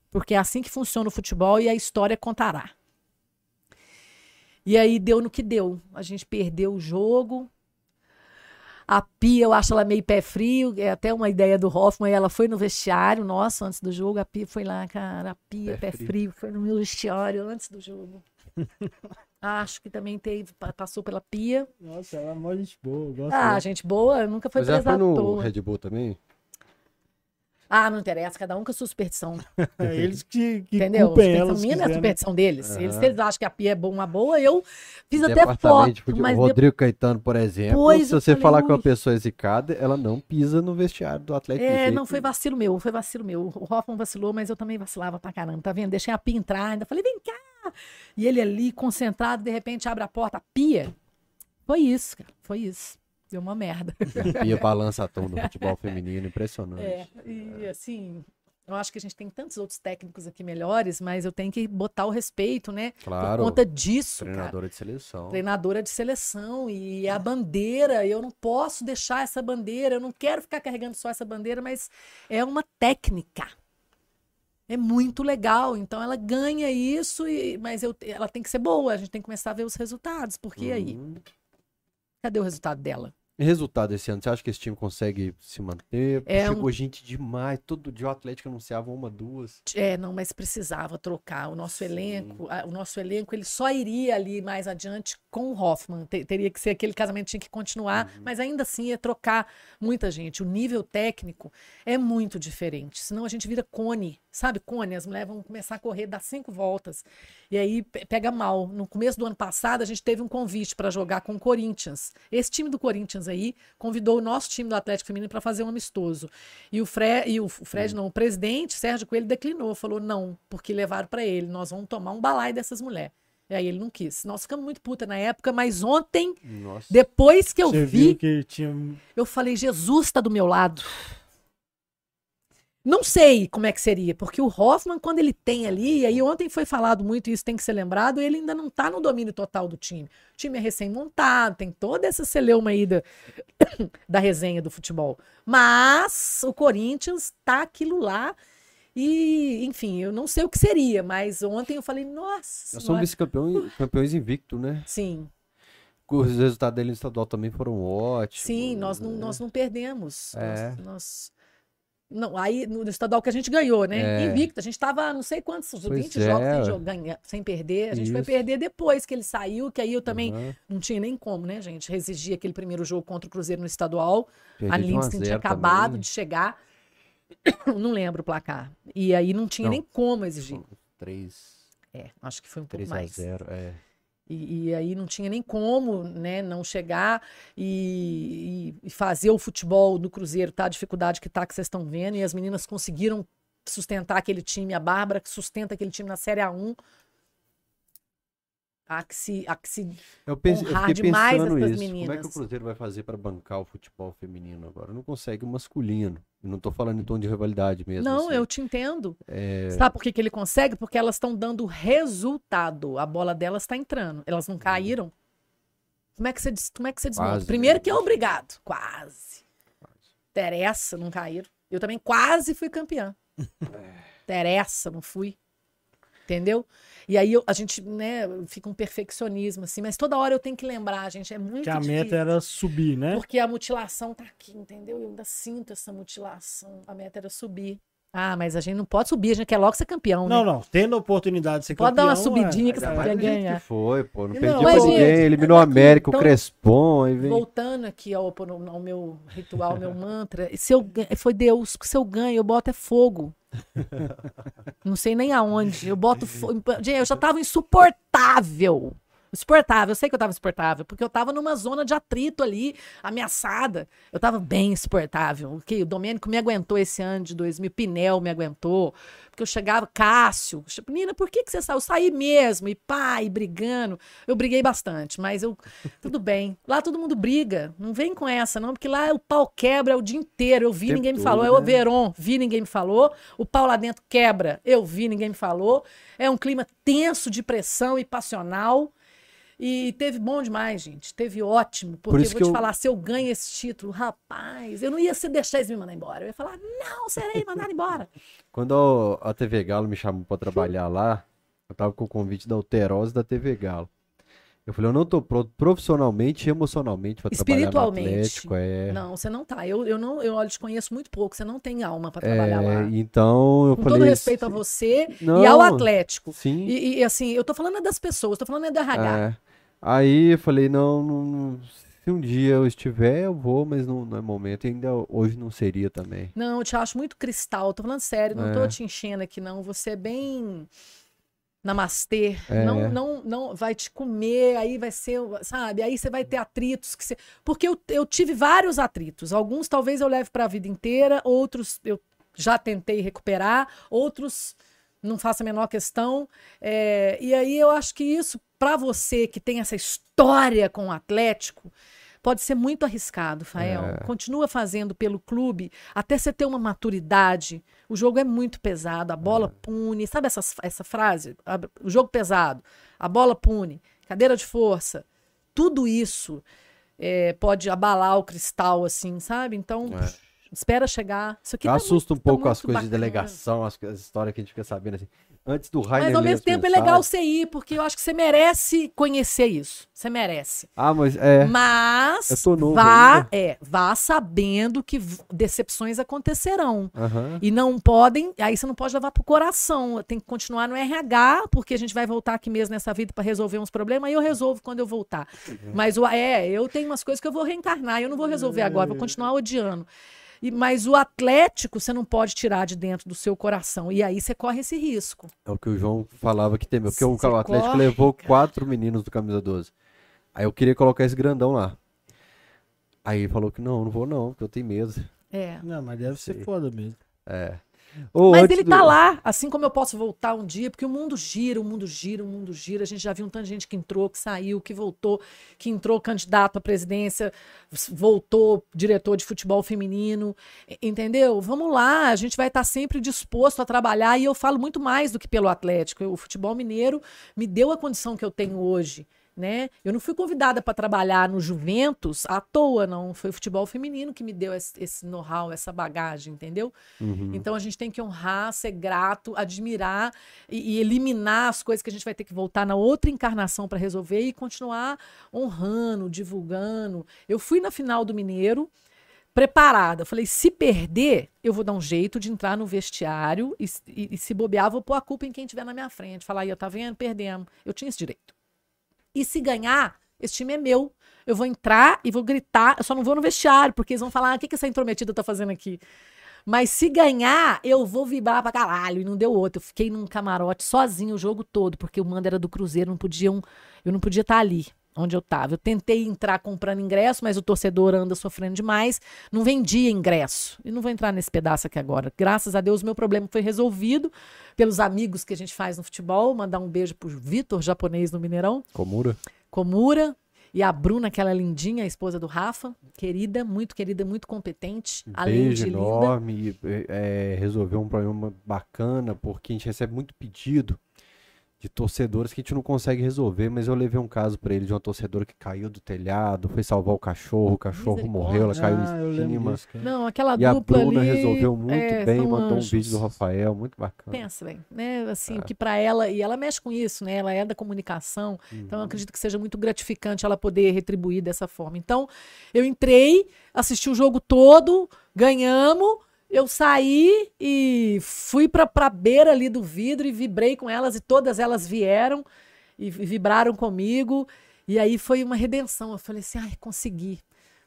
Speaker 3: Porque é assim que funciona o futebol e a história contará. E aí deu no que deu. A gente perdeu o jogo, a Pia, eu acho ela meio pé frio, é até uma ideia do Hoffman, ela foi no vestiário nosso antes do jogo, a Pia foi lá, cara, a Pia, pé, pé frio. frio, foi no meu vestiário antes do jogo. Acho que também teve, passou pela Pia.
Speaker 2: Nossa, ela é mó gente boa.
Speaker 3: ah,
Speaker 2: dela.
Speaker 3: gente boa, nunca foi
Speaker 1: Mas
Speaker 3: presa
Speaker 1: ela foi no Red Bull também?
Speaker 3: Ah, não interessa, cada um com a sua superstição.
Speaker 2: É eles que, que
Speaker 3: Entendeu?
Speaker 2: culpem elas.
Speaker 3: minha não é a
Speaker 2: quiserem.
Speaker 3: superstição deles.
Speaker 1: Aham.
Speaker 3: Eles, se eles acham que a pia é boa, uma boa, eu fiz até
Speaker 1: de
Speaker 3: foto.
Speaker 1: futebol.
Speaker 3: Mas
Speaker 1: O Rodrigo Caetano, por exemplo,
Speaker 3: Depois
Speaker 1: se você
Speaker 3: falei,
Speaker 1: falar que uma pessoa é zicada, ela não pisa no vestiário do Atlético. de
Speaker 3: É, não, foi vacilo meu, foi vacilo meu. O Hoffman vacilou, mas eu também vacilava pra caramba, tá vendo? Deixei a pia entrar, ainda falei, vem cá! E ele ali, concentrado, de repente abre a porta, a pia. Foi isso, cara, foi isso. Deu uma merda.
Speaker 1: Pia balança tom no futebol feminino, impressionante.
Speaker 3: É, e assim, eu acho que a gente tem tantos outros técnicos aqui melhores, mas eu tenho que botar o respeito, né?
Speaker 1: Claro.
Speaker 3: Por conta disso, cara.
Speaker 1: Treinadora de seleção.
Speaker 3: treinadora de seleção e a bandeira, eu não posso deixar essa bandeira, eu não quero ficar carregando só essa bandeira, mas é uma técnica. É muito legal, então ela ganha isso, e, mas eu, ela tem que ser boa, a gente tem que começar a ver os resultados, porque aí,
Speaker 1: Uhum.
Speaker 3: cadê o resultado dela?
Speaker 1: Resultado esse ano, você acha que esse time consegue se manter?
Speaker 3: É
Speaker 1: Chegou gente demais, todo dia o Atlético anunciava uma, duas.
Speaker 3: É, não, mas precisava trocar o nosso
Speaker 1: Sim.
Speaker 3: elenco, o nosso elenco, ele só iria ali mais adiante com o Hoffman, Te- teria que ser aquele casamento tinha que continuar,
Speaker 1: Uhum.
Speaker 3: mas ainda assim ia trocar muita gente. O nível técnico é muito diferente, senão a gente vira cone, sabe cone? As mulheres vão começar a correr, dar cinco voltas, e aí pe- pega mal. No começo do ano passado, a gente teve um convite para jogar com o Corinthians. Esse time do Corinthians aí convidou o nosso time do Atlético Feminino para fazer um amistoso. E o, Fre e o Fred, não, o presidente, Sérgio Coelho, declinou, falou não, porque levaram para ele, nós vamos tomar um balai dessas mulheres. E aí ele não quis. Nós ficamos muito puta na época, mas ontem,
Speaker 1: Nossa.
Speaker 3: depois que eu
Speaker 2: Você
Speaker 3: vi,
Speaker 2: viu que tinha.
Speaker 3: eu falei, Jesus está do meu lado. Não sei como é que seria, porque o Hoffman, quando ele tem ali, e aí ontem foi falado muito, e isso tem que ser lembrado, ele ainda não está no domínio total do time. O time é recém-montado, tem toda essa celeuma aí da, da resenha do futebol. Mas o Corinthians tá aquilo lá, e, enfim, eu não sei o que seria, mas ontem eu falei, nossa.
Speaker 1: Nós somos vice-campeões campeões invicto, né?
Speaker 3: Sim,
Speaker 1: Os resultados dele no estadual também foram ótimos.
Speaker 3: Sim, nós não,
Speaker 1: né?
Speaker 3: nós não perdemos.
Speaker 1: É.
Speaker 3: Nós, nós- Não, aí no, estadual que a gente ganhou, né?
Speaker 1: É.
Speaker 3: Invicto. A gente tava, não sei quantos,
Speaker 1: Pois
Speaker 3: 20
Speaker 1: é,
Speaker 3: jogos sem, sem perder. A gente foi
Speaker 1: Isso.
Speaker 3: perder depois que ele saiu, que aí eu também
Speaker 1: Aham.
Speaker 3: não tinha nem como, né, gente? Resistir aquele primeiro jogo contra o Cruzeiro no estadual.
Speaker 1: Perdi
Speaker 3: a
Speaker 1: de 1
Speaker 3: Lindsay tinha
Speaker 1: 0
Speaker 3: acabado
Speaker 1: também.
Speaker 3: de chegar. não lembro o placar. E aí não tinha
Speaker 1: Não.
Speaker 3: nem como exigir.
Speaker 1: 3,
Speaker 3: É, acho que foi um pouco
Speaker 1: 3 a
Speaker 3: mais.
Speaker 1: 0, é.
Speaker 3: E, e aí não tinha nem como, né, não chegar e, e- fazer o futebol do Cruzeiro, tá? A dificuldade que tá, que vocês estão vendo, e as meninas conseguiram sustentar aquele time, a Bárbara que sustenta aquele time na Série A1. Há que se, há que se
Speaker 1: Eu, pense, eu
Speaker 3: honrar
Speaker 1: fiquei
Speaker 3: demais essas
Speaker 1: isso. Como é que o
Speaker 3: meninas.
Speaker 1: Cruzeiro vai fazer pra bancar o futebol feminino agora? Não consegue o masculino. Eu não tô falando em tom de rivalidade mesmo.
Speaker 3: Não,
Speaker 1: assim.
Speaker 3: eu te entendo.
Speaker 1: É,
Speaker 3: Sabe por que, que ele consegue? Porque elas estão dando resultado. A bola delas está entrando. Elas não caíram. Como é que você, como é que você desmonta?
Speaker 1: Quase,
Speaker 3: Primeiro que é obrigado. Quase. Interessa, não caíram. Eu também quase fui campeã. Interessa, não fui. Entendeu? E aí eu- a gente, né, fica um perfeccionismo, assim, mas toda hora eu tenho que lembrar, gente, é muito
Speaker 2: Que a
Speaker 3: difícil.
Speaker 2: meta era subir, né?
Speaker 3: Porque a mutilação tá aqui, entendeu? Eu ainda sinto essa mutilação. A meta era subir. Ah, mas a gente não pode subir, a gente quer logo ser campeão, né?
Speaker 2: Não, não. Tendo a oportunidade de ser
Speaker 3: Pode dar uma
Speaker 2: campeão,
Speaker 3: subidinha que
Speaker 1: ainda
Speaker 3: você quer
Speaker 1: jeito
Speaker 3: ganhar.
Speaker 1: que foi, pô. Não
Speaker 2: Não,
Speaker 1: perdi pra ninguém.
Speaker 3: gente,
Speaker 1: Eliminou o
Speaker 3: aqui,
Speaker 1: América,
Speaker 3: então-
Speaker 1: o Crespon. Aí vem...
Speaker 3: Voltando aqui ao, ao meu ritual, meu mantra, se eu ganho, foi Deus, se eu ganho, eu boto é fogo. Não sei nem aonde. Eu boto fogo. Gente, eu já tava insuportável. Insuportável, eu sei que eu tava insuportável, porque eu tava numa zona de atrito ali, ameaçada. Eu tava bem insuportável. ok? O Domênico me aguentou esse ano de 2000, Pinel me aguentou, porque eu chegava, Cássio, menina, por que, que você saiu? Eu saí mesmo, e e brigando. Eu briguei bastante, mas eu, tudo bem. Lá todo mundo briga, não vem com essa não, porque lá o pau quebra o dia inteiro. Eu vi, ninguém me falou. É o
Speaker 1: né?
Speaker 3: Veron, vi, ninguém me falou. O pau lá dentro quebra, eu vi, ninguém me falou. É um clima tenso de pressão e passional. E teve bom demais, gente. Teve ótimo. Porque eu
Speaker 1: isso
Speaker 3: vou te
Speaker 1: eu-
Speaker 3: falar, se eu ganho esse título, rapaz, eu não ia ser deixar eles me mandar embora. Eu ia falar, não, serei mandado embora.
Speaker 1: Quando a TV Galo me chamou pra trabalhar lá, eu tava com o convite da Alterose da TV Galo. Eu falei, eu não tô pronto profissionalmente e emocionalmente pra trabalhar no. Atlético. É,
Speaker 3: Não, você não tá. Eu, eu não, eu te conheço muito pouco. Você não tem alma para trabalhar
Speaker 1: é,
Speaker 3: lá.
Speaker 1: então eu
Speaker 3: Com
Speaker 1: falei...
Speaker 3: todo respeito a você
Speaker 1: Não,
Speaker 3: e ao Atlético.
Speaker 1: Sim.
Speaker 3: E, e, assim, eu tô falando é das pessoas, tô falando é do RH.
Speaker 1: É. Aí eu falei, não, não, não- Se um dia eu estiver, eu vou, mas não, não é momento. E ainda hoje não seria também.
Speaker 3: Não, eu te acho muito cristal. Tô falando sério, não tô
Speaker 1: É.
Speaker 3: te enchendo aqui, não. Você é bem namastê.
Speaker 1: É.
Speaker 3: Não, não, não vai te comer, aí vai ser, sabe? Aí você vai ter atritos que você... Porque eu, eu tive vários atritos. Alguns talvez eu leve para a vida inteira, outros eu já tentei recuperar, outros não faço a menor questão. É, e aí eu acho que isso, para você que tem essa história com o Atlético, pode ser muito arriscado, Fael.
Speaker 1: É.
Speaker 3: Continua fazendo pelo clube até você ter uma maturidade. O jogo é muito pesado, a bola
Speaker 1: É.
Speaker 3: pune. Sabe essas, essa frase? O jogo pesado, a bola pune, cadeira de força. Tudo isso é, pode abalar o cristal, assim, sabe? Então,
Speaker 1: É.
Speaker 3: espera chegar. Isso aqui
Speaker 1: Eu
Speaker 3: tá
Speaker 1: assusta um
Speaker 3: muito- tá
Speaker 1: pouco as
Speaker 3: muito
Speaker 1: coisas de
Speaker 3: bacana.
Speaker 1: delegação, as, as histórias que a gente fica sabendo assim. Antes do Rainer
Speaker 3: Mas ao mesmo tempo é
Speaker 1: mensagens-
Speaker 3: legal você ir, porque eu acho que você merece conhecer isso. Você merece.
Speaker 1: Ah, mas é.
Speaker 3: Mas
Speaker 1: Eu tô novo
Speaker 3: vá,
Speaker 1: ainda.
Speaker 3: é, vá sabendo que decepções acontecerão.
Speaker 1: Aham.
Speaker 3: E não podem, aí você não pode levar pro coração. Tem que continuar no RH, porque a gente vai voltar aqui mesmo nessa vida para resolver uns problemas, aí eu resolvo quando eu voltar. Mas o, é, eu tenho umas coisas que eu vou reencarnar, eu não vou resolver agora, vou continuar odiando. E, mas o Atlético você não pode tirar de dentro do seu coração. E aí você corre esse risco.
Speaker 1: É o que o João falava que temeu. Porque o
Speaker 3: Você
Speaker 1: Atlético
Speaker 3: corre,
Speaker 1: levou
Speaker 3: cara.
Speaker 1: quatro meninos do camisa 12. Aí eu queria colocar esse grandão lá. Aí ele falou que não, não vou não, porque eu tenho medo.
Speaker 3: É.
Speaker 2: Não, mas deve ser foda mesmo.
Speaker 1: É. Ô,
Speaker 3: Mas ele
Speaker 1: do-
Speaker 3: tá lá, assim como eu posso voltar um dia, porque o mundo gira, o mundo gira, o mundo gira. A gente já viu um tanto de gente que entrou, que saiu, que voltou, que entrou candidato à presidência, voltou diretor de futebol feminino, entendeu? Vamos lá, a gente vai estar sempre disposto a trabalhar e eu falo muito mais do que pelo Atlético. O futebol mineiro me deu a condição que eu tenho hoje. Né? Eu não fui convidada para trabalhar no Juventus à toa, não. Foi o futebol feminino que me deu esse, esse know-how, essa bagagem, entendeu?
Speaker 1: Uhum.
Speaker 3: Então a gente tem que honrar, ser grato, admirar e, e eliminar as coisas que a gente vai ter que voltar na outra encarnação para resolver e continuar honrando, divulgando. Eu fui na final do Mineiro preparada. Eu falei, se perder, eu vou dar um jeito de entrar no vestiário e, e- e se bobear, vou pôr a culpa em quem estiver na minha frente. Falar, aí, eu tá vendo? Perdemos. Eu tinha esse direito. E se ganhar, esse time é meu. Eu vou entrar e vou gritar. Eu só não vou no vestiário, porque eles vão falar: ah, o que, que essa intrometida tá fazendo aqui? Mas se ganhar, eu vou vibrar pra caralho. E não deu outro. Eu fiquei num camarote sozinho o jogo todo, porque o mando era do Cruzeiro, não podiam, eu não podia estar ali onde eu tava. Eu tentei entrar comprando ingresso, mas o torcedor anda sofrendo demais. Não vendia ingresso. E não vou entrar nesse pedaço aqui agora. Graças a Deus, meu problema foi resolvido pelos amigos que a gente faz no futebol. Mandar um beijo pro Vitor, japonês no Mineirão.
Speaker 1: Komura?
Speaker 3: Komura e a Bruna, aquela lindinha, a esposa do Rafa, querida, muito querida, muito competente, além
Speaker 1: Beijo
Speaker 3: de linda.
Speaker 1: enorme. e, é, resolveu um problema bacana, porque a gente recebe muito pedido de torcedores que a gente não consegue resolver, mas eu levei um caso pra ele de uma torcedora que caiu do telhado, foi salvar o cachorro, o cachorro morreu, ela caiu
Speaker 2: ah,
Speaker 1: em
Speaker 2: lembro
Speaker 1: cima.
Speaker 2: disso.
Speaker 3: Não, aquela
Speaker 1: E a
Speaker 3: dupla
Speaker 1: Bruna
Speaker 3: ali,
Speaker 1: resolveu muito
Speaker 3: é,
Speaker 1: bem, mandou um
Speaker 3: anjos.
Speaker 1: vídeo do Rafael, muito bacana.
Speaker 3: Pensa bem, né? Assim,
Speaker 1: É.
Speaker 3: que pra ela, e ela mexe com isso, né? Ela é da comunicação, então
Speaker 1: Uhum.
Speaker 3: eu acredito que seja muito gratificante ela poder retribuir dessa forma. Então, eu entrei, assisti o jogo todo, ganhamos, eu saí e fui pra, pra beira ali do vidro e vibrei com elas, e todas elas vieram e vi- vibraram comigo, e aí foi uma redenção. Eu falei assim, ai, consegui.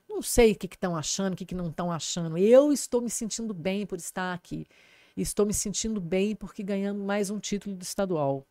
Speaker 3: Não sei o que estão achando, o que, que não estão achando. Eu estou me sentindo bem por estar aqui. Estou me sentindo bem porque ganhamos mais um título do estadual.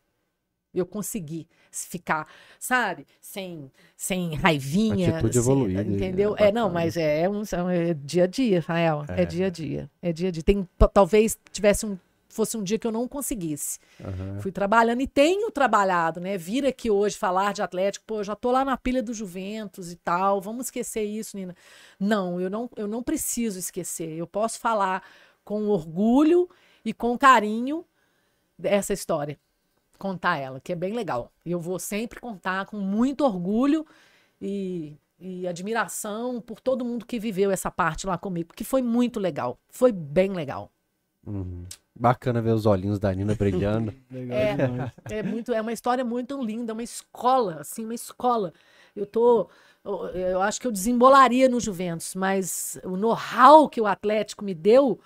Speaker 3: Eu consegui ficar, sabe, sem, sem raivinha.
Speaker 1: Atitude
Speaker 3: sem-
Speaker 1: evoluída,
Speaker 3: Entendeu?
Speaker 1: é
Speaker 3: É, não, mas é, é um, é dia a dia, Rafael. É.
Speaker 1: É.
Speaker 3: dia a dia. É dia a dia. Tem, talvez tivesse um, fosse um dia que eu não conseguisse.
Speaker 1: Aham.
Speaker 3: Fui trabalhando e tenho trabalhado, né? Vir aqui hoje falar de Atlético, pô, eu já tô lá na pilha do Juventus e tal. Vamos esquecer isso, Nina. Não, eu não, eu não preciso esquecer. Eu posso falar com orgulho e com carinho dessa história. Contar ela, que é bem legal. E eu vou sempre contar com muito orgulho e, e admiração por todo mundo que viveu essa parte lá comigo, porque foi muito legal. Foi bem legal.
Speaker 1: Uhum. Bacana ver os olhinhos da Nina brilhando.
Speaker 2: Legal
Speaker 3: É. É muito, é uma história muito linda, uma escola, assim, uma escola. Eu tô, eu, eu acho que eu desembolaria no Juventus, mas o know-how que o Atlético me deu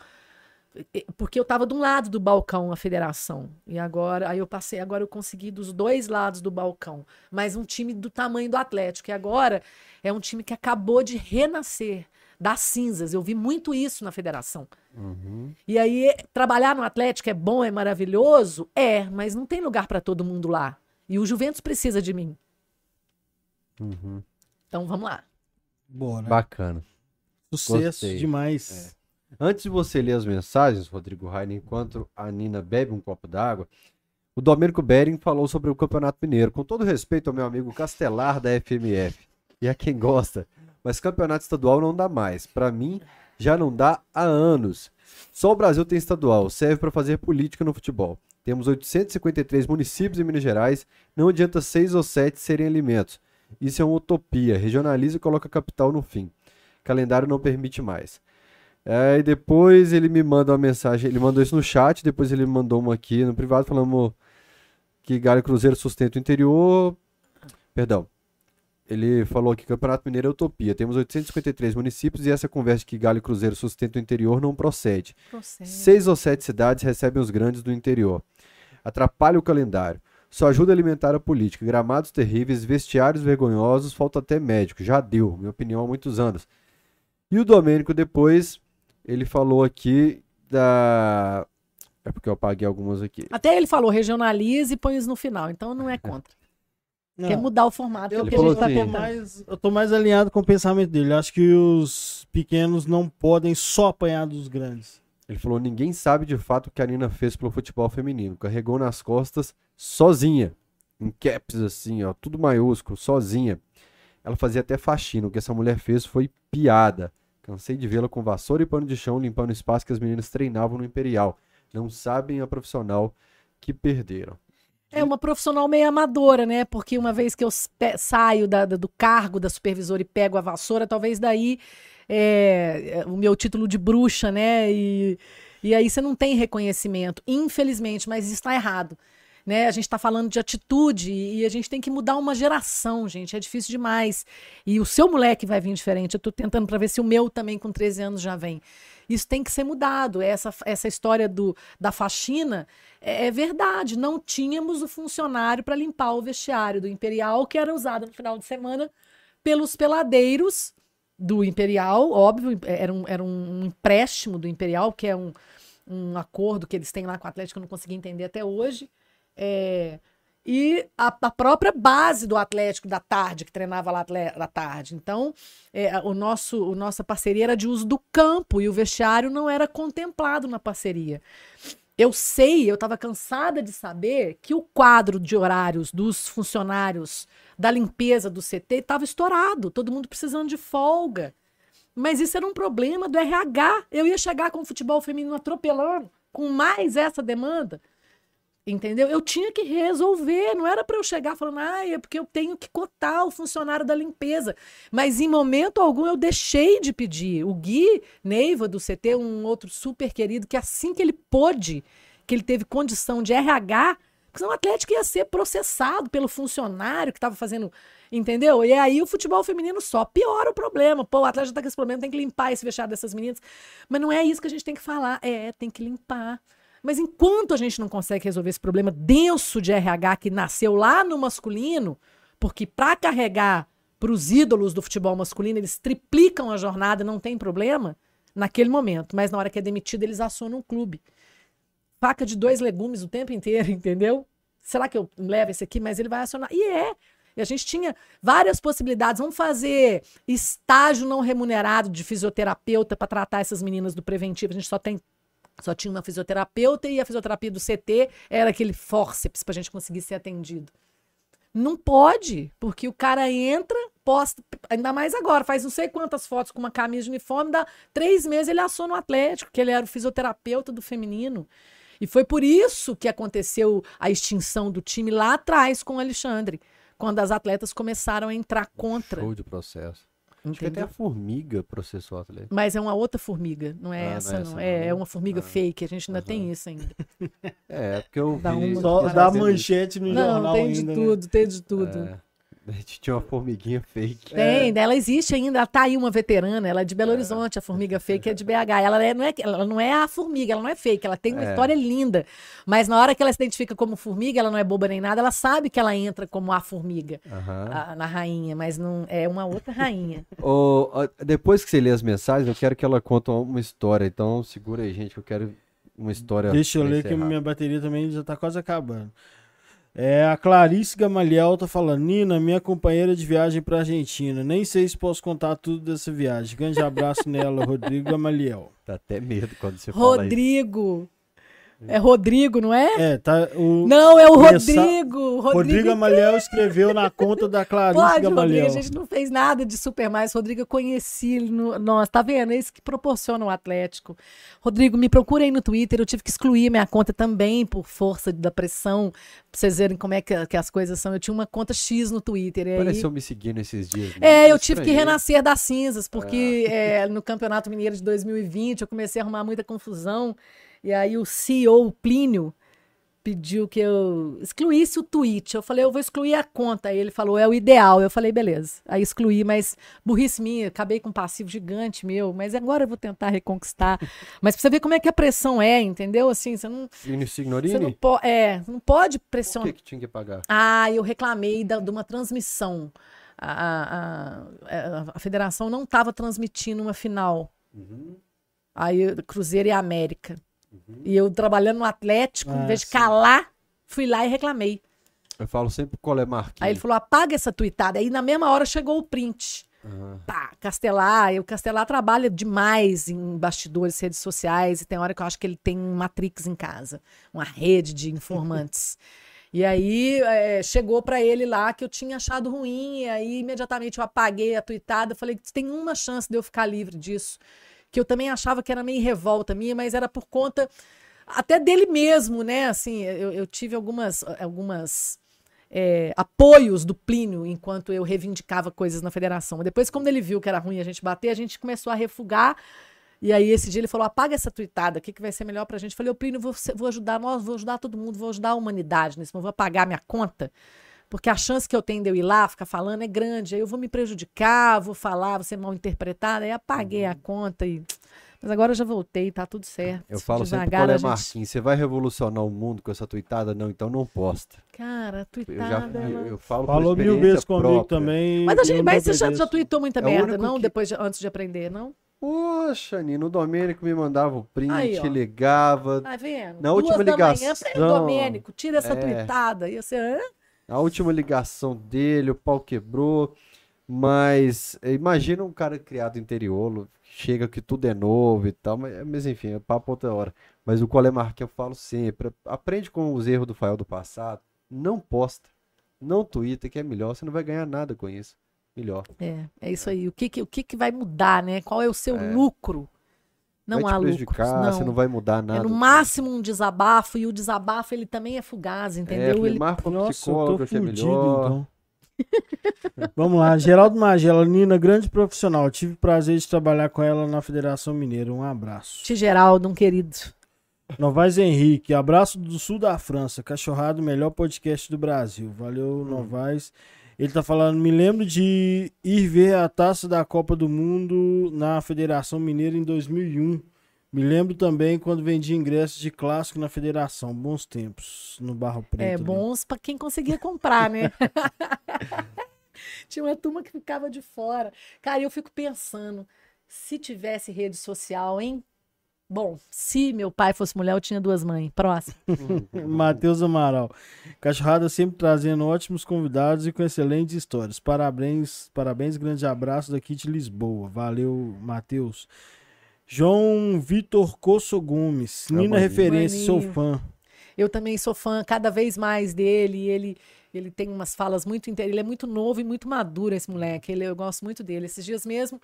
Speaker 3: porque eu estava de um lado do balcão a federação e agora aí eu passei agora eu consegui dos dois lados do balcão mas um time do tamanho do Atlético e agora é um time que acabou de renascer das cinzas eu vi muito isso na federação
Speaker 1: Uhum.
Speaker 3: e aí trabalhar no Atlético é bom é maravilhoso é mas não tem lugar para todo mundo lá e o Juventus precisa de mim
Speaker 1: Uhum.
Speaker 3: então vamos lá
Speaker 2: Boa, né?
Speaker 1: Bacana.
Speaker 2: Sucesso
Speaker 1: Gostei.
Speaker 2: demais.
Speaker 1: Antes de você ler as mensagens, Rodrigo Rainer, enquanto a Nina bebe um copo d'água, o Domênico Bering falou sobre o Campeonato Mineiro. Com todo respeito ao meu amigo Castelar da FMF, e a quem gosta, mas campeonato estadual não dá mais. Pra mim, já não dá há anos. Só o Brasil tem estadual, serve pra fazer política no futebol. Temos 853 municípios em Minas Gerais, não adianta seis ou sete serem alimentos. Isso é uma utopia. Regionaliza e coloca a capital no fim. Calendário não permite mais. Aí depois ele me manda uma mensagem, ele mandou isso no chat, depois ele me mandou uma aqui no privado falando que Galho e Cruzeiro sustenta o interior. Perdão. Ele falou que Campeonato Mineiro é utopia. Temos 853 municípios e essa conversa de que Galho e Cruzeiro sustenta o interior não procede.
Speaker 3: Procede.
Speaker 1: Seis ou sete cidades recebem os grandes do interior. Atrapalha o calendário. Só ajuda a alimentar a política. Gramados terríveis, vestiários vergonhosos, falta até médico. Já deu, minha opinião, há muitos anos. E o Domênico depois, ele falou aqui da. É porque eu apaguei algumas aqui.
Speaker 3: Até ele falou regionalize e põe isso no final, então não é contra.
Speaker 2: Não,
Speaker 3: Quer mudar o formato, que é
Speaker 2: eu,
Speaker 3: tá
Speaker 1: assim,
Speaker 2: mais, eu tô mais alinhado com o pensamento dele. Acho que os pequenos não podem só apanhar dos grandes.
Speaker 1: Ele falou: ninguém sabe de fato o que a Nina fez pelo futebol feminino. Carregou nas costas sozinha. Em caps, assim, ó, tudo maiúsculo, sozinha. Ela fazia até faxina. O que essa mulher fez foi piada. Cansei de vê-la com vassoura e pano de chão limpando o espaço que as meninas treinavam no Imperial. Não sabem a profissional que perderam.
Speaker 3: É uma profissional meio amadora, né? Porque uma vez que eu saio da- do cargo da supervisora e pego a vassoura, talvez daí é, o meu título de bruxa, né? E, e aí você não tem reconhecimento, infelizmente, mas está errado. Né? A gente está falando de atitude e a gente tem que mudar uma geração, gente. É difícil demais. E o seu moleque vai vir diferente. Eu estou tentando para ver se o meu também com 13 anos já vem. Isso tem que ser mudado. Essa, essa história do, da faxina é, é verdade. Não tínhamos o funcionário para limpar o vestiário do Imperial, que era usado no final de semana pelos peladeiros do Imperial. Óbvio, era um, era um empréstimo do Imperial, que é um, um acordo que eles têm lá com o Atlético, eu não consegui entender até hoje. É, e a, a própria base do Atlético da tarde, que treinava lá da tarde. Então, é, o nosso, o nossa parceria era de uso do campo e o vestiário não era contemplado na parceria. Eu sei, eu estava cansada de saber que o quadro de horários dos funcionários da limpeza do CT estava estourado, todo mundo precisando de folga. Mas isso era um problema do RH. Eu ia chegar com o futebol feminino atropelando, com mais essa demanda. Entendeu? Eu tinha que resolver, não era para eu chegar falando, ah, é porque eu tenho que cotar o funcionário da limpeza. Mas em momento algum eu deixei de pedir. O Gui Neiva do CT, um outro super querido, que assim que ele pôde, que ele teve condição de RH, porque senão o Atlético ia ser processado pelo funcionário que estava fazendo, entendeu? E aí o futebol feminino só piora o problema. Pô, o Atlético tá com esse problema, tem que limpar esse vestiário dessas meninas. Mas não é isso que a gente tem que falar. É, tem que limpar. Mas enquanto a gente não consegue resolver esse problema denso de RH que nasceu lá no masculino, porque para carregar para os ídolos do futebol masculino, eles triplicam a jornada, não tem problema, naquele momento. Mas na hora que é demitido, eles acionam o clube. Faca de dois legumes o tempo inteiro, entendeu? Será que eu levo esse aqui? Mas ele vai acionar. E é. E a gente tinha várias possibilidades. Vamos fazer estágio não remunerado de fisioterapeuta para tratar essas meninas do preventivo. A gente só tem só tinha uma fisioterapeuta e a fisioterapia do CT era aquele fórceps para a gente conseguir ser atendido. Não pode, porque o cara entra, posta, ainda mais agora, faz não sei quantas fotos com uma camisa de uniforme, dá três meses ele assou no Atlético, que ele era o fisioterapeuta do feminino. E foi por isso que aconteceu a extinção do time lá atrás com o Alexandre, quando as atletas começaram a entrar contra.
Speaker 1: Show de processo. Acho que até a formiga processou o atleta.
Speaker 3: Mas é uma outra formiga, não é
Speaker 1: Ah, não é
Speaker 3: essa, não.
Speaker 1: essa
Speaker 3: É,
Speaker 1: né?
Speaker 3: é uma formiga
Speaker 1: Ah.
Speaker 3: fake, a gente ainda tem isso ainda.
Speaker 1: É, porque eu
Speaker 3: Dá
Speaker 1: vi...
Speaker 3: uma-
Speaker 2: Só
Speaker 3: Mas
Speaker 2: dá
Speaker 1: ele-
Speaker 2: manchete no
Speaker 3: Não,
Speaker 2: jornal
Speaker 3: tem
Speaker 2: ainda.
Speaker 3: de
Speaker 2: né?
Speaker 3: tudo, tem de tudo.
Speaker 1: É, Tinha uma formiguinha fake.
Speaker 3: Tem, ela existe ainda, ela tá aí uma veterana, ela é de Belo Horizonte, a formiga fake é de BH. Ela, é, não é, ela não é a formiga, ela não é fake, ela tem uma
Speaker 1: É.
Speaker 3: história linda. Mas na hora que ela se identifica como formiga, ela não é boba nem nada, ela sabe que ela entra como a formiga
Speaker 1: Aham.
Speaker 3: a- na rainha, mas não é uma outra rainha.
Speaker 1: Depois que você lê as mensagens, eu quero que ela conte uma história. Então segura aí, gente, que eu quero uma história.
Speaker 2: Deixa eu ler que minha bateria também já tá quase acabando. É, a Clarice Gamaliel tá falando, Nina, minha companheira de viagem pra Argentina. Nem sei se posso contar tudo dessa viagem. Grande abraço nela, Rodrigo Gamaliel.
Speaker 1: Dá até medo quando você fala isso.
Speaker 3: Rodrigo. É Rodrigo, não é?
Speaker 2: É, tá. O
Speaker 3: Não, é o Rodrigo.
Speaker 2: Rodrigo
Speaker 3: Rodrigo.
Speaker 2: Escreveu na conta da Clarice
Speaker 3: Pode, Rodrigo,
Speaker 2: Gamaliel.
Speaker 3: a gente não fez nada de super mais. Rodrigo, eu conheci ele. No... Nossa, tá vendo? É isso que proporciona o Atlético. Rodrigo, me procura aí no Twitter. Eu tive que excluir minha conta também por força da pressão. Pra vocês verem como é que, que as coisas são. Eu tinha uma conta X no Twitter. Aí...
Speaker 1: Pareceu me seguindo esses dias.
Speaker 3: É, eu tive que renascer das cinzas, porque é, no Campeonato Mineiro de 2020 eu comecei a arrumar muita confusão. E aí o CEO, o Plínio, pediu que eu excluísse o tweet. Eu falei, eu vou excluir a conta. Aí ele falou, é o ideal. Eu falei, beleza. Aí excluí, mas burrice minha, acabei com um passivo gigante meu, mas agora eu vou tentar reconquistar. mas pra você ver como é que a pressão é, entendeu? Assim, você não,
Speaker 1: Plínio
Speaker 3: você
Speaker 1: Signorini?
Speaker 3: não, po é, não pode pressionar.
Speaker 1: que, que tinha que pagar?
Speaker 3: Ah, eu reclamei da- de uma transmissão. A, a- a- a federação não estava transmitindo uma final.
Speaker 1: Uhum.
Speaker 3: Aí, Cruzeiro e América. E eu trabalhando no Atlético, em
Speaker 2: Ah,
Speaker 3: vez de
Speaker 2: sim.
Speaker 3: calar, fui lá e reclamei.
Speaker 1: Eu falo sempre qual é Marquinhos.
Speaker 3: Aí ele falou: apaga essa tuitada. Aí na mesma hora chegou o print.
Speaker 1: Aham.
Speaker 3: Pá, Castelar, o Castelar trabalha demais em bastidores, redes sociais, e tem hora que eu acho que ele tem um Matrix em casa, uma rede de informantes. e aí é, chegou pra ele lá que eu tinha achado ruim, e aí imediatamente eu apaguei a tuitada, falei que tem uma chance de eu ficar livre disso, que eu também achava que era meio revolta minha, mas era por conta até dele mesmo, né? Assim, eu, eu tive algumas, algumas é, apoios do Plínio enquanto eu reivindicava coisas na federação. Depois, quando ele viu que era ruim a gente bater, a gente começou a refugar. E aí, esse dia, ele falou: apaga essa tuitada, o que, que vai ser melhor pra gente? Eu falei: Ô, Plínio, vou, vou ajudar nós, vou ajudar todo mundo, vou ajudar a humanidade nisso, vou apagar minha conta. Porque a chance que eu tenho de eu ir lá, ficar falando, é grande. Aí eu vou me prejudicar, vou falar, vou ser mal interpretada. Aí apaguei a conta e. Mas agora eu já voltei, tá tudo certo.
Speaker 1: Eu falo sempre
Speaker 3: Devagar,
Speaker 1: qual é
Speaker 3: a gente-
Speaker 1: Marquinhos. Você vai revolucionar o mundo com essa tuitada? Não, então não posta.
Speaker 3: Cara,
Speaker 1: Eu já
Speaker 3: tuitada.
Speaker 1: eu, eu falo
Speaker 2: Falou mil vezes comigo
Speaker 1: própria.
Speaker 2: também.
Speaker 3: Mas, a gente, mas você já, já tweetou muita
Speaker 1: É
Speaker 3: merda, não?
Speaker 1: que-
Speaker 3: Depois de- antes de aprender, não?
Speaker 1: Poxa, Nino, o Domênico me mandava o print,
Speaker 3: Aí,
Speaker 1: ligava.
Speaker 3: Tá vendo?
Speaker 1: Na
Speaker 3: Duas
Speaker 1: última
Speaker 3: da manhã,
Speaker 1: ligação-
Speaker 3: pega o Domênico, tira essa
Speaker 1: É.
Speaker 3: tuitada. E você, hã?
Speaker 1: A última ligação dele, o pau quebrou. Mas imagina um cara criado interior, chega que tudo é novo e tal, mas, mas enfim, é papo outra hora. Mas o Colé Marquinhos eu falo sempre, aprende com os erros do Fael do passado, não posta, não twitta, que é melhor, você não vai ganhar nada com isso. Melhor.
Speaker 3: É, é isso aí. O que, que, o que, que vai mudar, né? Qual é o seu
Speaker 1: É.
Speaker 3: lucro? Não
Speaker 1: vai
Speaker 3: há lucro. Não.
Speaker 1: você não vai mudar nada.
Speaker 3: É no máximo um desabafo, e o desabafo ele também é fugaz.
Speaker 1: É,
Speaker 3: entendeu? ele...
Speaker 1: marca um
Speaker 2: Nossa, eu
Speaker 1: psicólogo,
Speaker 2: tô
Speaker 1: que é
Speaker 2: fudido,
Speaker 1: melhor.
Speaker 2: então. Vamos lá, Geraldo Magela, Nina, grande profissional. Tive o prazer de trabalhar com ela na Federação Mineira. Um abraço.
Speaker 3: Ti Geraldo, um querido.
Speaker 2: Novaes Henrique, abraço do sul da França. Cachorrado, melhor podcast do Brasil. Valeu, Novaes. Ele tá falando, me lembro de ir ver a taça da Copa do Mundo na Federação Mineira em 2001. Me lembro também quando vendi ingressos de clássico na Federação. Bons tempos no Barro Preto.
Speaker 3: É
Speaker 2: ali.
Speaker 3: bons pra quem conseguia comprar, né? Tinha uma turma que ficava de fora. Cara, eu fico pensando, se tivesse rede social, hein? Bom, se meu pai fosse mulher, eu tinha duas mães. Próximo.
Speaker 2: Matheus Amaral. Cachorrada sempre trazendo ótimos convidados e com excelentes histórias. Parabéns, parabéns, grande abraço daqui de Lisboa. Valeu, Matheus. João Vitor Cosso Gomes.
Speaker 1: É
Speaker 2: Nina referência, sou fã.
Speaker 3: Eu também sou fã cada vez mais dele. Ele, ele tem umas falas muito. inte- Ele é muito novo e muito maduro, esse moleque. Ele, eu gosto muito dele. Esses dias mesmo,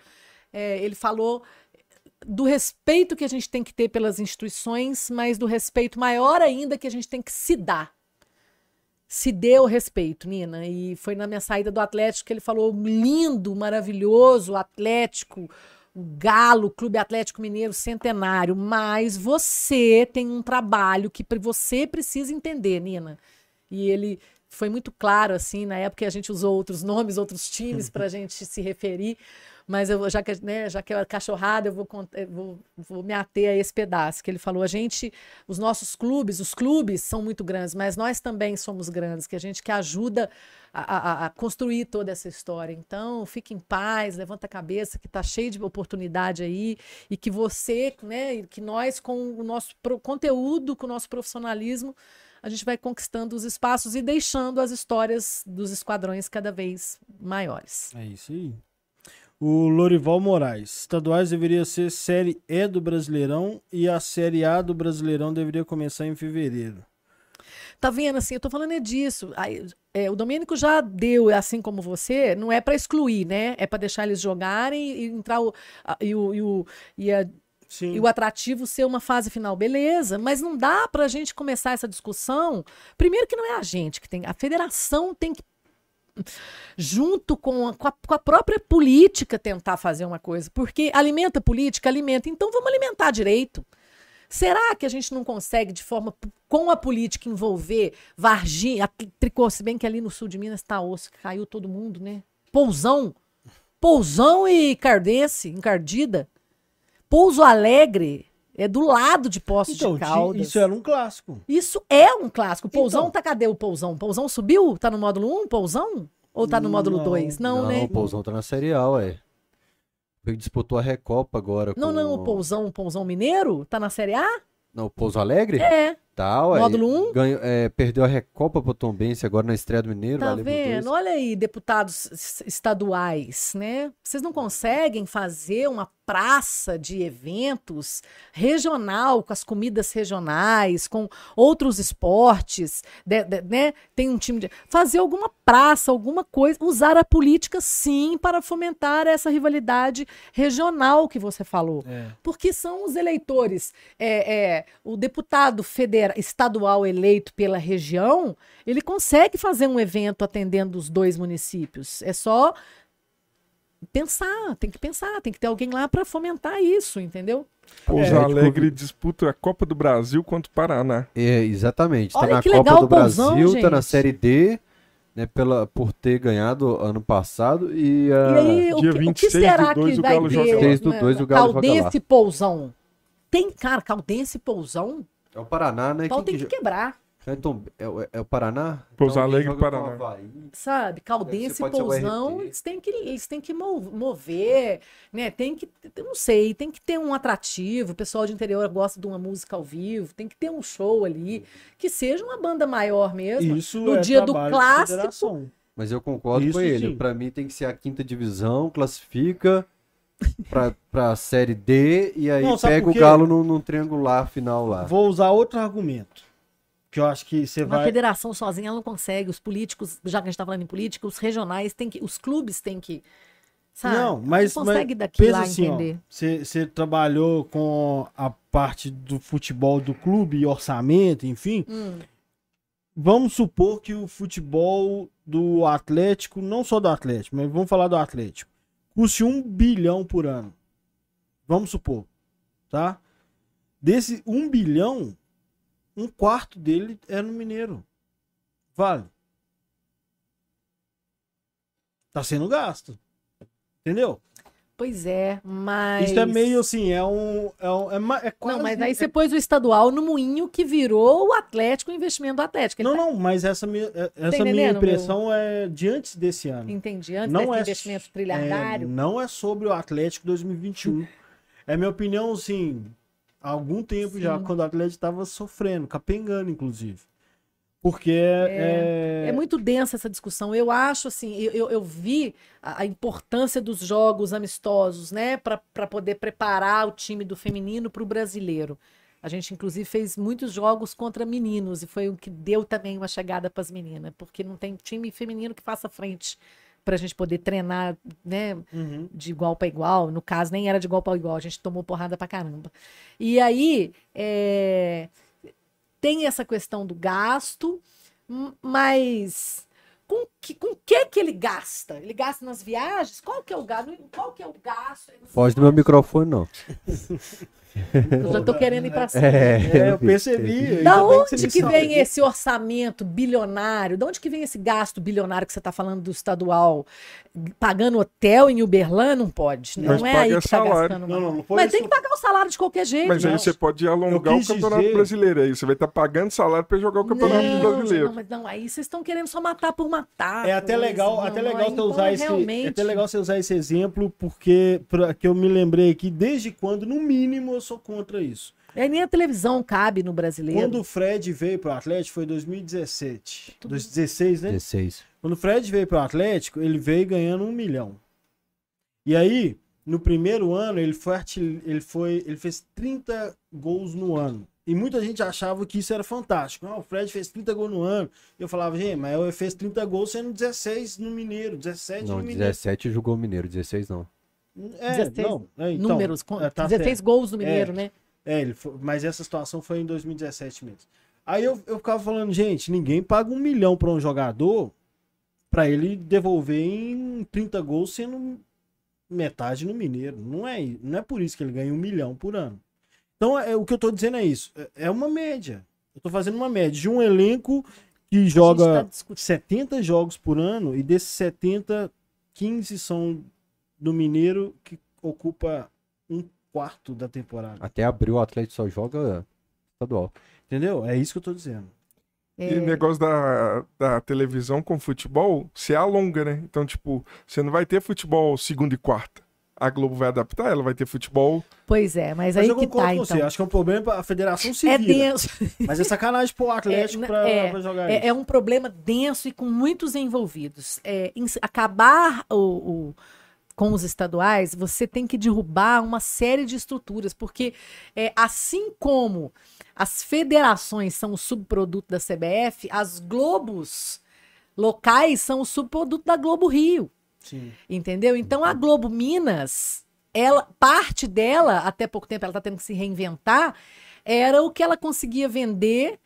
Speaker 3: é, ele falou do respeito que a gente tem que ter pelas instituições, mas do respeito maior ainda que a gente tem que se dar. Se dê o respeito, Nina. E foi na minha saída do Atlético que ele falou lindo, maravilhoso, Atlético, o Galo, Clube Atlético Mineiro Centenário. Mas você tem um trabalho que você precisa entender, Nina. E ele foi muito claro, assim, na época a gente usou outros nomes, outros times para a gente se referir, mas eu, já, que, né, já que é cachorrada, eu vou, eu vou, vou me ater a esse pedaço, que ele falou, a gente, os nossos clubes, os clubes são muito grandes, mas nós também somos grandes, que a gente que ajuda a, a, a construir toda essa história. Então, fique em paz, levanta a cabeça, que está cheio de oportunidade aí, e que você, né, que nós, com o nosso conteúdo, com o nosso profissionalismo, a gente vai conquistando os espaços e deixando as histórias dos esquadrões cada vez maiores.
Speaker 2: É isso aí. O Lorival Moraes. Estaduais deveria ser Série E do Brasileirão e a Série A do Brasileirão deveria começar em fevereiro.
Speaker 3: Tá vendo assim? Eu tô falando é disso. Aí, é, o Domênico já deu, assim como você, não é para excluir, né? É para deixar eles jogarem e entrar o, a, e, o, e, o, e a e o atrativo ser uma fase final, beleza, mas não dá para a gente começar essa discussão. Primeiro que não é a gente que tem, a federação tem que junto com a, com, a, com a, própria política tentar fazer uma coisa, porque alimenta política, alimenta, então vamos alimentar direito. Será que a gente não consegue, de forma com a política, envolver Varginha, Tricô, se bem que ali no sul de Minas está osso, caiu todo mundo, né? Pousão, Pousão e Cardense, encardida. Pouso Alegre é do lado de Poços então, de Caldas.
Speaker 2: Isso era um clássico.
Speaker 3: Isso é um clássico. Pousão então, tá cadê o Pousão? Pousão subiu? Tá no módulo 1, Pousão? Ou tá no módulo 2? Não, não, né? Não,
Speaker 1: o Pousão tá na Série A, ué. Ele disputou a Recopa agora.
Speaker 3: Não, com... não, o Pousão, o Pousão Mineiro? Tá na Série A?
Speaker 1: Não, o Pouso Alegre?
Speaker 3: É.
Speaker 1: Tá, ué.
Speaker 3: Módulo 1?
Speaker 1: Ganhou, é, perdeu a Recopa pro Tom Bense agora na estreia do Mineiro.
Speaker 3: Tá vendo? Olha aí, deputados estaduais, né? Vocês não conseguem fazer uma praça de eventos regional, com as comidas regionais, com outros esportes, de, de, né? Tem um time de. Fazer alguma praça, alguma coisa, usar a política sim para fomentar essa rivalidade regional que você falou. É. Porque são os eleitores. É, é, o deputado federal, estadual eleito pela região, ele consegue fazer um evento atendendo os dois municípios. É só pensar, tem que pensar, tem que ter alguém lá para fomentar isso, entendeu?
Speaker 4: Pouso é, Alegre tipo... disputa a Copa do Brasil contra o Paraná.
Speaker 1: É, exatamente. Tá Olha na Copa legal, do Brasil, Pousão, tá na Série D, né, pela, por ter ganhado ano passado. E, uh...
Speaker 3: e aí, o
Speaker 4: dia
Speaker 3: que,
Speaker 4: 26
Speaker 3: o que será
Speaker 4: do 2
Speaker 3: que
Speaker 4: o Galo
Speaker 3: vai
Speaker 4: joga
Speaker 3: ter?
Speaker 1: do 2 o Galo
Speaker 3: Caldense Pousão. Tem, cara, Caldense Pousão?
Speaker 1: É o Paraná, né?
Speaker 3: Então tem que, que quebrar.
Speaker 1: Então, é, é, o Paraná?
Speaker 4: Pouso
Speaker 1: então,
Speaker 4: Alegre, Paraná.
Speaker 3: Sabe, Caldense e Pousão, eles têm que, eles têm que mover, né? Tem que, não sei, tem que ter um atrativo. O pessoal de interior gosta de uma música ao vivo, tem que ter um show ali, que seja uma banda maior mesmo.
Speaker 2: Isso
Speaker 3: no
Speaker 2: é
Speaker 3: dia do clássico.
Speaker 1: Mas eu concordo Isso, com ele. Para mim tem que ser a quinta divisão, classifica pra, pra série D e aí não, pega o Galo no, no triangular final lá.
Speaker 2: Vou usar outro argumento que eu acho que você vai.
Speaker 3: A federação sozinha não consegue. Os políticos, já que a gente está falando em política, os regionais têm que. Os clubes têm que. Sabe?
Speaker 2: Não, mas.
Speaker 3: Não consegue
Speaker 2: mas,
Speaker 3: daqui lá assim, entender.
Speaker 2: Você trabalhou com a parte do futebol do clube, orçamento, enfim. Hum. Vamos supor que o futebol do Atlético, não só do Atlético, mas vamos falar do Atlético, custe um bilhão por ano. Vamos supor, tá? Desse um bilhão, um quarto dele é no Mineiro. Vale. Tá sendo gasto. Entendeu?
Speaker 3: Pois é, mas.
Speaker 2: Isso é meio assim, é um. É, um, é, é
Speaker 3: quase... Não, mas aí você pôs o estadual no moinho que virou o Atlético, o investimento do Atlético.
Speaker 2: Ele não, tá... não, mas essa minha, é, essa tá minha impressão meu... é de antes desse ano.
Speaker 3: Entendi, antes não é, investimento trilhardário.
Speaker 2: É, não é sobre o Atlético 2021. é minha opinião, assim, há algum tempo Sim. já, quando o Atlético estava sofrendo, capengando, inclusive. Porque é,
Speaker 3: é... é, muito densa essa discussão. Eu acho assim, eu, eu vi a, a importância dos jogos amistosos, né, para poder preparar o time do feminino para o brasileiro. A gente, inclusive, fez muitos jogos contra meninos e foi o que deu também uma chegada para as meninas, porque não tem time feminino que faça frente para a gente poder treinar, né, uhum. de igual para igual. No caso, nem era de igual para igual, a gente tomou porrada para caramba. E aí, é... tem essa questão do gasto, mas com que, com que que ele gasta? Ele gasta nas viagens? Qual que é o gasto? Qual que é o gasto?
Speaker 1: Foge do meu microfone, não.
Speaker 3: Eu já tô querendo ir pra cima.
Speaker 2: É, eu percebi.
Speaker 3: Da onde que vem esse orçamento bilionário? Da onde que vem esse gasto bilionário que você está falando do estadual? Pagando hotel em Uberlândia? Não pode.
Speaker 4: Mas
Speaker 3: Não é aí que está
Speaker 4: salário.
Speaker 3: gastando.
Speaker 2: Não, não, não foi
Speaker 3: Mas
Speaker 2: isso.
Speaker 3: tem que pagar o salário de qualquer jeito.
Speaker 4: Mas aí você pode alongar o Campeonato
Speaker 2: dizer-
Speaker 4: Brasileiro aí. Você vai estar pagando salário pra jogar o Campeonato
Speaker 3: não,
Speaker 4: Brasileiro.
Speaker 3: Não, mas não, aí vocês estão querendo só matar por matar.
Speaker 2: É até legal, até legal você usar esse,
Speaker 3: realmente-
Speaker 2: é até legal você usar esse exemplo porque pra, que eu me lembrei aqui desde quando no mínimo eu sou contra isso.
Speaker 3: É, nem a televisão cabe no brasileiro.
Speaker 2: Quando o Fred veio pro Atlético foi em 2017, 2016, né?
Speaker 1: 16.
Speaker 2: Quando o Fred veio pro Atlético, ele veio ganhando um milhão. E aí, no primeiro ano, ele foi, artil- ele foi, ele fez 30 gols no ano. E muita gente achava que isso era fantástico. Não, o Fred fez 30 gols no ano. Eu falava, gente, mas ele fez 30 gols sendo 16 no Mineiro, 17
Speaker 1: Não,
Speaker 2: no Mineiro.
Speaker 1: 17 jogou o Mineiro, 16 não.
Speaker 2: É,
Speaker 3: 16
Speaker 2: não, é, então,
Speaker 3: Números,
Speaker 2: é, tá
Speaker 3: 16
Speaker 2: certo.
Speaker 3: gols no Mineiro, né?
Speaker 2: É, ele foi- mas essa situação foi em 2017 mesmo. Aí eu, eu ficava falando, gente, ninguém paga um milhão pra um jogador pra ele devolver em 30 gols sendo metade no Mineiro. Não é, não é por isso que ele ganha um milhão por ano. Então, é, o que eu tô dizendo é isso. É, é uma média. Eu tô fazendo uma média de um elenco que joga
Speaker 3: tá discutindo.
Speaker 2: 70 jogos por ano e desses 70, 15 são do Mineiro que ocupa um quarto da temporada.
Speaker 1: Até abril o Atlético só joga estadual.
Speaker 2: Entendeu? É isso que eu tô dizendo.
Speaker 3: É.
Speaker 4: E o negócio da, da televisão com futebol se alonga, né? Então, tipo, você não vai ter futebol segunda e quarta. A Globo vai adaptar, ela vai ter futebol.
Speaker 3: Pois é, mas,
Speaker 2: Mas
Speaker 3: aí
Speaker 2: eu
Speaker 3: que
Speaker 2: concordo
Speaker 3: tá,
Speaker 2: com você.
Speaker 3: então.
Speaker 2: Acho que é um problema pra a federação se
Speaker 3: É
Speaker 2: vira.
Speaker 3: denso.
Speaker 2: Mas é sacanagem pro Atlético
Speaker 3: É,
Speaker 2: pra,
Speaker 3: é,
Speaker 2: pra jogar
Speaker 3: É,
Speaker 2: isso.
Speaker 3: é um problema denso e com muitos envolvidos. É, em acabar o, o- com os estaduais, você tem que derrubar uma série de estruturas, porque é, assim como as federações são o subproduto da CBF, as Globos locais são o subproduto da Globo Rio.
Speaker 2: Sim.
Speaker 3: Entendeu? Então a Globo Minas, ela, parte dela, até pouco tempo ela está tendo que se reinventar, era o que ela conseguia vender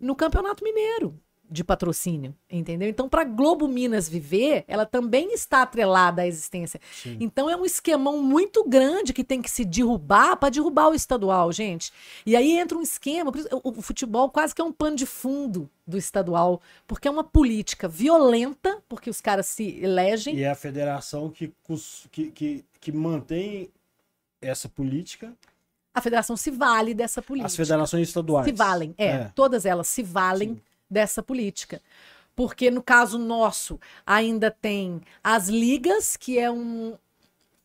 Speaker 3: no Campeonato Mineiro de patrocínio, entendeu? Então, para Globo Minas viver, ela também está atrelada à existência.
Speaker 2: Sim.
Speaker 3: Então, é um esquemão muito grande que tem que se derrubar para derrubar o estadual, gente. E aí entra um esquema, o, futebol quase que é um pano de fundo do estadual, porque é uma política violenta, porque os caras se elegem.
Speaker 2: E é a federação que, que, que, que mantém essa política.
Speaker 3: A federação se vale dessa política.
Speaker 2: As federações estaduais.
Speaker 3: Se valem, é, Todas elas se valem dessa política. Porque no caso nosso ainda tem as ligas, que é um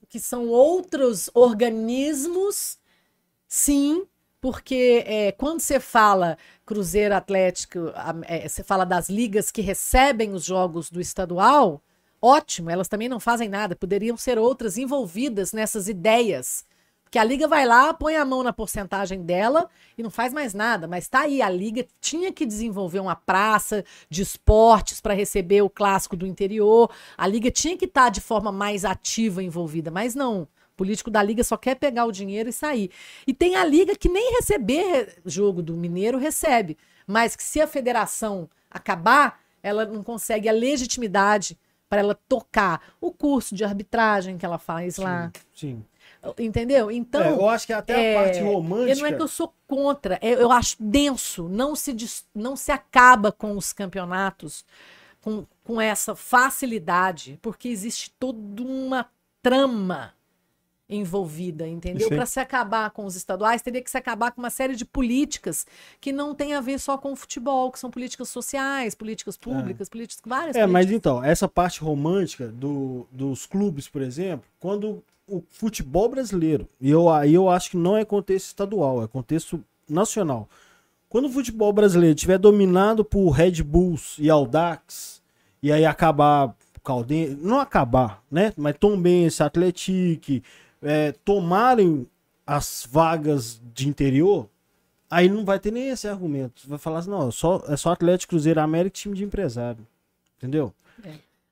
Speaker 3: que são outros organismos, sim, porque é, quando você fala Cruzeiro Atlético, é, você fala das ligas que recebem os jogos do estadual, ótimo, elas também não fazem nada, poderiam ser outras envolvidas nessas ideias. Porque a liga vai lá, põe a mão na porcentagem dela e não faz mais nada. Mas tá aí, a liga tinha que desenvolver uma praça de esportes para receber o clássico do interior. A liga tinha que estar de forma mais ativa envolvida, mas não. O político da liga só quer pegar o dinheiro e sair. E tem a liga que nem receber jogo do Mineiro recebe, mas que se a federação acabar, ela não consegue a legitimidade para ela tocar o curso de arbitragem que ela faz lá.
Speaker 2: Sim.
Speaker 3: Entendeu? Então.
Speaker 2: É, eu acho que até
Speaker 3: é,
Speaker 2: a parte romântica.
Speaker 3: eu não é que eu sou contra, é- eu acho denso, não se, não se acaba com os campeonatos com, com essa facilidade, porque existe toda uma trama envolvida, entendeu? Para se acabar com os estaduais, teria que se acabar com uma série de políticas que não tem a ver só com o futebol, que são políticas sociais, políticas públicas, políticas várias.
Speaker 2: É, mas
Speaker 3: políticas.
Speaker 2: então, essa parte romântica do, dos clubes, por exemplo, quando o futebol brasileiro, e eu, aí eu acho que não é contexto estadual, é contexto nacional. Quando o futebol brasileiro estiver dominado por Red Bulls e Audax, e aí acabar Caldense, não acabar, né? Mas Tombense, Atletique, é, tomarem as vagas de interior, aí não vai ter nem esse argumento. Vai falar assim, não, é só, é só Atlético, Cruzeiro, América time de empresário. Entendeu?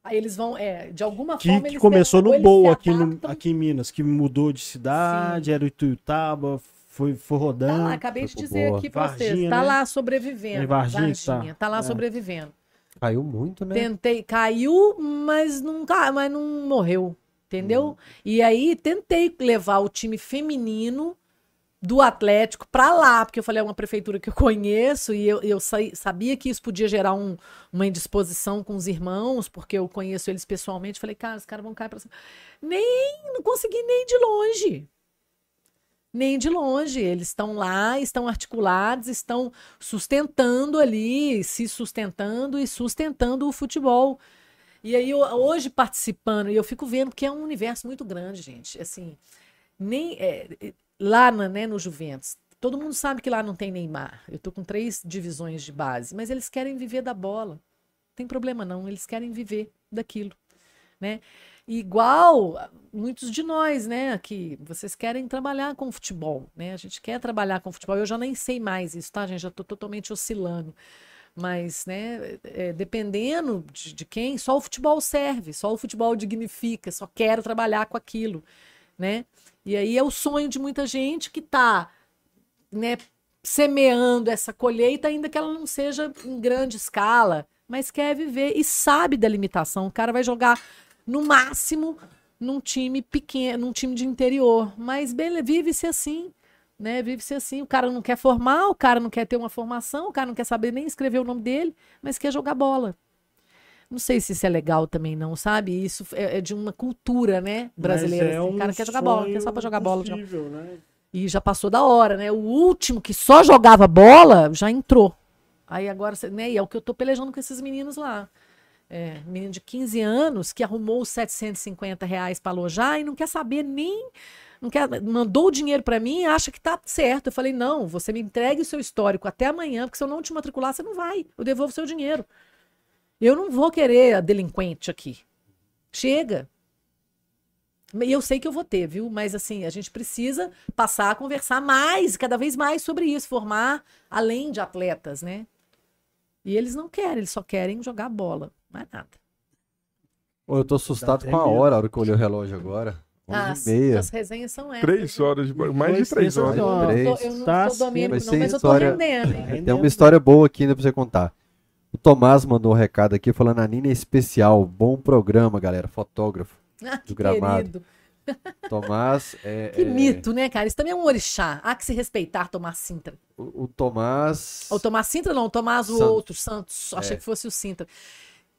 Speaker 3: Aí eles vão, é, de alguma
Speaker 2: Que,
Speaker 3: forma.
Speaker 2: que
Speaker 3: eles
Speaker 2: começou no Boa aqui, no- aqui em Minas, que mudou de cidade, era o Ituiutaba, foi, foi
Speaker 3: Tá
Speaker 2: rodando.
Speaker 3: lá, acabei de dizer
Speaker 1: Boa.
Speaker 3: aqui pra vocês.
Speaker 2: Varginha,
Speaker 3: Tá
Speaker 2: né?
Speaker 3: lá sobrevivendo.
Speaker 2: É Varginha que tá.
Speaker 3: Varginha, tá lá
Speaker 2: É.
Speaker 3: sobrevivendo.
Speaker 1: Caiu muito, né?
Speaker 3: Tentei, caiu, mas não, ca- mas não morreu. Entendeu? E aí tentei levar o time feminino do Atlético para lá, porque eu falei, é uma prefeitura que eu conheço e eu, eu sabia que isso podia gerar um, uma indisposição com os irmãos, porque eu conheço eles pessoalmente. Falei, cara, os caras vão cair para cima. Nem, não consegui nem de longe. Nem de longe. Eles estão lá, estão articulados, estão sustentando ali, se sustentando e sustentando o futebol. E aí, eu, hoje participando, e eu fico vendo que é um universo muito grande, gente. Assim, nem. É, lá na, né, no Juventus, todo mundo sabe que lá não tem Neymar. Eu tô com três divisões de base, mas eles querem viver da bola. Não tem problema não, eles querem viver daquilo, né? Igual muitos de nós, né, aqui, vocês querem trabalhar com futebol, né? A gente quer trabalhar com futebol. Eu já nem sei mais isso, tá, gente? Já tô totalmente oscilando. Mas, né, é, dependendo de, de quem, só o futebol serve, só o futebol dignifica, só quero trabalhar com aquilo, né? E aí é o sonho de muita gente que está né, semeando essa colheita, ainda que ela não seja em grande escala, mas quer viver e sabe da limitação. O cara vai jogar no máximo num time pequeno, num time de interior, mas vive-se assim, né? Vive-se assim. O cara não quer formar, o cara não quer ter uma formação, o cara não quer saber nem escrever o nome dele, mas quer jogar bola. Não sei se isso é legal também, não, sabe? Isso é, é de uma cultura, né, brasileira.
Speaker 2: é um
Speaker 3: o cara quer jogar bola, quer só pra jogar bola.
Speaker 2: Já. Né?
Speaker 3: E já passou da hora, né? O último que só jogava bola já entrou. Aí agora, né? E é o que eu tô pelejando com esses meninos lá. É, menino de 15 anos que arrumou os 750 reais para alojar e não quer saber nem. Não quer, mandou o dinheiro para mim e acha que tá certo. Eu falei: não, você me entregue o seu histórico até amanhã, porque se eu não te matricular, você não vai. Eu devolvo o seu dinheiro. Eu não vou querer a delinquente aqui. Chega. E eu sei que eu vou ter, viu? Mas assim, a gente precisa passar a conversar mais, cada vez mais sobre isso, formar além de atletas, né? E eles não querem, eles só querem jogar bola, mais nada.
Speaker 1: Ô, eu tô assustado com a hora, a hora que eu olhei o relógio agora.
Speaker 3: Ah, as, meia. as resenhas são essas.
Speaker 4: Três horas, de, mais de três horas.
Speaker 3: Eu, não tá sou domínio, não, mas eu tô rendendo. Hein?
Speaker 1: Tem uma história boa aqui ainda pra você contar. O Tomás mandou um recado aqui falando: a Nina é especial. Bom programa, galera. Fotógrafo
Speaker 3: ah, do gramado.
Speaker 1: Tomás é.
Speaker 3: Que é... mito, né, cara? Isso também é um orixá. Há que se respeitar Tomás Sintra.
Speaker 1: O, o Tomás.
Speaker 3: O Tomás Sintra, não, o Tomás, o outro, Santos. Achei é. que fosse o Sintra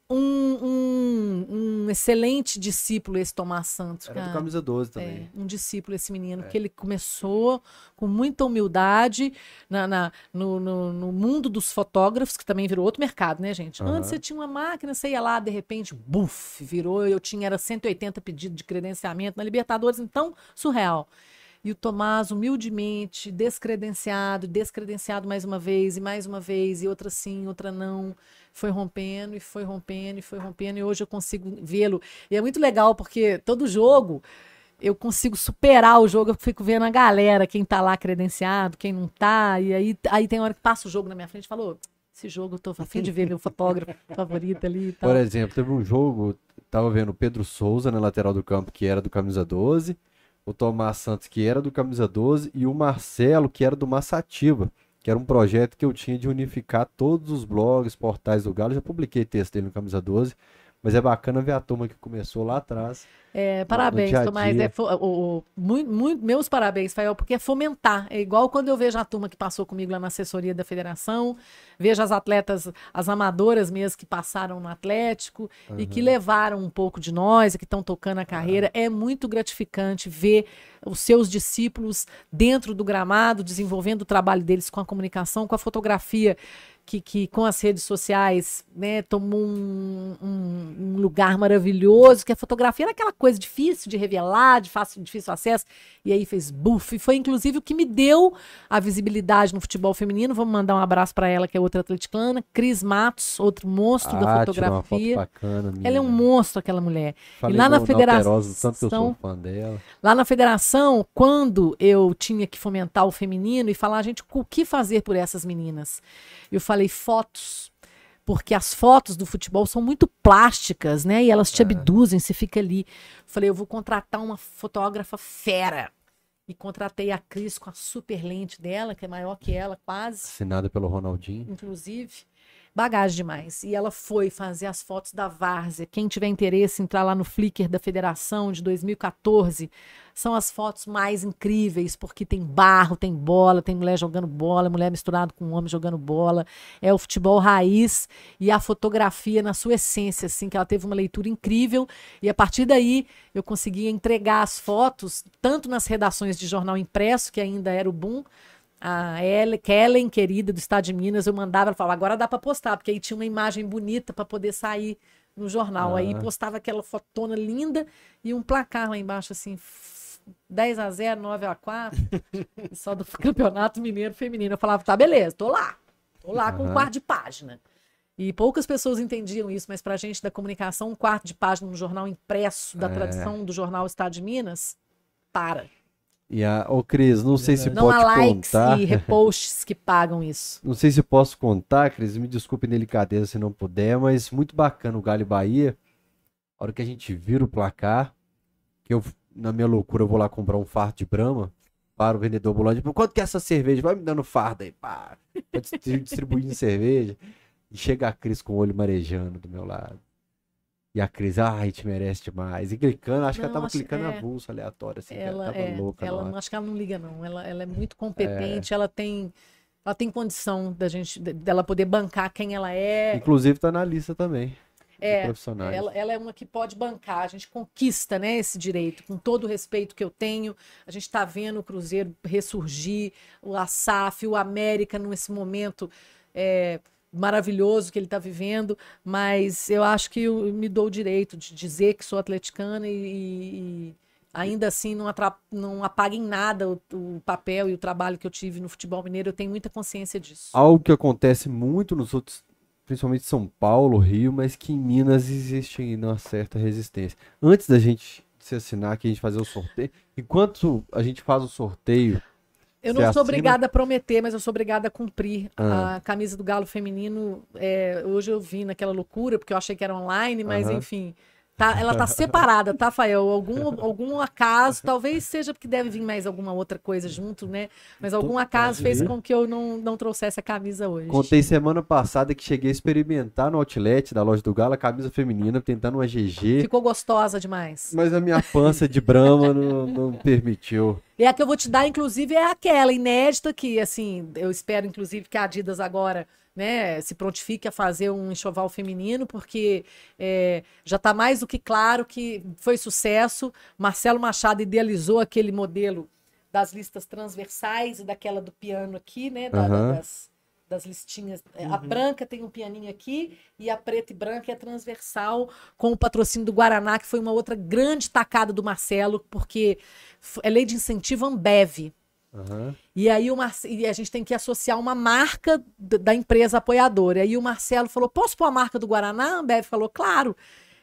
Speaker 3: um, um, um, excelente discípulo esse Tomás Santos.
Speaker 1: Era cara. do camisa 12 também.
Speaker 3: É, um discípulo esse menino, é. que ele começou com muita humildade na, na no, no, no, mundo dos fotógrafos, que também virou outro mercado, né, gente? Uhum. Antes você tinha uma máquina, você ia lá, de repente, buf, virou, eu tinha, era 180 pedidos de credenciamento na Libertadores, então, surreal. E o Tomás, humildemente, descredenciado, descredenciado mais uma vez, e mais uma vez, e outra sim, outra não foi rompendo e foi rompendo e foi rompendo e hoje eu consigo vê-lo. E é muito legal porque todo jogo eu consigo superar o jogo, eu fico vendo a galera, quem tá lá credenciado, quem não tá, e aí, aí tem hora que passa o jogo na minha frente e falou, esse jogo eu tô a fim de ver meu fotógrafo favorito ali e tal.
Speaker 1: Por exemplo, teve um jogo, tava vendo o Pedro Souza na lateral do campo, que era do camisa 12, o Tomás Santos, que era do camisa 12, e o Marcelo, que era do Massativa que era um projeto que eu tinha de unificar todos os blogs, portais do Galo. Já publiquei texto dele no Camisa 12, mas é bacana ver a turma que começou lá atrás
Speaker 3: é, parabéns, dia Tomás. É, o, o, muito, muito, meus parabéns, Fael, porque é fomentar. É igual quando eu vejo a turma que passou comigo lá na assessoria da federação, vejo as atletas, as amadoras mesmo que passaram no Atlético uhum. e que levaram um pouco de nós, que estão tocando a carreira. Uhum. É muito gratificante ver os seus discípulos dentro do gramado, desenvolvendo o trabalho deles com a comunicação, com a fotografia que, que, com as redes sociais né, tomou um, um, um, lugar maravilhoso, que a fotografia era aquela coisa difícil de revelar, de fácil, difícil acesso, e aí fez buff. E foi inclusive o que me deu a visibilidade no futebol feminino. Vamos mandar um abraço para ela, que é outra atleticana, Cris Matos, outro monstro ah, da fotografia.
Speaker 1: Bacana,
Speaker 3: ela é um monstro, aquela mulher. Falei e lá na federação.
Speaker 1: Tanto que eu sou fã dela.
Speaker 3: Lá na federação, quando eu tinha que fomentar o feminino e falar, gente, o que fazer por essas meninas? Eu falei fotos, porque as fotos do futebol são muito plásticas, né? E elas te é. abduzem, você fica ali. Falei, eu vou contratar uma fotógrafa fera. E contratei a Cris com a super lente dela, que é maior que ela, quase.
Speaker 1: Assinada pelo Ronaldinho.
Speaker 3: Inclusive. bagagem demais. E ela foi fazer as fotos da várzea. Quem tiver interesse, entrar lá no Flickr da Federação de 2014. São as fotos mais incríveis, porque tem barro, tem bola, tem mulher jogando bola, mulher misturada com homem jogando bola. É o futebol raiz e a fotografia na sua essência, assim, que ela teve uma leitura incrível. E a partir daí eu conseguia entregar as fotos, tanto nas redações de jornal impresso, que ainda era o boom, a Ellen, Kellen, querida do Estado de Minas, eu mandava, ela falava, agora dá para postar, porque aí tinha uma imagem bonita para poder sair no jornal. Aí postava aquela fotona linda e um placar lá embaixo, assim, 10 a 0 9 a 4 só do Campeonato Mineiro Feminino. Eu falava, tá, beleza, tô lá. Tô lá com um quarto de página. E poucas pessoas entendiam isso, mas pra gente da comunicação, um quarto de página no jornal impresso da
Speaker 1: É.
Speaker 3: tradição do jornal Estado de Minas, para.
Speaker 1: E a, ô Cris, não sei se
Speaker 3: Não
Speaker 1: pode
Speaker 3: há likes
Speaker 1: contar.
Speaker 3: e reposts que pagam isso.
Speaker 1: Não sei se posso contar, Cris, me desculpe a delicadeza se não puder, mas muito bacana o Galo e Bahia. A hora que a gente vira o placar, que eu, na minha loucura, eu vou lá comprar um fardo de Brahma para o vendedor ambulante. Tipo, quanto que é essa cerveja? Vai me dando fardo aí, pá. Distribuindo cerveja. E chega a Cris com o olho marejando do meu lado. E a Cris, ai, te merece demais. E clicando, acho que ela
Speaker 3: Não,
Speaker 1: tava
Speaker 3: acho-
Speaker 1: clicando
Speaker 3: é.
Speaker 1: a bolsa aleatória, assim, que
Speaker 3: ela
Speaker 1: ela tava
Speaker 3: é,
Speaker 1: louca.
Speaker 3: ela não acho que ela não liga não. Ela, ela é muito competente, ela tem ela tem condição da gente de- dela poder bancar quem ela é.
Speaker 1: Inclusive tá na lista também.
Speaker 3: É,
Speaker 1: profissionais.
Speaker 3: Ela, ela é uma que pode bancar, a gente conquista né, esse direito, com todo o respeito que eu tenho. A gente está vendo o Cruzeiro ressurgir, o ASAF, o América nesse momento é, maravilhoso que ele está vivendo, mas eu acho que eu me dou o direito de dizer que sou atleticana e, e ainda assim não, não apaga em nada o, o papel e o trabalho que eu tive no futebol mineiro, eu tenho muita consciência disso.
Speaker 1: Algo que acontece muito nos outros, principalmente São Paulo, Rio, mas que em Minas existe ainda uma certa resistência. Antes da gente se assinar aqui, a gente fazer o sorteio, enquanto a gente faz o sorteio,
Speaker 3: Eu não sou
Speaker 1: assina?
Speaker 3: obrigada a prometer, mas eu sou obrigada a cumprir.
Speaker 1: Ah.
Speaker 3: A camisa do Galo feminino, é, hoje eu vi naquela loucura, porque eu achei que era online, mas enfim. Tá, ela tá separada, tá, Fael? Algum, algum acaso, talvez seja porque deve vir mais alguma outra coisa junto, né? Mas algum acaso fez com que eu não, não trouxesse a camisa hoje.
Speaker 1: contei semana passada que cheguei a experimentar no outlet da loja do Galo a camisa feminina, tentando uma GG,
Speaker 3: Ficou gostosa demais.
Speaker 1: mas a minha pança de brama não, não permitiu.
Speaker 3: E a que eu vou te dar, inclusive, é aquela inédita que, assim, eu espero, inclusive, que a Adidas agora, né, se prontifique a fazer um enxoval feminino, porque é, já está mais do que claro que foi sucesso. Marcelo Machado idealizou aquele modelo das listas transversais e daquela do piano aqui, né, da-
Speaker 1: Aham.
Speaker 3: das, das listinhas. É, A branca tem um pianinho aqui e a preta e branca é transversal, com o patrocínio do Guaraná, que foi uma outra grande tacada do Marcelo, porque é lei de incentivo Ambev.
Speaker 1: Aham.
Speaker 3: E aí o Marce... e a gente tem que associar uma marca da empresa apoiadora. E aí o Marcelo falou: posso pôr a marca do Guaraná? A Ambev falou, claro.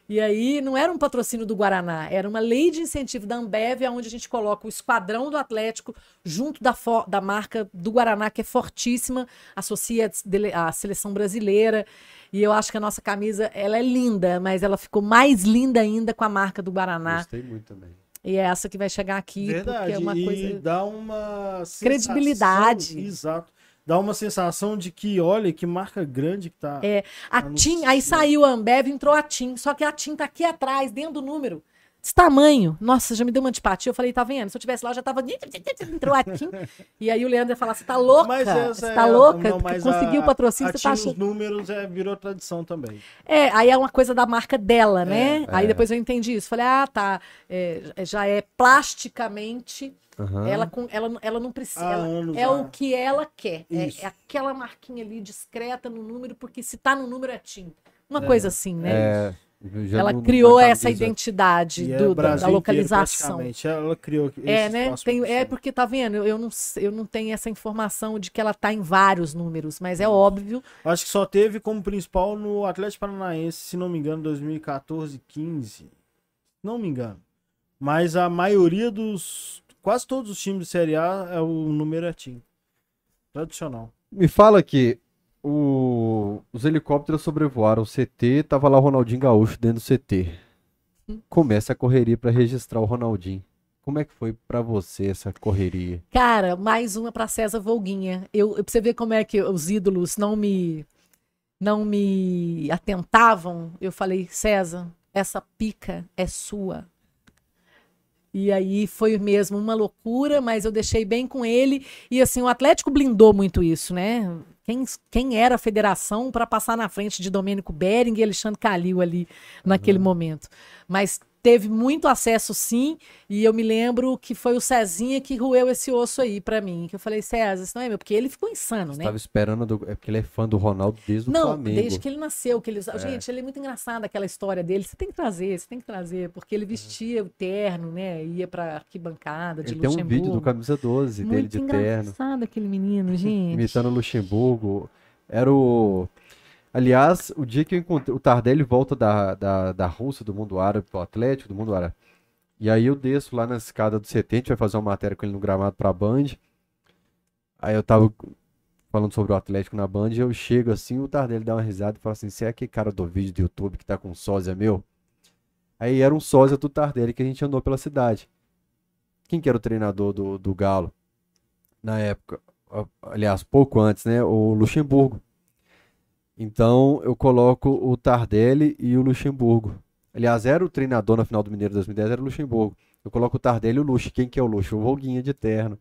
Speaker 3: E aí não era um patrocínio do Guaraná, era uma lei de incentivo da Ambev, onde a gente coloca o esquadrão do Atlético junto da, da marca do Guaraná, que é fortíssima, associa a seleção brasileira. E eu acho que a nossa camisa ela é linda, mas ela ficou mais linda ainda com a marca do Guaraná.
Speaker 1: Gostei muito também.
Speaker 3: E é essa que vai chegar aqui,
Speaker 2: Verdade.
Speaker 3: porque é uma
Speaker 2: e
Speaker 3: coisa.
Speaker 2: dá uma
Speaker 3: Credibilidade.
Speaker 2: sensação- Exato. Dá uma sensação de que, olha, que marca grande que tá.
Speaker 3: É, a
Speaker 2: Anuncia.
Speaker 3: TIM, aí saiu a Ambev, entrou a TIM, só que a TIM tá aqui atrás, dentro do número. Desse tamanho. Nossa, já me deu uma antipatia. Eu falei, tá vendo? Se eu tivesse lá, eu já tava. Entrou a TIM. E aí o Leandro ia falar: você tá louca? Você
Speaker 2: é-
Speaker 3: tá louca?
Speaker 2: não, mas
Speaker 3: Conseguiu o patrocínio,
Speaker 2: a
Speaker 3: você tá achando.
Speaker 2: nos números é, virou tradição também.
Speaker 3: É, aí é uma coisa da marca dela, né? Aí
Speaker 1: É.
Speaker 3: depois eu entendi isso. Falei, ah, tá. é, já é plasticamente.
Speaker 1: Aham.
Speaker 3: Ela, com, ela, ela não precisa. Ela-
Speaker 2: anos
Speaker 3: é
Speaker 2: já.
Speaker 3: o que ela quer. É, é aquela marquinha ali discreta no número, porque se tá no número é TIM. Uma coisa assim, né?
Speaker 1: É, já
Speaker 3: ela
Speaker 1: não-
Speaker 3: criou essa identidade
Speaker 2: E é
Speaker 3: do-
Speaker 2: o
Speaker 3: da, da localização.
Speaker 2: Ela criou esse
Speaker 3: É, né? Tem- é porque tá vendo? Eu não, eu não tenho essa informação de que ela tá em vários números, mas é óbvio.
Speaker 2: Acho que só teve como principal no Atlético Paranaense, se não me engano, 2014, 15. Não me engano. Mas a maioria dos. Quase todos os times de Série A é o número é. Tradicional.
Speaker 1: Me fala aqui, o- os helicópteros sobrevoaram o CT, tava lá o Ronaldinho Gaúcho dentro do CT. Começa a correria pra registrar o Ronaldinho. Como é que foi pra você essa correria?
Speaker 3: Cara, mais uma pra César Volguinha. Eu, pra você ver como é que os ídolos não me não me atentavam, eu falei, César, essa pica é sua. E aí foi mesmo uma loucura, mas eu deixei bem com ele. E assim, o Atlético blindou muito isso, né? Quem, quem era a federação para passar na frente de Domênico Bering e Alexandre Calil ali naquele
Speaker 1: Uhum.
Speaker 3: momento. Mas teve muito acesso sim, e eu me lembro que foi o Cezinha que roeu esse osso aí para mim. Que eu falei, César, isso não é meu, porque ele ficou insano, né?
Speaker 1: Tava esperando, do- é porque ele é fã do Ronaldo desde o
Speaker 3: Não,
Speaker 1: Flamengo.
Speaker 3: desde que ele nasceu, que ele Gente, ele é muito engraçado aquela história dele. Você tem que trazer, você tem que trazer, porque ele vestia o terno, né? Ia pra arquibancada de
Speaker 1: Ele tem um
Speaker 3: Luxemburgo.
Speaker 1: vídeo do Camisa 12 dele
Speaker 3: muito
Speaker 1: de terno,
Speaker 3: engraçado aquele menino, gente.
Speaker 1: imitando o Luxemburgo. Era o... Aliás, o dia que eu encontrei... O Tardelli volta da, da, da Rússia, do mundo árabe, pro Atlético, do mundo árabe. E aí eu desço lá na escada do CT, a gente vai fazer uma matéria com ele no gramado pra Band. Aí eu tava falando sobre o Atlético na Band, eu chego assim, o Tardelli dá uma risada e fala assim, você é aquele cara do vídeo do YouTube que tá com sósia meu? Aí era um sósia do Tardelli que a gente andou pela cidade. Quem que era o treinador do, do Galo? Na época, aliás, pouco antes, né? O Luxemburgo. Então eu coloco o Tardelli e o Luxemburgo. Aliás, era o treinador na final do Mineiro 2010, era o Luxemburgo. Eu coloco o Tardelli e o Luxo. Quem que é o Luxo? O Roguinha de terno.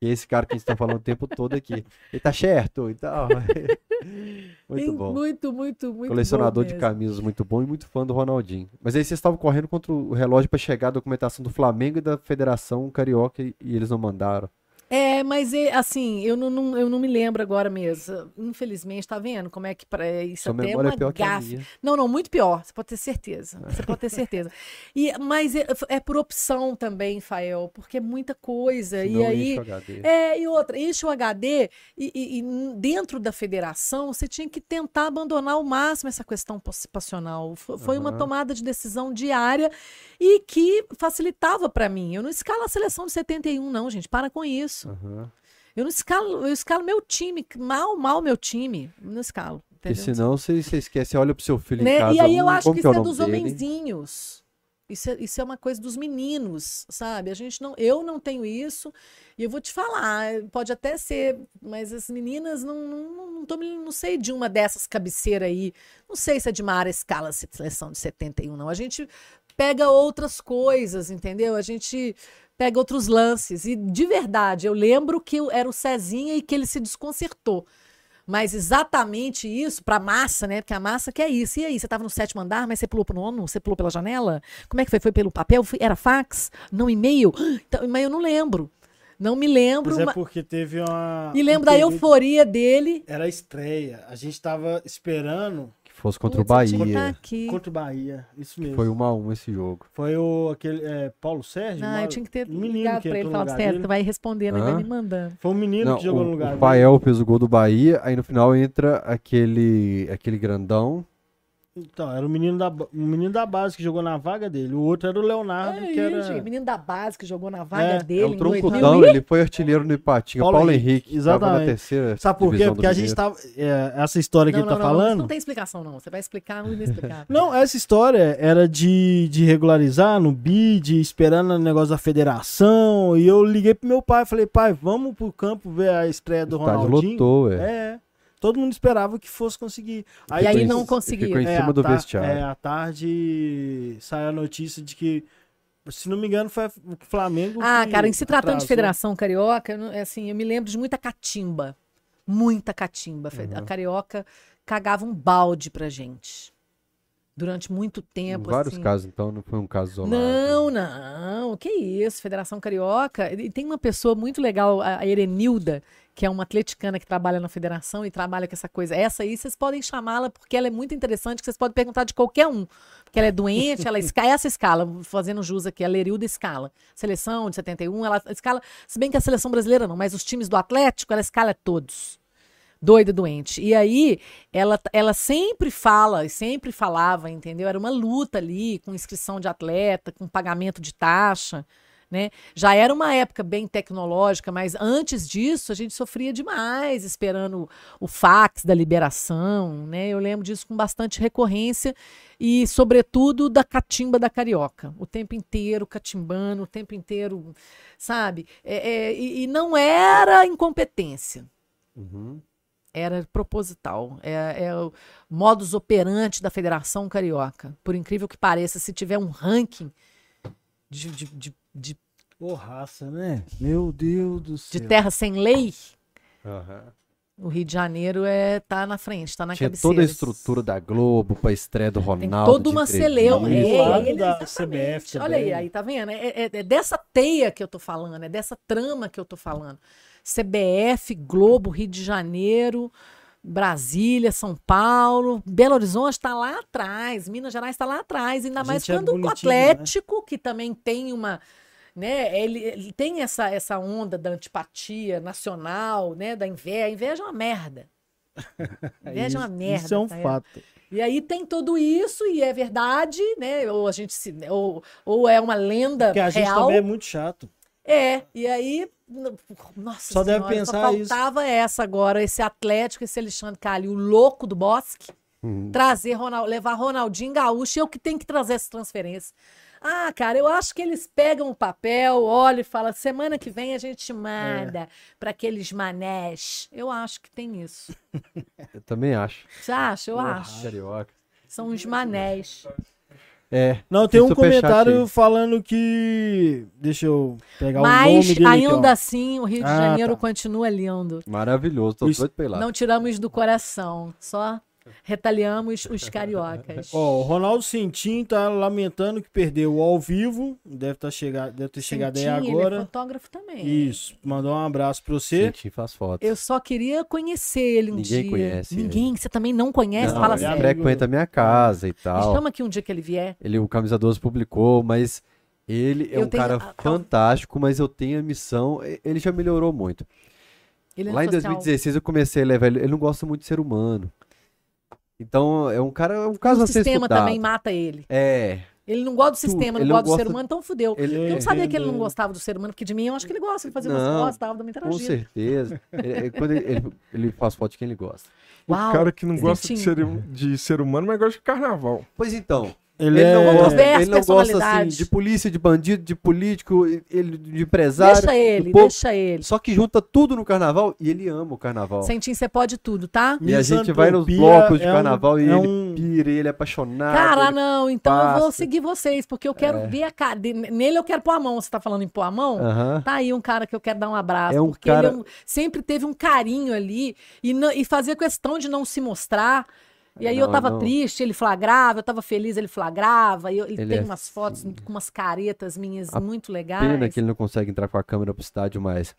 Speaker 1: E é esse cara que a gente tá falando o tempo todo aqui. Ele tá certo e tal. Muito bom.
Speaker 3: Muito, muito, muito
Speaker 1: Colecionador de camisas muito bom e muito fã do Ronaldinho. Mas aí vocês estavam correndo contra o relógio para chegar a documentação do Flamengo e da Federação Carioca e eles não mandaram.
Speaker 3: É, mas é, assim, eu não, não- eu não me lembro agora mesmo. Infelizmente, tá vendo como é que pra, isso
Speaker 1: Sua
Speaker 3: até é
Speaker 1: memória
Speaker 3: uma
Speaker 1: é pior
Speaker 3: gafe. Não, não, muito pior. Você pode ter certeza. Você pode ter certeza. E, mas é, é por opção também, Fael, porque é muita coisa.
Speaker 1: Senão
Speaker 3: e aí.
Speaker 1: enche o HD.
Speaker 3: É, e outra, enche o HD e, e- e dentro da federação você tinha que tentar abandonar ao máximo essa questão passional. Fo- Foi uma
Speaker 1: Aham.
Speaker 3: tomada de decisão diária e que facilitava para mim. Eu não escalo a seleção de 71, não, gente. Para com isso.
Speaker 1: Aham.
Speaker 3: Eu não escalo, eu escalo meu time, mal, mal meu time. Não escalo.
Speaker 1: Porque senão você, você esquece, olha pro seu filho em
Speaker 3: Né?
Speaker 1: casa.
Speaker 3: E aí eu
Speaker 1: "Hum,
Speaker 3: acho que
Speaker 1: é
Speaker 3: isso
Speaker 1: o
Speaker 3: é dos
Speaker 1: nome dele?"
Speaker 3: homenzinhos. Isso é, isso é uma coisa dos meninos, sabe? A gente não, eu não tenho isso. E eu vou te falar, pode até ser, mas as meninas não, não, não, tô, não sei de uma dessas cabeceiras aí. Não sei se é de uma área escala se- seleção de 71, não. A gente pega outras coisas, entendeu? A gente pega outros lances. E de verdade, eu lembro que era o Cezinha e que ele se desconcertou. Mas exatamente isso, pra massa, né? Porque a massa que é isso. E aí, você tava no sétimo andar, mas você pulou pro nono? Você pulou pela janela? Como é que foi? Foi pelo papel? Era fax? Não e-mail? Então, mas eu não lembro. Não me lembro.
Speaker 2: Mas é porque teve uma.
Speaker 3: E
Speaker 2: um
Speaker 3: lembro da
Speaker 2: período-
Speaker 3: euforia dele.
Speaker 2: Era a estreia. A gente tava esperando
Speaker 1: fosse contra o
Speaker 3: Putz, que
Speaker 1: Bahia.
Speaker 3: tá aqui.
Speaker 2: contra o Bahia. Isso mesmo.
Speaker 1: Foi 1 a 1 esse jogo.
Speaker 2: Foi o aquele é, Paulo Sérgio?
Speaker 3: Ah,
Speaker 2: Mal-
Speaker 3: eu tinha que ter
Speaker 2: um menino
Speaker 3: ligado
Speaker 2: que
Speaker 3: pra ele e sério,
Speaker 2: dele.
Speaker 3: tu vai respondendo, ele vai me mandando.
Speaker 2: Foi um menino
Speaker 1: Não,
Speaker 2: que jogou
Speaker 1: o,
Speaker 2: no lugar
Speaker 1: o. Fael fez o gol do Bahia, aí no final entra aquele, aquele grandão.
Speaker 2: Então, era o menino, da, o menino da base que jogou na vaga dele. O outro era o Leonardo,
Speaker 3: É
Speaker 2: que era.
Speaker 3: gente, menino da base que jogou na vaga
Speaker 2: É,
Speaker 3: dele.
Speaker 1: É troncudão,
Speaker 3: 2000.
Speaker 1: ele foi artilheiro no Ipatinga. Paulo,
Speaker 2: Paulo
Speaker 1: Henrique, tava na
Speaker 2: exatamente.
Speaker 1: terceira
Speaker 2: Sabe por quê? Porque a gente tava. é, essa história que
Speaker 3: Não,
Speaker 2: ele
Speaker 3: não,
Speaker 2: tá
Speaker 3: não,
Speaker 2: falando.
Speaker 3: Não tem explicação, não. Você vai explicar no inexplicável.
Speaker 2: Não, essa história era de, de regularizar no BID, esperando o negócio da federação. E eu liguei pro meu pai, falei, pai, vamos pro campo ver a estreia do
Speaker 1: O
Speaker 2: Ronaldinho.
Speaker 1: lotou, é.
Speaker 2: É. Todo mundo esperava que fosse conseguir.
Speaker 3: E aí
Speaker 1: Ficou em-
Speaker 3: não conseguiu.
Speaker 1: Ficou em
Speaker 2: é,
Speaker 1: cima
Speaker 2: à
Speaker 1: do
Speaker 2: tar-
Speaker 1: vestiário.
Speaker 2: É, à tarde saiu a notícia de que, se não me engano, foi o Flamengo.
Speaker 3: Ah,
Speaker 2: que
Speaker 3: cara, em se tratando de
Speaker 2: atrasou.
Speaker 3: Federação Carioca, eu não- é assim, eu me lembro de muita catimba. Muita catimba. Fe- A Carioca cagava um balde pra gente. Durante muito
Speaker 1: Em
Speaker 3: tempo.
Speaker 1: vários
Speaker 3: assim.
Speaker 1: casos, então, não foi um caso isolado.
Speaker 3: Não, não. Que isso, Federação Carioca. E tem uma pessoa muito legal, a a Erenilda, que é uma atleticana que trabalha na federação e trabalha com essa coisa. Essa aí vocês podem chamá-la porque ela é muito interessante, vocês podem perguntar de qualquer um. Porque ela é doente, ela escala, essa escala, fazendo jus aqui, a Lerilda escala. Seleção de 71, ela escala, se bem que a seleção brasileira não, mas os times do Atlético, ela escala todos doida, doente. E aí, ela, ela sempre fala, sempre falava, entendeu? Era uma luta ali, com inscrição de atleta, com pagamento de taxa, né? Já era uma época bem tecnológica, mas antes disso, a gente sofria demais, esperando o fax da liberação, né? Eu lembro disso com bastante recorrência e, sobretudo, da catimba da carioca. O tempo inteiro catimbando, o tempo inteiro, sabe? É, é, e, não era incompetência
Speaker 1: Uhum.
Speaker 3: Era proposital. É, é o modus operandi da Federação Carioca. Por incrível que pareça, se tiver um ranking de, de, de, de,
Speaker 2: Porraça, né? Meu Deus do
Speaker 3: de
Speaker 2: céu.
Speaker 3: terra sem lei,
Speaker 1: Aham.
Speaker 3: o Rio de Janeiro é, tá na frente, tá na
Speaker 1: Tinha
Speaker 3: cabeceira.
Speaker 1: toda a estrutura da Globo pra estreia do
Speaker 3: Tem
Speaker 1: Ronaldo.
Speaker 3: toda
Speaker 1: de
Speaker 3: uma celeuma.
Speaker 2: E
Speaker 3: É,
Speaker 2: do lado
Speaker 3: é,
Speaker 2: da. CBF
Speaker 3: Olha aí,
Speaker 2: também.
Speaker 3: aí, tá vendo? É, é- é dessa teia que eu tô falando, é dessa trama que eu tô falando. CBF, Globo, Rio de Janeiro, Brasília, São Paulo, Belo Horizonte está lá atrás, Minas Gerais está lá atrás, ainda
Speaker 2: A
Speaker 3: mais
Speaker 2: é
Speaker 3: quando o
Speaker 2: né?
Speaker 3: Atlético, que também tem uma, né, ele, ele tem essa, essa onda da antipatia nacional, né, da inveja, a inveja é uma merda. Inveja é uma
Speaker 2: Isso-
Speaker 3: merda.
Speaker 2: Isso é um
Speaker 3: tá?
Speaker 2: fato.
Speaker 3: E aí tem tudo isso e é verdade, né? Ou a gente se, ou, ou é uma lenda
Speaker 2: Porque a gente
Speaker 3: real.
Speaker 2: também é muito chato.
Speaker 3: É, e aí, nossa
Speaker 2: Só deve
Speaker 3: senhora,
Speaker 2: pensar
Speaker 3: só
Speaker 2: isso.
Speaker 3: faltava essa agora, esse Atlético, esse Alexandre Calil, o louco do Bosque,
Speaker 1: Uhum.
Speaker 3: trazer Ronald, levar Ronaldinho Gaúcho, eu que tenho que trazer essa transferência. Ah, cara, eu acho que eles pegam o papel, olham e falam, semana que vem a gente manda
Speaker 2: É.
Speaker 3: para aqueles manés. Eu acho que tem isso.
Speaker 1: Eu também acho.
Speaker 3: Você acha? Eu acho.
Speaker 1: Carioca.
Speaker 3: São os manés.
Speaker 1: É.
Speaker 2: Não, tem um comentário falando que. Deixa eu pegar o
Speaker 3: Mas
Speaker 2: nome dele aqui,
Speaker 3: ainda
Speaker 2: ó.
Speaker 3: assim, o Rio de
Speaker 2: Ah,
Speaker 3: Janeiro
Speaker 2: tá.
Speaker 3: continua lindo.
Speaker 1: Maravilhoso. Tô
Speaker 2: Isso-
Speaker 1: doido pra ir lá.
Speaker 3: Não tiramos do coração, só retaliamos os cariocas.
Speaker 2: Ó, o Ronaldo Centim tá lamentando que perdeu ao vivo. Deve, tá chegado, deve ter chegado aí
Speaker 3: Centinho, Ele é
Speaker 2: agora.
Speaker 3: fotógrafo também.
Speaker 2: Isso. Mandou um abraço pra você.
Speaker 1: Sentir faz foto.
Speaker 3: Eu só queria conhecer ele um
Speaker 1: Ninguém
Speaker 3: dia.
Speaker 1: conhece
Speaker 3: Ninguém, você também não conhece?
Speaker 1: Não,
Speaker 3: Fala
Speaker 1: ele
Speaker 2: sério.
Speaker 1: frequenta a minha casa e tal.
Speaker 3: chama aqui um dia que ele vier.
Speaker 1: Ele, o Camisa 12 publicou, mas ele é
Speaker 3: Eu
Speaker 1: um
Speaker 3: tenho-
Speaker 1: cara fantástico, mas eu tenho a missão. e- Ele já melhorou muito.
Speaker 3: Ele é
Speaker 1: Lá em
Speaker 3: social.
Speaker 1: 2016 eu comecei a levar ele. Ele não gosta muito de ser humano. Então é um cara, é um caso
Speaker 3: O
Speaker 1: a ser
Speaker 3: sistema
Speaker 1: estudado.
Speaker 3: também mata ele.
Speaker 1: É.
Speaker 3: Ele não gosta do sistema,
Speaker 1: Ele
Speaker 3: não gosta do ser humano, então fudeu.
Speaker 1: Ele,
Speaker 3: Eu não sabia que ele não
Speaker 2: entendo.
Speaker 3: gostava do ser humano, porque de mim eu acho que ele gosta. Ele fazia umas
Speaker 1: Não,
Speaker 3: fotos, tava
Speaker 1: com
Speaker 3: interagindo.
Speaker 1: certeza. Ele- ele- quando ele, ele- ele faz foto de quem ele gosta.
Speaker 3: Uau,
Speaker 4: o cara que não gosta de ser,
Speaker 3: Centinho.
Speaker 4: de ser humano, mas gosta de carnaval.
Speaker 1: Pois então,
Speaker 2: Ele,
Speaker 1: ele,
Speaker 2: é.
Speaker 1: não gosta,
Speaker 3: Diversas
Speaker 1: ele não gosta assim, de polícia, de bandido, de político, ele, de empresário.
Speaker 3: Deixa ele, deixa ele.
Speaker 1: Só que junta tudo no carnaval e ele ama o carnaval.
Speaker 3: Sentinho, você pode tudo, tá?
Speaker 1: E a gente vai nos blocos de
Speaker 2: é um-
Speaker 1: carnaval e
Speaker 2: é
Speaker 1: ele
Speaker 2: um-
Speaker 1: pira, ele é apaixonado.
Speaker 3: Cara, não, então eu vou
Speaker 1: passa.
Speaker 3: seguir vocês, porque eu quero
Speaker 1: É.
Speaker 3: ver a cara. Nele eu quero pôr a mão. Você tá falando em pôr a mão?
Speaker 1: Aham.
Speaker 3: Tá aí um cara que eu quero dar um abraço.
Speaker 1: É um
Speaker 3: porque
Speaker 1: cara-
Speaker 3: ele é um- sempre teve um carinho ali e, não- e fazia questão de não se mostrar. E aí eu
Speaker 1: Não,
Speaker 3: tava
Speaker 1: não.
Speaker 3: triste, ele flagrava, eu tava feliz, ele flagrava. E eu, ele
Speaker 1: Ele
Speaker 3: tem
Speaker 1: é
Speaker 3: umas fotos com umas caretas minhas
Speaker 1: A
Speaker 3: muito legais.
Speaker 1: Pena que ele não consegue entrar com a câmera pro estádio mais.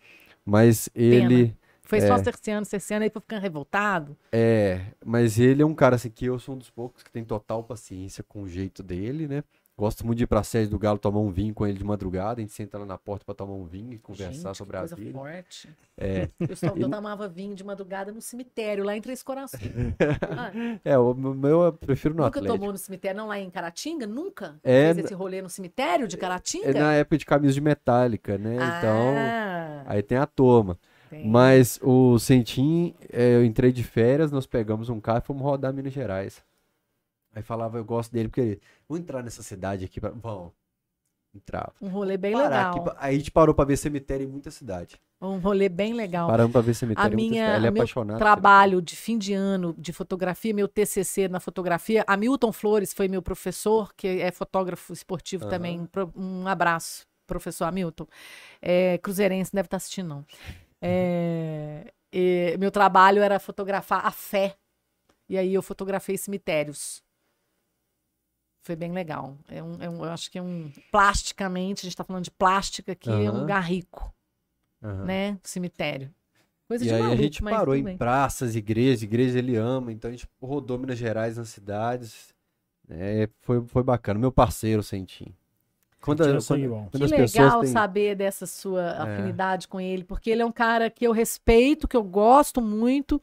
Speaker 1: Mas ele.
Speaker 3: Foi só
Speaker 1: é.
Speaker 3: cerceando, cerceando aí pra ficar revoltado.
Speaker 1: É, mas ele é um cara assim que eu sou um dos poucos que tem total paciência com o jeito dele, né? Gosto muito de ir pra sede do Galo tomar um vinho com ele de madrugada, a gente senta lá na porta pra tomar um vinho e conversar
Speaker 3: Gente,
Speaker 1: sobre a
Speaker 3: coisa
Speaker 1: vida.
Speaker 3: forte.
Speaker 1: É,
Speaker 3: Eu, só, eu tomava vinho de madrugada no cemitério, lá em Três Corações. Ah,
Speaker 1: é, o meu eu prefiro no
Speaker 3: nunca
Speaker 1: Atlético.
Speaker 3: tomou no cemitério, não lá em Caratinga? Nunca?
Speaker 1: É,
Speaker 3: Fez esse rolê no cemitério de Caratinga?
Speaker 1: É na época de camisa de metálica, né? Então,
Speaker 3: Ah,
Speaker 1: aí tem a turma.
Speaker 3: tem.
Speaker 1: Mas o Sentim, é, eu entrei de férias, nós pegamos um carro e fomos rodar Minas Gerais. Aí falava, eu gosto dele, porque vou entrar nessa cidade aqui. Pra... Vamos. Entrava.
Speaker 3: Um rolê bem
Speaker 1: Parar
Speaker 3: legal.
Speaker 1: aqui Aí a gente parou pra ver cemitério em muita cidade.
Speaker 3: Um rolê bem legal.
Speaker 1: Paramos pra ver cemitério
Speaker 3: A
Speaker 1: em muita
Speaker 3: minha,
Speaker 1: cidade. Ele é
Speaker 3: meu
Speaker 1: apaixonado.
Speaker 3: trabalho de fim de ano de fotografia, meu TCC na fotografia, Hamilton Flores foi meu professor, que é fotógrafo esportivo
Speaker 1: Aham.
Speaker 3: também. Um abraço, professor Hamilton. É, cruzeirense, deve estar assistindo, não. É, e meu trabalho era fotografar a fé. E aí eu fotografei cemitérios. Foi bem legal. É um, é um- eu acho que é um. Plasticamente, a gente está falando de plástica aqui, é um lugar rico,
Speaker 1: Aham.
Speaker 3: né? Cemitério. Coisa
Speaker 1: E
Speaker 3: de
Speaker 1: aí
Speaker 3: maluco,
Speaker 1: a gente parou em
Speaker 3: bem.
Speaker 1: praças, igrejas, igrejas ele ama, então a gente rodou Minas Gerais nas cidades. É, foi, foi bacana. Meu parceiro, Sentim. Quando,
Speaker 2: é
Speaker 1: quando-
Speaker 2: bom.
Speaker 1: quando
Speaker 3: Que
Speaker 1: as
Speaker 3: legal
Speaker 1: têm...
Speaker 3: saber dessa sua
Speaker 1: É.
Speaker 3: afinidade com ele, porque ele é um cara que eu respeito, que eu gosto muito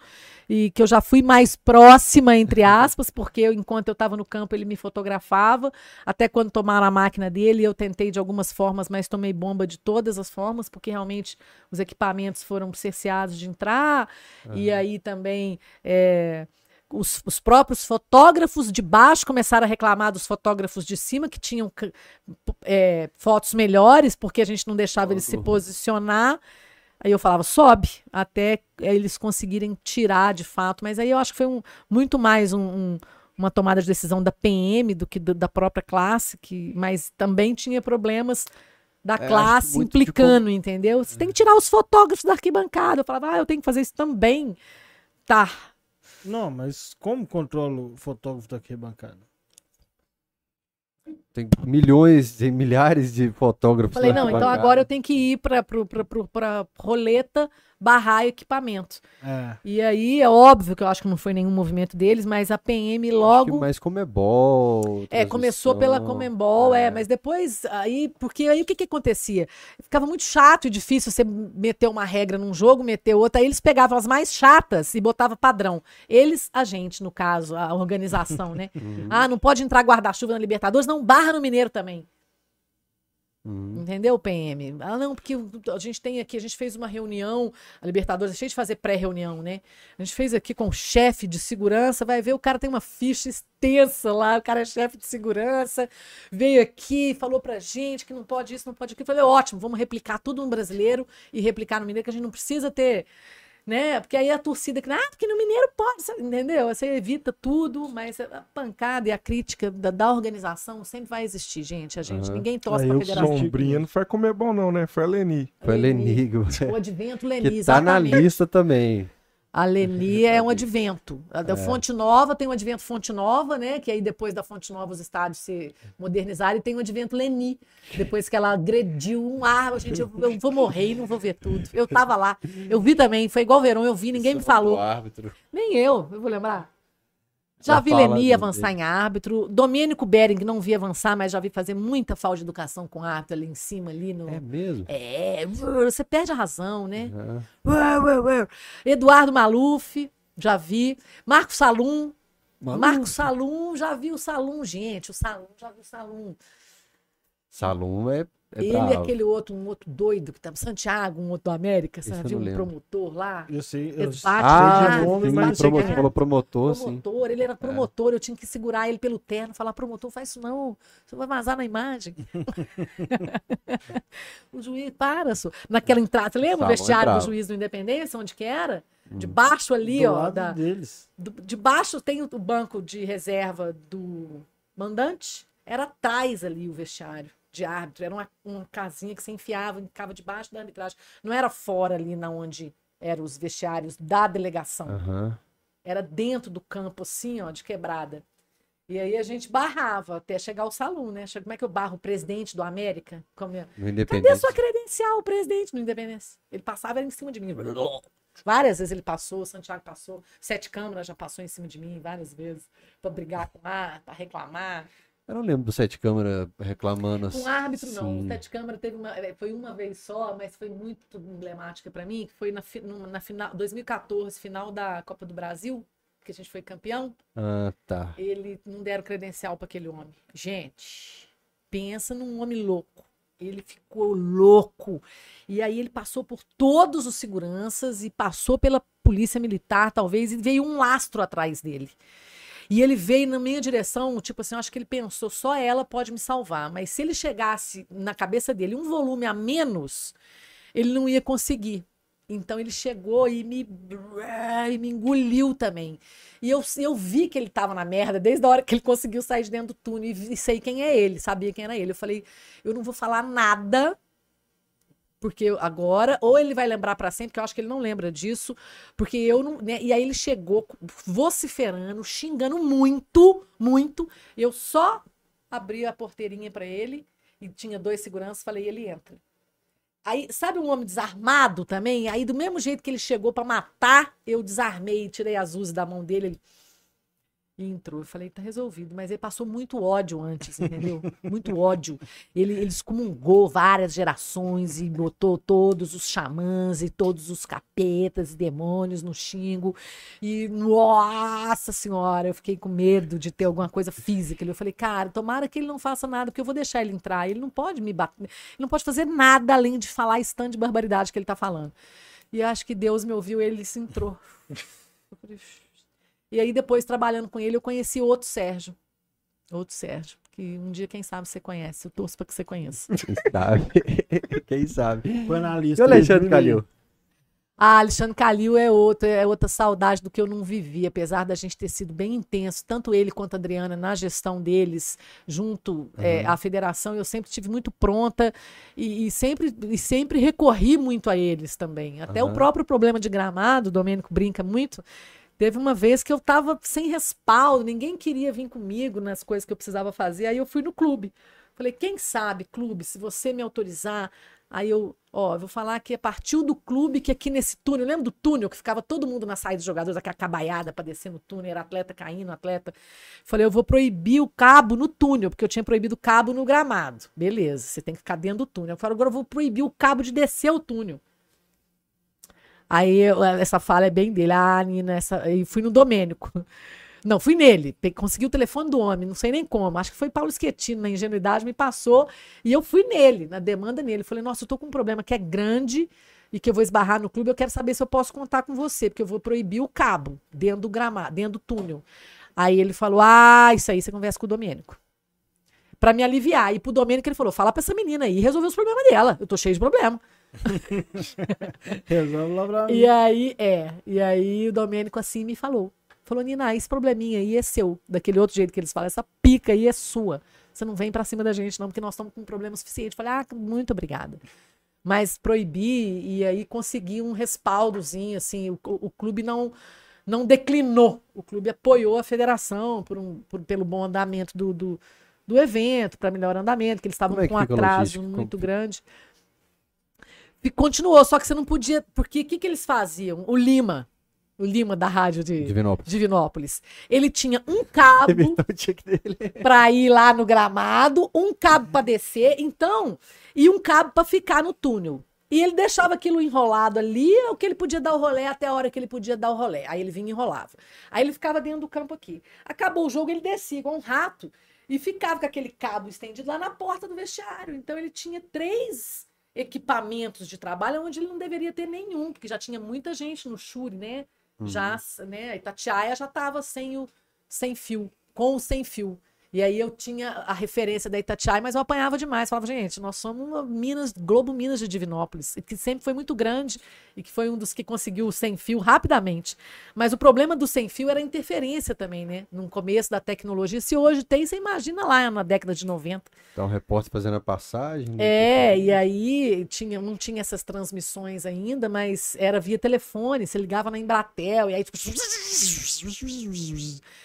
Speaker 3: e que eu já fui mais próxima, entre aspas, porque eu, enquanto eu estava no campo ele me fotografava, até quando tomaram a máquina dele, eu tentei de algumas formas, mas tomei bomba de todas as formas, porque realmente os equipamentos foram cerceados de entrar, e aí também. é, os, os próprios fotógrafos de baixo começaram a reclamar dos fotógrafos de cima, que tinham é, fotos melhores, porque a gente não deixava ele se posicionar. Aí eu falava, sobe, até eles conseguirem tirar de fato. Mas aí eu acho que foi um, muito mais um, um, uma tomada de decisão da PM do que do, da própria classe, que, mas também tinha problemas da
Speaker 1: É,
Speaker 3: classe implicando, entendeu? Você tem que tirar os fotógrafos da arquibancada. Eu falava, ah, eu tenho que fazer isso também. Tá.
Speaker 2: Não, mas como controla o fotógrafo da arquibancada?
Speaker 1: Tem milhões e milhares de fotógrafos.
Speaker 3: Falei, não, então agora eu tenho que ir para pra roleta barrar equipamento.
Speaker 2: É.
Speaker 3: E aí é óbvio que eu acho que não foi nenhum movimento deles, mas a PM
Speaker 1: Acho que
Speaker 3: logo.
Speaker 1: mais Comebol.
Speaker 3: É, começou pela
Speaker 1: transmissão.
Speaker 3: Comembol, é. mas depois aí, porque aí o que que acontecia? Ficava muito chato e difícil você meter uma regra num jogo, meter outra, aí eles pegavam as mais chatas e botavam padrão. Eles, a gente, no caso, a organização, né?
Speaker 1: Uhum.
Speaker 3: Ah, não pode entrar guarda-chuva na Libertadores, não barra no Mineiro também.
Speaker 1: Uhum.
Speaker 3: Entendeu, PM? Ah, não, porque a gente tem aqui, a gente fez uma reunião, a Libertadores é de fazer pré-reunião, né? A gente fez aqui com o chefe de segurança, vai ver, o cara tem uma ficha extensa lá, o cara é chefe de segurança, veio aqui, falou pra gente que não pode isso, não pode aquilo. Falei, ótimo, vamos replicar tudo no brasileiro e replicar no mineiro, que a gente não precisa ter, né? Porque aí a torcida que, ah, porque no mineiro pode, entendeu? Você evita tudo, mas a pancada e a crítica da, da organização sempre vai existir, gente. A gente,
Speaker 1: Aham.
Speaker 3: ninguém torce
Speaker 4: Aí
Speaker 3: pra
Speaker 4: o
Speaker 3: federação.
Speaker 4: Sombrinha não foi comer bom, não, né? Foi a Leni.
Speaker 1: Foi Leni,
Speaker 3: O advento Leni,
Speaker 1: que tá na
Speaker 3: exatamente.
Speaker 1: lista também.
Speaker 3: A Leni é um advento. A da Fonte Nova tem um advento Fonte Nova, né? Que aí depois da Fonte Nova os estádios se modernizaram e tem um advento Leni. Depois que ela agrediu um ar, gente, eu, eu vou morrer e não vou ver tudo. Eu tava lá, eu vi também, foi igual verão, eu vi, ninguém me falou.
Speaker 1: árbitro.
Speaker 3: Nem eu, eu vou lembrar. Já vi Leni avançar em árbitro. Domênico Bering não vi avançar, mas já vi fazer muita falta de educação com árbitro ali em cima, ali no.
Speaker 1: É mesmo?
Speaker 3: É, você perde a razão, né? Ué. Eduardo Maluf, já vi. Marco Salum. Marco Salum, já vi o Salum, gente. O Salum, já vi o Salum.
Speaker 1: Salum é, é
Speaker 3: Ele e
Speaker 1: bravo.
Speaker 3: aquele outro, um outro doido que tá. Santiago, um outro do América.
Speaker 1: Não
Speaker 3: um
Speaker 1: lembro.
Speaker 3: promotor lá?
Speaker 2: Eu sei. Eu
Speaker 3: Ele
Speaker 2: sei.
Speaker 3: bate
Speaker 1: Ah,
Speaker 2: de
Speaker 3: demais,
Speaker 2: nome,
Speaker 1: sim,
Speaker 2: mas
Speaker 3: bate
Speaker 2: sei
Speaker 1: promotor,
Speaker 2: é.
Speaker 1: falou promotor, sim.
Speaker 3: Promotor, ele era promotor, eu tinha que segurar ele pelo terno, falar, promotor, faz isso não, você vai vazar na imagem. o juiz, para, só. Naquela entrada, você lembra o
Speaker 1: é
Speaker 3: vestiário do juiz do Independência, onde que era? Debaixo ali,
Speaker 2: Do
Speaker 3: ó,
Speaker 2: lado
Speaker 3: da,
Speaker 2: deles.
Speaker 3: do, de baixo tem o, o banco de reserva do mandante, era atrás ali o vestiário de árbitro, era uma, uma casinha que você enfiava, ficava debaixo da arbitragem, não era fora ali na onde eram os vestiários da delegação,
Speaker 1: Aham.
Speaker 3: era dentro do campo assim, ó, de quebrada. E aí a gente barrava até chegar ao salão, né? Como é que eu barro o presidente do América? Como é?
Speaker 1: No
Speaker 3: Cadê
Speaker 1: Independente.
Speaker 3: a sua credencial, presidente no Independência? Ele passava era em cima de mim. Várias vezes ele passou, o Santiago passou, Sete Câmaras já passou em cima de mim várias vezes, para brigar com ar, para reclamar.
Speaker 1: Eu não lembro do Sete Câmara reclamando assim.
Speaker 3: Com árbitro, não. O
Speaker 1: Sim.
Speaker 3: Sete Câmara teve uma, eh, foi uma vez só, mas foi muito emblemática para mim, que foi na, na final 2014, final da Copa do Brasil, que a gente foi campeão.
Speaker 1: Ah, tá.
Speaker 3: Ele não deram credencial para aquele homem. Gente, pensa num homem louco. Ele ficou louco. E aí ele passou por todos os seguranças e passou pela polícia militar, talvez, e veio um lastro atrás dele. E ele veio na minha direção, tipo assim, eu acho que ele pensou, só ela pode me salvar. Mas se ele chegasse na cabeça dele um volume a menos, ele não ia conseguir. Então ele chegou e me, e me engoliu também. E eu, eu vi que ele tava na merda desde a hora que ele conseguiu sair de dentro do túnel e, e sei quem é ele, sabia quem era ele. Eu falei, eu não vou falar nada, porque agora, ou ele vai lembrar pra sempre, que eu acho que ele não lembra disso, porque eu não. né, E aí ele chegou vociferando, xingando muito, muito. Eu só abri a porteirinha pra ele e tinha dois seguranças, falei, ele entra. Aí, sabe um homem desarmado também? Aí, do mesmo jeito que ele chegou pra matar, eu desarmei, tirei as luzes da mão dele. Ele e entrou. Eu falei, tá resolvido. Mas ele passou muito ódio antes, entendeu? Muito ódio. Ele, ele excomungou várias gerações e botou todos os xamãs e todos os capetas e demônios no xingo. E, nossa senhora, eu fiquei com medo de ter alguma coisa física. Eu falei, cara, tomara que ele não faça nada, porque eu vou deixar ele entrar. Ele não pode me bater, ele não pode fazer nada além de falar esse tanto de barbaridade que ele tá falando. E acho que Deus me ouviu e ele se entrou. Eu falei, e aí, depois, trabalhando com ele, eu conheci outro Sérgio. Outro Sérgio. Que um dia, quem sabe, você conhece. Eu torço para que você conheça.
Speaker 1: Quem sabe? Quem sabe?
Speaker 2: Foi na
Speaker 1: E o Alexandre Calil?
Speaker 3: Ah, Alexandre Calil é outro, é outra saudade do que eu não vivi, apesar da gente ter sido bem intenso, tanto ele quanto a Adriana na gestão deles, junto é, à federação, eu sempre tive muito pronta e, e sempre, e sempre recorri muito a eles também. Até o
Speaker 1: Aham.
Speaker 3: próprio problema de gramado, o Domênico brinca muito. Teve uma vez que eu tava sem respaldo, ninguém queria vir comigo nas coisas que eu precisava fazer, aí eu fui no clube. Falei, quem sabe, clube, se você me autorizar, Aí eu, ó, eu vou falar que partiu do clube que aqui nesse túnel, lembra do túnel que ficava todo mundo na saída dos jogadores, aquela cabaiada para descer no túnel, era atleta caindo, atleta. Falei, eu vou proibir o cabo no túnel, porque eu tinha proibido o cabo no gramado. Beleza, você tem que ficar dentro do túnel. Eu falei, agora eu vou proibir o cabo de descer o túnel. Aí eu- essa fala é bem dele. Ah, Nina, essa... aí fui no Domênico. Não, fui nele. Consegui o telefone do homem, não sei nem como. Acho que foi Paulo Schettino, na ingenuidade, me passou. E eu fui nele, na demanda nele. Falei, nossa, eu tô com um problema que é grande e que eu vou esbarrar no clube. Eu quero saber se eu posso contar com você, porque eu vou proibir o cabo dentro do gramado, dentro do túnel. Aí ele falou: Ah, isso aí você conversa com o Domênico. Pra me aliviar. E pro Domênico ele falou: fala pra essa menina aí resolver os problemas dela. Eu tô cheio de problema.
Speaker 2: Resolve lá pra mim.
Speaker 3: E aí, é. E aí o Domênico assim me falou. Falou, Nina, esse probleminha aí é seu. Daquele outro jeito que eles falam, essa pica aí é sua. Você não vem pra cima da gente, não, porque nós estamos com um problema suficiente. Falei, ah, muito obrigada. Mas proibi e aí consegui um respaldozinho, assim, o, o clube não não declinou. O clube apoiou a federação por um, por- pelo bom andamento do, do, do evento, para melhor andamento, que eles estavam
Speaker 1: é
Speaker 3: com um atraso muito grande. E continuou, só que você não podia. Porque o que, que eles faziam? O Lima, o Lima da rádio de
Speaker 1: Divinópolis.
Speaker 3: Divinópolis, ele tinha um cabo para ir lá no gramado, um cabo para descer, então, e um cabo para ficar no túnel. E ele deixava aquilo enrolado ali, é o que ele podia dar o rolé até a hora que ele podia dar o rolé. Aí ele vinha e enrolava. Aí ele ficava dentro do campo aqui. Acabou o jogo, ele descia igual um rato e ficava com aquele cabo estendido lá na porta do vestiário. Então ele tinha três equipamentos de trabalho onde ele não deveria ter nenhum, porque já tinha muita gente no Shure, né? Já, né? A Itatiaia já estava sem o sem fio, com o sem fio. E aí eu tinha a referência da Itatiaia, mas eu apanhava demais. Falava, gente, nós somos uma Minas, Globo Minas de Divinópolis, que sempre foi muito grande e que foi um dos que conseguiu o sem fio rapidamente. Mas o problema do sem fio era a interferência também, né? No começo da tecnologia. Se hoje tem, você imagina lá na década de 90.
Speaker 1: Tá um repórter fazendo a passagem. né?
Speaker 3: É, e aí tinha, não tinha essas transmissões ainda, mas era via telefone, você ligava na Embratel, e aí tipo,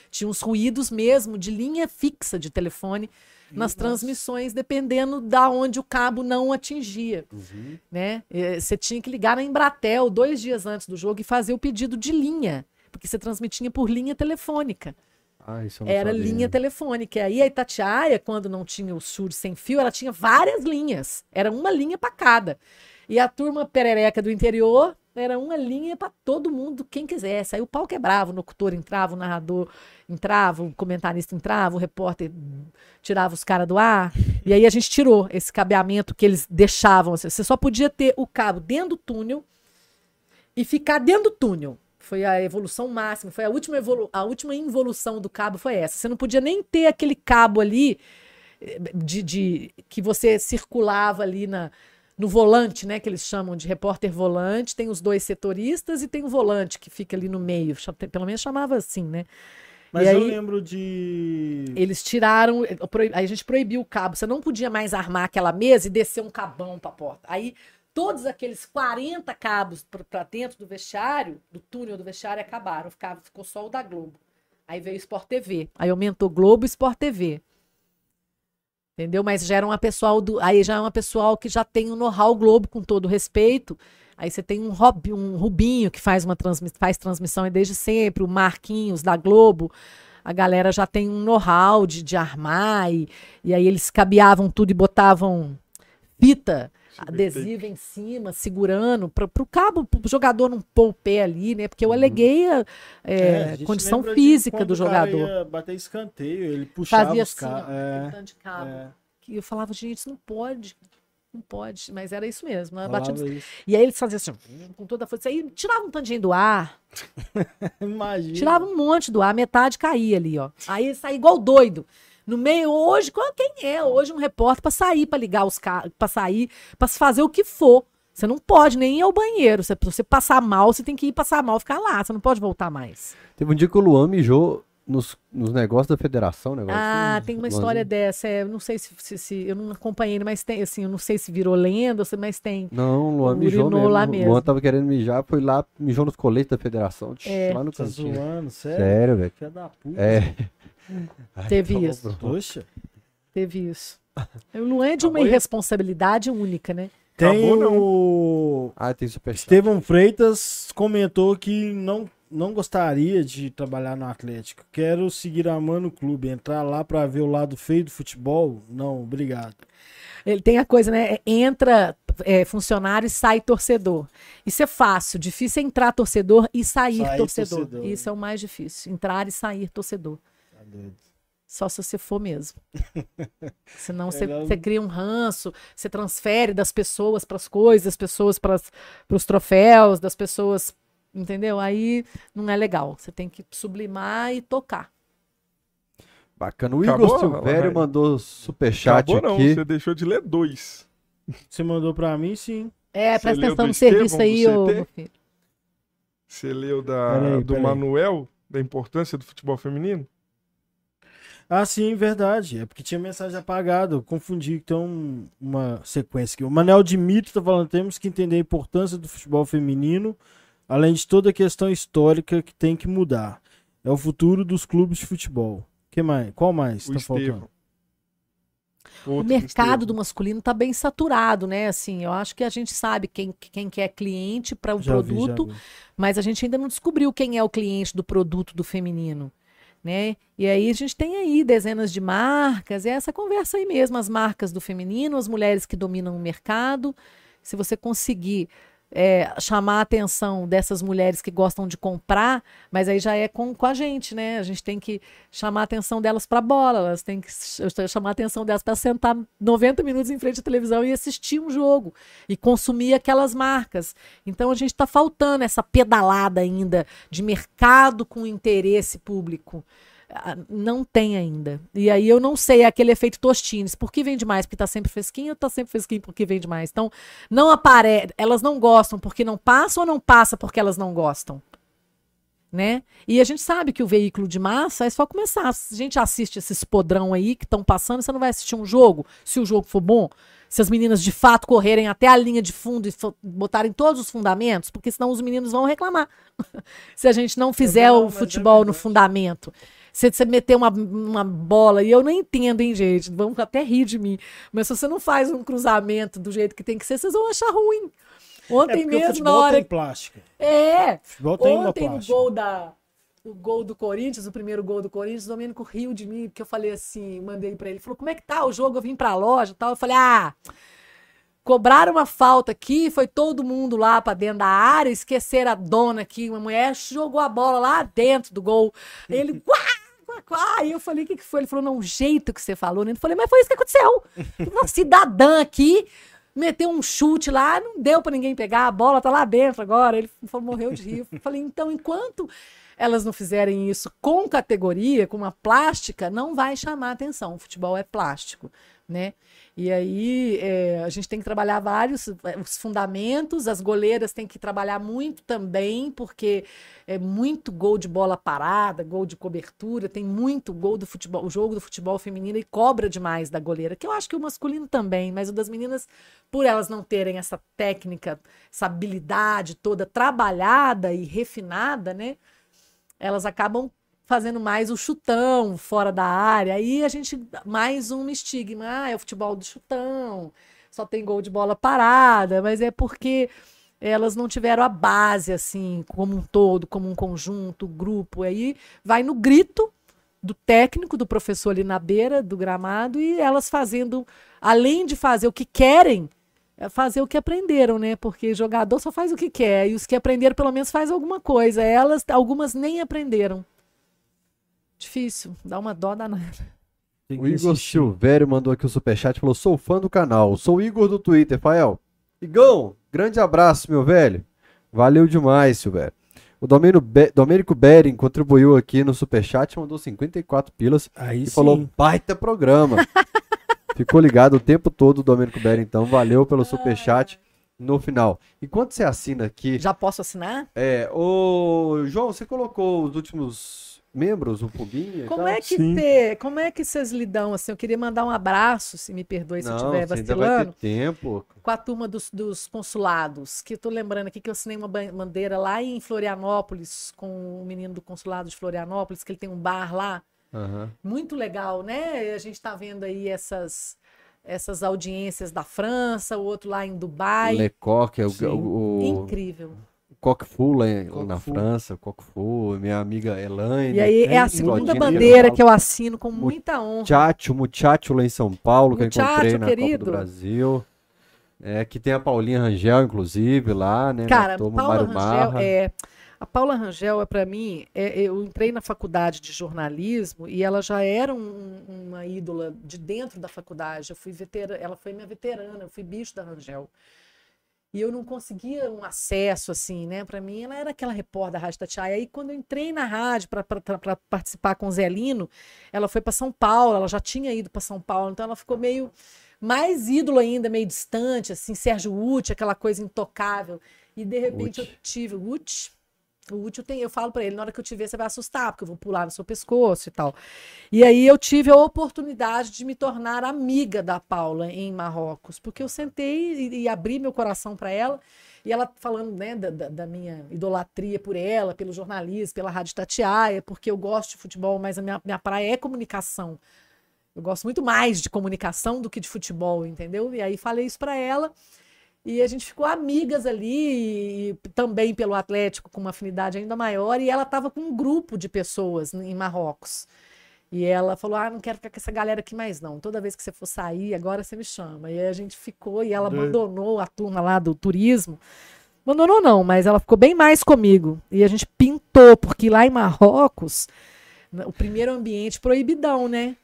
Speaker 3: tinha uns ruídos mesmo de linha fixa de telefone nas transmissões, dependendo da onde o cabo não atingia,
Speaker 1: Uhum.
Speaker 3: né? Eh, Você tinha que ligar na Embratel dois dias antes do jogo e fazer o pedido de linha, porque você transmitia por linha telefônica.
Speaker 1: Ah,
Speaker 3: Era
Speaker 1: sabia.
Speaker 3: linha telefônica. Aí a Itatiaia, quando não tinha o SUR sem fio, ela tinha várias linhas. Era uma linha para cada. E a turma perereca do interior era uma linha para todo mundo, quem quisesse. Aí o pau quebrava, o locutor entrava, o narrador entrava, o comentarista entrava, o repórter tirava os caras do ar. E aí a gente tirou esse cabeamento que eles deixavam. assim, Você só podia ter o cabo dentro do túnel e ficar dentro do túnel. Foi a evolução máxima, foi a última, evolu a última involução do cabo foi essa. Você não podia nem ter aquele cabo ali eh, de, de- que você circulava ali na, no volante, né? Que eles chamam de repórter volante. Tem os dois setoristas e tem o volante que fica ali no meio. Pelo menos chamava assim, né?
Speaker 2: Mas
Speaker 3: E
Speaker 2: eu
Speaker 3: aí-
Speaker 2: lembro de.
Speaker 3: Eles tiraram, eh, aí a gente proibiu o cabo. Você não podia mais armar aquela mesa e descer um cabão para a porta. Aí todos aqueles 40 cabos para dentro do vestiário, do túnel do vestiário, acabaram. Ficava, ficou só o da Globo. Aí veio o Sport TV. Aí aumentou Globo e Sport TV. Entendeu? Mas já era uma pessoal do. Aí já é uma pessoal que já tem o know-how Globo, com todo respeito. Aí você tem um, Rob, um Rubinho que faz uma transmi faz transmissão desde sempre, o Marquinhos da Globo. A galera já tem um know-how de, de armar, e, e aí eles cabeavam tudo e botavam fita
Speaker 4: Super
Speaker 3: adesiva em cima, segurando, para o cabo, para o jogador não pôr o pé ali, né? Porque eu aleguei a, é,
Speaker 2: É, a
Speaker 3: condição física do
Speaker 2: o cara
Speaker 3: jogador.
Speaker 2: ia bater escanteio, ele puxava
Speaker 3: Fazia
Speaker 2: os
Speaker 3: assim, ó, tanto de cabo.
Speaker 2: é,
Speaker 3: Que eu falava, gente, isso não pode. Não pode, mas era isso mesmo. E aí eles faziam assim, com toda a força. Aí tirava um tantinho do ar,
Speaker 2: Imagina.
Speaker 3: tirava um monte do ar, metade caía ali, ó. Aí saía igual doido. No meio, hoje, qual- quem é hoje um repórter para sair, para ligar os carros, para sair, para fazer o que for. Você não pode nem ir ao banheiro. Se você passar mal, você tem que ir passar mal, ficar lá. Você não pode voltar mais.
Speaker 1: Teve um dia que o Luan mijou nos, nos negócios da federação, negócio
Speaker 3: Ah,
Speaker 1: assim,
Speaker 3: tem uma
Speaker 1: Luanzinho.
Speaker 3: história dessa. É, eu não sei se, se- se- Eu não acompanhei, mas tem, assim, eu não sei se virou lenda, mas tem.
Speaker 1: Não, o Luan mijou mesmo.
Speaker 3: lá
Speaker 1: O
Speaker 3: mesmo.
Speaker 1: Luan tava querendo mijar, foi lá, mijou nos coletes da federação, tch,
Speaker 3: É.
Speaker 1: lá no
Speaker 2: Tá
Speaker 1: cantinho.
Speaker 2: zoando, sério?
Speaker 1: Sério, velho.
Speaker 2: Filha da puta.
Speaker 1: É. Ai,
Speaker 3: Teve
Speaker 1: tá
Speaker 3: isso.
Speaker 2: Poxa.
Speaker 3: Teve isso. O Luan é de uma
Speaker 4: aí?
Speaker 3: irresponsabilidade única, né?
Speaker 2: Tem
Speaker 4: Acabou, não.
Speaker 2: o
Speaker 1: Ah, tem superchat.
Speaker 2: Estevão Freitas comentou que não, não gostaria de trabalhar no Atlético. Quero seguir amando o clube. Entrar lá pra ver o lado feio do futebol? Não, obrigado.
Speaker 3: Ele tem a coisa, né? é, Entra é, funcionário e sai torcedor. Isso é fácil. Difícil é entrar torcedor e sair,
Speaker 2: Sair
Speaker 3: torcedor.
Speaker 2: torcedor.
Speaker 3: Isso é o mais difícil. Entrar e sair torcedor.
Speaker 2: Doido.
Speaker 3: Só se você for mesmo. Senão você,
Speaker 2: Melhor-
Speaker 3: você cria um ranço, você transfere das pessoas para as coisas, das pessoas para os troféus, das pessoas. Entendeu? Aí não é legal. Você tem que sublimar e tocar.
Speaker 1: Bacana. O
Speaker 4: Acabou,
Speaker 1: Igor Silvério mandou superchat
Speaker 4: Acabou não,
Speaker 1: aqui.
Speaker 4: você deixou de ler dois.
Speaker 2: Você mandou pra mim, sim.
Speaker 3: É,
Speaker 4: Você
Speaker 3: presta atenção no serviço
Speaker 4: Estevão,
Speaker 3: aí,
Speaker 4: do
Speaker 3: ô, meu filho.
Speaker 4: Você leu da,
Speaker 2: Peraí,
Speaker 4: do
Speaker 2: peraí.
Speaker 4: Manuel, da importância do futebol feminino?
Speaker 2: Ah, sim, verdade. É porque tinha mensagem apagada. Eu confundi. Tem um- uma sequência aqui. O Manel Dimitri tá falando temos que entender a importância do futebol feminino, além de toda a questão histórica que tem que mudar. É o futuro dos clubes de futebol. Que mais? Qual mais
Speaker 4: O
Speaker 2: tá
Speaker 4: Estevão.
Speaker 2: faltando?
Speaker 3: O
Speaker 4: Outro
Speaker 3: mercado do
Speaker 4: Estevão.
Speaker 3: masculino está bem saturado, né? Assim, eu acho que a gente sabe quem, quem que é cliente para o
Speaker 2: vi, já
Speaker 3: produto,
Speaker 2: vi.
Speaker 3: mas a gente ainda não descobriu quem é o cliente do produto do feminino, né? E aí a gente tem aí dezenas de marcas, é essa conversa aí mesmo, as marcas do feminino, as mulheres que dominam o mercado. Se você conseguir é, chamar a atenção dessas mulheres que gostam de comprar, mas aí já é com, com a gente, né? A gente tem que chamar a atenção delas para bola, elas têm que ch- chamar a atenção delas para sentar 90 minutos em frente à televisão e assistir um jogo e consumir aquelas marcas. Então a gente está faltando essa pedalada ainda de mercado com interesse público. Ah, Não tem ainda. E aí eu não sei, é aquele efeito Tostines. Por que vende mais? Porque tá sempre fresquinho ou tá sempre fresquinho porque vende mais? Então, não aparece. Elas não gostam porque não passam ou não passa porque elas não gostam? Né? E a gente sabe que o veículo de massa é só começar. Se a gente assiste esses podrão aí que estão passando, você não vai assistir um jogo, se o jogo for bom, se as meninas de fato correrem até a linha de fundo e botarem todos os fundamentos, porque senão os meninos vão reclamar. se a gente não fizer
Speaker 2: não,
Speaker 3: o
Speaker 2: é
Speaker 3: futebol no
Speaker 2: verdade.
Speaker 3: fundamento. Se você meter uma, uma bola, e eu não entendo, hein, gente? Vão até rir de mim. Mas se você não faz um cruzamento do jeito que tem que ser, vocês vão achar ruim.
Speaker 2: É
Speaker 3: Ontem
Speaker 2: o
Speaker 3: mesmo, na hora.
Speaker 2: tem plástica.
Speaker 3: É!
Speaker 2: O futebol tem uma
Speaker 3: Ontem no
Speaker 2: plástica.
Speaker 3: gol da. O gol do Corinthians, o primeiro gol do Corinthians, o Domênico riu de mim, porque eu falei assim, mandei pra ele, falou, como é que tá o jogo? Eu vim pra loja e tal. Eu falei, ah, cobraram uma falta aqui, foi todo mundo lá pra dentro da área, esqueceram a dona aqui, uma mulher jogou a bola lá dentro do gol. Ele, quá. Aí eu falei, o que, que foi? Ele falou, não, o jeito que você falou, né? Eu falei, mas foi isso que aconteceu. Uma cidadã aqui meteu um chute lá, não deu pra ninguém pegar, a bola tá lá dentro agora. Ele falou, morreu de rir. Eu falei, então, enquanto elas não fizerem isso com categoria, com uma plástica, não vai chamar atenção. O futebol é plástico, né? E aí é, a gente tem que trabalhar vários é, os fundamentos, as goleiras têm que trabalhar muito também, porque é muito gol de bola parada, gol de cobertura, tem muito gol do futebol, o jogo do futebol feminino e cobra demais da goleira, que eu acho que o masculino também, mas o das meninas, por elas não terem essa técnica, essa habilidade toda trabalhada e refinada, né? Elas acabam fazendo mais o chutão fora da área. Aí a gente mais um estigma, ah, é o futebol do chutão, só tem gol de bola parada, mas é porque elas não tiveram a base assim, como um todo, como um conjunto, grupo. Aí vai no grito do técnico, do professor ali na beira do gramado e elas fazendo, além de fazer o que querem, é fazer o que aprenderam, né? Porque jogador só faz o que quer e os que aprenderam pelo menos faz alguma coisa. Elas, algumas nem aprenderam. Difícil, dá uma dó danada.
Speaker 1: O Igor. Silvério mandou aqui o superchat e falou: sou fã do canal. Sou o Igor do Twitter, Fael. Igão, grande abraço, meu velho. Valeu demais, Silvério. O Domênio Be Domênico Bering contribuiu aqui no superchat, mandou 54 pilas
Speaker 2: Aí
Speaker 1: e
Speaker 2: sim.
Speaker 1: falou: baita programa. Ficou ligado o tempo todo o Domênico Bering, então valeu pelo superchat. no final. Enquanto você assina aqui.
Speaker 3: Já posso assinar?
Speaker 1: É, o João, você colocou os últimos membros, o Pubinha?
Speaker 3: Como é que você, como é que vocês lidam assim? Eu queria mandar um abraço, se me perdoe se
Speaker 1: Não,
Speaker 3: eu estiver
Speaker 1: você ainda vai
Speaker 3: vacilando,
Speaker 1: ter tempo.
Speaker 3: com a turma dos, dos consulados, que eu tô lembrando aqui que eu assinei uma ban- bandeira lá em Florianópolis com o menino do consulado de Florianópolis, que ele tem um bar lá,
Speaker 1: Aham.
Speaker 3: muito legal, né? A gente tá vendo aí essas essas audiências da França, o outro lá em Dubai.
Speaker 1: Lecoq, é o,
Speaker 2: Sim.
Speaker 1: o, o
Speaker 3: Incrível.
Speaker 1: Coq Fu lá em-
Speaker 2: Coq
Speaker 1: na. França, Coq Fu, minha amiga Elaine.
Speaker 3: E aí é a segunda bandeira que eu assino com muita honra.
Speaker 1: Muchacho, Muchacho lá em São Paulo, que eu
Speaker 3: Muchacho,
Speaker 1: encontrei na Copa
Speaker 3: querido.
Speaker 1: do Brasil. É, que tem a Paulinha Rangel, inclusive, lá, né?
Speaker 3: Cara, Paula
Speaker 1: Mário
Speaker 3: Rangel
Speaker 1: Marra.
Speaker 3: é. A Paula Rangel é para mim, é, eu entrei na faculdade de jornalismo e ela já era um- uma ídola de dentro da faculdade. Eu fui vetera, ela foi minha veterana, eu fui bicho da Rangel. E eu não conseguia um acesso assim, né? Para mim, ela era aquela repórter da Rádio Tatiaia. Aí, quando eu entrei na rádio para participar com o Zé Lino, ela foi para São Paulo, ela já tinha ido para São Paulo, então ela ficou meio mais ídolo ainda, meio distante, assim, Sérgio Uti, aquela coisa intocável. E de repente eu tive Uti. O Uti eu, falo para ele, na hora que eu te ver, você vai assustar, porque eu vou pular no seu pescoço e tal. E aí eu tive a oportunidade de me tornar amiga da Paula em Marrocos, porque eu sentei e, e abri meu coração para ela, e ela falando né, da, da- da minha idolatria por ela, pelo jornalismo, pela Rádio Tatiaia, porque eu gosto de futebol, mas a minha, minha praia é comunicação. Eu gosto muito mais de comunicação do que de futebol, entendeu? E aí falei isso para ela. E a gente ficou amigas ali, também pelo Atlético, com uma afinidade ainda maior. E ela estava com um grupo de pessoas em Marrocos. E ela falou: Ah, não quero ficar com essa galera aqui mais, não. Toda vez que você for sair, agora você me chama. E a gente ficou, e ela abandonou a turma lá do turismo. Abandonou, não, mas ela ficou bem mais comigo. E a gente pintou, porque lá em Marrocos, o primeiro ambiente proibidão, né?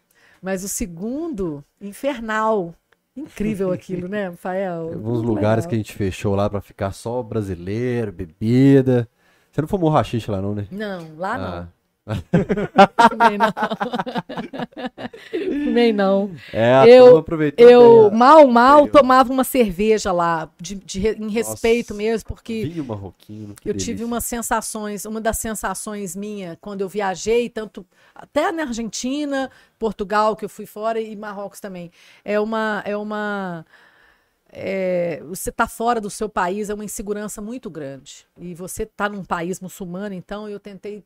Speaker 3: Mas o segundo, infernal. Incrível aquilo, né, Rafael?
Speaker 1: Teve uns
Speaker 3: Muito
Speaker 1: lugares
Speaker 3: legal.
Speaker 1: que a gente fechou lá pra ficar só brasileiro, bebida. Você não fumou rachixe lá, não, né?
Speaker 3: Não, lá
Speaker 1: Ah.
Speaker 3: não. Fumei não. Fumei não.
Speaker 1: É,
Speaker 3: Eu- Eu,
Speaker 1: bem,
Speaker 3: mal, mal,
Speaker 1: Veio.
Speaker 3: tomava uma cerveja lá, de, de em respeito
Speaker 1: Nossa.
Speaker 3: mesmo, porque
Speaker 1: Vinho marroquino.
Speaker 3: eu tive
Speaker 1: delícia.
Speaker 3: umas sensações, uma das sensações minha quando eu viajei, tanto até na Argentina, Portugal, que eu fui fora, e Marrocos também. É uma. É uma é, você tá fora do seu país é uma insegurança muito grande. E você tá num país muçulmano, então eu tentei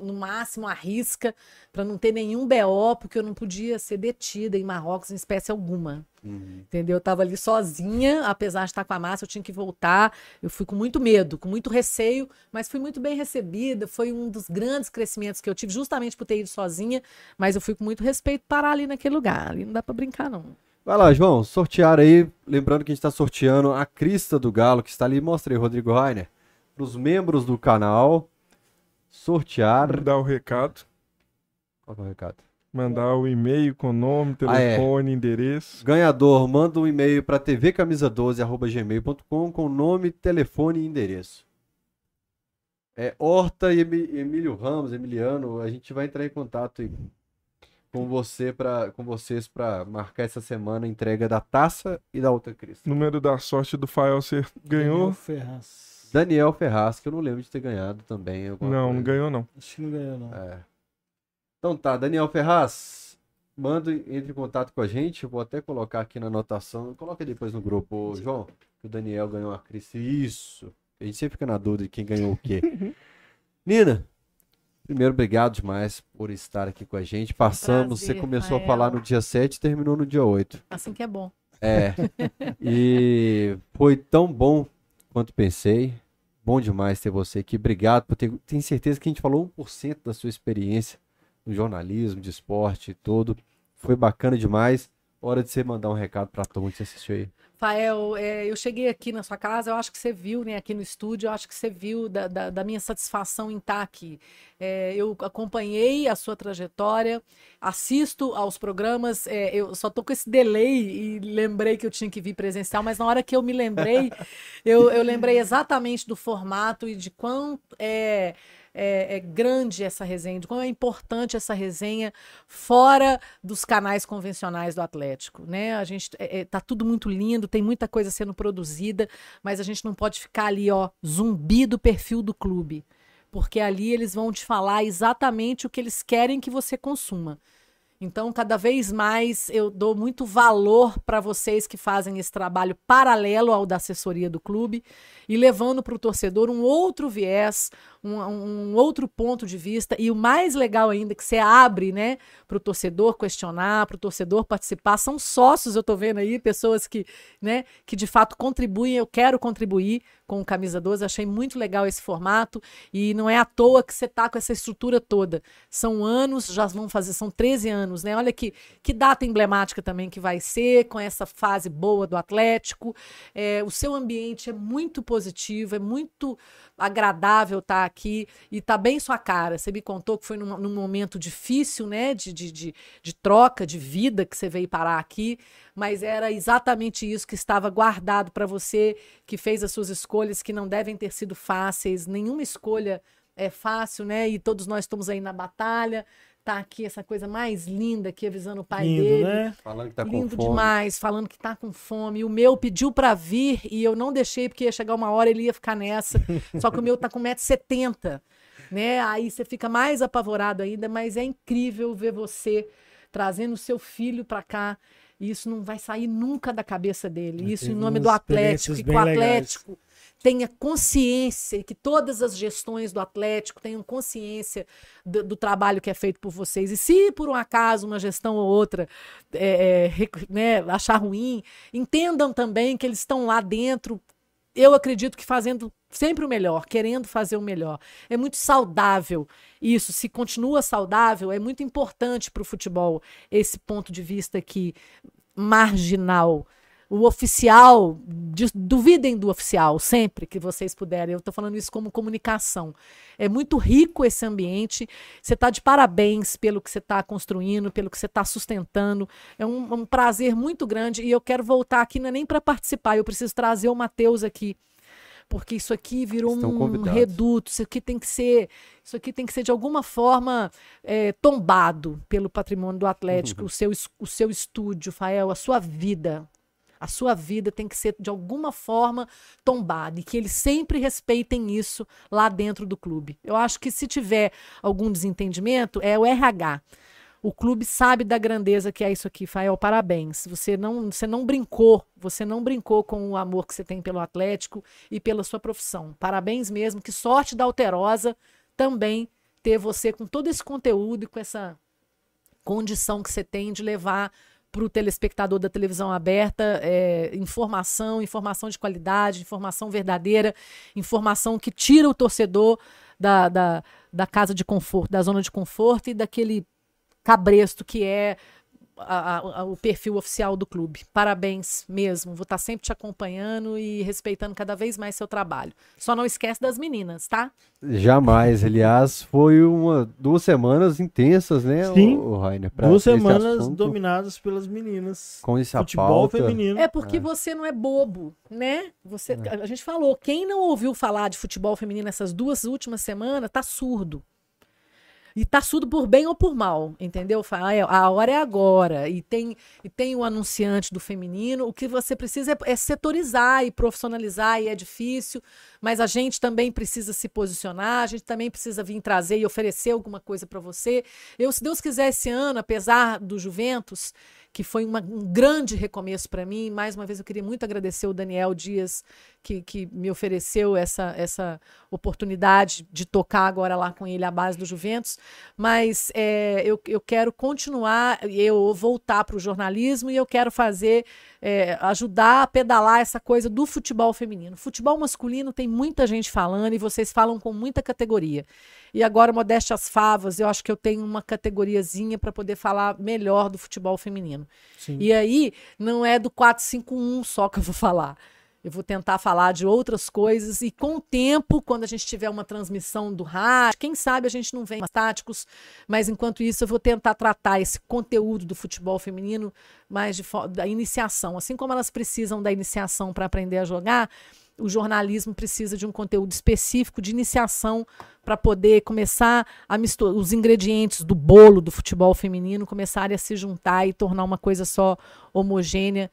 Speaker 3: no máximo arrisca para não ter nenhum BO, porque eu não podia ser detida em Marrocos em espécie alguma.
Speaker 1: Uhum.
Speaker 3: Entendeu? Eu tava ali sozinha, apesar de estar com a massa, eu tinha que voltar. Eu fui com muito medo, com muito receio, mas fui muito bem recebida. Foi um dos grandes crescimentos que eu tive, justamente por ter ido sozinha. Mas eu fui com muito respeito parar ali naquele lugar. Ali não dá para brincar, não.
Speaker 1: Vai lá, João, sortear aí. Lembrando que a gente está sorteando a crista do Galo, que está ali. Mostra aí, Rodrigo Rainer. Para os membros do canal, sortear.
Speaker 4: Dar o recado,
Speaker 1: Qual que é o recado?
Speaker 4: mandar o e-mail com nome,
Speaker 1: Ah, é.
Speaker 4: telefone, endereço.
Speaker 1: Ganhador, manda um e-mail para tvcamisa12.gmail.com com nome, telefone e endereço. É Horta e Emílio Ramos, Emiliano, a gente vai entrar em contato aí com você para com vocês para marcar essa semana a entrega da taça e da outra crista.
Speaker 4: Número da sorte do Fael, você ganhou?
Speaker 2: Daniel Ferraz.
Speaker 1: Daniel Ferraz, que eu não lembro de ter ganhado também.
Speaker 4: Não, não
Speaker 1: coisa.
Speaker 4: ganhou não.
Speaker 2: Acho que não ganhou, não.
Speaker 1: É. Então tá, Daniel Ferraz, manda, entre em contato com a gente. Eu vou até colocar aqui na anotação. Coloca depois no grupo, ô, João, que o Daniel ganhou a Cris. Isso. A gente sempre fica na dúvida de quem ganhou o quê. Nina, primeiro, obrigado demais por estar aqui com a gente. Passamos,
Speaker 3: Prazer,
Speaker 1: você começou a
Speaker 3: Rafael.
Speaker 1: falar no dia 7 e terminou no dia 8.
Speaker 3: Assim que é bom.
Speaker 1: É. e foi tão bom quanto pensei. Bom demais ter você aqui. Obrigado por ter. Tenho certeza que a gente falou 1% da sua experiência no jornalismo, de esporte e tudo. Foi bacana demais. Hora de você mandar um recado pra turma que você assistiu aí.
Speaker 3: Rafael, é, eu cheguei aqui na sua casa, eu acho que você viu, né, aqui no estúdio, eu acho que você viu da, da- da minha satisfação em estar aqui. É, eu acompanhei a sua trajetória, assisto aos programas, é, eu só tô com esse delay e lembrei que eu tinha que vir presencial, mas na hora que eu me lembrei, eu, eu lembrei exatamente do formato e de quanto é, é, é, grande essa resenha, de como é importante essa resenha fora dos canais convencionais do Atlético, né? A gente é, é, tá tudo muito lindo, tem muita coisa sendo produzida, mas a gente não pode ficar ali, ó, zumbi do perfil do clube, porque ali eles vão te falar exatamente o que eles querem que você consuma. Então, cada vez mais eu dou muito valor para vocês que fazem esse trabalho paralelo ao da assessoria do clube e levando para o torcedor um outro viés, um, um, outro ponto de vista. E o mais legal ainda que você abre né, para o torcedor questionar, para o torcedor participar. São sócios, eu estou vendo aí, pessoas que, né, que de fato contribuem. Eu quero contribuir com o Camisa 12. Achei muito legal esse formato. E não é à toa que você está com essa estrutura toda. São anos, já vão fazer, são 13 anos, né? Olha que, que data emblemática também que vai ser, com essa fase boa do Atlético. É, o seu ambiente é muito positivo, é muito agradável estar tá aqui e tá bem sua cara. Você me contou que foi num, num momento difícil, né, de, de, de, de, troca, de vida que você veio parar aqui, mas era exatamente isso que estava guardado para você, que fez as suas escolhas que não devem ter sido fáceis. Nenhuma escolha é fácil, né? E todos nós estamos aí na batalha tá aqui essa coisa mais linda aqui avisando o pai Lindo, dele. Né?
Speaker 1: Falando que tá
Speaker 3: Lindo
Speaker 1: com fome.
Speaker 3: demais, falando que tá com fome. O meu pediu para vir e eu não deixei porque ia chegar uma hora ele ia ficar nessa. Só que o meu tá com 1,70m, né? Aí você fica mais apavorado ainda, mas é incrível ver você trazendo o seu filho para cá. E isso não vai sair nunca da cabeça dele. Isso em nome do Atlético. E com o Atlético legais tenha consciência, que todas as gestões do Atlético tenham consciência do, do, trabalho que é feito por vocês. E se por um acaso uma gestão ou outra é, é, né, achar ruim, entendam também que eles estão lá dentro. Eu acredito que fazendo sempre o melhor, querendo fazer o melhor. É muito saudável isso. Se continua saudável, é muito importante para o futebol esse ponto de vista aqui marginal o oficial, de, duvidem do oficial sempre que vocês puderem. Eu estou falando isso como comunicação. É muito rico esse ambiente. Você está de parabéns pelo que você está construindo, pelo que você está sustentando. É um, um, prazer muito grande e eu quero voltar aqui não é nem para participar. Eu preciso trazer o Matheus aqui porque isso aqui virou Estão um convidados. reduto, isso aqui tem que ser, isso aqui tem que ser de alguma forma é, tombado pelo patrimônio do Atlético, uhum. o, seu, o seu estúdio, Fael, a sua vida, a sua vida tem que ser de alguma forma tombada e que eles sempre respeitem isso lá dentro do clube. Eu acho que se tiver algum desentendimento, é o RH. O clube sabe da grandeza que é isso aqui, Fael. Parabéns. Você não, você não brincou, você não brincou com o amor que você tem pelo Atlético e pela sua profissão. Parabéns mesmo. Que sorte da Alterosa também ter você com todo esse conteúdo e com essa condição que você tem de levar para o telespectador da televisão aberta é, informação, informação de qualidade, informação verdadeira, informação que tira o torcedor da, da, da casa de conforto, da zona de conforto e daquele cabresto que é a, a, o perfil oficial do clube. Parabéns mesmo. Vou estar tá sempre te acompanhando e respeitando cada vez mais seu trabalho. Só não esquece das meninas, tá?
Speaker 1: Jamais. Aliás, foi uma duas semanas intensas, né,
Speaker 2: Sim. O, o Rainer, duas semanas dominadas pelas meninas.
Speaker 1: Com esse Futebol pauta.
Speaker 3: feminino. É porque é. você não é bobo, né? Você, é. A gente falou, quem não ouviu falar de futebol feminino essas duas últimas semanas, tá surdo. E tá surdo por bem ou por mal, entendeu? A hora é agora. E tem, e tem o anunciante do feminino. O que você precisa é, é setorizar e profissionalizar, e é difícil, mas a gente também precisa se posicionar, a gente também precisa vir trazer e oferecer alguma coisa para você. Eu, se Deus quiser, esse ano, apesar do Juventus, que foi uma, um grande recomeço para mim. Mais uma vez, eu queria muito agradecer o Daniel Dias, que, que me ofereceu essa, essa oportunidade de tocar agora lá com ele a base do Juventus. Mas é, eu, eu quero continuar, eu voltar para o jornalismo e eu quero fazer, é, ajudar a pedalar essa coisa do futebol feminino. Futebol masculino tem muita gente falando e vocês falam com muita categoria. E agora, modéstia às favas, eu acho que eu tenho uma categoriazinha para poder falar melhor do futebol feminino. Sim. E aí, não é do 451 só que eu vou falar. Eu vou tentar falar de outras coisas e com o tempo, quando a gente tiver uma transmissão do rádio, quem sabe a gente não vem mais táticos, mas enquanto isso eu vou tentar tratar esse conteúdo do futebol feminino mais de da iniciação, assim como elas precisam da iniciação para aprender a jogar, o jornalismo precisa de um conteúdo específico de iniciação para poder começar a misturar os ingredientes do bolo do futebol feminino começarem a se juntar e tornar uma coisa só homogênea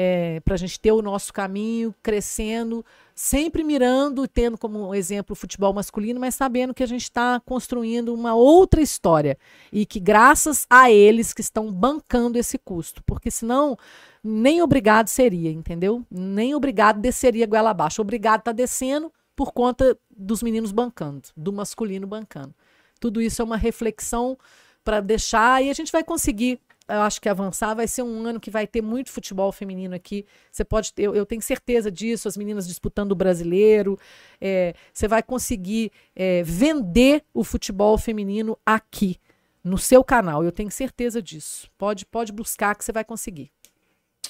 Speaker 3: é, para a gente ter o nosso caminho crescendo, sempre mirando e tendo como exemplo o futebol masculino, mas sabendo que a gente está construindo uma outra história e que graças a eles que estão bancando esse custo, porque senão nem obrigado seria, entendeu? Nem obrigado desceria goela abaixo. Obrigado está descendo por conta dos meninos bancando, do masculino bancando. Tudo isso é uma reflexão para deixar e a gente vai conseguir eu acho que avançar vai ser um ano que vai ter muito futebol feminino aqui. Você pode ter, eu, eu tenho certeza disso, as meninas disputando o brasileiro. É, você vai conseguir é, vender o futebol feminino aqui, no seu canal. Eu tenho certeza disso. Pode, pode buscar que você vai conseguir.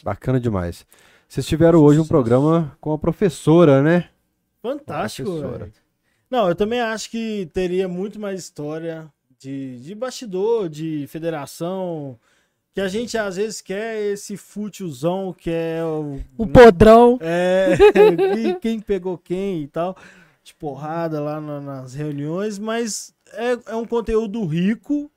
Speaker 1: Bacana demais. Vocês tiveram hoje um programa com a professora, né?
Speaker 2: Fantástico, velho. Não, eu também acho que teria muito mais história de, de bastidor, de federação, que a gente às vezes quer esse futiozão que é o.
Speaker 3: O podrão.
Speaker 2: É, quem pegou quem e tal, de porrada lá na, nas reuniões, mas é, é um conteúdo rico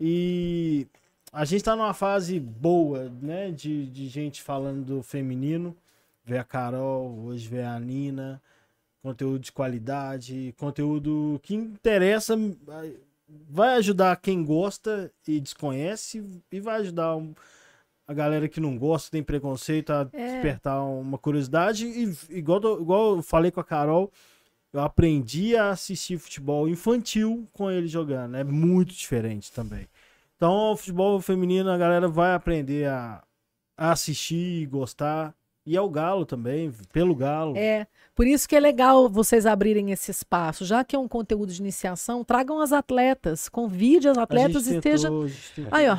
Speaker 2: e a gente tá numa fase boa, né, de, de gente falando do feminino. Vê a Carol, hoje vê a Nina, conteúdo de qualidade, conteúdo que interessa vai ajudar quem gosta e desconhece e vai ajudar um, a galera que não gosta, tem preconceito, a é. despertar uma curiosidade. E igual, igual eu falei com a Carol, eu aprendi a assistir futebol infantil com ele jogando. É muito diferente também. Então, o futebol feminino, a galera vai aprender a, a assistir e gostar. E é o Galo também, pelo Galo.
Speaker 3: É. Por isso que é legal vocês abrirem esse espaço. Já que é um conteúdo de iniciação, tragam as atletas, convide as atletas e esteja. Aí, ó.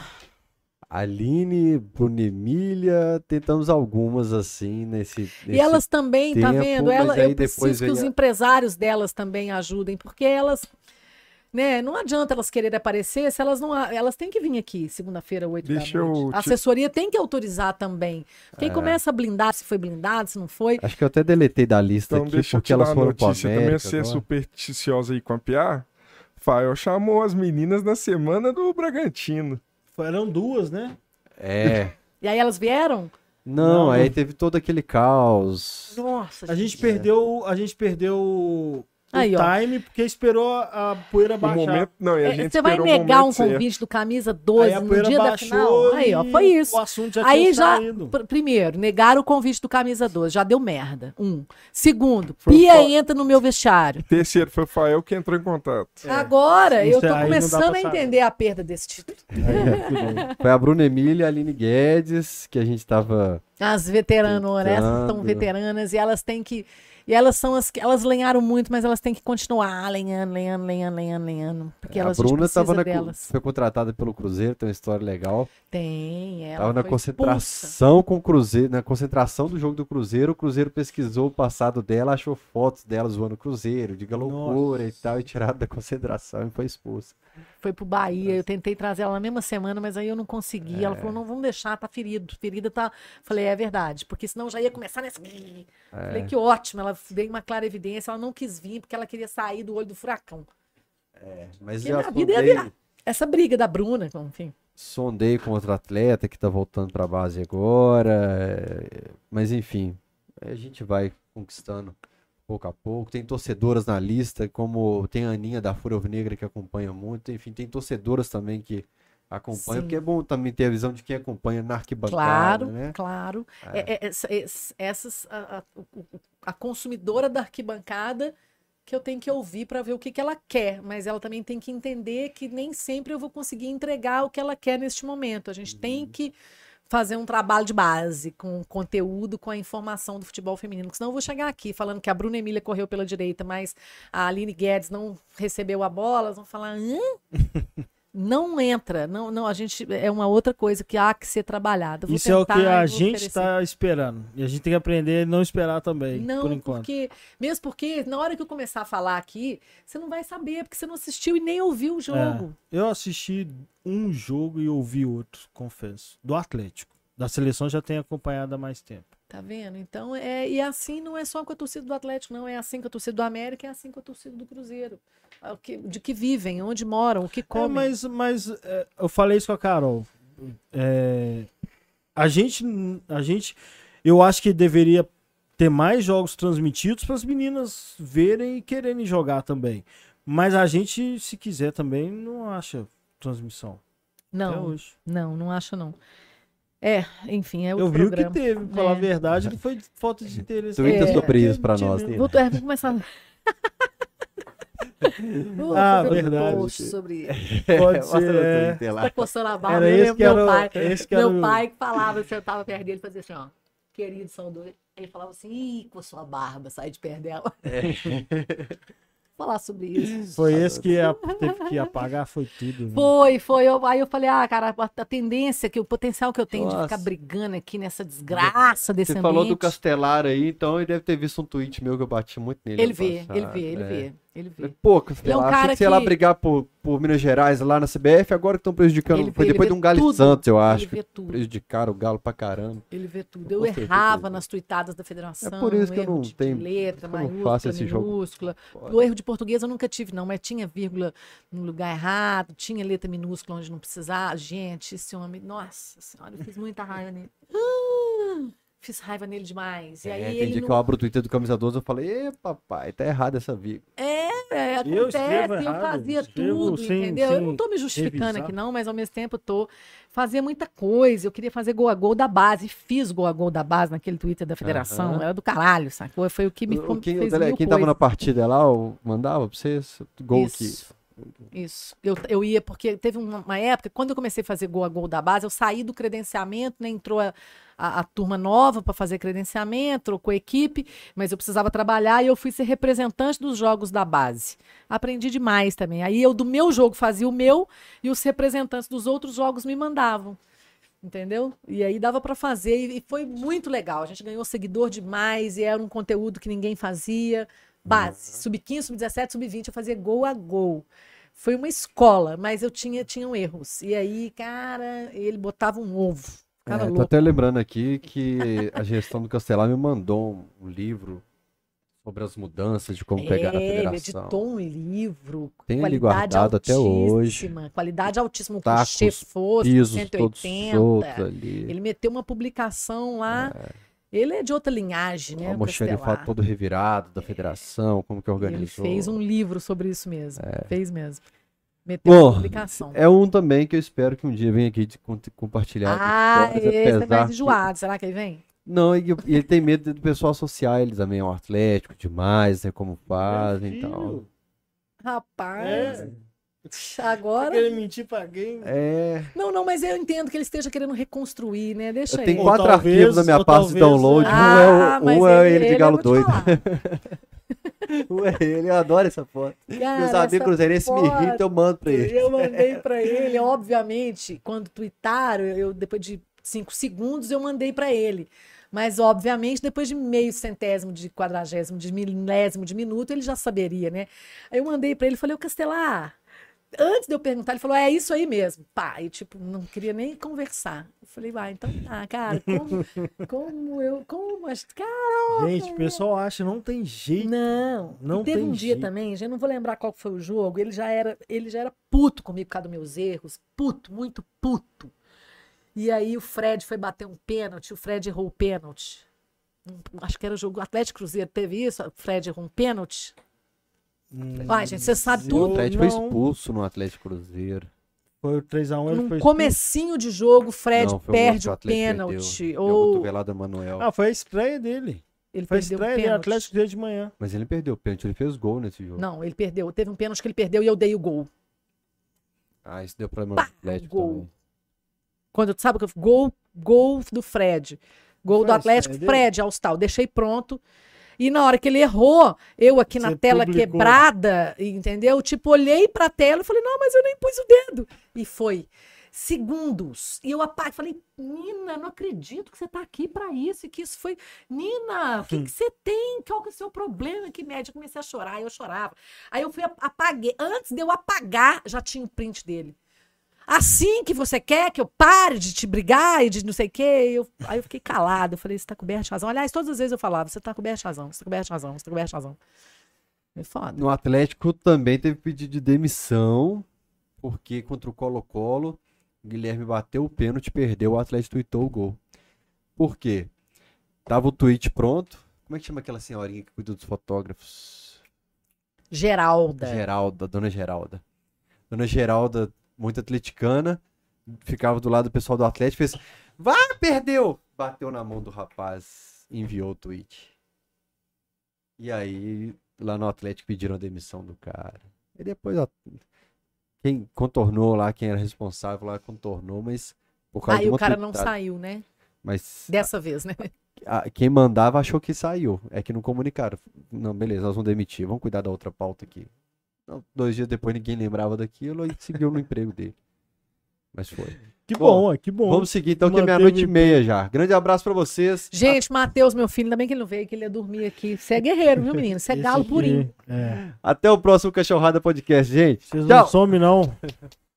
Speaker 1: Aline, Brunemília, tentamos algumas assim nesse, nesse
Speaker 3: E elas também, tá tempo, tá vendo? Ela, eu preciso que os empresários delas também ajudem, porque elas né? Não adianta elas quererem aparecer se elas não. Elas têm que vir aqui segunda-feira, 8 Deixa da noite. A assessoria tem que autorizar também. Quem é. começa a blindar se foi blindado, se não foi.
Speaker 1: Acho que eu até deletei da lista então, aqui porque elas foram para América.
Speaker 4: Também ser supersticiosa aí com a Pia. Fael chamou as meninas na semana do Bragantino.
Speaker 2: Foram duas, né?
Speaker 1: É.
Speaker 3: e aí elas vieram?
Speaker 1: Não, não, aí teve todo aquele caos.
Speaker 3: Nossa,
Speaker 2: a gente, gente perdeu, a gente perdeu Aí, o time, porque esperou a poeira baixar. Momento,
Speaker 4: não,
Speaker 3: é, você vai negar um convite do camisa 12 no dia da final? Aí, ó, foi isso.
Speaker 2: O assunto já
Speaker 3: Aí já, primeiro, negaram o convite do camisa 12, já deu merda. Um. Segundo, foi Pia fa... entra no meu vestiário.
Speaker 4: Terceiro, foi o Fael que entrou em contato.
Speaker 3: É. Agora, isso eu tô começando a entender a perda desse título.
Speaker 1: É, foi a Bruna Emília e a Aline Guedes, que a gente tava...
Speaker 3: As veteranas, né? São veteranas e elas têm que e elas são as que elas lenharam muito, mas elas têm que continuar lenhando, lenhando, lenhando, lenhando, lenhando. Porque é, elas,
Speaker 1: a Bruna
Speaker 3: estava
Speaker 1: na,
Speaker 3: delas.
Speaker 1: foi contratada pelo Cruzeiro, tem uma história legal.
Speaker 3: Tem, ela
Speaker 1: Tava na concentração expulsa. com o Cruzeiro, na concentração do jogo do Cruzeiro, o Cruzeiro pesquisou o passado dela, achou fotos dela zoando o Cruzeiro, diga loucura Nossa. e tal, e tirado da concentração e foi expulsa.
Speaker 3: Foi pro Bahia, eu tentei trazer ela na mesma semana, mas aí eu não consegui. É. Ela falou: não, vamos deixar, tá ferido. Ferida tá. Falei, é verdade, porque senão já ia começar nessa. É. Falei que ótimo, ela veio uma clara evidência, ela não quis vir porque ela queria sair do olho do furacão.
Speaker 1: É, mas porque já
Speaker 3: na vida ia virar. Essa briga da Bruna, enfim.
Speaker 1: Sondei com outro atleta que tá voltando pra base agora. É, mas enfim, a gente vai conquistando pouco a pouco. Tem torcedoras na lista, como tem a Aninha da Fúria Negra que acompanha muito. Enfim, tem torcedoras também que acompanham, Sim. porque é bom também ter a visão de quem acompanha na arquibancada.
Speaker 3: Claro,
Speaker 1: né?
Speaker 3: claro. É. É, é, essas, a, a, consumidora da arquibancada que eu tenho que ouvir para ver o que, que ela quer, mas ela também tem que entender que nem sempre eu vou conseguir entregar o que ela quer neste momento. A gente uhum. tem que fazer um trabalho de base com conteúdo, com a informação do futebol feminino. Porque senão eu vou chegar aqui falando que a Bruna Emília correu pela direita, mas a Aline Guedes não recebeu a bola, elas vão falar. Hã? não entra, não, não, a gente é uma outra coisa que há que ser trabalhada.
Speaker 2: Isso é o que a gente está esperando e a gente tem que aprender a não esperar também,
Speaker 3: não,
Speaker 2: por enquanto.
Speaker 3: Porque, mesmo porque na hora que eu começar a falar aqui, você não vai saber porque você não assistiu e nem ouviu o jogo.
Speaker 2: É, eu assisti um jogo e ouvi outro, confesso, do Atlético. Da seleção já tenho acompanhado há mais tempo.
Speaker 3: Tá vendo? Então, é, e assim não é só com a torcida do Atlético, não. É assim com a torcida do América, é assim com a torcida do Cruzeiro. É De que vivem, onde moram, o que
Speaker 2: É,
Speaker 3: comem.
Speaker 2: mas mas é, eu falei isso com a Carol. É, a gente, a gente, eu acho que deveria ter mais jogos transmitidos para as meninas verem e quererem jogar também. Mas a gente, se quiser também, não acha transmissão.
Speaker 3: Não,
Speaker 2: hoje.
Speaker 3: não, não acho não. É, enfim, é o
Speaker 2: Eu vi o que teve, pra falar a
Speaker 3: É.
Speaker 2: verdade, que foi falta de interesse.
Speaker 1: Twitter
Speaker 3: É.
Speaker 1: sobre isso pra
Speaker 2: Tinha
Speaker 1: nós.
Speaker 2: mesmo.
Speaker 3: Vou, é, vou começar. Vou
Speaker 2: Ah,
Speaker 3: fazer um
Speaker 2: verdade.
Speaker 3: post sobre
Speaker 2: Pode
Speaker 1: Mostra
Speaker 2: ser, é.
Speaker 1: Twitter lá.
Speaker 3: Tá coçando a barba.
Speaker 2: Era esse que
Speaker 3: meu
Speaker 2: era o-
Speaker 3: pai.
Speaker 2: esse que era
Speaker 3: meu
Speaker 2: o-
Speaker 3: pai que falava, eu sentava perto dele e fazia assim, ó. Querido saudoso. Ele falava assim, ih, coçou a barba, sai de perto dela. Falar sobre isso.
Speaker 2: Foi esse que a- teve que apagar, foi tudo. né?
Speaker 3: Foi, foi. Eu- aí eu falei, ah, cara, a, a tendência, que o potencial que eu tenho de
Speaker 1: Nossa.
Speaker 3: ficar brigando aqui nessa desgraça desse
Speaker 1: Você
Speaker 3: ambiente.
Speaker 1: falou do Castelar aí, então ele deve ter visto um tweet meu que eu bati muito nele.
Speaker 3: Ele vê,
Speaker 1: passado.
Speaker 3: ele vê, ele
Speaker 1: É.
Speaker 3: vê, ele vê.
Speaker 1: Pô, Castelar,
Speaker 3: Ele é um
Speaker 1: achei
Speaker 3: cara
Speaker 1: que ia lá brigar por, por Minas Gerais lá na CBF, agora que estão prejudicando. Foi
Speaker 3: vê, ele
Speaker 1: depois de um Galo
Speaker 3: tudo.
Speaker 1: Santos, eu acho.
Speaker 3: Ele vê tudo.
Speaker 1: Prejudicaram o Galo pra caramba.
Speaker 3: Ele vê tudo. Eu
Speaker 1: certeza
Speaker 3: errava
Speaker 1: vê.
Speaker 3: nas tuitadas da federação.
Speaker 1: É por isso que eu não tenho-
Speaker 3: letra,
Speaker 1: eu
Speaker 3: maiúscula,
Speaker 1: faço esse jogo.
Speaker 3: minúscula. O erro de português eu nunca tive, não, mas tinha vírgula no lugar errado, tinha letra minúscula onde não precisava. Gente, esse homem, nossa senhora, eu fiz muita raiva nele. Ah, fiz raiva nele demais. E
Speaker 1: É,
Speaker 3: aí
Speaker 1: tem
Speaker 3: ele
Speaker 1: dia
Speaker 3: não...
Speaker 1: que eu abro o Twitter do Camisa 12 eu falei, ê, papai, tá errado essa vírgula.
Speaker 3: É, é,
Speaker 2: Eu
Speaker 3: acontece,
Speaker 2: escrevo
Speaker 3: eu,
Speaker 2: errado,
Speaker 3: fazia tudo,
Speaker 2: sem-
Speaker 3: entendeu? eu não
Speaker 2: sem
Speaker 3: tô me justificando
Speaker 2: revisar.
Speaker 3: aqui não, mas ao mesmo tempo eu tô fazia muita coisa, eu queria fazer gol a gol da base, fiz gol a gol da base naquele Twitter da federação,
Speaker 1: Aham.
Speaker 3: era do caralho, sacou? Foi o que me
Speaker 1: O- quem,
Speaker 3: fez
Speaker 1: o tele-
Speaker 3: mil
Speaker 1: quem tava na partida lá, eu mandava pra vocês, gol que...
Speaker 3: Isso. Eu, eu ia, porque teve uma, época, quando eu comecei a fazer gol a gol da base, eu saí do credenciamento, né? Entrou a, a, a turma nova para fazer credenciamento, trocou equipe, mas eu precisava trabalhar e eu fui ser representante dos jogos da base. Aprendi demais também. Aí eu, do meu jogo, fazia o meu e os representantes dos outros jogos me mandavam. Entendeu? E aí dava para fazer e foi muito legal. A gente ganhou seguidor demais e era um conteúdo que ninguém fazia. Base, sub-15, sub-17, sub-20, eu fazia gol a gol. Foi uma escola, mas eu tinha tinham erros. E aí, cara, ele botava um ovo.
Speaker 1: É,
Speaker 3: Ficava
Speaker 1: tô até lembrando aqui que a gestão do Castelar me mandou um, livro sobre as mudanças de como pegar a
Speaker 3: É, ele
Speaker 1: federação.
Speaker 3: editou um livro.
Speaker 1: Tem ele
Speaker 3: qualidade
Speaker 1: guardado até hoje.
Speaker 3: Qualidade altíssima, com
Speaker 1: Tacos,
Speaker 3: chefoso,
Speaker 1: Pisos todos
Speaker 3: 180.
Speaker 1: soltos ali.
Speaker 3: Ele meteu uma publicação lá. Ele é de outra linhagem, né?
Speaker 1: o
Speaker 3: o
Speaker 1: almoxarifado todo revirado da federação, como que
Speaker 3: Ele
Speaker 1: organizou.
Speaker 3: fez um livro sobre isso mesmo. Fez mesmo. Meteu
Speaker 1: Bom,
Speaker 3: publicação.
Speaker 1: É um também que eu espero que um dia venha aqui de compartilhar.
Speaker 3: Ah,
Speaker 1: histórias,
Speaker 3: esse é mais
Speaker 1: que-
Speaker 3: enjoado. Será que ele vem?
Speaker 1: Não, e, e ele tem medo do pessoal associar ele também ao Atlético demais, né? Como fazem e tal.
Speaker 3: Rapaz,
Speaker 2: É.
Speaker 3: agora.
Speaker 2: Querer mentir pra quem?
Speaker 1: É.
Speaker 3: Não, não, mas eu entendo que ele esteja querendo reconstruir, né? Deixa
Speaker 1: Eu tenho
Speaker 2: Ou
Speaker 1: quatro
Speaker 2: talvez-
Speaker 1: arquivos na minha pasta de download.
Speaker 2: é.
Speaker 1: Um
Speaker 3: Ah,
Speaker 1: é, o-
Speaker 3: mas
Speaker 1: um é ele de Galo doido.
Speaker 3: falar.
Speaker 1: Um é ele, eu adoro essa foto.
Speaker 3: Cara,
Speaker 1: Meus amigos cruzeirenses me irritam, eu mando pra ele.
Speaker 3: Eu mandei pra ele, obviamente, quando tuitaram, eu depois de cinco segundos eu mandei pra ele. Mas, obviamente, depois de meio centésimo, de quadragésimo, de milésimo de minuto, ele já saberia, né? Aí eu mandei pra ele, falei, ô Castelar, antes de eu perguntar, ele falou, é isso aí mesmo. Pá, e tipo, não queria nem conversar. Eu falei, vai, então tá, cara, como, como eu, como, mas, cara,
Speaker 2: Gente, o pessoal acha que não tem jeito.
Speaker 3: não,
Speaker 2: Não
Speaker 3: e teve
Speaker 2: tem
Speaker 3: um dia
Speaker 2: jeito.
Speaker 3: também, já não vou lembrar qual foi o jogo, ele já era, ele já era puto comigo por causa dos meus erros, puto, muito puto. E aí o Fred foi bater um pênalti, o Fred errou o pênalti. Hum, Acho que era o jogo Atlético Cruzeiro, teve isso, o Fred errou um pênalti.
Speaker 2: Hum,
Speaker 3: Ai, gente, você sabe
Speaker 2: eu
Speaker 1: O
Speaker 3: tudo.
Speaker 1: Atlético foi
Speaker 2: não-
Speaker 1: expulso no Atlético Cruzeiro.
Speaker 2: Foi o 3x1, ele
Speaker 3: Num
Speaker 2: foi
Speaker 3: comecinho de jogo, o Fred
Speaker 1: Não,
Speaker 3: perde o
Speaker 1: Atlético
Speaker 3: pênalti.
Speaker 1: Deu
Speaker 3: Ou
Speaker 1: no Manuel.
Speaker 2: Ah, foi a estreia dele.
Speaker 3: ele
Speaker 2: Foi a
Speaker 3: o
Speaker 2: estreia dele. Atlético dele de manhã.
Speaker 1: Mas ele perdeu o pênalti, ele fez gol nesse jogo.
Speaker 3: Não, ele perdeu. Teve um pênalti que ele perdeu e eu dei o gol.
Speaker 1: Ah, isso deu problema
Speaker 3: Pá,
Speaker 1: no Atlético
Speaker 3: gol.
Speaker 1: também.
Speaker 3: Quando sabe o que eu- gol, gol do Fred. Gol
Speaker 2: Foi
Speaker 3: do Atlético? Fred Alstal. Deixei pronto. E na hora que ele errou, eu aqui na
Speaker 2: Você
Speaker 3: tela
Speaker 2: publicou.
Speaker 3: quebrada, entendeu? Tipo, olhei pra tela e falei, não, mas eu nem pus o dedo. E foi. Segundos. E eu apaguei. Falei, Nina, não acredito que você tá aqui pra isso. E que isso foi. Nina, o que, que você tem? Qual que é o seu problema? Que média? Eu comecei a chorar, eu chorava. Aí eu fui, ap- apaguei. Antes de eu apagar, já tinha o print dele. Assim que você quer que eu pare de te brigar e de não sei o quê. Eu, aí eu fiquei calado. Eu falei, você tá coberto de razão. Aliás, todas as vezes eu falava, você tá coberto de razão, você tá coberto de razão, você tá coberto de razão. É foda.
Speaker 1: No Atlético também teve pedido de demissão, porque contra o Colo-Colo, Guilherme bateu o pênalti, perdeu, o Atlético tweetou o gol. Por quê? Tava o tweet pronto. Como é que chama aquela senhorinha que cuida dos fotógrafos?
Speaker 3: Geralda.
Speaker 1: Geralda, dona Geralda. Dona Geralda, muito atleticana, ficava do lado do pessoal do Atlético fez: Vai, perdeu! Bateu na mão do rapaz, enviou o tweet. E aí, lá no Atlético pediram a demissão do cara. E depois, ó, quem contornou lá, quem era responsável lá, contornou, mas por causa
Speaker 3: Aí o cara não saiu, né?
Speaker 1: Mas
Speaker 3: Dessa vez, né?
Speaker 1: a- quem mandava achou que saiu. É que não comunicaram. Não, beleza, nós vamos demitir. Vamos cuidar da outra pauta aqui. Não, dois dias depois ninguém lembrava daquilo e seguiu no emprego dele. Mas foi.
Speaker 2: Que
Speaker 1: Bom,
Speaker 2: bom, que bom.
Speaker 1: Vamos seguir então, que é meia-noite e meia já. Grande abraço pra vocês.
Speaker 3: Gente, Matheus, meu filho, ainda bem que ele não veio, que ele ia dormir aqui. Você é guerreiro, viu, menino? Você é galo
Speaker 2: aqui,
Speaker 3: purinho.
Speaker 2: É.
Speaker 1: Até o próximo Cachorrada Podcast, gente.
Speaker 2: Vocês
Speaker 1: Tchau.
Speaker 2: não somem, não.